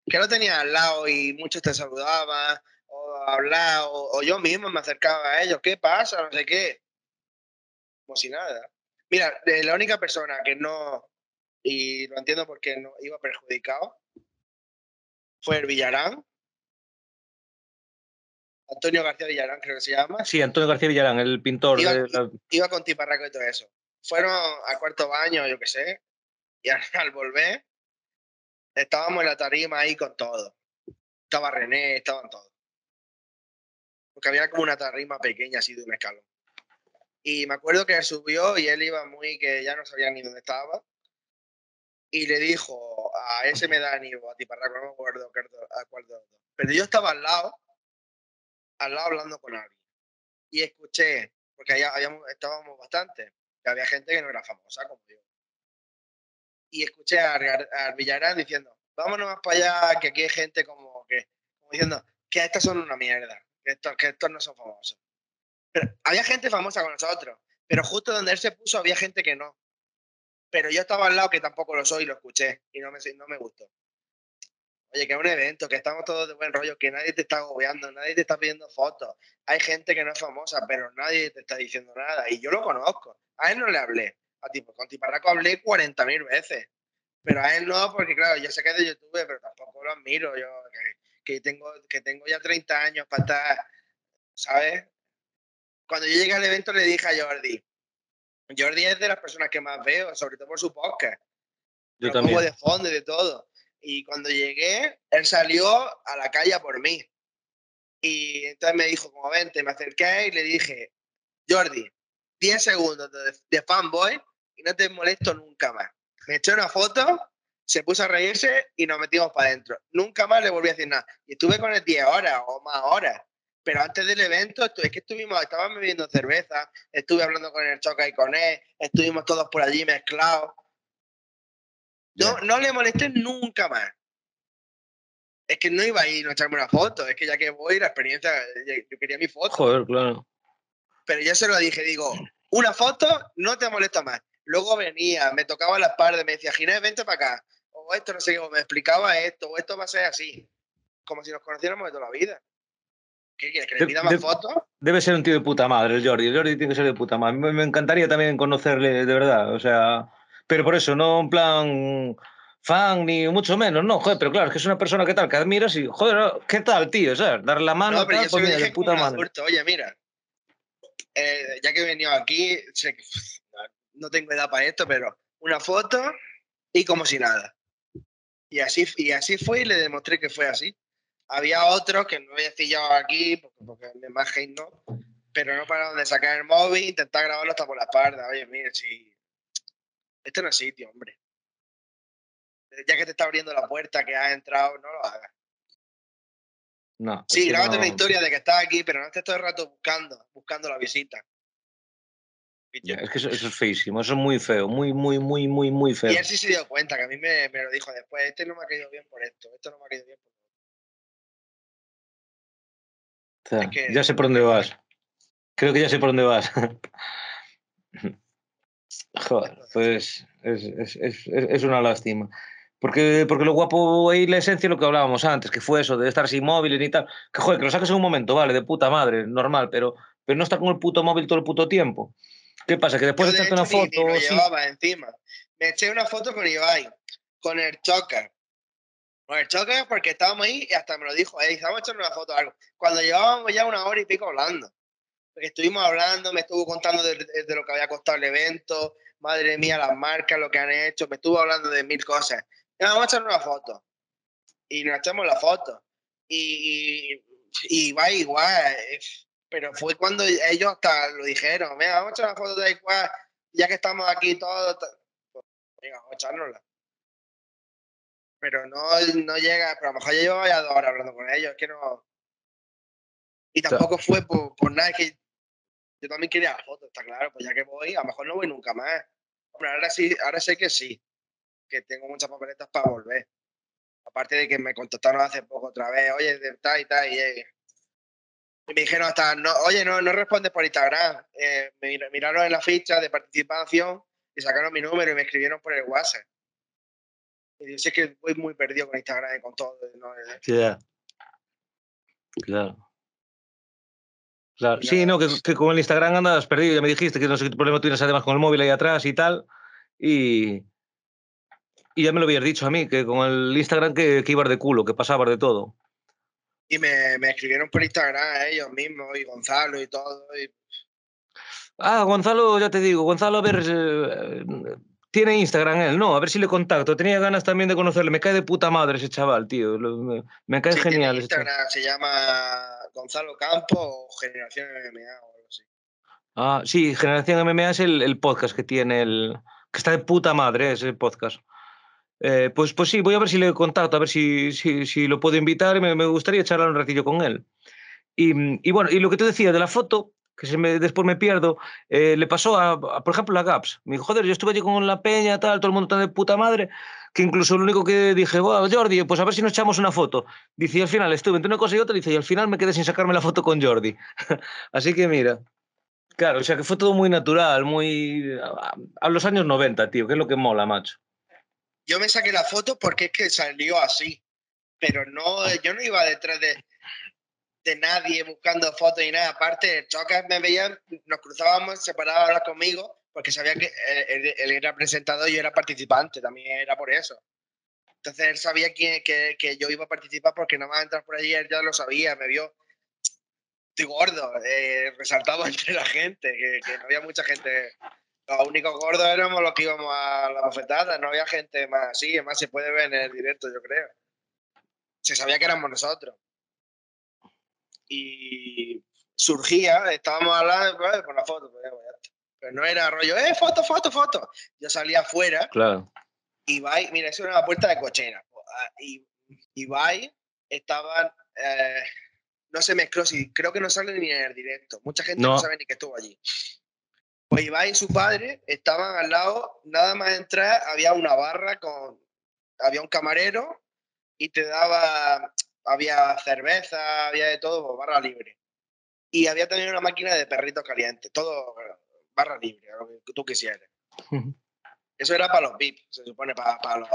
que lo tenía al lado y muchos te saludaban o hablaban o, o yo mismo me acercaba a ellos, ¿qué pasa? No sé qué. Como si nada. Mira, la única persona que no, y lo entiendo porque no iba perjudicado, fue el Villarán. Antonio García Villarán, creo que se llama. Sí, Antonio García Villarán, el pintor Iba- de la- Iba con Tiparraco y todo eso. Fueron a cuarto baño, yo qué sé, y al, al volver estábamos en la tarima ahí con todo. Estaba René, estaban todos. Porque había como una tarima pequeña así de un escalón. Y me acuerdo que subió y él iba muy que ya no sabía ni dónde estaba. Y le dijo a ese Medani o a Tiparraco, no me acuerdo a cuál de. Pero yo estaba al lado, al lado hablando con alguien. Y escuché, porque allá habíamos, estábamos bastante, que había gente que no era famosa como yo. Y escuché a, a diciendo, vámonos más para allá, que aquí hay gente como que, como diciendo, que estas son una mierda, que estos, que estos no son famosos. Pero había gente famosa con nosotros, pero justo donde él se puso había gente que no. Pero yo estaba al lado que tampoco lo soy y lo escuché y no me, no me gustó. Oye, que es un evento, que estamos todos de buen rollo, que nadie te está agobiando, nadie te está pidiendo fotos. Hay gente que no es famosa, pero nadie te está diciendo nada. Y yo lo conozco. A él no le hablé. A tipo, con Tiparraco hablé 40.000 veces. Pero a él no, porque claro, yo sé que es de YouTube, pero tampoco lo admiro. Yo que, que tengo, que tengo ya 30 años para estar, ¿sabes? Cuando yo llegué al evento le dije a Jordi, Jordi es de las personas que más veo, sobre todo por su podcast. Yo Lo pongo también. de fondo y de todo. Y cuando llegué, él salió a la calle por mí. Y entonces me dijo, como vente, me acerqué y le dije, Jordi, 10 segundos de, de fanboy y no te molesto nunca más. Me echó una foto, se puso a reírse y nos metimos para adentro. Nunca más le volví a decir nada. Y estuve con él 10 horas o más horas. Pero antes del evento, es que estuvimos, estábamos bebiendo cerveza, estuve hablando con el Choca y con él, estuvimos todos por allí mezclados. No, no le molesté nunca más. Es que no iba a ir a echarme una foto, es que ya que voy, la experiencia, eh, yo quería mi foto. Joder, claro. Pero yo se lo dije, digo, una foto no te molesta más. Luego venía, me tocaba la espalda, me decía, Ginés, vente para acá. O esto, no sé qué, o me explicaba esto, o esto va a ser así. Como si nos conociéramos de toda la vida. ¿Qué quieres? ¿Que le pida más de- fotos? Debe ser un tío de puta madre, el Jordi. El Jordi tiene que ser de puta madre. Me, me encantaría también conocerle de verdad. O sea, pero por eso, no en plan fan ni mucho menos, no, joder, pero claro, es que es una persona que tal, que admiras y, joder, ¿qué tal, tío? ¿Sabes? Darle la mano, No, pero tal, yo pues mira, de puta madre. Oye, mira, eh, ya que he venido aquí, sé que no tengo edad para esto, pero una foto y como si nada. Y así, y así fue y le demostré que fue así. Había otros que no había pillado aquí, porque, porque me imagen no, pero no pararon de sacar el móvil, intentar grabarlo hasta por la espalda. Oye, mire, si. Este no es sitio, hombre. Ya que te está abriendo la puerta, que has entrado, no lo hagas. No, Sí, grábate no- una historia de que estás aquí, pero no estés todo el rato buscando, buscando la visita. Ya, es que eso, eso es feísimo, eso es muy feo, muy, muy, muy, muy, muy feo. Y él sí se dio cuenta, que a mí me, me lo dijo después, este no me ha caído bien por esto, esto no me ha caído bien por O sea, es que- ya sé por dónde vas. Creo que ya sé por dónde vas. Joder, pues es, es- es- es- es una lástima. Porque, porque lo guapo ahí, la esencia, lo que hablábamos antes, que fue eso, de estar sin móviles y tal. Que joder, que lo saques en un momento, vale, de puta madre, normal, pero, pero no estar con el puto móvil todo el puto tiempo. ¿Qué pasa? Que después Yo, de echarte una hecho, ni- ni foto. lo sí. llevaba encima. Me eché una foto con Ibai, con el choker. Con el choker porque estábamos ahí y hasta me lo dijo, hey, estamos echando una foto o algo. Cuando llevábamos ya una hora y pico hablando. Estuvimos hablando, me estuvo contando de, lo que había costado el evento, madre mía, las marcas, lo que han hecho, me estuvo hablando de mil cosas. Vamos a echar una foto. Y nos echamos la foto. Y, y, y va igual. Pero fue cuando ellos hasta lo dijeron, venga, vamos a echar una foto de igual, ya que estamos aquí todos. pues, venga, vamos a echárnosla. Pero no, no llega, pero a lo mejor yo llevo ya dos horas hablando con ellos, es que no. Y tampoco fue por, por nada, que yo también quería la foto, está claro, pues ya que voy, a lo mejor no voy nunca más. Hombre, ahora sí, ahora sé que sí, que tengo muchas papeletas para volver. Aparte de que me contactaron hace poco otra vez, oye, tal y tal, y, eh, y me dijeron hasta, no, oye, no, no respondes por Instagram. Eh, me mir- miraron en la ficha de participación y sacaron mi número y me escribieron por el WhatsApp. Y yo sé que voy muy perdido con Instagram y con todo. ¿no? Claro. Claro. Sí, no, que, que con el Instagram andas perdido, ya me dijiste que no sé qué problema tienes además con el móvil ahí atrás y tal. Y, y ya me lo habías dicho a mí, que con el Instagram que, que ibas de culo, que pasabas de todo. Y me, me escribieron por Instagram ellos mismos, y Gonzalo y todo. Y Ah, Gonzalo, ya te digo, Gonzalo, a ver, eh, tiene Instagram él, no, a ver si le contacto. Tenía ganas también de conocerle, me cae de puta madre ese chaval, tío. lo- me, me cae sí, tiene genial ese chaval. Instagram se llama Gonzalo Campo o Generación MMA o algo así. Ah, sí, Generación MMA es el, el podcast que tiene el. que está de puta madre ese podcast. Eh, pues, pues sí, voy a ver si le contacto, a ver si, si, si lo puedo invitar me, me gustaría charlar un ratillo con él. Y, y bueno, y lo que tú decías de la foto, que se me, después me pierdo, eh, le pasó a, a, por ejemplo, a Gaps. Me dijo, joder, yo estuve allí con la peña, tal, todo el mundo está de puta madre, que incluso lo único que dije, "Buah, Jordi, pues a ver si nos echamos una foto. Dice, y al final estuve entre una cosa y otra, dice, y al final me quedé sin sacarme la foto con Jordi. Así que mira. Claro, o sea que fue todo muy natural, muy. a, a los años 90, tío, que es lo que mola, macho. Yo me saqué la foto porque es que salió así. Pero no, yo no iba detrás de, de nadie buscando fotos y nada. Aparte, Chocas me veía, nos cruzábamos, se paraba a hablar conmigo, porque sabía que él, él- él era presentador y yo era participante, también era por eso. Entonces él sabía que, que, que yo iba a participar porque nada más entrar por allí, él ya lo sabía, me vio. Estoy gordo, eh, resaltado entre la gente, que, que no había mucha gente. Los únicos gordos éramos los que íbamos a la bofetada, no había gente más así, además se puede ver en el directo, yo creo. Se sabía que éramos nosotros. Y surgía, estábamos hablando, pues, por la foto, pues, está. pero no era rollo, eh, foto, foto, foto. Yo salía afuera Claro. Ibai, mira, eso era una puerta de cochera. Ah, Y Ibai estaban, eh, no se mezcló, sí, creo que no sale ni en el directo. Mucha gente no. No. sabe ni que estuvo allí. Pues Ibai y su padre estaban al lado, nada más entrar, había una barra con, había un camarero y te daba, había cerveza, había de todo, pues, barra libre. Y había también una máquina de perritos calientes, todo barra libre, lo que tú quisieras. Eso era para los VIP, se supone, para, para los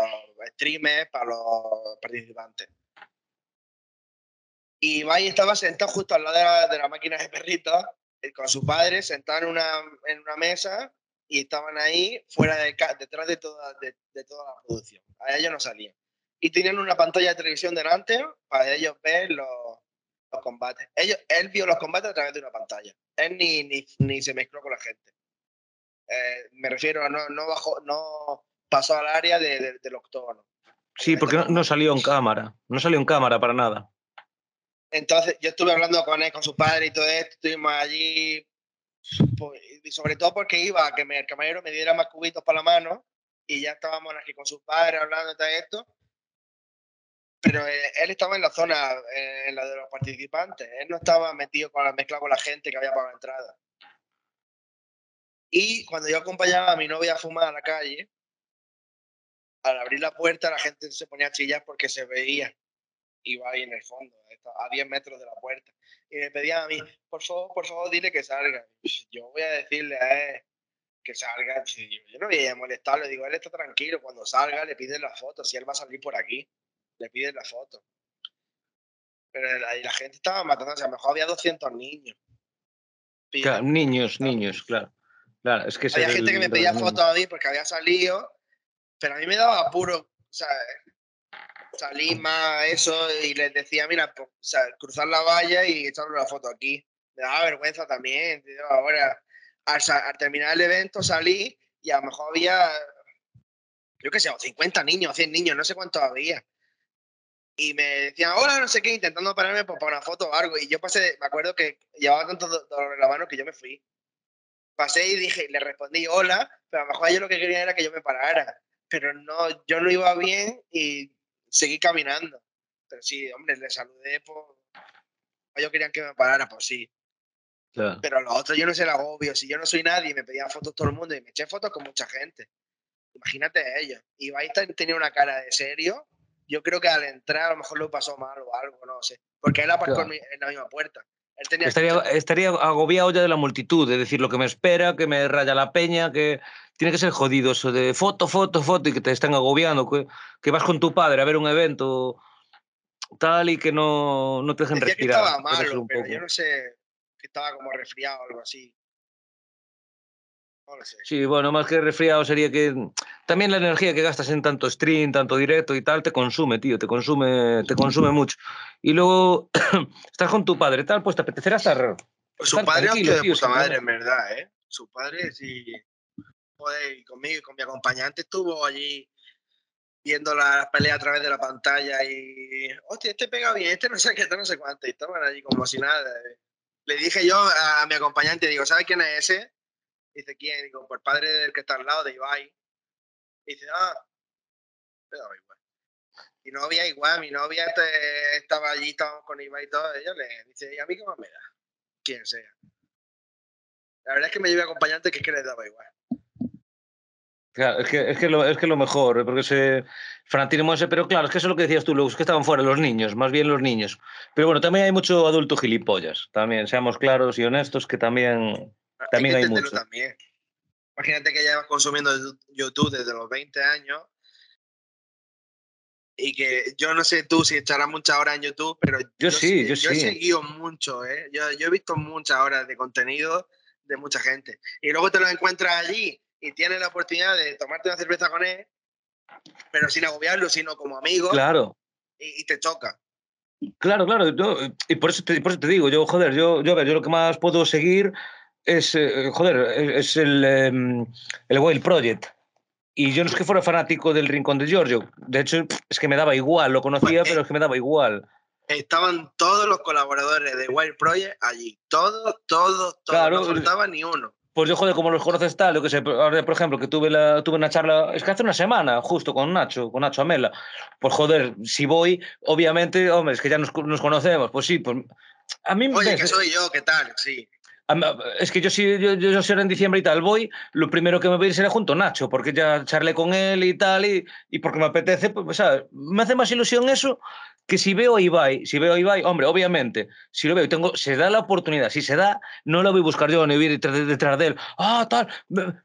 streamers, para los participantes. Y Ibai estaba sentado justo al lado de la, de la máquina de perritos, eh, con su padre, sentado en una, en una mesa, y estaban ahí, fuera de, detrás de toda, de, de toda la producción. A ellos no salían. Y tenían una pantalla de televisión delante para ellos ver los, los combates. Ellos, él vio los combates a través de una pantalla. Él ni, ni, ni se mezcló con la gente. Eh, me refiero a no, no, bajó, no pasó al área de, de- del octógono. Sí, porque no, no salió en cámara. No salió en cámara para nada. Entonces, yo estuve hablando con él, con su padre y todo esto, estuvimos allí, pues, y sobre todo porque iba a que me- el camarero me diera más cubitos para la mano, y ya estábamos aquí con su padre hablando de todo esto. Pero eh, él estaba en la zona, eh, en la de los participantes, él no estaba metido con la mezcla con la gente que había pagado entrada. Y cuando yo acompañaba a mi novia a fumar a la calle, al abrir la puerta la gente se ponía a chillar porque se veía iba ahí en el fondo, a 10 metros de la puerta. Y me pedían a mí, por favor, por favor, dile que salga. Yo voy a decirle a él que salga. Yo no voy a molestarle, le digo, él está tranquilo, cuando salga le piden la foto, si él va a salir por aquí, le piden la foto. Pero la, la gente estaba matándose, a lo mejor había 200 niños. Claro, niños, niños, claro. Claro, es que había gente que me pedía fotos a mí porque había salido, pero a mí me daba apuro, o sea, salir más eso y les decía, mira, pues, o sea, cruzar la valla y echarle una foto aquí. Me daba vergüenza también, tío. Ahora, al, al, terminar el evento salí y a lo mejor había, yo qué sé, 50 niños, 100 niños, no sé cuántos había. Y me decían, hola, no sé qué, intentando pararme para una foto o algo. Y yo pasé, me acuerdo que llevaba tanto dolor en la mano que yo me fui. Pasé y dije, le respondí hola, pero a lo mejor ellos lo que querían era que yo me parara. Pero no, yo no iba bien y seguí caminando. Pero sí, hombre, le saludé, pues. Ellos querían que me parara, pues sí. Pero los otros yo no sé el agobio. Si yo no soy nadie, me pedían fotos todo el mundo y me eché fotos con mucha gente. Imagínate ellos. Y Baita tenía una cara de serio. Yo creo que al entrar a lo mejor lo pasó mal o algo, no sé. Porque él aparcó en la misma puerta. estaría, estaría agobiado ya de la multitud, de decir lo que me espera, que me raya la peña, que tiene que ser jodido eso de foto, foto, foto y que te están agobiando, que, que vas con tu padre a ver un evento tal y que no, no te dejen Decía respirar. Que estaba malo, pero yo no sé, que estaba como resfriado o algo así. No lo sé. Sí, bueno, más que resfriado sería que también la energía que gastas en tanto stream, tanto directo y tal, te consume, tío, te consume, te consume mucho. Y luego estás con tu padre, tal, pues te apetecerá estar. Pues su padre es de puta madre, en verdad, ¿eh? Su padre sí. Joder, y conmigo y con mi acompañante estuvo allí viendo la pelea a través de la pantalla y, hostia, este pega bien, este no sé qué, este no sé cuánto, y estaban allí como si nada. Eh le dije yo a, mi acompañante, digo, ¿sabes quién es ese? Dice, ¿quién? Digo, por padre del que está al lado de Ibai. dice, ah, pero igual. Mi novia igual, mi novia este, estaba allí, estábamos con Ibai y todo, ella le dice, ¿y a mí qué más me da? Quien sea. La verdad es que me llevé acompañante que es que le daba igual. Claro, es que, es que, lo, es que lo mejor, porque ese fanatismo ese, pero claro, es que eso es lo que decías tú, Lux, que estaban fuera los niños, más bien los niños. Pero bueno, también hay mucho adulto gilipollas, también, seamos claros y honestos, que también, también hay, hay mucho. También. Imagínate que llevas consumiendo YouTube desde los 20 años y que yo no sé tú si echarás muchas horas en YouTube, pero yo, sí, yo, yo sí. he seguido mucho, ¿eh? yo, yo he visto muchas horas de contenido de mucha gente. Y luego te lo encuentras allí y tienes la oportunidad de tomarte una cerveza con él, pero sin agobiarlo, sino como amigo. Claro. Y, te choca. Claro, claro. Yo, y por eso, te, por eso te digo, yo, joder, yo, yo, yo lo que más puedo seguir es, eh, joder, es el, um, el Whale Project. Y yo no es que fuera fanático del Rincón de Giorgio. De hecho, es que me daba igual. Lo conocía, pues, pero es que me daba igual. Estaban todos los colaboradores de Wild Project allí. Todos, todos, todos. Claro, no faltaba ni uno pues yo, joder, como los conoces tal, yo que sé, ahora, por ejemplo, que tuve, la, tuve una charla, es que hace una semana, justo con Nacho, con Nacho Amela, pues joder, si voy, obviamente, hombre, es que ya nos, nos conocemos, pues sí, pues a mí... Oye, ves, que soy yo, ¿qué tal? Sí. Es que yo si yo, yo, yo en diciembre y tal voy, lo primero que me voy a ir será junto a Nacho, porque ya charlé con él y tal, y, y porque me apetece, pues, ¿sabes? Me hace más ilusión eso que si veo a Ibai, si veo a Ibai, hombre, obviamente, si lo veo y tengo, se da la oportunidad, si se da, no lo voy a buscar yo, ni voy a ir detrás, de él, ah, tal,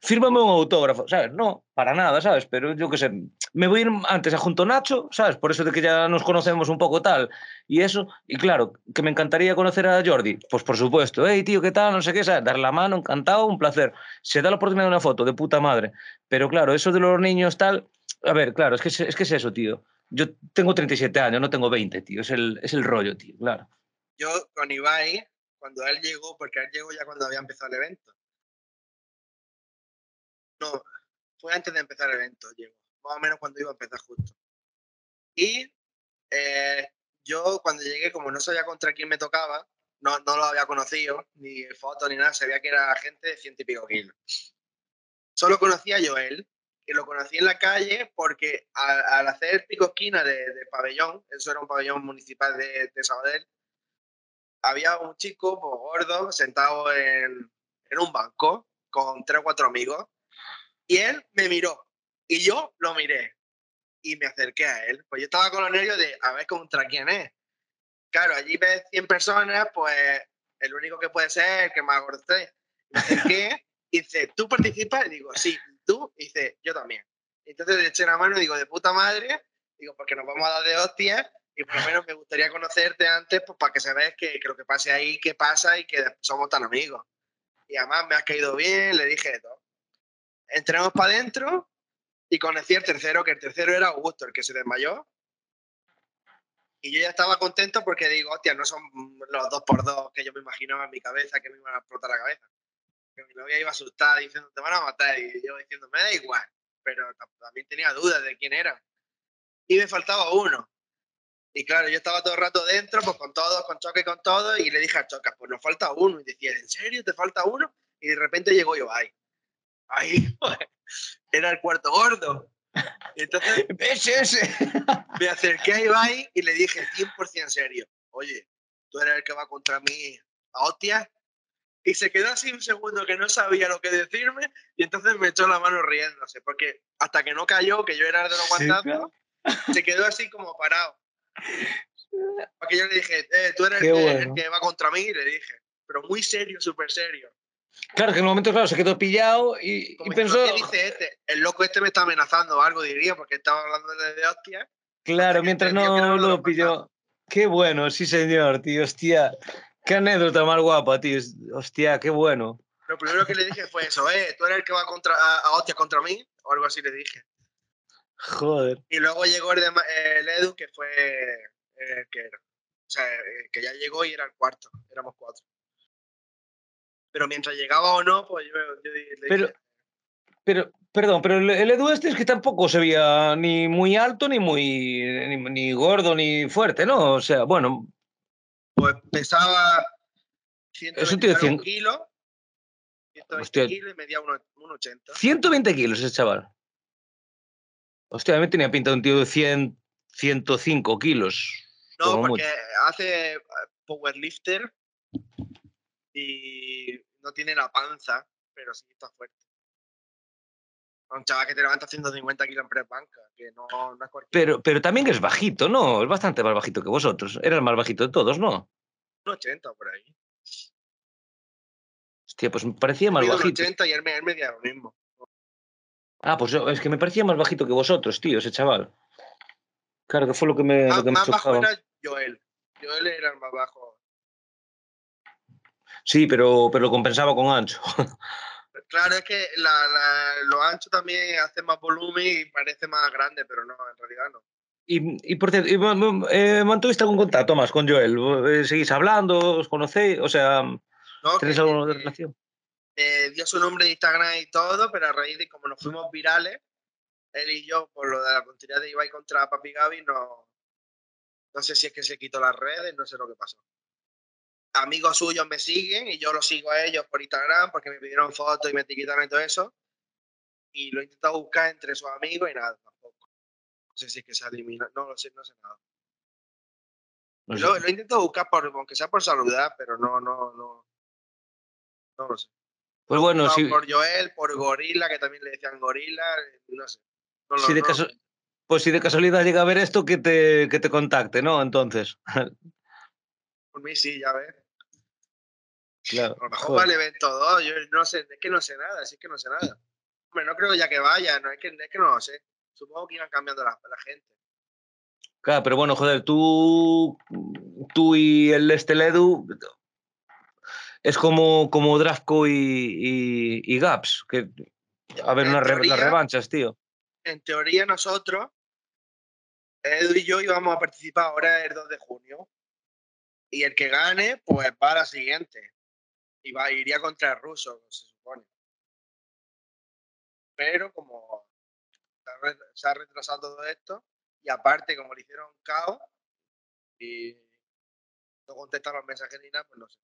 fírmame un autógrafo, ¿sabes? No, para nada, ¿sabes? Pero yo qué sé, me voy a ir antes a junto Nacho, ¿sabes? Por eso de que ya nos conocemos un poco tal, y eso, y claro, que me encantaría conocer a Jordi, pues por supuesto, hey, tío, ¿qué tal? No sé qué, ¿sabes? Dar la mano, encantado, un placer. Se da la oportunidad de una foto, de puta madre. Pero claro, eso de los niños tal, a ver, claro, es que es, que es eso, tío yo tengo 37 años, no tengo 20, tío. Es el, es el rollo, tío, claro. Yo con Ibai, cuando él llegó, porque él llegó ya cuando había empezado el evento. No, fue antes de empezar el evento, llegó. Más o menos cuando iba a empezar justo. Y eh, yo cuando llegué, como no sabía contra quién me tocaba, no, no lo había conocido, ni foto ni nada, sabía que era gente de ciento y pico kilos. Solo conocía yo él que lo conocí en la calle porque al, hacer pico esquina de, pabellón, eso era un pabellón municipal de, de Sabadell, había un chico pues, gordo sentado en, en, un banco con tres o cuatro amigos y él me miró y yo lo miré y me acerqué a él. Pues yo estaba con los nervios de a ver contra quién es. Claro, allí ves 100 personas, pues el único que puede ser el que más gordo esté. Me acerqué y dice, ¿tú participas? Y digo, sí tú, y dice, yo también. Entonces le eché la mano y digo, de puta madre, digo, porque nos vamos a dar de hostias y por lo menos me gustaría conocerte antes pues, para que se que, que, lo que pase ahí, qué pasa y que somos tan amigos. y además me has caído bien, le dije todo. Entramos para adentro y conocí el tercero, que el tercero era Augusto, el que se desmayó. Y yo ya estaba contento porque digo, hostia, no son los dos por dos que yo me imaginaba en mi cabeza que me iban a explotar la cabeza. Que mi novia iba asustada diciendo, te van a matar. Y yo diciendo, me da igual. Pero también tenía dudas de quién era. Y me faltaba uno. Y claro, yo estaba todo el rato dentro, pues con todos, con Choca y con todo, y le dije a Choca, pues nos falta uno. Y decía, ¿en serio te falta uno? Y de repente llegó yo, ahí. Ahí, pues, era el cuarto gordo. Y entonces ese. me acerqué a Ibai y le dije 100% serio, oye, tú eres el que va contra mí a hostia. Y se quedó así un segundo que no sabía lo que decirme y entonces me echó la mano riéndose, porque hasta que no cayó, que yo era de los guantazos, se quedó así como parado. Porque yo le dije, eh, tú eres el bueno. el que va contra mí, le dije, pero muy serio, súper serio. Claro, que en el momento, claro, se quedó pillado y, y pensó. ¿qué dice este? El loco este me está amenazando o algo, diría, porque estaba hablando de, hostia. Claro, mientras no no lo lo pilló. Qué bueno, sí, señor, tío. Hostia. Qué anécdota más guapa, tío. Hostia, qué bueno. Lo primero que le dije fue eso, eh, tú eres el que va contra, a, a hostias contra mí, o algo así le dije. Joder. Y luego llegó el, de, el Edu, que fue eh, el que era. O sea, el que ya llegó y era el cuarto, éramos cuatro. Pero mientras llegaba o no, pues yo, le dije, Pero, perdón, pero el, el Edu este es que tampoco se veía ni muy alto, ni muy. ni, ni gordo, ni fuerte, ¿no? O sea, bueno, pues pesaba Es un tío de 120 cien- kilos, 120 Hostia. kilos y medía uno- 1,80. 120 kilos ese chaval. Hostia, a mí me tenía pinta de un tío de 100, 105 kilos. No, porque mucho. hace eh, powerlifter y no tiene la panza, pero sí está fuerte. Un chaval que te levanta 150 kilos en press banca, que no, no es cualquier. Pero, pero también es bajito, ¿no? Es bastante más bajito que vosotros. Era el más bajito de todos, ¿no? Un 80 por ahí. Hostia, pues me parecía más Mido un bajito. 80 y él, él lo mismo. Ah, pues es que me parecía más bajito que vosotros, tío, ese chaval. Claro, que fue lo que me, lo Más, que me más bajo era Joel. Joel era el más bajo. Sí, pero, pero lo compensaba con ancho. Claro, es que la, la- lo ancho también hace más volumen y parece más grande, pero no, en realidad no. Y, y por cierto, y, eh, ¿mantuviste algún contacto más con Joel? Eh, ¿Seguís hablando? ¿Os conocéis? O sea, No, ¿tenéis que- de que- relación? eh, dio su nombre de Instagram y todo, pero a raíz de como nos fuimos virales, él y yo, por lo de la tontería de Ibai contra Papi Gaby, no, no sé si es que se quitó las redes, no sé lo que pasó. Amigos suyos me siguen y yo los sigo a ellos por Instagram porque me pidieron fotos y me etiquetaron y todo eso. Y lo he intentado buscar entre sus amigos y nada, tampoco. No sé si es que se elimina, no lo sé, no sé nada. No sé. Lo, lo he intentado buscar, por, aunque sea por saludar, pero no, no, no. No lo sé. Pues bueno, No, si, por Joel, por Gorila, que también le decían Gorila, no sé. No lo- si no caso- pues si de casualidad llega a ver esto, que te, que te contacte, ¿no? Entonces, Por mí sí, ya ves. Claro. A lo mejor joder. va al evento 2, yo no sé, es que no sé nada, sí es que no sé nada. Hombre, no creo ya que vaya, no, es, que, es que no lo sé. Supongo que iban cambiando la, la gente. Claro, pero bueno, joder, tú, tú y el este Ledu es como, como Drafco y, y, y Gaps, que a ver En una re- teoría- las revanchas, tío. En teoría nosotros, Edu y yo íbamos a participar ahora el 2 de junio. Y el que gane, pues va a la siguiente. Y va, iría contra el ruso, se supone. Pero como se ha retrasado todo esto, y aparte como le hicieron caos y no contestan los mensajes ni nada, pues no sé.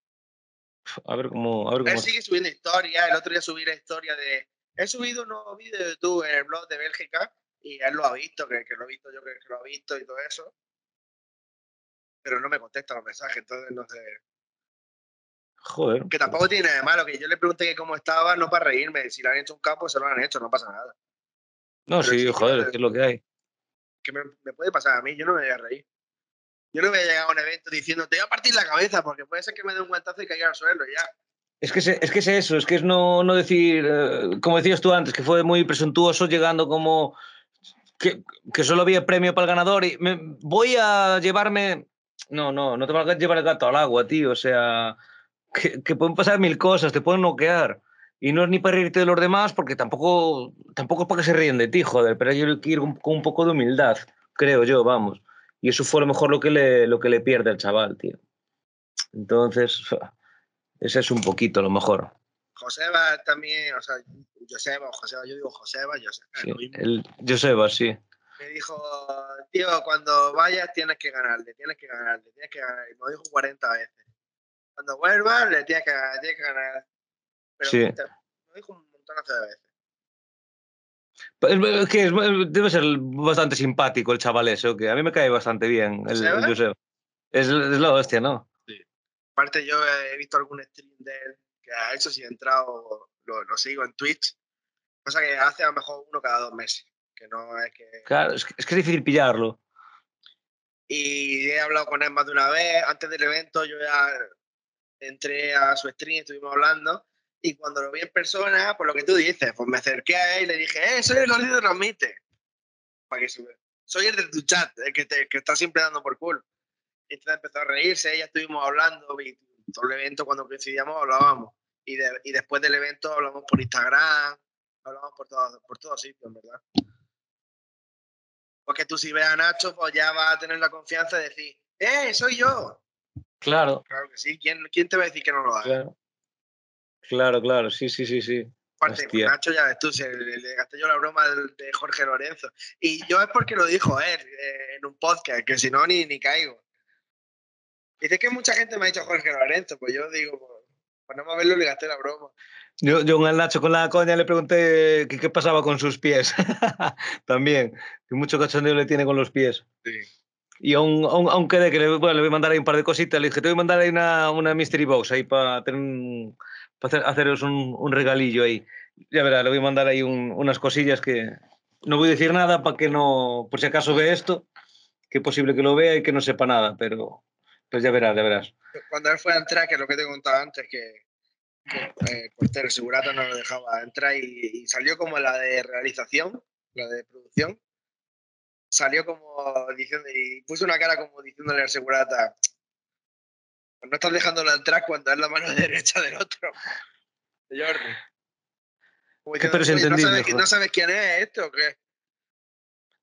A ver cómo. A ver Él cómo sigue subiendo historias. El otro día subí la historia de. He subido un nuevo vídeo de YouTube en el blog de Bélgica y él lo ha visto, que, que lo he visto yo, que, que lo ha visto y todo eso. Pero no me contesta los mensajes, entonces no sé. Joder. Que tampoco tiene nada de malo, que yo le pregunté que cómo estaba, no para reírme. Si le han hecho un campo, se lo han hecho, no pasa nada. No, pero sí, joder, es que es lo que hay. Que me, me puede pasar a mí, yo no me voy a reír. Yo no voy a llegar a un evento diciendo, te voy a partir la cabeza, porque puede ser que me dé un guantazo y caiga al suelo, y ya. Es que, se- es que es eso, es que es no, no decir, eh, como decías tú antes, que fue muy presuntuoso llegando como que, que solo había premio para el ganador y me, voy a llevarme... No, no, no te vas a llevar el gato al agua, tío, o sea, que, que pueden pasar mil cosas, te pueden noquear. Y no es ni para reírte de los demás, porque tampoco, tampoco es para que se ríen de ti, joder, pero hay que ir con, con un poco de humildad, creo yo, vamos. Y eso fue a lo mejor lo que le, lo que le pierde al chaval, tío. Entonces, ese es un poquito a lo mejor. Joseba también, o sea, Joseba Joseba, yo digo Joseba, Joseba. Sí, el Joseba, sí. Me dijo, tío, cuando vayas tienes que ganarle, tienes que ganarle, tienes que ganar. Y me lo dijo 40 veces. Cuando vuelvas, le tienes que ganar, le tienes que ganar. Pero Sí. te- lo dijo un montonazo de veces. Es que es- debe ser bastante simpático el chaval ese, ¿o qué? A mí me cae bastante bien el, el. Es, es la hostia, ¿no? Aparte, yo he visto algún stream de él, que a eso sí he entrado, lo, lo sigo en Twitch. Cosa que hace a lo mejor uno cada dos meses. Que no es que. Claro, es que es, que es difícil pillarlo. Y he hablado con él más de una vez. Antes del evento, yo ya entré a su stream, estuvimos hablando. Y cuando lo vi en persona, por lo que tú dices, pues me acerqué a él y le dije, ¡eh, soy el gordito Transmite! Para que sube. Soy el de tu chat, el que, te, que está siempre dando por culo. Y entonces empezó a reírse, ya estuvimos hablando, y todo el evento cuando coincidíamos hablábamos. Y, de- y después del evento hablamos por Instagram, hablamos por todos por todos sitios, verdad. Porque tú si ves a Nacho, pues ya vas a tener la confianza de decir, ¡eh, soy yo! Claro, Claro que sí, ¿quién, quién te va a decir que no lo haga? claro. Claro, claro, sí, sí, sí, sí. Aparte, Hostia. Nacho, ya ves tú, se le, gasté yo la broma de Jorge Lorenzo. Y yo es porque lo dijo él eh, en un podcast, que si no, ni, ni caigo. Dice que mucha gente me ha dicho Jorge Lorenzo, pues yo digo, pues, por no verlo le gasté la broma. Yo, yo al Nacho con la coña le pregunté que qué pasaba con sus pies. También, que mucho cachondeo le tiene con los pies. Sí. Y aún, aún, que le, bueno, le voy a mandar ahí un par de cositas. Le dije, te voy a mandar ahí una, una mystery box ahí para tener hacer, haceros un, un regalillo ahí. Ya verás, le voy a mandar ahí un- unas cosillas que no voy a decir nada para que no, por si acaso ve esto, que es posible que lo vea y que no sepa nada, pero pues ya verás, ya verás. Cuando él fue a entrar, que es lo que te he contado antes, que, que eh, Cortés, el segurato, no lo dejaba entrar y, y salió como la de realización, la de producción. Salió como diciendo, y puso una cara como diciéndole al segurata, no estás dejándolo entrar cuando es la mano derecha del otro. De Jordi. Como Que diciendo, pero es "Oye, ¿no sabes. ¿no quién es esto o qué?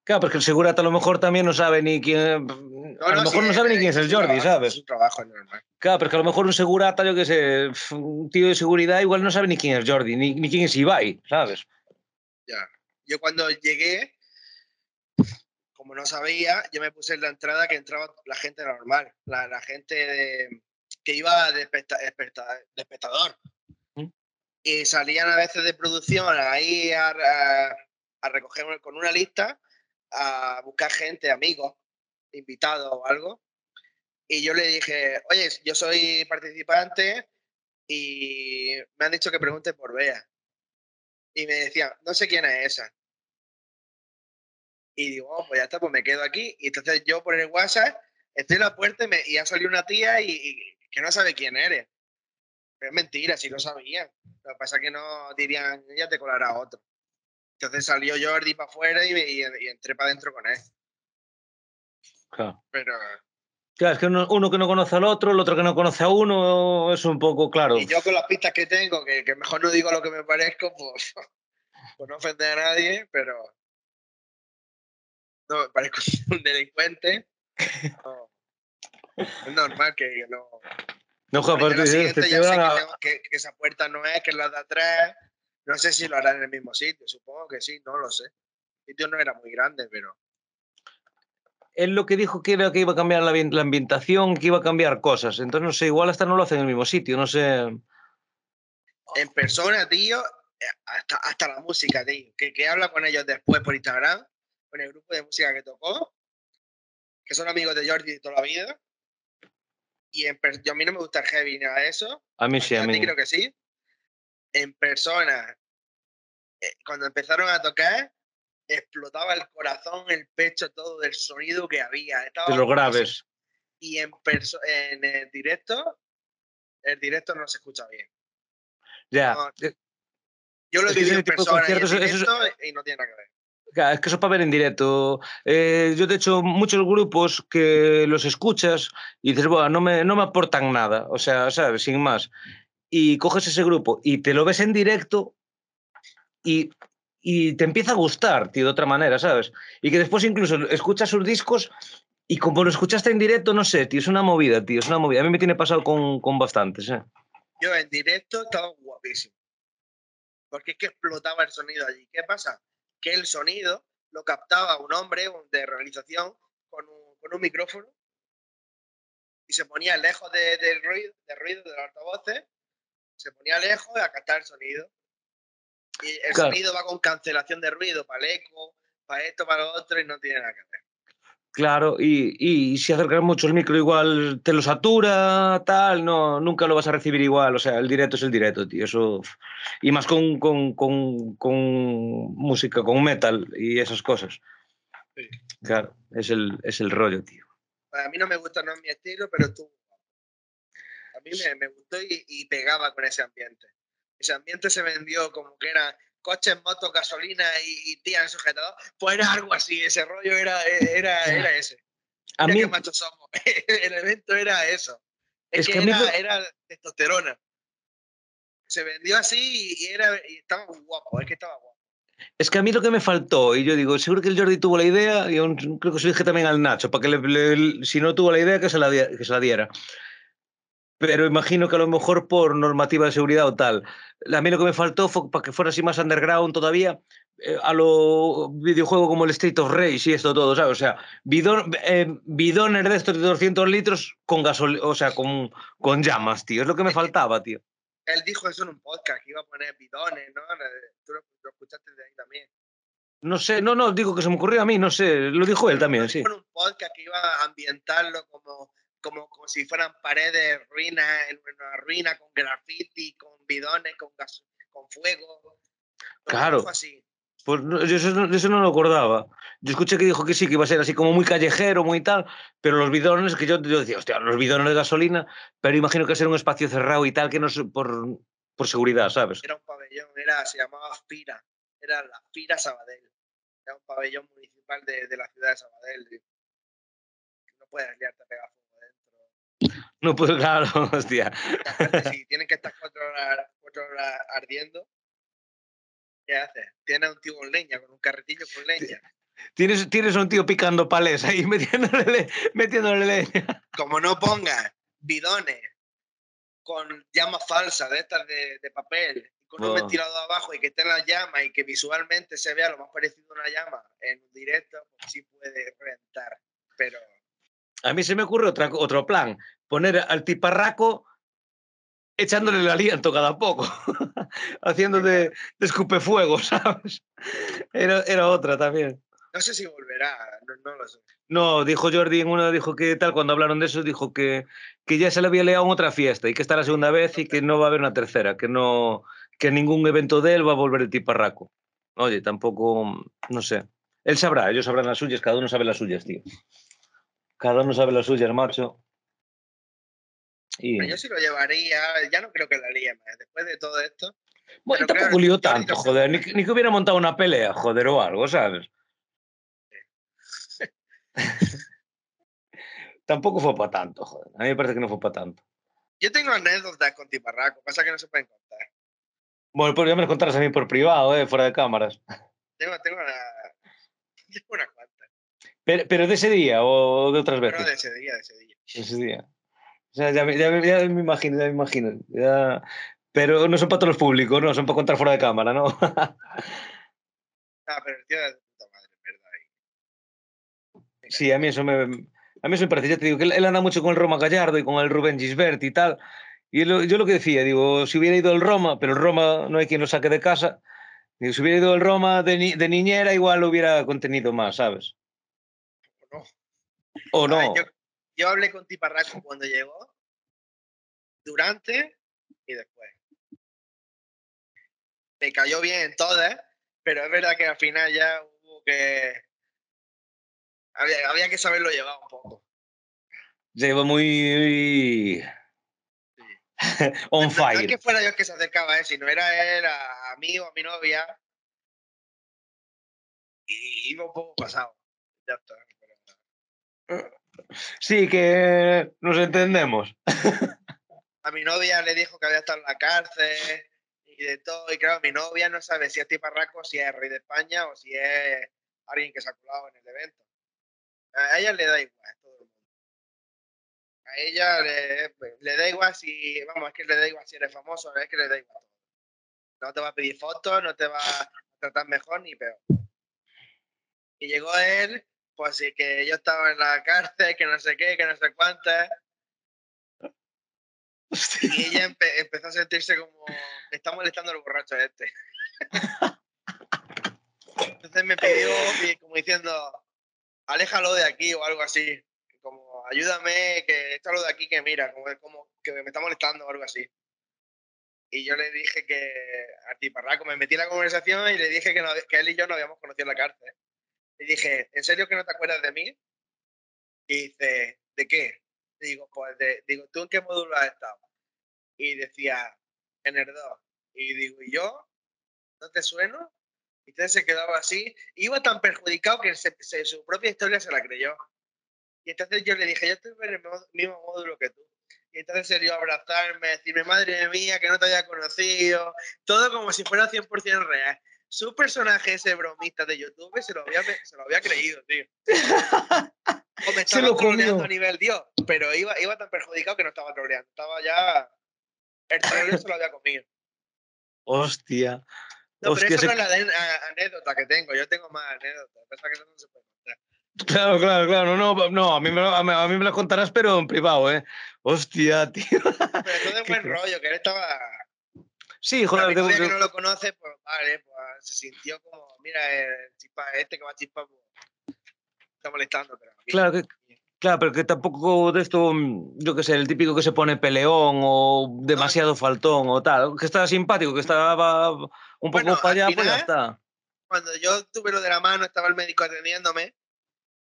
Claro, porque el segurata a lo mejor también no sabe ni quién. a lo mejor sí, no sabe ni quién es el Jordi, trabajo, ¿sabes? Es un trabajo es normal. Claro, pero que a lo mejor un segurata, yo qué sé, un tío de seguridad igual no sabe ni quién es Jordi, ni, ni quién es Ibai, ¿sabes? Ya. Yo cuando llegué, como no sabía, yo me puse en la entrada que entraba la gente normal, la, la gente de- que iba de, especta- especta- de espectador. ¿Mm? Y salían a veces de producción ahí a, a- a recoger con una lista, a buscar gente, amigos, invitados o algo. Y yo le dije, oye, yo soy participante y me han dicho que pregunte por Bea. Y me decían, no sé quién es esa. Y digo, oh, pues ya está, pues me quedo aquí. Y entonces yo por el WhatsApp estoy en la puerta y, me- y ha salido una tía y, y que no sabe quién eres. Pero es mentira, si lo sabían. Lo que pasa es que no dirían, ya te colará otro. Entonces salió Jordi para afuera y, y- y entré para adentro con él. Claro. Pero, Claro, es que uno, uno que no conoce al otro, el otro que no conoce a uno, es un poco claro. y yo con las pistas que tengo, que, que mejor no digo lo que me parezco, pues, pues no ofender a nadie, pero no me parezco un delincuente. No. Es normal que no. No, joder, Bueno, pero yo la te- siguiente te ya sé llevan que, a- tengo- que- que esa puerta no es, que es la de atrás. No sé si lo harán en el mismo sitio, supongo que sí, no lo sé. El sitio no era muy grande, pero Él lo que dijo que era que iba a cambiar la, la ambientación, que iba a cambiar cosas. Entonces, no sé, igual hasta no lo hacen en el mismo sitio, no sé. en persona, tío, eh, hasta, hasta la música, tío. Que, que habla con ellos después por Instagram, con el grupo de música que tocó, que son amigos de Jordi de toda la vida. Y en yo a mí no me gusta el heavy ni nada de eso. A mí sí, a ti mí. creo que sí. En persona, eh, cuando empezaron a tocar, explotaba el corazón, el pecho, todo del sonido que había. Estaba De los graves. Y en, en el directo, el directo no se escucha bien. Ya. No, Eh, Yo lo he vivido en persona y en es- directo y no tiene nada que ver. Es que eso para ver en directo. Eh, yo, de hecho, muchos grupos que los escuchas y dices, bueno, no me, no me aportan nada. O sea, ¿sabes? Sin más. Y coges ese grupo y te lo ves en directo y, y te empieza a gustar, tío, de otra manera, ¿sabes? Y que después incluso escuchas sus discos y como lo escuchaste en directo, no sé, tío, es una movida, tío, es una movida. A mí me tiene pasado con, con bastantes, ¿eh? Yo en directo estaba guapísimo. Porque es que explotaba el sonido allí. ¿Qué pasa? Que el sonido lo captaba un hombre de realización con un, con un micrófono y se ponía lejos del de ruido, de ruido de los altavoces, se ponía lejos a captar el sonido. Y el Claro. sonido va con cancelación de ruido, para el eco, para esto, para lo otro, y no tiene nada que ver. Claro, y, y si acercas mucho el micro igual te lo satura, tal, no, nunca lo vas a recibir igual. O sea, el directo es el directo, tío. Eso, y más con, con, con, con música, con metal y esas cosas. Sí. Claro, es el, es el rollo, tío. A mí no me gusta, no es mi estilo, pero tú. A mí me, me gustó y, y pegaba con ese ambiente. Ese ambiente se vendió como que era coches, motos, gasolina y, y tía en sujetador. Pues era algo así, ese rollo era, era, era ese. A mí, qué machos somos. El evento era eso. Es, Es que, era, era testosterona. Se vendió así y, era, y estaba guapo, es que estaba guapo. es que a mí lo que me faltó, y yo digo, seguro que el Jordi tuvo la idea, y creo que se lo dije también al Nacho, para que le- le- si no tuvo la idea, que se la, que se la diera. Pero imagino que a lo mejor por normativa de seguridad o tal. A mí lo que me faltó fue para que fuera así más underground todavía, eh, a lo videojuego como el State of Rage y esto todo, ¿sabes? O sea, bidon, eh, bidones de estos de 200 litros con gasolina, o sea, con, con llamas, tío. Es lo que me faltaba, tío. Él dijo eso en un podcast, que iba a poner bidones, ¿no? Tú lo, lo escuchaste de ahí también. No sé, no, no, digo que se me ocurrió a mí, no sé, lo dijo él también, sí. En un podcast que iba a ambientarlo como, como, como si fueran paredes, ruinas, en una ruina con graffiti, con bidones, con, gas, con fuego. Claro. así. Pues no, yo eso, no- eso no lo acordaba. Yo escuché que dijo que sí, que iba a ser así como muy callejero, muy tal, pero los bidones, que yo, yo decía, hostia, los bidones de gasolina, pero imagino que ser un espacio cerrado y tal, que no por, por seguridad, ¿sabes? Era un pabellón, era, se llamaba Fira, era la Fira Sabadell. Era un pabellón municipal de, de la ciudad de Sabadell. No puedes liarte a pegar. No puedo, claro, hostia. Si tienen que estar cuatro horas, cuatro horas ardiendo, ¿qué haces? Tienes un tío con leña, con un carretillo con leña. Tienes, tienes a un tío picando palés ahí, metiéndole, le- metiéndole leña. Como no pongas bidones con llamas falsas de estas de, de papel, con un Oh. ventilador abajo y que estén las llamas y que visualmente se vea lo más parecido a una llama en un directo, pues sí puede reventar. Pero A mí se me ocurre otra, otro plan, poner al tiparraco echándole el aliento cada poco, haciendo de, de escupefuego, ¿sabes? Era, era otra también. no sé si volverá, no, no lo sé. No, dijo Jordi en una, dijo que tal, cuando hablaron de eso, dijo que, que ya se le había liado en otra fiesta y que esta es la segunda vez y que no va a haber una tercera, que no, que ningún evento de él va a volver el tiparraco. Oye, tampoco, no sé. Él sabrá, ellos sabrán las suyas, cada uno sabe las suyas, tío. Cada uno sabe las suyas, macho. Y, Pero yo sí lo llevaría, ya no creo que la líe más. Después de todo esto, bueno, pero tampoco claro, lió tanto, joder, ni, ni que hubiera montado una pelea, joder, o algo, ¿sabes? tampoco fue para tanto, joder. A mí me parece que no fue para tanto. yo tengo anécdotas con Tiparraco, pasa que no se pueden contar. Bueno, pues ya me lo contarás a mí por privado, ¿eh? fuera de cámaras. Tengo, tengo una, tengo una cuantas, Pero, pero de ese día o de otras pero veces. de ese día, de ese día. De ese día. O sea, ya, me- ya, me- ya me imagino, ya me imagino. Ya- Pero no son para todos los públicos, no, son para contar fuera de cámara, ¿no? Ah, pero el tío es de puta madre, ¿verdad? Sí, a mí eso me, a mí eso me parece. Ya te digo que él, anda mucho con el Roma Gallardo y con el Rubén Gisbert y tal. Y yo lo que decía, digo, si hubiera ido el Roma, pero el Roma no hay quien lo saque de casa. Digo, si hubiera ido el Roma de, ni- de niñera, igual lo hubiera contenido más, ¿sabes? ¿o no? O no. yo, yo hablé con Tiparraco cuando llegó, durante y después. Me cayó bien en todas, pero es verdad que al final ya hubo que. Había, había que saberlo llevar un poco. Lleva muy. On No es fire. que fuera yo el que se acercaba él, si no era él, a, a mí o a mi novia. y iba un poco pasado. Ya está. Sí, que nos entendemos. A mi novia le dijo que había estado en la cárcel y de todo. Y claro, mi novia no sabe si es tiparraco, si es rey de España o si es alguien que se ha colado en el evento. A ella le da igual, todo el mundo. A ella le, le da igual si, vamos, es que le da igual si eres famoso, es que le da igual. No te va a pedir fotos, no te va a tratar mejor ni peor. Y llegó él, pues sí, que yo estaba en la cárcel, que no sé qué, que no sé cuántas. Y ella empe- empezó a sentirse como, me está molestando el borracho este. Entonces me pidió, como diciendo, aléjalo de aquí o algo así. Como, ayúdame, que échalo de aquí, que mira, como, como que me está molestando o algo así. Y yo le dije que, a tiparraco, me metí en la conversación y le dije que, no- que él y yo nos habíamos conocido en la cárcel. Y dije, ¿en serio que no te acuerdas de mí? Y dice, ¿de qué? Digo, pues, de, digo, ¿tú en qué módulo has estado? Y decía, en el 2. Y digo, ¿y yo? ¿No te sueno? Y entonces se quedaba así. Iba tan perjudicado que se- se- su propia historia se la creyó. Y entonces yo le dije, yo estoy en el mo- mismo módulo que tú. Y entonces se dio a abrazarme, decirme, madre mía, que no te había conocido. Todo como si fuera 100% real. Su personaje, ese bromista de YouTube, se lo había, se lo había creído, tío. O me Se lo comió. a nivel Dios, pero iba, iba tan perjudicado que no estaba troleando. Estaba ya... El troleo se lo había comido. Hostia. No, Hostia, pero esa ese- no es la de- a- anécdota que tengo. Yo tengo más anécdotas. Pasa que eso no se puede contar. Claro, claro, claro. No, no, a mí me, lo- a mí, me la contarás, pero en privado, ¿eh? Hostia, tío. Pero todo de buen rollo, que él estaba... Sí, joder, de- novia que no lo conoce, pues vale, pues se sintió como, mira, el chispa este que va a chispar, pues, está molestando, pero a mí- claro, que, claro, pero que tampoco de esto, mm, yo qué sé, el típico que se pone peleón o demasiado faltón o tal, que estaba simpático, que estaba un poco Bueno, para al allá, pues ya final- está. Cuando yo tuve lo de la mano, estaba el médico atendiéndome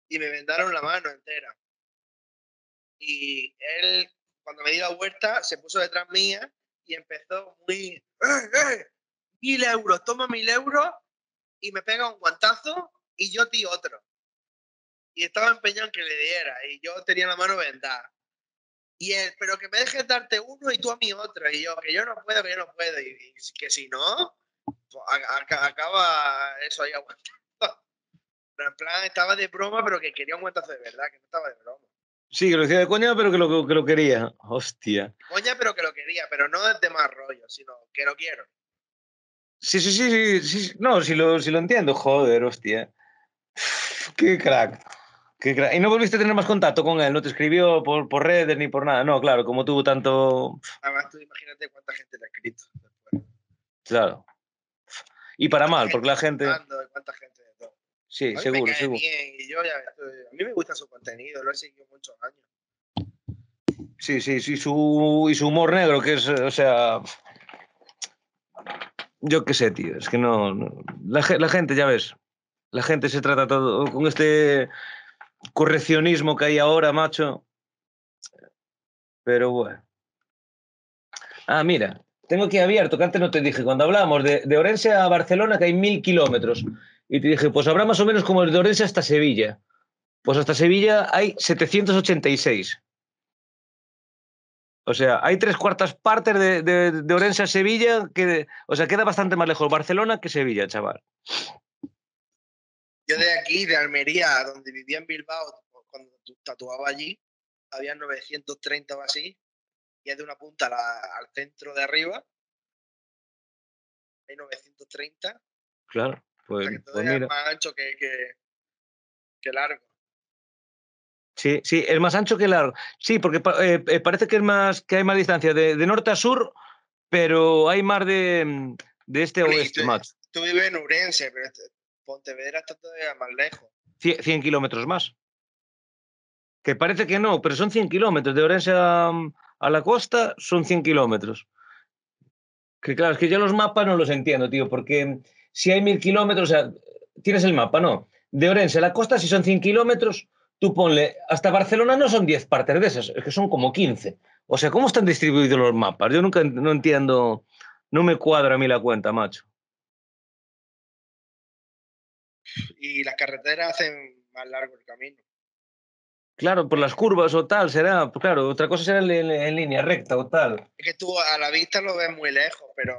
y me vendaron la mano entera. Y él, cuando me di la vuelta, se puso detrás mía y empezó muy, ¡eh, eh! Mil euros, toma mil euros y me pega un guantazo y yo ti otro. Y estaba empeñado en que le diera y yo tenía la mano vendada. Y él, pero que me dejes darte uno y tú a mí otro. Y yo, que yo no puedo, que yo no puedo. Y, que si no, pues, acaba eso ahí aguantando. Pero en plan, estaba de broma, pero que quería un guantazo de verdad, que no estaba de broma. Sí, que lo decía de coña, pero que lo, que lo quería. Hostia. Coña, pero que lo quería, pero no de más rollo, sino que lo quiero. Sí, sí, sí, sí, sí. No, si lo, si lo entiendo, joder, hostia. Qué crack. Qué crack. Y no volviste a tener más contacto con él, no te escribió por, por redes ni por nada. No, claro, como tuvo tanto. Además, tú imagínate cuánta gente le ha escrito. Claro. Y para mal, porque la gente. Cuánta. Sí, A seguro, seguro. y yo ya a mí me gusta su contenido, lo he seguido muchos años. Sí, sí, sí, su, y su humor negro, que es, o sea. Yo qué sé, tío, es que no. no- la, la gente, ya ves, la gente se trata todo con este correccionismo que hay ahora, macho. Pero bueno. Ah, mira, tengo aquí abierto, que antes no te dije, cuando hablábamos de, de Orense a Barcelona, que hay mil kilómetros, y te dije, pues habrá más o menos como el de Orense hasta Sevilla. Pues hasta Sevilla hay 786. O sea, hay tres cuartas partes de, de, de Orense a Sevilla que, o sea, queda bastante más lejos Barcelona que Sevilla, chaval. Yo de aquí, de Almería, donde vivía en Bilbao, cuando tu- tatuaba allí, había 930 o así, y es de una punta la- al centro de arriba, hay 930, Claro, pues, que pues mira. es más ancho que, que, que largo. Sí, sí, es más ancho que largo. Sí, porque eh, eh, parece que es más que hay más distancia de, de norte a sur, pero hay más de, mm, de este a oeste, tú- macho. Tú vives en Urense, pero este- Pontevedra está todavía más lejos. 100, 100 kilómetros más. Que parece que no, pero son 100 kilómetros. De Orense a, a la costa son 100 kilómetros. Que claro, es que yo los mapas no los entiendo, tío, porque si hay mil kilómetros, o sea, tienes el mapa, ¿no? De Orense a la costa, si son 100 kilómetros, tú ponle, hasta Barcelona no son 10 partes de esas, es que son como 15. O sea, ¿cómo están distribuidos los mapas? Yo nunca no entiendo, no me cuadra a mí la cuenta, macho. Y las carreteras hacen más largo el camino. Claro, por las curvas o tal, será, pues claro, otra cosa será en, en- línea recta o tal. Es que tú a la vista lo ves muy lejos, pero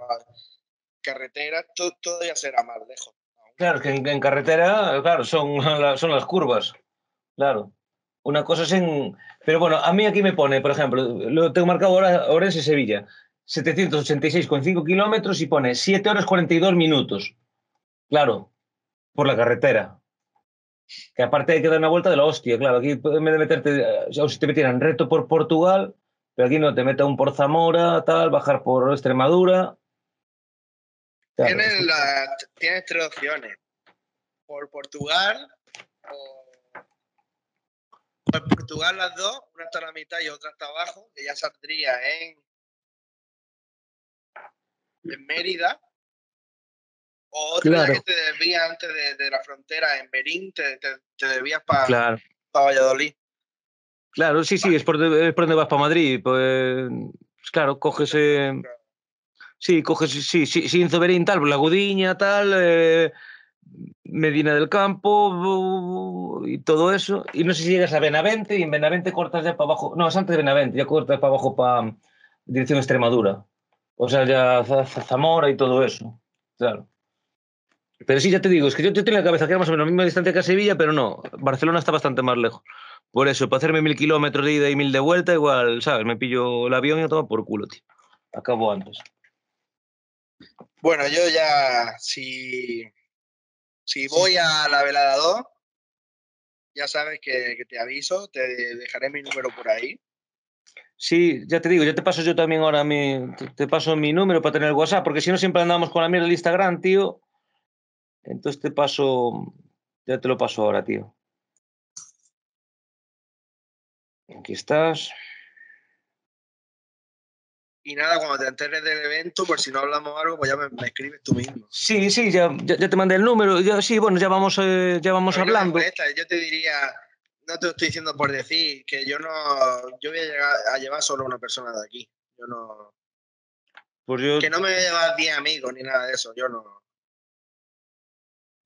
carretera to- todavía será más lejos. Claro, que en, carretera, claro, son, la- son las curvas. Claro. Una cosa es en. Pero bueno, a mí aquí me pone, por ejemplo, lo tengo marcado ahora, Orense-Sevilla, 786,5 kilómetros y pone 7 horas 42 minutos. Claro, por la carretera. Que aparte hay que dar una vuelta de la hostia, claro. Aquí en vez de meterte, eh, o si te metieran reto por Portugal, pero aquí no, te mete un por Zamora, tal, bajar por Extremadura. Claro, Tienes, es- la- tienes tres opciones. Por Portugal o... Por Portugal las dos, una está a la mitad y otra está abajo, que ya saldría en, en Mérida. O otra Claro. que te desvía antes de, de la frontera en Berín, te, te, te desvías para Claro. Valladolid. Claro, sí, sí, es por, es por donde vas para Madrid. Pues, pues claro, coges. eh, sí, coges, sí, sí, sí, Berín, tal, La Gudiña, tal, eh, Medina del Campo y todo eso. Y no sé si llegas a Benavente y en Benavente cortas ya para abajo. No, es antes de Benavente, ya cortas para abajo para dirección Extremadura. O sea, ya Za- Za- Zamora y todo eso. Claro. Pero sí, ya te digo, es que yo, yo tenía la cabeza que era más o menos la misma distancia que a Sevilla, pero no. Barcelona está bastante más lejos. Por eso, para hacerme mil kilómetros de ida y mil de vuelta, igual, ¿sabes? Me pillo el avión y a tomar por culo, tío. Acabo antes. Bueno, yo ya, si, si voy a la velada 2, ya sabes que, que te aviso, te dejaré mi número por ahí. Sí, ya te digo, ya te paso yo también ahora mi. Te, te paso mi número para tener el WhatsApp, porque si no siempre andamos con la mierda del Instagram, tío. Entonces te paso. Ya te lo paso ahora, tío. Aquí estás. Y nada, cuando te enteres del evento, por si no hablamos algo, pues ya me, me escribes tú mismo. Sí, sí, ya, ya, ya te mandé el número. Ya, sí, bueno, ya vamos, eh, ya vamos A hablando. molesta, yo te diría, no te lo estoy diciendo por decir, que yo no, yo voy a, llegar a llevar solo una persona de aquí. Yo no, Pues yo, que no me voy a llevar 10 amigos ni nada de eso, yo no.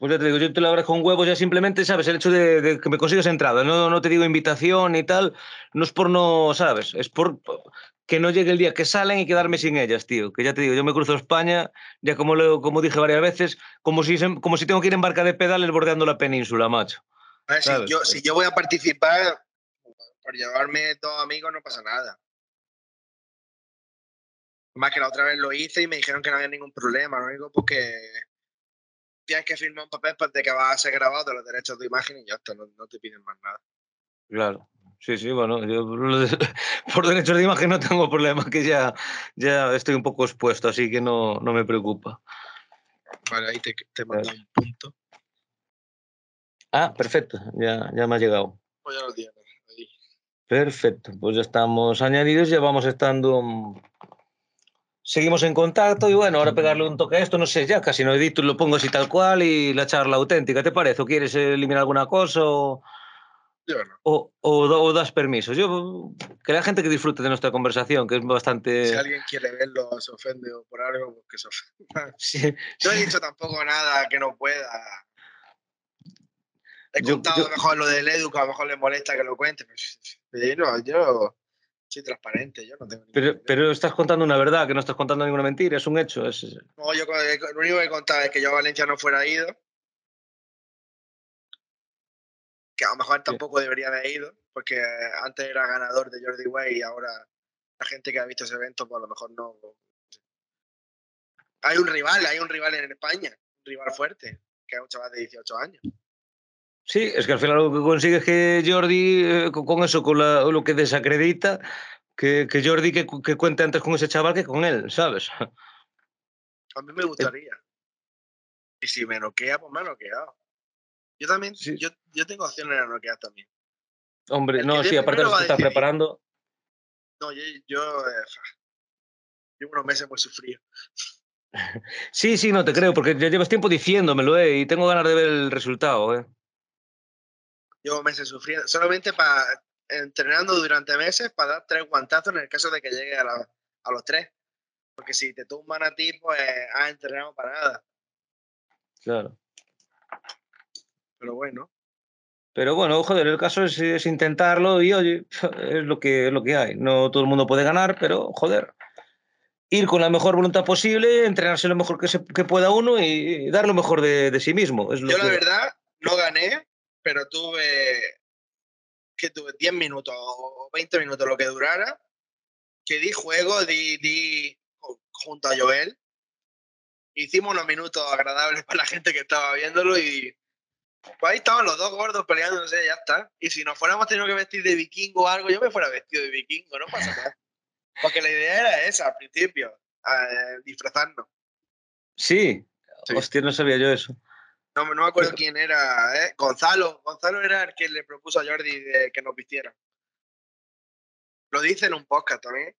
Pues ya te digo, yo te lo agradezco con huevos ya simplemente, ¿sabes? El hecho de, de que me consigas entrada. No, no te digo invitación y tal. No es por no, ¿sabes? Es por que no llegue el día que salen y quedarme sin ellas, tío. Que ya te digo, yo me cruzo España, ya como, lo, como dije varias veces, como si, como si tengo que ir en barca de pedales bordeando la península, macho. A ver, si, Claro, yo, si yo voy a participar, por llevarme dos amigos no pasa nada. Más que la otra vez lo hice y me dijeron que no había ningún problema, lo único porque tienes que firmar un papel pues, de que vas a ser grabado de los derechos de imagen y ya está, no, no te piden más nada. Claro. Sí, sí, bueno, yo por derechos de imagen no tengo problema, que ya, ya estoy un poco expuesto, así que no, no me preocupa. Vale, ahí te, te mando un punto. Ah, perfecto, ya, ya me ha llegado. Pues ya lo tienes. ahí. Perfecto, pues ya estamos añadidos, ya vamos estando. Seguimos en contacto y bueno, ahora pegarle un toque a esto, no sé, ya casi no edito, lo pongo así tal cual y la charla auténtica, ¿te parece? ¿O quieres eliminar alguna cosa o, Yo no. o, o o das permiso? Yo, que la gente que disfrute de nuestra conversación, que es bastante... Si alguien quiere verlo, se ofende o por algo, pues que se ofenda. Sí, No he dicho tampoco nada que no pueda. He contado yo- mejor lo del Edu, que a lo mejor le molesta que lo cuente. Pero no, yo soy transparente, yo no tengo pero, pero estás contando una verdad, que no estás contando ninguna mentira, es un hecho. Es... No, yo con- lo único que he contado es que yo a Valencia no fuera ido. Que a lo mejor tampoco debería haber ido, porque antes era ganador de Jordi Way y ahora la gente que ha visto ese evento, pues a lo mejor no. Hay un rival, hay un rival en España, un rival fuerte, que es un chaval de 18 años. Sí, es que al final lo que consigue es que Jordi, eh, con, eso, con la- lo que desacredita, que, que Jordi que, cu- que cuente antes con ese chaval que con él, ¿sabes? A mí me gustaría. Y si me noquea, pues me ha noqueado. Yo también, Sí. yo, yo tengo opciones de noquear también. Hombre, El no, sí, aparte lo estás preparando. No, yo, yo eh, llevo unos meses muy sufrido. Sí, sí, no te creo, porque ya llevas tiempo diciéndomelo, ¿eh? Y tengo ganas de ver el resultado, ¿eh? Llevo meses sufriendo. Solamente para entrenando durante meses para dar tres guantazos en el caso de que llegue a, la- a los tres. Porque si te tumban a ti, pues has entrenado para nada. Claro. pero bueno. Pero bueno, joder, el caso es, es intentarlo y oye, es lo que, es lo que hay. No todo el mundo puede ganar, pero joder, ir con la mejor voluntad posible, entrenarse lo mejor que, se, que pueda uno y dar lo mejor de, de sí mismo. Es lo Yo que... la verdad no gané, pero tuve que tuve 10 minutos o 20 minutos lo que durara, que di juego, di, di junto a Joel. Hicimos unos minutos agradables para la gente que estaba viéndolo y pues ahí estaban los dos gordos peleándose, ya está. Y si nos fuéramos tenido que vestir de vikingo o algo, yo me fuera vestido de vikingo, no pasa nada. Porque la idea era esa al principio, eh, disfrazarnos. Sí. Sí. hostia, no sabía yo eso. No, no me acuerdo quién era, ¿eh? Gonzalo. Gonzalo era el que le propuso a Jordi de que nos vistiera. Lo dice en un podcast también.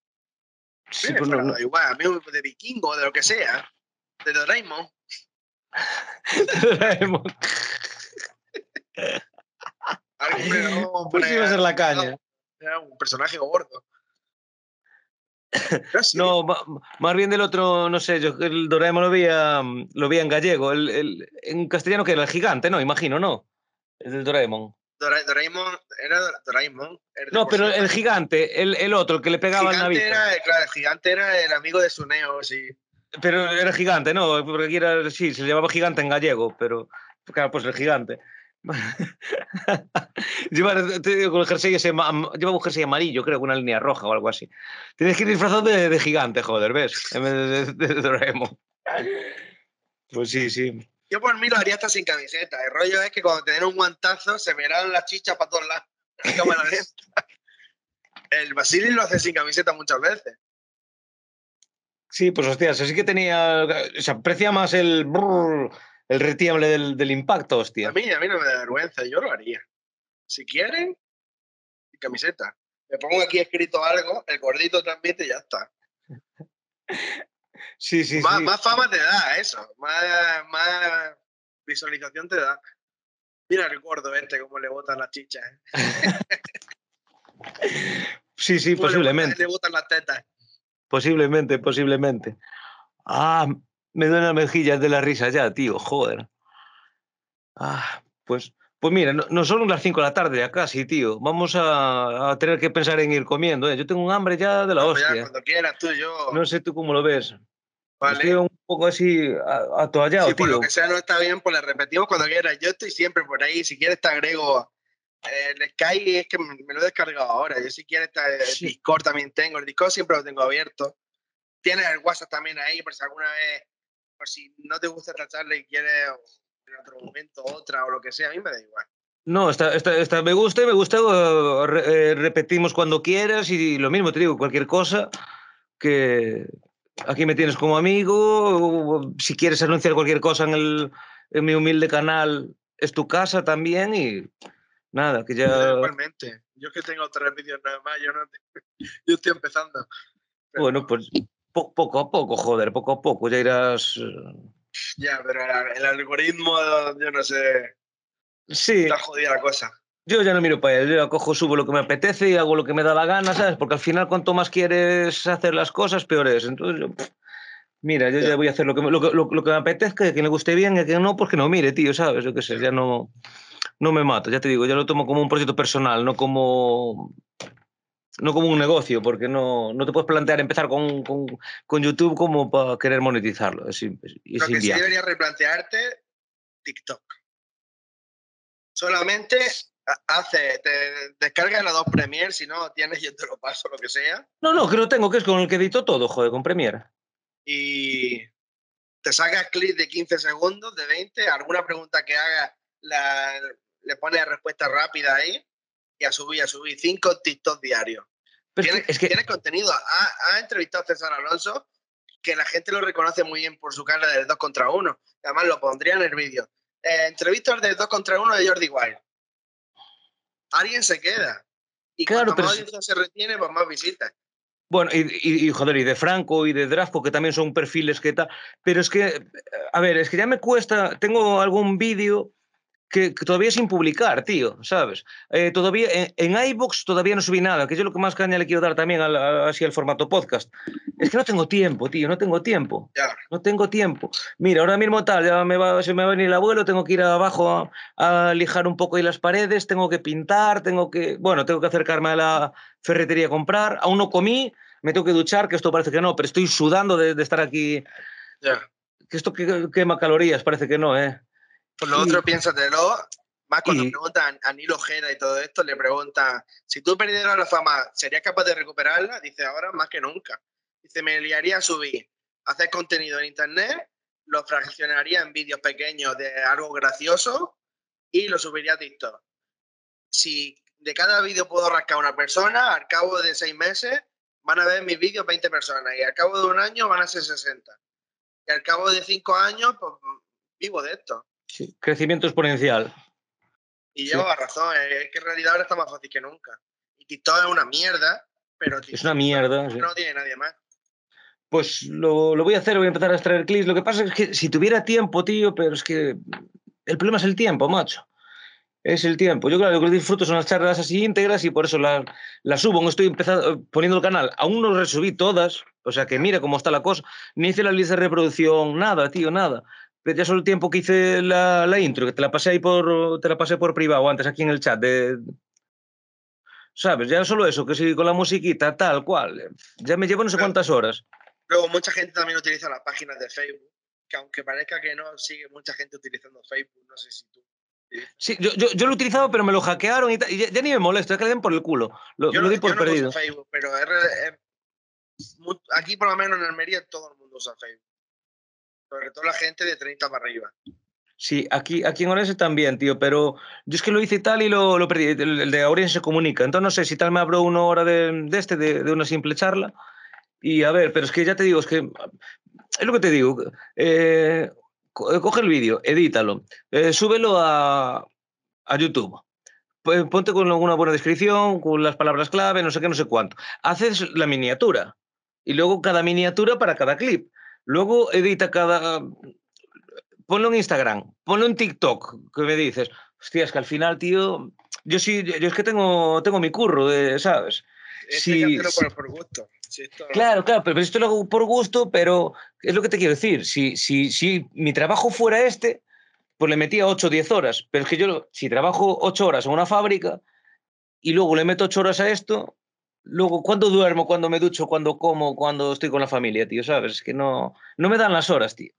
Sí, Sí, pues no- no- igual, a mí de vikingo, de lo que sea. De Doraemon. Algo, hombre, no vamos a pues poner- iba a ser la caña. Era un personaje gordo. Sí, No, más bien del otro, no sé, yo el Doraemon lo veía, mm, lo veía en gallego. El, el- en castellano que era el gigante, ¿no? Imagino, ¿no? El del Doraemon. Dora- Doraemon era Dora- Doraemon. el de No, pero el gigante, el, el otro, el que le pegaba al gigante navito. era, claro, el gigante era el amigo de Suneo, sí. Pero era gigante, ¿no? Porque era, sí, se le llamaba gigante en gallego, pero claro, pues el gigante. Con el jersey ese, llevaba un jersey amarillo, creo, con una línea roja o algo así. Tienes que ir disfrazado de, de gigante, joder, ¿ves? En vez de, de- de Doraemon. Pues sí, sí. Yo por mí lo haría hasta sin camiseta. El rollo es que cuando te den un guantazo se verán las chichas para todos lados. En cámara lenta. El Basili lo hace sin camiseta muchas veces. Sí, pues hostias, así que tenía. Se aprecia más el. brrr, el retiemble del, del impacto, A hostia. mí, a mí no me da vergüenza, yo lo haría. Si quieren, camiseta. Me pongo aquí escrito algo, el gordito transmite y ya está. Sí, sí, más, sí. más fama te da eso, más, más visualización te da. Mira el gordo este, cómo le botan las chichas. ¿eh? Sí, sí, Cómo le botan- posiblemente. Le botan las tetas. Posiblemente, posiblemente. Ah, me duelen las mejillas de la risa ya, tío, joder. Ah, pues, pues mira, no, no son las 5 de la tarde ya casi, tío. Vamos a, a tener que pensar en ir comiendo. ¿eh? Yo tengo un hambre ya de la ya, hostia. cuando quieras tú, yo. No sé tú cómo lo ves. vale. Estoy un poco así atoallado, por tío. lo que sea no está bien, pues le repetimos cuando quieras. Yo estoy siempre por ahí. Si quieres te agrego eh, el Sky, es que me, lo he descargado ahora. Yo si quieres el Sí. Discord también tengo. El Discord siempre lo tengo abierto. Tienes el WhatsApp también ahí, por si alguna vez, por si no te gusta esta charla y quieres en otro momento otra o lo que sea, a mí me da igual. No, esta, esta, esta me gusta y me gusta. eh, re- eh, repetimos cuando quieras y lo mismo te digo, cualquier cosa que aquí me tienes como amigo. o Si quieres anunciar cualquier cosa en, el, en mi humilde canal, es tu casa también y nada, que ya. Igualmente. Yo que tengo tres vídeos nada más, yo, no te- yo estoy empezando. Pero- Bueno, pues po- poco a poco, joder, poco a poco ya irás. eh, Ya, pero el, algoritmo, yo no sé, Sí, está jodida la cosa. yo ya no miro para él, yo cojo, subo lo que me apetece y hago lo que me da la gana, ¿sabes? Porque al final, cuanto más quieres hacer las cosas, peor es. Entonces, yo, pff, mira, yo ya Ya. voy a hacer lo que, lo, que- lo- lo que me apetezca, a quien le guste bien y a quien no, pues que no mire, tío, ¿sabes? Yo qué sé, ya no, no me mato, ya te digo, ya lo tomo como un proyecto personal, no como. No como un negocio, porque no, no te puedes plantear empezar con, con, con YouTube como para querer monetizarlo. Es, es Lo que sí deberías replantearte, TikTok. Solamente ha- hace, te descargas la dos Premiere, si no tienes, yo te lo paso, lo que sea, No, no, que lo tengo, que es con el que edito todo, joder, con Premiere. y te sacas clips de 15 segundos, de 20, alguna pregunta que haga, la, le pones respuesta rápida ahí, y a subir, a subir, cinco TikTok diarios. Pero es que, tienes contenido. Ha, ha entrevistado a César Alonso, que la gente lo reconoce muy bien por su cara del 2 contra 1. Además, lo pondría en el vídeo. Eh, entrevistas del 2 contra 1 de Jordi Wild. Alguien se queda. Y Claro, cuanto pero más audiencia se retiene, pues más visitas. Bueno, y, y- y, joder, y de Franco y de Drafco, que también son perfiles que tal. Pero es que, a ver, es que ya me cuesta. Tengo algún vídeo que, todavía sin publicar, tío, ¿sabes? Eh, todavía en, en, iVoox todavía no subí nada, que yo lo que más caña le quiero dar también al, así al formato podcast. Es que no tengo tiempo, tío, no tengo tiempo. No tengo tiempo. Mira, ahora mismo tal, ya me va, se me va a venir el abuelo, tengo que ir abajo a, a lijar un poco ahí las paredes, tengo que pintar, tengo que, bueno, tengo que acercarme a la ferretería a comprar. Aún no comí, me tengo que duchar, que esto parece que no, pero estoy sudando de, de estar aquí. Ya. Que esto quema calorías, parece que no, ¿eh? Por lo otro, piénsatelo. Más cuando preguntan a Nilo Ojeda y todo esto, le preguntan, si tú perdieras la fama, ¿serías capaz de recuperarla? Dice, ahora más que nunca. Dice, me liaría a subir, hacer contenido en internet, lo fraccionaría en vídeos pequeños de algo gracioso y lo subiría a TikTok. Si de cada vídeo puedo rascar una persona, al cabo de seis meses van a ver mis vídeos 20 personas y al cabo de un año van a ser 60. Y al cabo de cinco años, pues vivo de esto. Sí, crecimiento exponencial. Y lleva razón, es que en realidad ahora está más fácil que nunca. Y TikTok es una mierda, pero TikTok es una mierda. Sí. No tiene nadie más. Pues lo, lo, voy a hacer, voy a empezar a extraer clips. Lo que pasa es que si tuviera tiempo, tío, pero es que el problema es el tiempo, macho. Es el tiempo. Yo, claro, lo que disfruto son las charlas así íntegras y por eso las la subo. No estoy empezando, poniendo el canal. Aún no resubí todas, o sea que mira cómo está la cosa. Ni hice la lista de reproducción, nada, tío, nada ya solo el tiempo que hice la, la, intro, que te la pasé ahí por, te la pasé por privado antes aquí en el chat de, ¿sabes? Ya solo eso, que si con la musiquita, tal cual, ya me llevo no sé cuántas horas. Luego, mucha gente también utiliza las páginas de Facebook, que aunque parezca que no, sigue mucha gente utilizando Facebook, no sé si tú. Sí, yo, yo, yo lo he utilizado, pero me lo hackearon y, y ya, ya, ni me molesto, es que le den por el culo. Lo, yo lo di por yo no perdido. uso Facebook, pero es, aquí por lo menos en Almería todo el mundo usa Facebook sobre todo la gente de 30 para arriba. Sí, aquí, aquí en Orense también, tío, pero yo es que lo hice tal y lo, lo perdí. El, el, de Orense comunica. Entonces no sé si tal me abro una hora de, de este, de, de, una simple charla. Y a ver, pero es que ya te digo, es que es lo que te digo. Eh, coge el vídeo, edítalo, eh, súbelo a, a YouTube. Ponte con una buena descripción, con las palabras clave, no sé qué, no sé cuánto. Haces la miniatura y luego cada miniatura para cada clip. Luego edita cada. Ponlo en Instagram, ponlo en TikTok, que me dices. Hostia, es que al final, tío. Yo sí, yo es que tengo, tengo mi curro, de, ¿sabes? Sí, por, por gusto. Sí. Claro, claro, pero esto lo hago por gusto, pero es lo que te quiero decir. Si, si, si mi trabajo fuera este, pues le metía 8 o 10 horas. Pero es que yo, si trabajo 8 horas en una fábrica y luego le meto 8 horas a esto, Luego, ¿cuándo duermo? ¿Cuándo me ducho? ¿Cuándo como? ¿Cuándo estoy con la familia, tío? ¿Sabes? Es que no, no me dan las horas, tío.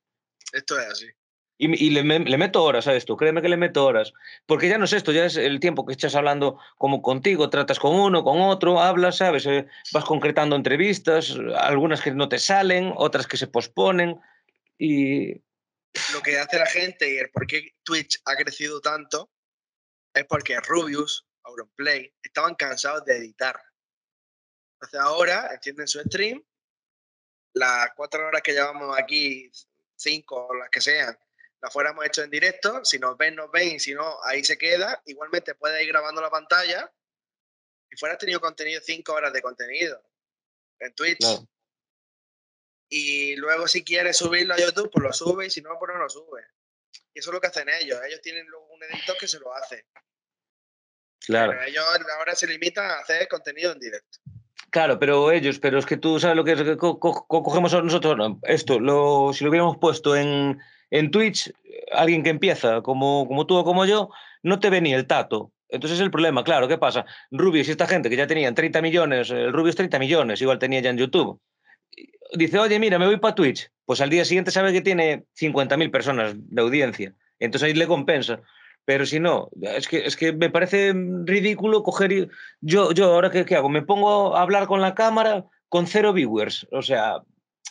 Esto es así. Y, y le, le, meto horas a esto, créeme que le meto horas. Porque ya no es esto, ya es el tiempo que estás hablando como contigo, tratas con uno, con otro, hablas, ¿sabes? Eh, vas concretando entrevistas, algunas que no te salen, otras que se posponen. Y. Lo que hace la gente y el por qué Twitch ha crecido tanto es porque Rubius, Auronplay, estaban cansados de editar. Entonces ahora encienden su stream, las cuatro horas que llevamos aquí, cinco o las que sean, las fuéramos hecho en directo. Si nos ven, nos ven, y si no, ahí se queda. Igualmente puedes ir grabando la pantalla. Y fueras tenido contenido, cinco horas de contenido en Twitch. Y luego, si quieres subirlo a YouTube, pues lo sube, y si no, pues no lo sube. Y eso es lo que hacen ellos. Ellos tienen un editor que se lo hace. Claro. Pero ellos ahora se limitan a hacer contenido en directo. Claro, pero ellos, pero es que tú sabes lo que es, cogemos nosotros esto, lo, si lo hubiéramos puesto en, en Twitch, alguien que empieza como, como tú o como yo, no te ve ni el tato. Entonces es el problema, claro, ¿qué pasa? Rubius y esta gente que ya tenían 30 millones, el Rubius 30 millones, igual tenía ya en YouTube. Dice, oye, mira, me voy para Twitch. Pues al día siguiente sabe que tiene 50.000 personas de audiencia. Entonces ahí le compensa. Pero si no, es que, es que me parece ridículo coger. Yo, yo ahora qué, qué hago? Me pongo a hablar con la cámara con cero viewers. O sea,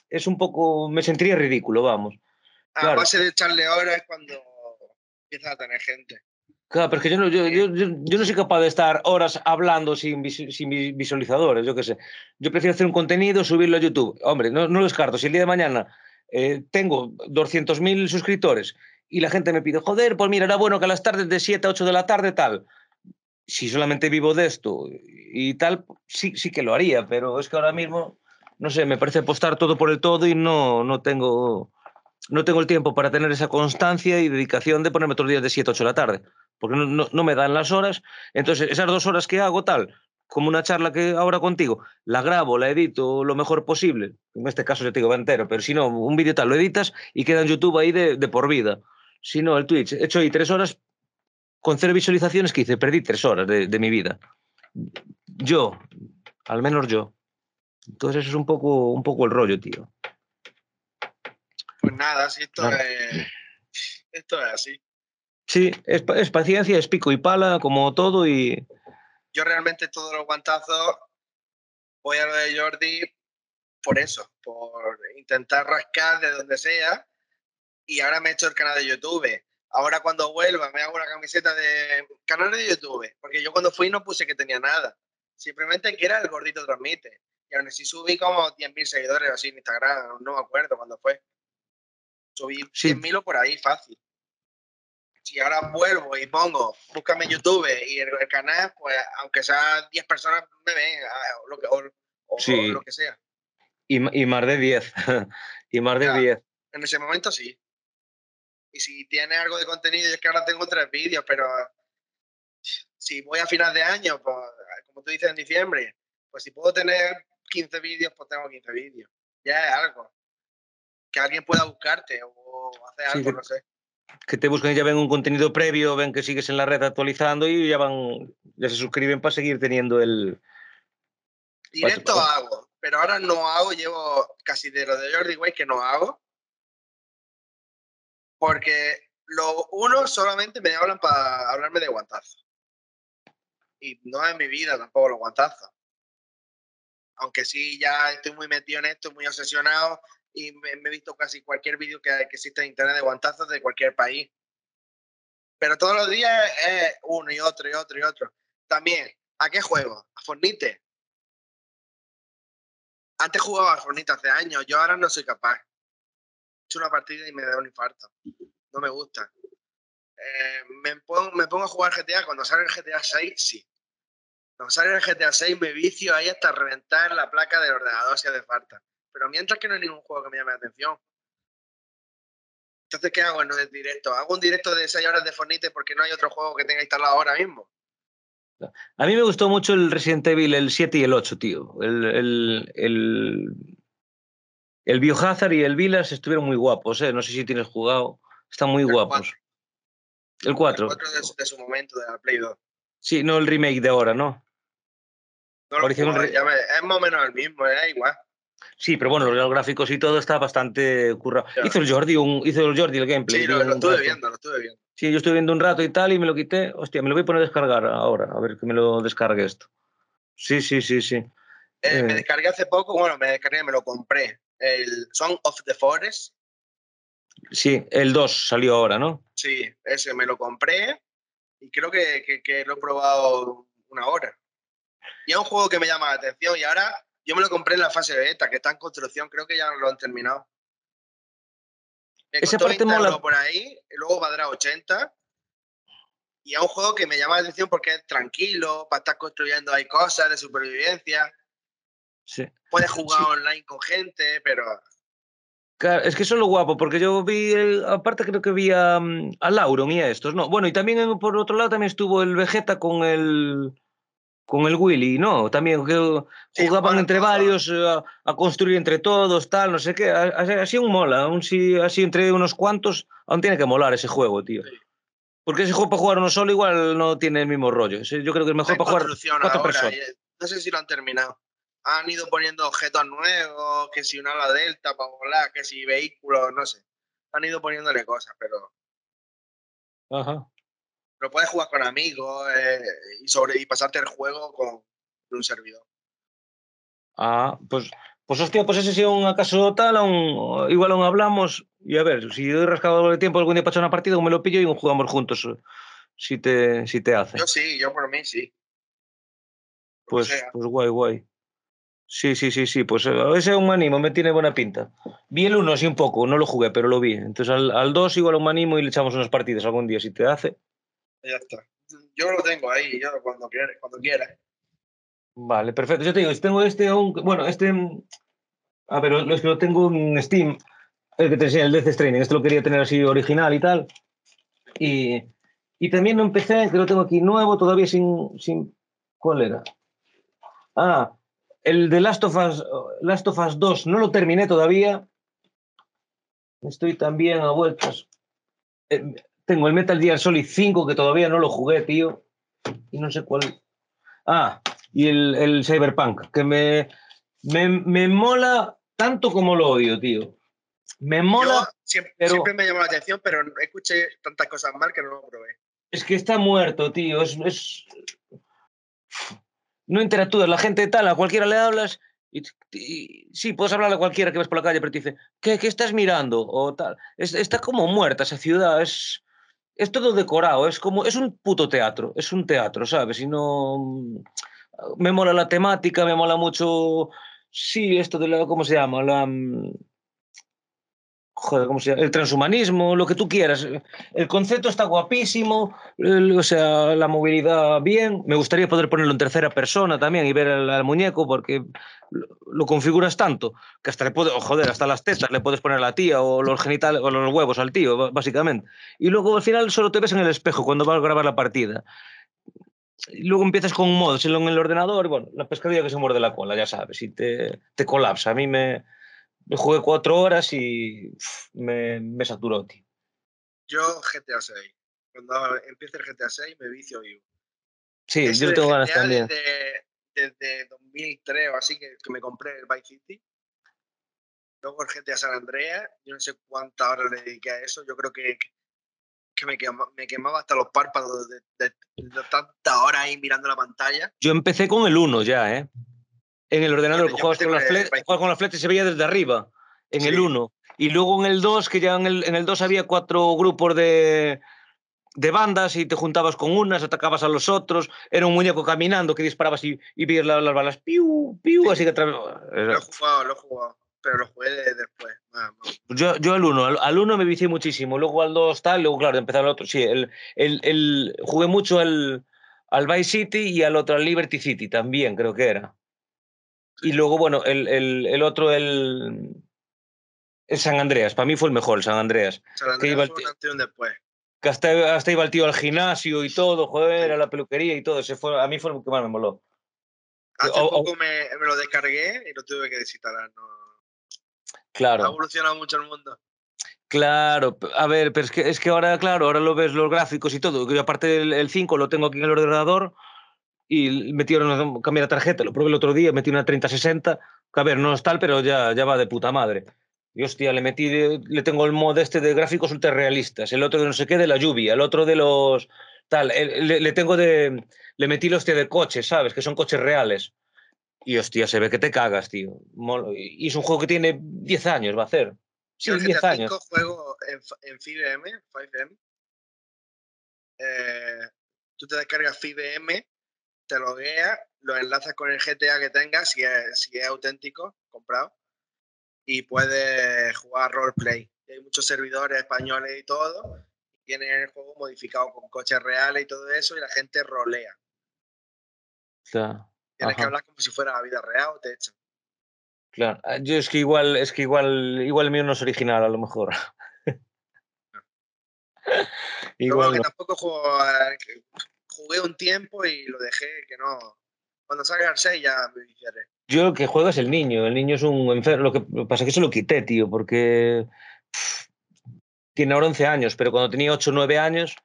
es un poco. Me sentiría ridículo, vamos. A claro. base de echarle horas es cuando empieza a tener gente. Claro, pero es que yo no, yo, yo, yo no soy capaz de estar horas hablando sin, sin visualizadores, yo qué sé. Yo prefiero hacer un contenido, subirlo a YouTube. Hombre, no, no lo descarto. Si el día de mañana eh, tengo 200.000 suscriptores y la gente me pide, joder, pues mira, era bueno que a las tardes de 7 a 8 de la tarde tal. Si solamente vivo de esto y tal, sí, sí que lo haría, pero es que ahora mismo, no sé, me parece apostar todo por el todo y no, no tengo no tengo el tiempo para tener esa constancia y dedicación de ponerme todos los días de 7 a 8 de la tarde, porque no, no, no me dan las horas. Entonces, esas dos horas que hago, tal, como una charla que ahora contigo, la grabo, la edito lo mejor posible. En este caso, yo te digo, entero, pero si no, un vídeo tal, lo editas y queda en YouTube ahí de, de por vida. Si no, el Twitch, he hecho ahí tres horas con cero visualizaciones que hice, perdí tres horas de, de mi vida. Yo, al menos yo. Entonces, eso es un poco, un poco el rollo, tío. Pues nada, si esto, es, esto es así. Sí, es, es paciencia, es pico y pala, como todo, y Yo realmente todos los guantazos voy a lo de Jordi por eso, por intentar rascar de donde sea. Y ahora me he hecho el canal de YouTube. Ahora cuando vuelva me hago una camiseta de canal de YouTube. Porque yo cuando fui no puse que tenía nada. Simplemente que era el gordito transmite. Y aún así subí como 10.000 seguidores así en Instagram. No me acuerdo cuándo fue. Subí Sí. 10.000 o por ahí, fácil. Si ahora vuelvo y pongo, búscame YouTube y el, el canal, pues aunque sea 10 personas me ven, ah, o lo que, o- lo que sea. y, y más de 10. y más de Ya. 10. En ese momento sí. Y si tiene algo de contenido, es que ahora tengo tres vídeos, pero si voy a final de año, pues, como tú dices en diciembre, pues si puedo tener 15 vídeos, pues tengo 15 vídeos. Ya es algo. Que alguien pueda buscarte o hacer Sí, algo, que- no sé. que te buscan y ya ven un contenido previo, ven que sigues en la red actualizando y ya van, ya se suscriben para seguir teniendo el... Directo hago, pero ahora no hago, llevo casi de lo de Jordi Way que no hago. Porque lo uno solamente me hablan para hablarme de guantazos. Y no es mi vida tampoco los guantazos. Aunque sí, ya estoy muy metido en esto, muy obsesionado y me, me he visto casi cualquier vídeo que, que existe en internet de guantazos de cualquier país. Pero todos los días es uno y otro y otro y otro. También, ¿a qué juego? ¿A Fornite? Antes jugaba a Fornite hace años, yo ahora no soy capaz. He hecho una partida y me da un infarto. No me gusta. Eh, me, pongo, a jugar GTA cuando sale el GTA 6, sí. Cuando sale el GTA 6 me vicio ahí hasta reventar la placa del ordenador si hace falta. Pero mientras que no hay ningún juego que me llame la atención. Entonces, ¿qué hago en el directo? ¿Hago un directo de 6 horas de Fornite porque no hay otro juego que tenga instalado ahora mismo? A mí me gustó mucho el Resident Evil, el 7 y el 8, tío. El, el, el Biohazard y el Village estuvieron muy guapos, ¿eh? No sé si tienes jugado. Están muy El guapos. El 4. El 4 de, su- de su momento, de la Play 2. Sí, no el remake de ahora, ¿no? No lo Ahora hicieron jugaba, re- ya me- es más o menos el mismo, es igual. Sí, pero bueno, los gráficos y todo está bastante currado. Hizo el Jordi, un, hizo el Jordi el gameplay. Sí, lo, lo estuve rato. viendo, lo estuve viendo. Sí, yo estuve viendo un rato y tal y me lo quité. Hostia, me lo voy a poner a descargar ahora, a ver que me lo descargue esto. Sí, sí, sí, sí. Eh, Me Eh. descargué hace poco, bueno, me descargué, me lo compré. El Song of the Forest, Sí, el 2 salió ahora, ¿no? sí, ese me lo compré y creo que, que- que lo he probado una hora. Y es un juego que me llama la atención y ahora yo me lo compré en la fase beta, que está en construcción, creo que ya lo han terminado. Me Esa parte 20 mola. por ahí, y luego valdrá 80. Y es un juego que me llama la atención porque es tranquilo, para estar construyendo hay cosas de supervivencia. Sí. Puedes jugar Sí. online con gente, pero Claro, es que eso es lo guapo, porque yo vi, el- aparte creo que vi a, mm, a Lauron y a estos, ¿no? Bueno, y también en- por otro lado también estuvo el Vegeta con el con el Willy, ¿no? También que Sí, jugaban entre varios eh, a, a construir entre todos, tal, no sé qué. Así aún mola, aún si así entre unos cuantos, aún tiene que molar ese juego, tío. Sí. Porque ese juego para jugar uno solo igual no tiene el mismo rollo. Yo creo que es mejor para jugar cuatro ahora. personas. eh, no sé si lo han terminado. Han ido poniendo objetos nuevos, que si una ala delta para volar, que si vehículos, no sé. Han ido poniéndole cosas, pero Ajá. lo puedes jugar con amigos eh, y, sobre, y pasarte el juego con un servidor. Ah, pues, pues hostia, pues ese sí un acaso tal, aún, igual aún hablamos. Y a ver, si he rascado el tiempo algún día para echar una partida, me lo pillo y jugamos juntos. eh, Si te, si te hace. Yo sí, yo por mí sí. Pues, pues guay, guay. Sí, sí, sí, sí. Pues eh, ese un animo, me tiene buena pinta. Vi el uno, sí, un poco, no lo jugué, pero lo vi. Entonces al, al 2 igual un animo y le echamos unas partidas algún día, si te hace. Ya está. Yo lo tengo ahí, yo cuando quieras. Cuando quieras. Vale, perfecto. Yo te digo, tengo este bueno, este, a ver, lo- es que lo tengo en Steam, El que te enseña el Death Stranding. Este lo quería tener así original y tal. Y, y también lo empecé, que lo tengo aquí nuevo, todavía sin, sin... ¿Cuál era? Ah, el de Last of, Us, Last of Us 2 no lo terminé todavía. Estoy también a vueltas. Eh, tengo el Metal Gear Solid 5 que todavía no lo jugué, tío. Y no sé cuál. Ah, y el, el Cyberpunk, que me, me, me mola tanto como lo odio, tío. Me mola. Yo siempre, pero- siempre me llamó la atención, pero escuché tantas cosas mal que no lo probé. Es que está muerto, tío. Es, es- No interactúas. La gente tal, a cualquiera le hablas y, sí, puedes hablarle a cualquiera que ves por la calle, pero te dice, ¿qué, qué estás mirando? O tal. Es- está como muerta esa ciudad. Es, es todo decorado. Es como. Es un puto teatro. Es un teatro, ¿sabes? Y no. Me mola la temática, me mola mucho. Sí, esto de la. ¿Cómo se llama? La. Joder, ¿cómo se llama? El transhumanismo, lo que tú quieras. El concepto está guapísimo, el- o sea, la movilidad bien. Me gustaría poder ponerlo en tercera persona también y ver al, al muñeco porque lo, configuras tanto que hasta le puedes, oh, joder, hasta las tetas le puedes poner a la tía o los genitales o los huevos al tío, básicamente. Y luego al final solo te ves en el espejo cuando vas a grabar la partida. Luego empiezas con modos en el ordenador, bueno, la pescadilla que se muerde la cola, ya sabes, y te, te colapsa. A mí me, jugué cuatro horas y uf, me, me saturó, tío. Yo GTA 6. Cuando empiece el GTA 6 me vicio vivo. Sí, Eso yo de tengo ganas también. Desde, desde 2003 o así que, que me compré el Vice City. Luego el GTA San Andreas. Yo no sé cuántas horas le dediqué a eso. Yo creo que, que me, quema- me quemaba hasta los párpados de, de- de tantas horas ahí mirando la pantalla. Yo empecé con el 1 ya, ¿eh? En el ordenador, que juegas con, las con el fle- Vice juegas con las y se veía desde arriba, en el Sí. 1. Y luego en el 2, que ya en el, en el 2 había cuatro grupos de, de bandas y te juntabas con unas, atacabas a los otros. Era un muñeco caminando que disparabas y, y veías la- las balas, piu, piu, así que Lo he jugado, lo he jugado. Pero lo jugué de- después. nada más. Yo, yo al 1, al, al 1 me vicié muchísimo, luego al 2 tal, luego claro, empezar el otro. Sí, el, el, el- jugué mucho al, al Vice City y al otro, al Liberty City también, creo que era. Y luego, bueno, el, el, el otro, el, el San Andreas, para mí fue el mejor, el San Andreas. San Que iba Andreas el fue tío- un después. Que hasta, hasta iba el tío al gimnasio y todo, joder, a la peluquería y todo. Ese fue, a mí fue lo que más me moló. Hace o- o- poco me, me lo descargué y lo tuve que desinstalar. No. Ha Claro. evolucionado mucho el mundo. Claro, a ver, pero es que, es que ahora, claro, ahora lo ves los gráficos y todo. Yo aparte del el 5 lo tengo aquí en el ordenador y metieron, cambié la tarjeta, lo probé el otro día, metí una 3060, que a ver, no es tal, pero ya, ya va de puta madre. Y hostia, le metí, le tengo el mod este de gráficos ultra realistas, el otro de no sé qué, de la lluvia, el otro de los tal, le, le tengo de, le metí el hostia de coches, ¿sabes? Que son coches reales. Y hostia, se ve que te cagas, tío. Y es un juego que tiene 10 años, va a hacer. Sí, Yo el 10 GTA años. 5 juego en, en FIBM, 5M. Eh, tú te descargas FIBM, te logueas, lo enlazas con el GTA que tengas, si es, si es auténtico, comprado, y puedes jugar roleplay. Hay muchos servidores españoles y todo, y tienen el juego modificado con coches reales y todo eso, y la gente rolea. Está- Tienes que Ajá. hablar como si fuera la vida real o te echan. Claro, Ah, yo es que igual, es que igual, igual el mío no es original, a lo mejor. Igual que no. tampoco juego, que jugué un tiempo y lo dejé, que no. Cuando salga el 6 ya me viciaré. Yo el que juego es el niño, el niño es un enfermo. Lo que pasa es que se lo quité, tío, porque tiene ahora 11 años, pero cuando tenía 8 o 9 años,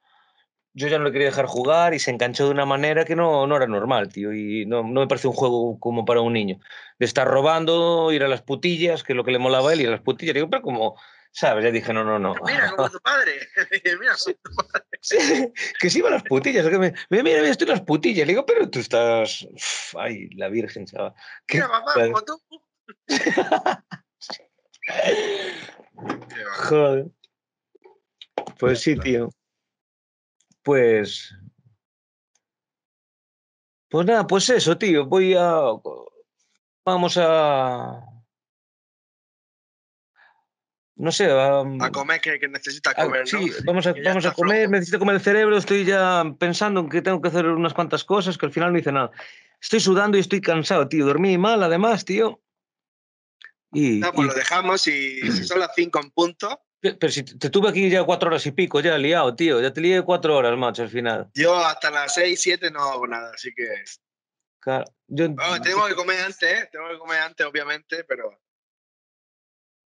yo ya no le quería dejar jugar y se enganchó de una manera que no, no era normal, tío. Y no, no me parece un juego como para un niño. De estar robando, ir a las putillas, que es lo que le molaba a él, ir a las putillas. Digo, pero como, ¿sabes? Ya dije, no, no, no. Mira, como tu padre. Mira, Sí. Sí, que sí iba a las putillas. que me, mira, mira, estoy en las putillas. Le digo, pero tú estás. Uf, ay, la Virgen, chaval. ¿Qué mira, papá, como tú. Joder. Pues sí, tío. Pues. Pues nada, pues eso, tío. Voy a. Vamos a. No sé, a, A comer, que, que necesitas a- comer, ¿no? sí, vamos a, vamos a comer, flojo. necesito comer el cerebro, estoy ya pensando en que tengo que hacer unas cuantas cosas que al final no hice nada. Estoy sudando y estoy cansado, tío. Dormí mal, además, tío. Y, No, pues y- lo dejamos y si son las 5 en punto, pe- pero si te tuve aquí ya cuatro horas y pico, ya liado, tío. Ya te lié cuatro horas, macho, al final. yo hasta las 6, 7 no hago nada, así que... Claro, yo- Bueno, tengo que comer antes, ¿eh? Tengo que comer antes, obviamente, pero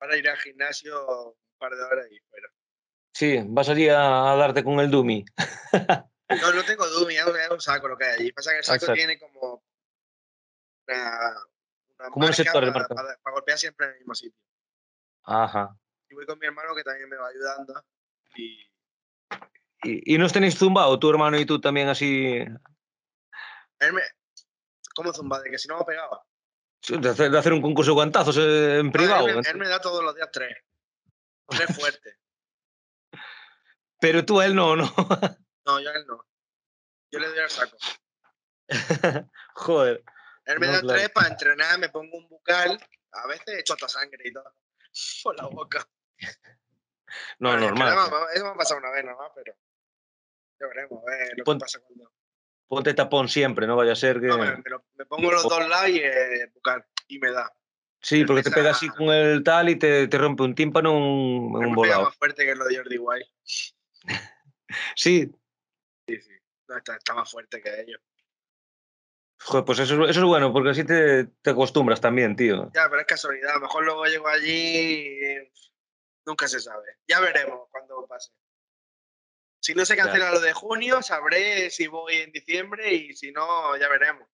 para ir al gimnasio un par de horas y fuera. Sí, vas allí a, a darte con el Dumi. No, no tengo Dumi, es un- saco lo que hay allí. Pasa que el saco Exacto. tiene como una, una Como un sector de para, marca. para- para golpear siempre en el mismo sitio. Ajá. Y voy con mi hermano que también me va ayudando. Y ¿Y, y no os tenéis zumbado, tu hermano y tú también así, él me... ¿Cómo zumba? De que si no me pegaba. De hacer, de hacer un concurso de guantazos eh, en No, privado? él, me, él me da todos los días tres. Tres fuertes. Pero tú a él no, ¿no? No, yo a él no. Yo le doy al saco. Joder. Él me No, da claro. tres para entrenar, me pongo un bucal. A veces echo hasta sangre y todo. Por la boca. No, Bueno, normal. esperemos, Eso me ha pasado una vez nomás, pero ya veremos, a ver lo Pon- que pasa cuando... Ponte tapón siempre, no vaya a ser que... No, me, pongo los dos lados y eh, y me da. Sí, porque te pega así con el tal y te, te rompe un tímpano un, un volado. más fuerte que lo de Jordi White. Sí, Sí, sí. No, está, está más fuerte que ellos. joder, pues eso, es- eso es bueno, porque así te, te acostumbras también, tío. Ya, pero es casualidad. A lo mejor luego llego allí y nunca se sabe. Ya veremos. Si no se cancela lo de junio, sabré si voy en diciembre y si no, ya veremos.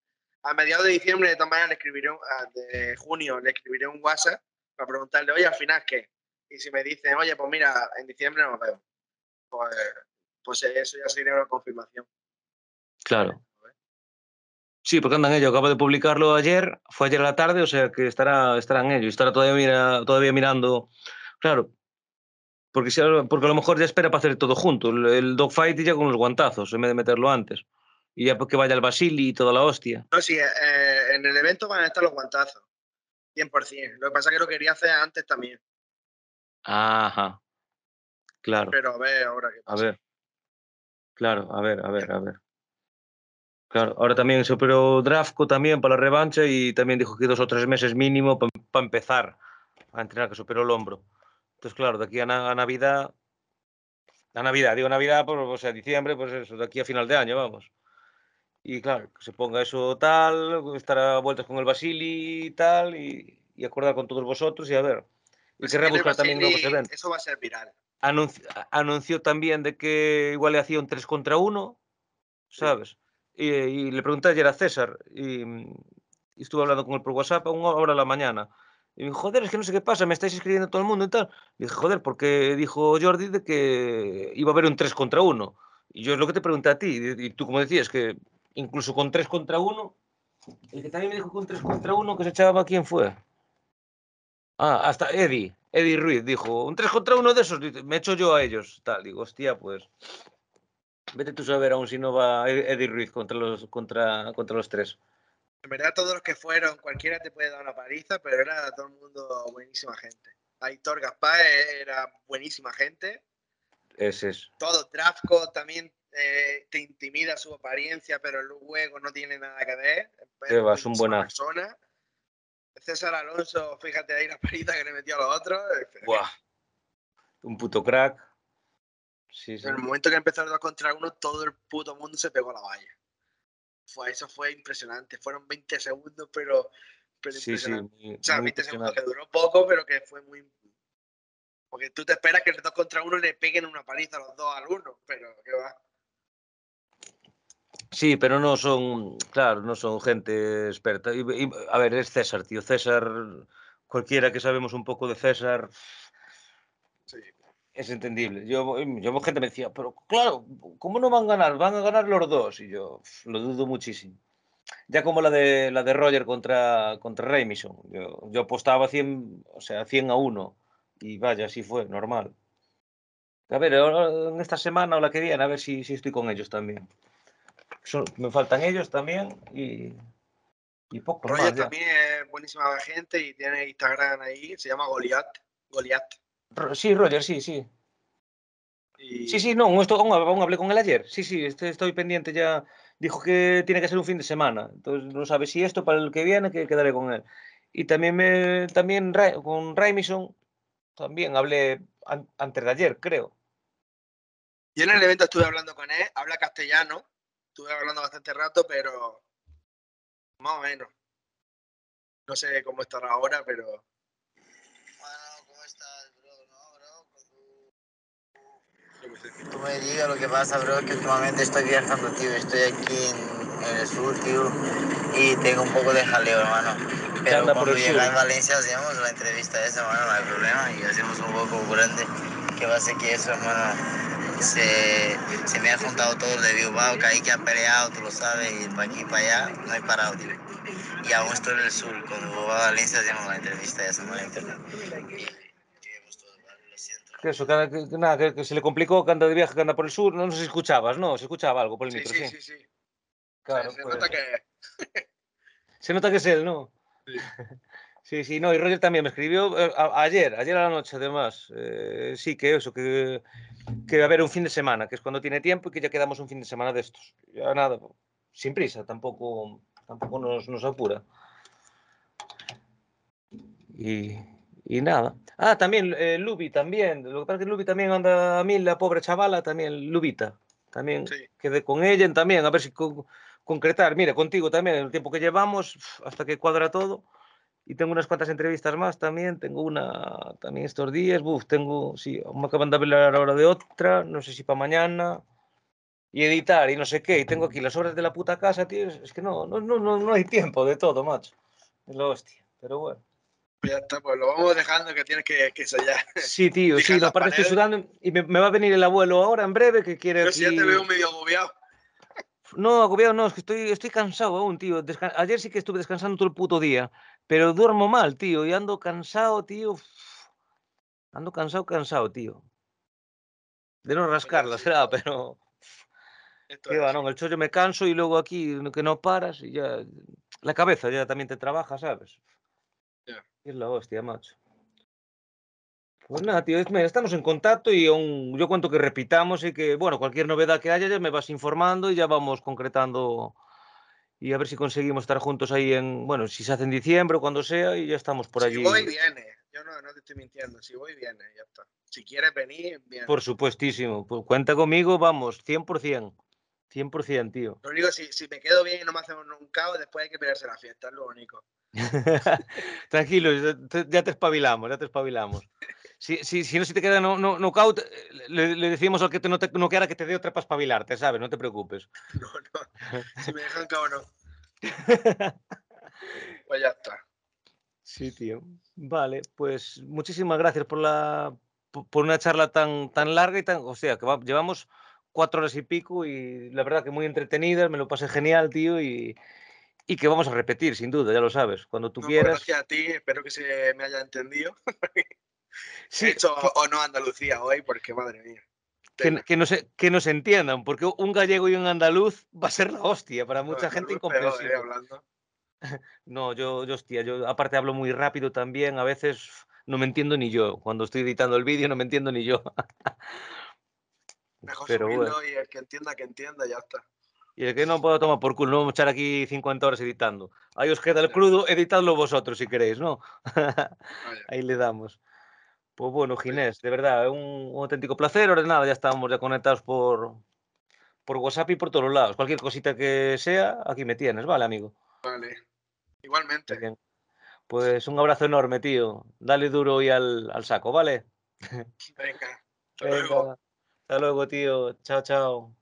A mediados de diciembre, de todas maneras, le escribiré un, ah, de junio, le escribiré un WhatsApp para preguntarle, oye, al final, ¿qué? Y si me dicen, oye, pues mira, en diciembre nos vemos. Pues, pues eso ya sería una confirmación. Claro. Sí, porque andan ellos. Acabo de publicarlo ayer, fue ayer a la tarde, o sea que estará, estarán ellos. Estará todavía, mira, todavía mirando. Claro. Porque, si, porque a lo mejor ya espera para hacer todo junto. El, el dogfight ya con los guantazos, en vez de meterlo antes. Y ya porque vaya el Basili y toda la hostia. No, sí, eh, en el evento van a estar los guantazos. 100%. Lo que pasa es que lo quería hacer antes también. Ajá. Claro. Pero a ver ahora qué A pasa. ver. Claro, a ver, a ver, a ver. Claro, ahora también se operó Drafco también para la revancha y también dijo que dos o tres meses mínimo para empezar a entrenar, que se operó el hombro. Entonces, claro, de aquí a, na- a Navidad, a Navidad, digo Navidad, pues, o sea, diciembre, pues eso, de aquí a final de año, vamos. Y claro, que se ponga eso tal, estar a vueltas con el Basili y tal, y, y acordar con todos vosotros y a ver. Y Pues querrá buscar también nuevos eventos Eso va a ser viral. anunci- a- anunció también de que igual le hacía un 3 contra 1, ¿sabes? Y, y le pregunté ayer a César y, y estuve hablando con él por WhatsApp a una hora de la mañana. Y me dijo, joder, es que no sé qué pasa, me estáis escribiendo todo el mundo y tal. Le dije, joder, porque dijo Jordi de que iba a haber un 3 contra 1. Y yo es lo que te pregunté a ti. Y, tú, como decías, que incluso con 3 contra 1, el que también me dijo con 3 contra 1 que se echaba, ¿quién fue? Ah, hasta Eddie, Eddie Ruiz dijo, un 3 contra 1 de esos, me echo yo a ellos. Tal, digo, hostia, pues. Vete tú a saber aún si no va Ed- Eddie Ruiz contra los, contra, contra los tres. En verdad, todos los que fueron, cualquiera te puede dar una paliza, pero era todo el mundo buenísima gente. Aitor Gaspar era buenísima gente. Ese es. Todo, Drafco también eh, te intimida su apariencia, pero luego no tiene nada que ver. Va, es un buenazo. persona. César Alonso, fíjate ahí la paliza que le metió a los otros. Buah. Un puto crack. Sí, sí. En el momento que el 2 contra 1, todo el puto mundo se pegó a la valla. Fue, eso fue impresionante. Fueron 20 segundos, pero, pero Sí, sí. impresionante. muy- O sea, muy 20 segundos que duró poco, pero que fue muy. Porque tú te esperas que el 2 contra 1 le peguen una paliza a los dos al uno, pero que va. Sí, pero no son, claro, no son gente experta. Y- y- a ver, es César, tío. César, cualquiera que sabemos un poco de César, Sí. Es entendible. Yo, yo gente me decía, pero claro, ¿cómo no van a ganar? Van a ganar los dos. Y yo lo dudo muchísimo. Ya como la de la de Roger contra, contra Remison. Yo, yo apostaba 100, o sea, 100 a 1. Y vaya, así fue, normal. A ver, en esta semana o la que viene, a ver si, si estoy con ellos también. Son- me faltan ellos también y, y poco Roger más. también es buenísima gente y tiene Instagram ahí, se llama Goliath. Goliath. Sí, Roger, sí, sí. Y Sí, sí, no, aún hablé con él ayer. Sí, sí, este- estoy pendiente ya. Dijo que tiene que ser un fin de semana. Entonces no sabe si esto para el que viene, que quedaré con él. Y también me también con Raimison también hablé antes de ayer, creo. Yo en el evento estuve hablando con él, habla castellano, estuve hablando bastante rato, pero más o menos. No sé cómo estará ahora, pero. Bueno, ¿cómo estás, bro? No, bro. Tú me digas lo que pasa, bro, que últimamente estoy viajando, tío. Estoy aquí en, el sur, tío, y tengo un poco de jaleo, hermano. Pero cuando llega en Valencia hacemos la entrevista esa, hermano, no hay problema, y hacemos un poco grande. Que va a ser que eso, hermano se, se, me ha juntado todo de Bilbao, que ahí que ha peleado, tú lo sabes, y para aquí y para allá no he parado, tío. Y aún estoy en el sur, cuando voy a Valencia hacemos la entrevista ya semana internet. Que eso, que, nada, que, que, se le complicó que anda de viaje, que anda por el sur, no, no sé si escuchabas, ¿no? Se escuchaba algo por el micro, sí. Sí, sí, sí. Claro, se, se pues... nota que... se nota que es él, ¿no? Sí. Sí, sí, no, y Roger también me escribió eh, a, ayer, ayer a la noche además. Eh, sí, que eso, que, que va a haber un fin de semana, que es cuando tiene tiempo y que ya quedamos un fin de semana de estos. Ya nada, sin prisa, tampoco, tampoco nos, nos apura. Y, y, nada. Ah, también eh, Lubi, también. Lo que pasa es que Lubi también anda a mí, la pobre chavala, también Lubita. También sí. quedé con ella también, a ver si con, concretar. Mira, contigo también, el tiempo que llevamos, hasta que cuadra todo y tengo unas cuantas entrevistas más también. Tengo una también estos días. Uf, tengo, sí, me acaban de hablar ahora de otra, no sé si para mañana. Y editar y no sé qué. Y tengo aquí las obras de la puta casa, tío. Es que no, no, no, no hay tiempo de todo, macho. Es la hostia. Pero bueno. Ya está, pues lo vamos dejando que tienes que, que ensayar. Sí, tío, sí, aparte estoy sudando y me, me, va a venir el abuelo ahora en breve que quiere. Aquí... sí ya te veo medio agobiado. No, agobiado no, es que estoy, estoy cansado aún, tío. Descan Ayer sí que estuve descansando todo el puto día, pero duermo mal, tío, y ando cansado, tío. Ando cansado, cansado, tío. De no rascarla, será, pero... Esto ¿Qué va, no? El chollo me canso y luego aquí que no paras y ya... La cabeza ya también te trabaja, ¿sabes? Yeah. Es la hostia, macho. Pues nada, tío, estamos en contacto y aún, yo cuento que repitamos y que, bueno, cualquier novedad que haya ya me vas informando y ya vamos concretando y a ver si conseguimos estar juntos ahí en, bueno, si se hace en diciembre o cuando sea y ya estamos por allí. Si voy, viene. Yo no, no te estoy mintiendo. Si voy, viene, ya está. Si quieres venir, viene. Por supuestísimo. Pues cuenta conmigo, vamos, 100%. 100%, tío. Lo único, si, si me quedo bien y no me hacemos un caos, después hay que pelearse la fiesta, es lo único. Tranquilo, ya te espabilamos, ya te espabilamos. Si, si, si no si te queda no, no, knockout, le, le, decimos al que te, no te noqueara que te dé otra para espabilarte, ¿sabes? No te preocupes. No, no. Si me dejan cao no. pues ya está. Sí, tío. Vale, pues muchísimas gracias por la por una charla tan, tan larga y tan, o sea, que va, llevamos cuatro horas y pico y la verdad que muy entretenida, me lo pasé genial, tío, y, y que vamos a repetir, sin duda, ya lo sabes, cuando tú no, quieras. Gracias a ti, espero que se me haya entendido. sí, He hecho o no Andalucía hoy, porque madre mía. Que, que, no se, que nos entiendan, porque un gallego y un andaluz va a ser la hostia, para mucha no, gente incomprensible. No, yo, yo, hostia, yo aparte hablo muy rápido también, a veces no me entiendo ni yo. Cuando estoy editando el vídeo no me entiendo ni yo. Mejor Pero subirlo y el que entienda, que entienda, ya está. Y el que no puedo tomar por culo, no vamos a echar aquí 50 horas editando. Ahí os queda el crudo, editadlo vosotros si queréis, ¿no? Ahí le damos. Pues bueno, Ginés, de verdad, un, un auténtico placer. Ahora nada, ya estamos ya conectados por, por WhatsApp y por todos lados. Cualquier cosita que sea, aquí me tienes, ¿vale, amigo? Vale. Igualmente. Bien. Pues un abrazo enorme, tío. Dale duro hoy al, al saco, ¿vale? Venga. Hasta Venga. luego. Hasta luego, tío. Chao, chao.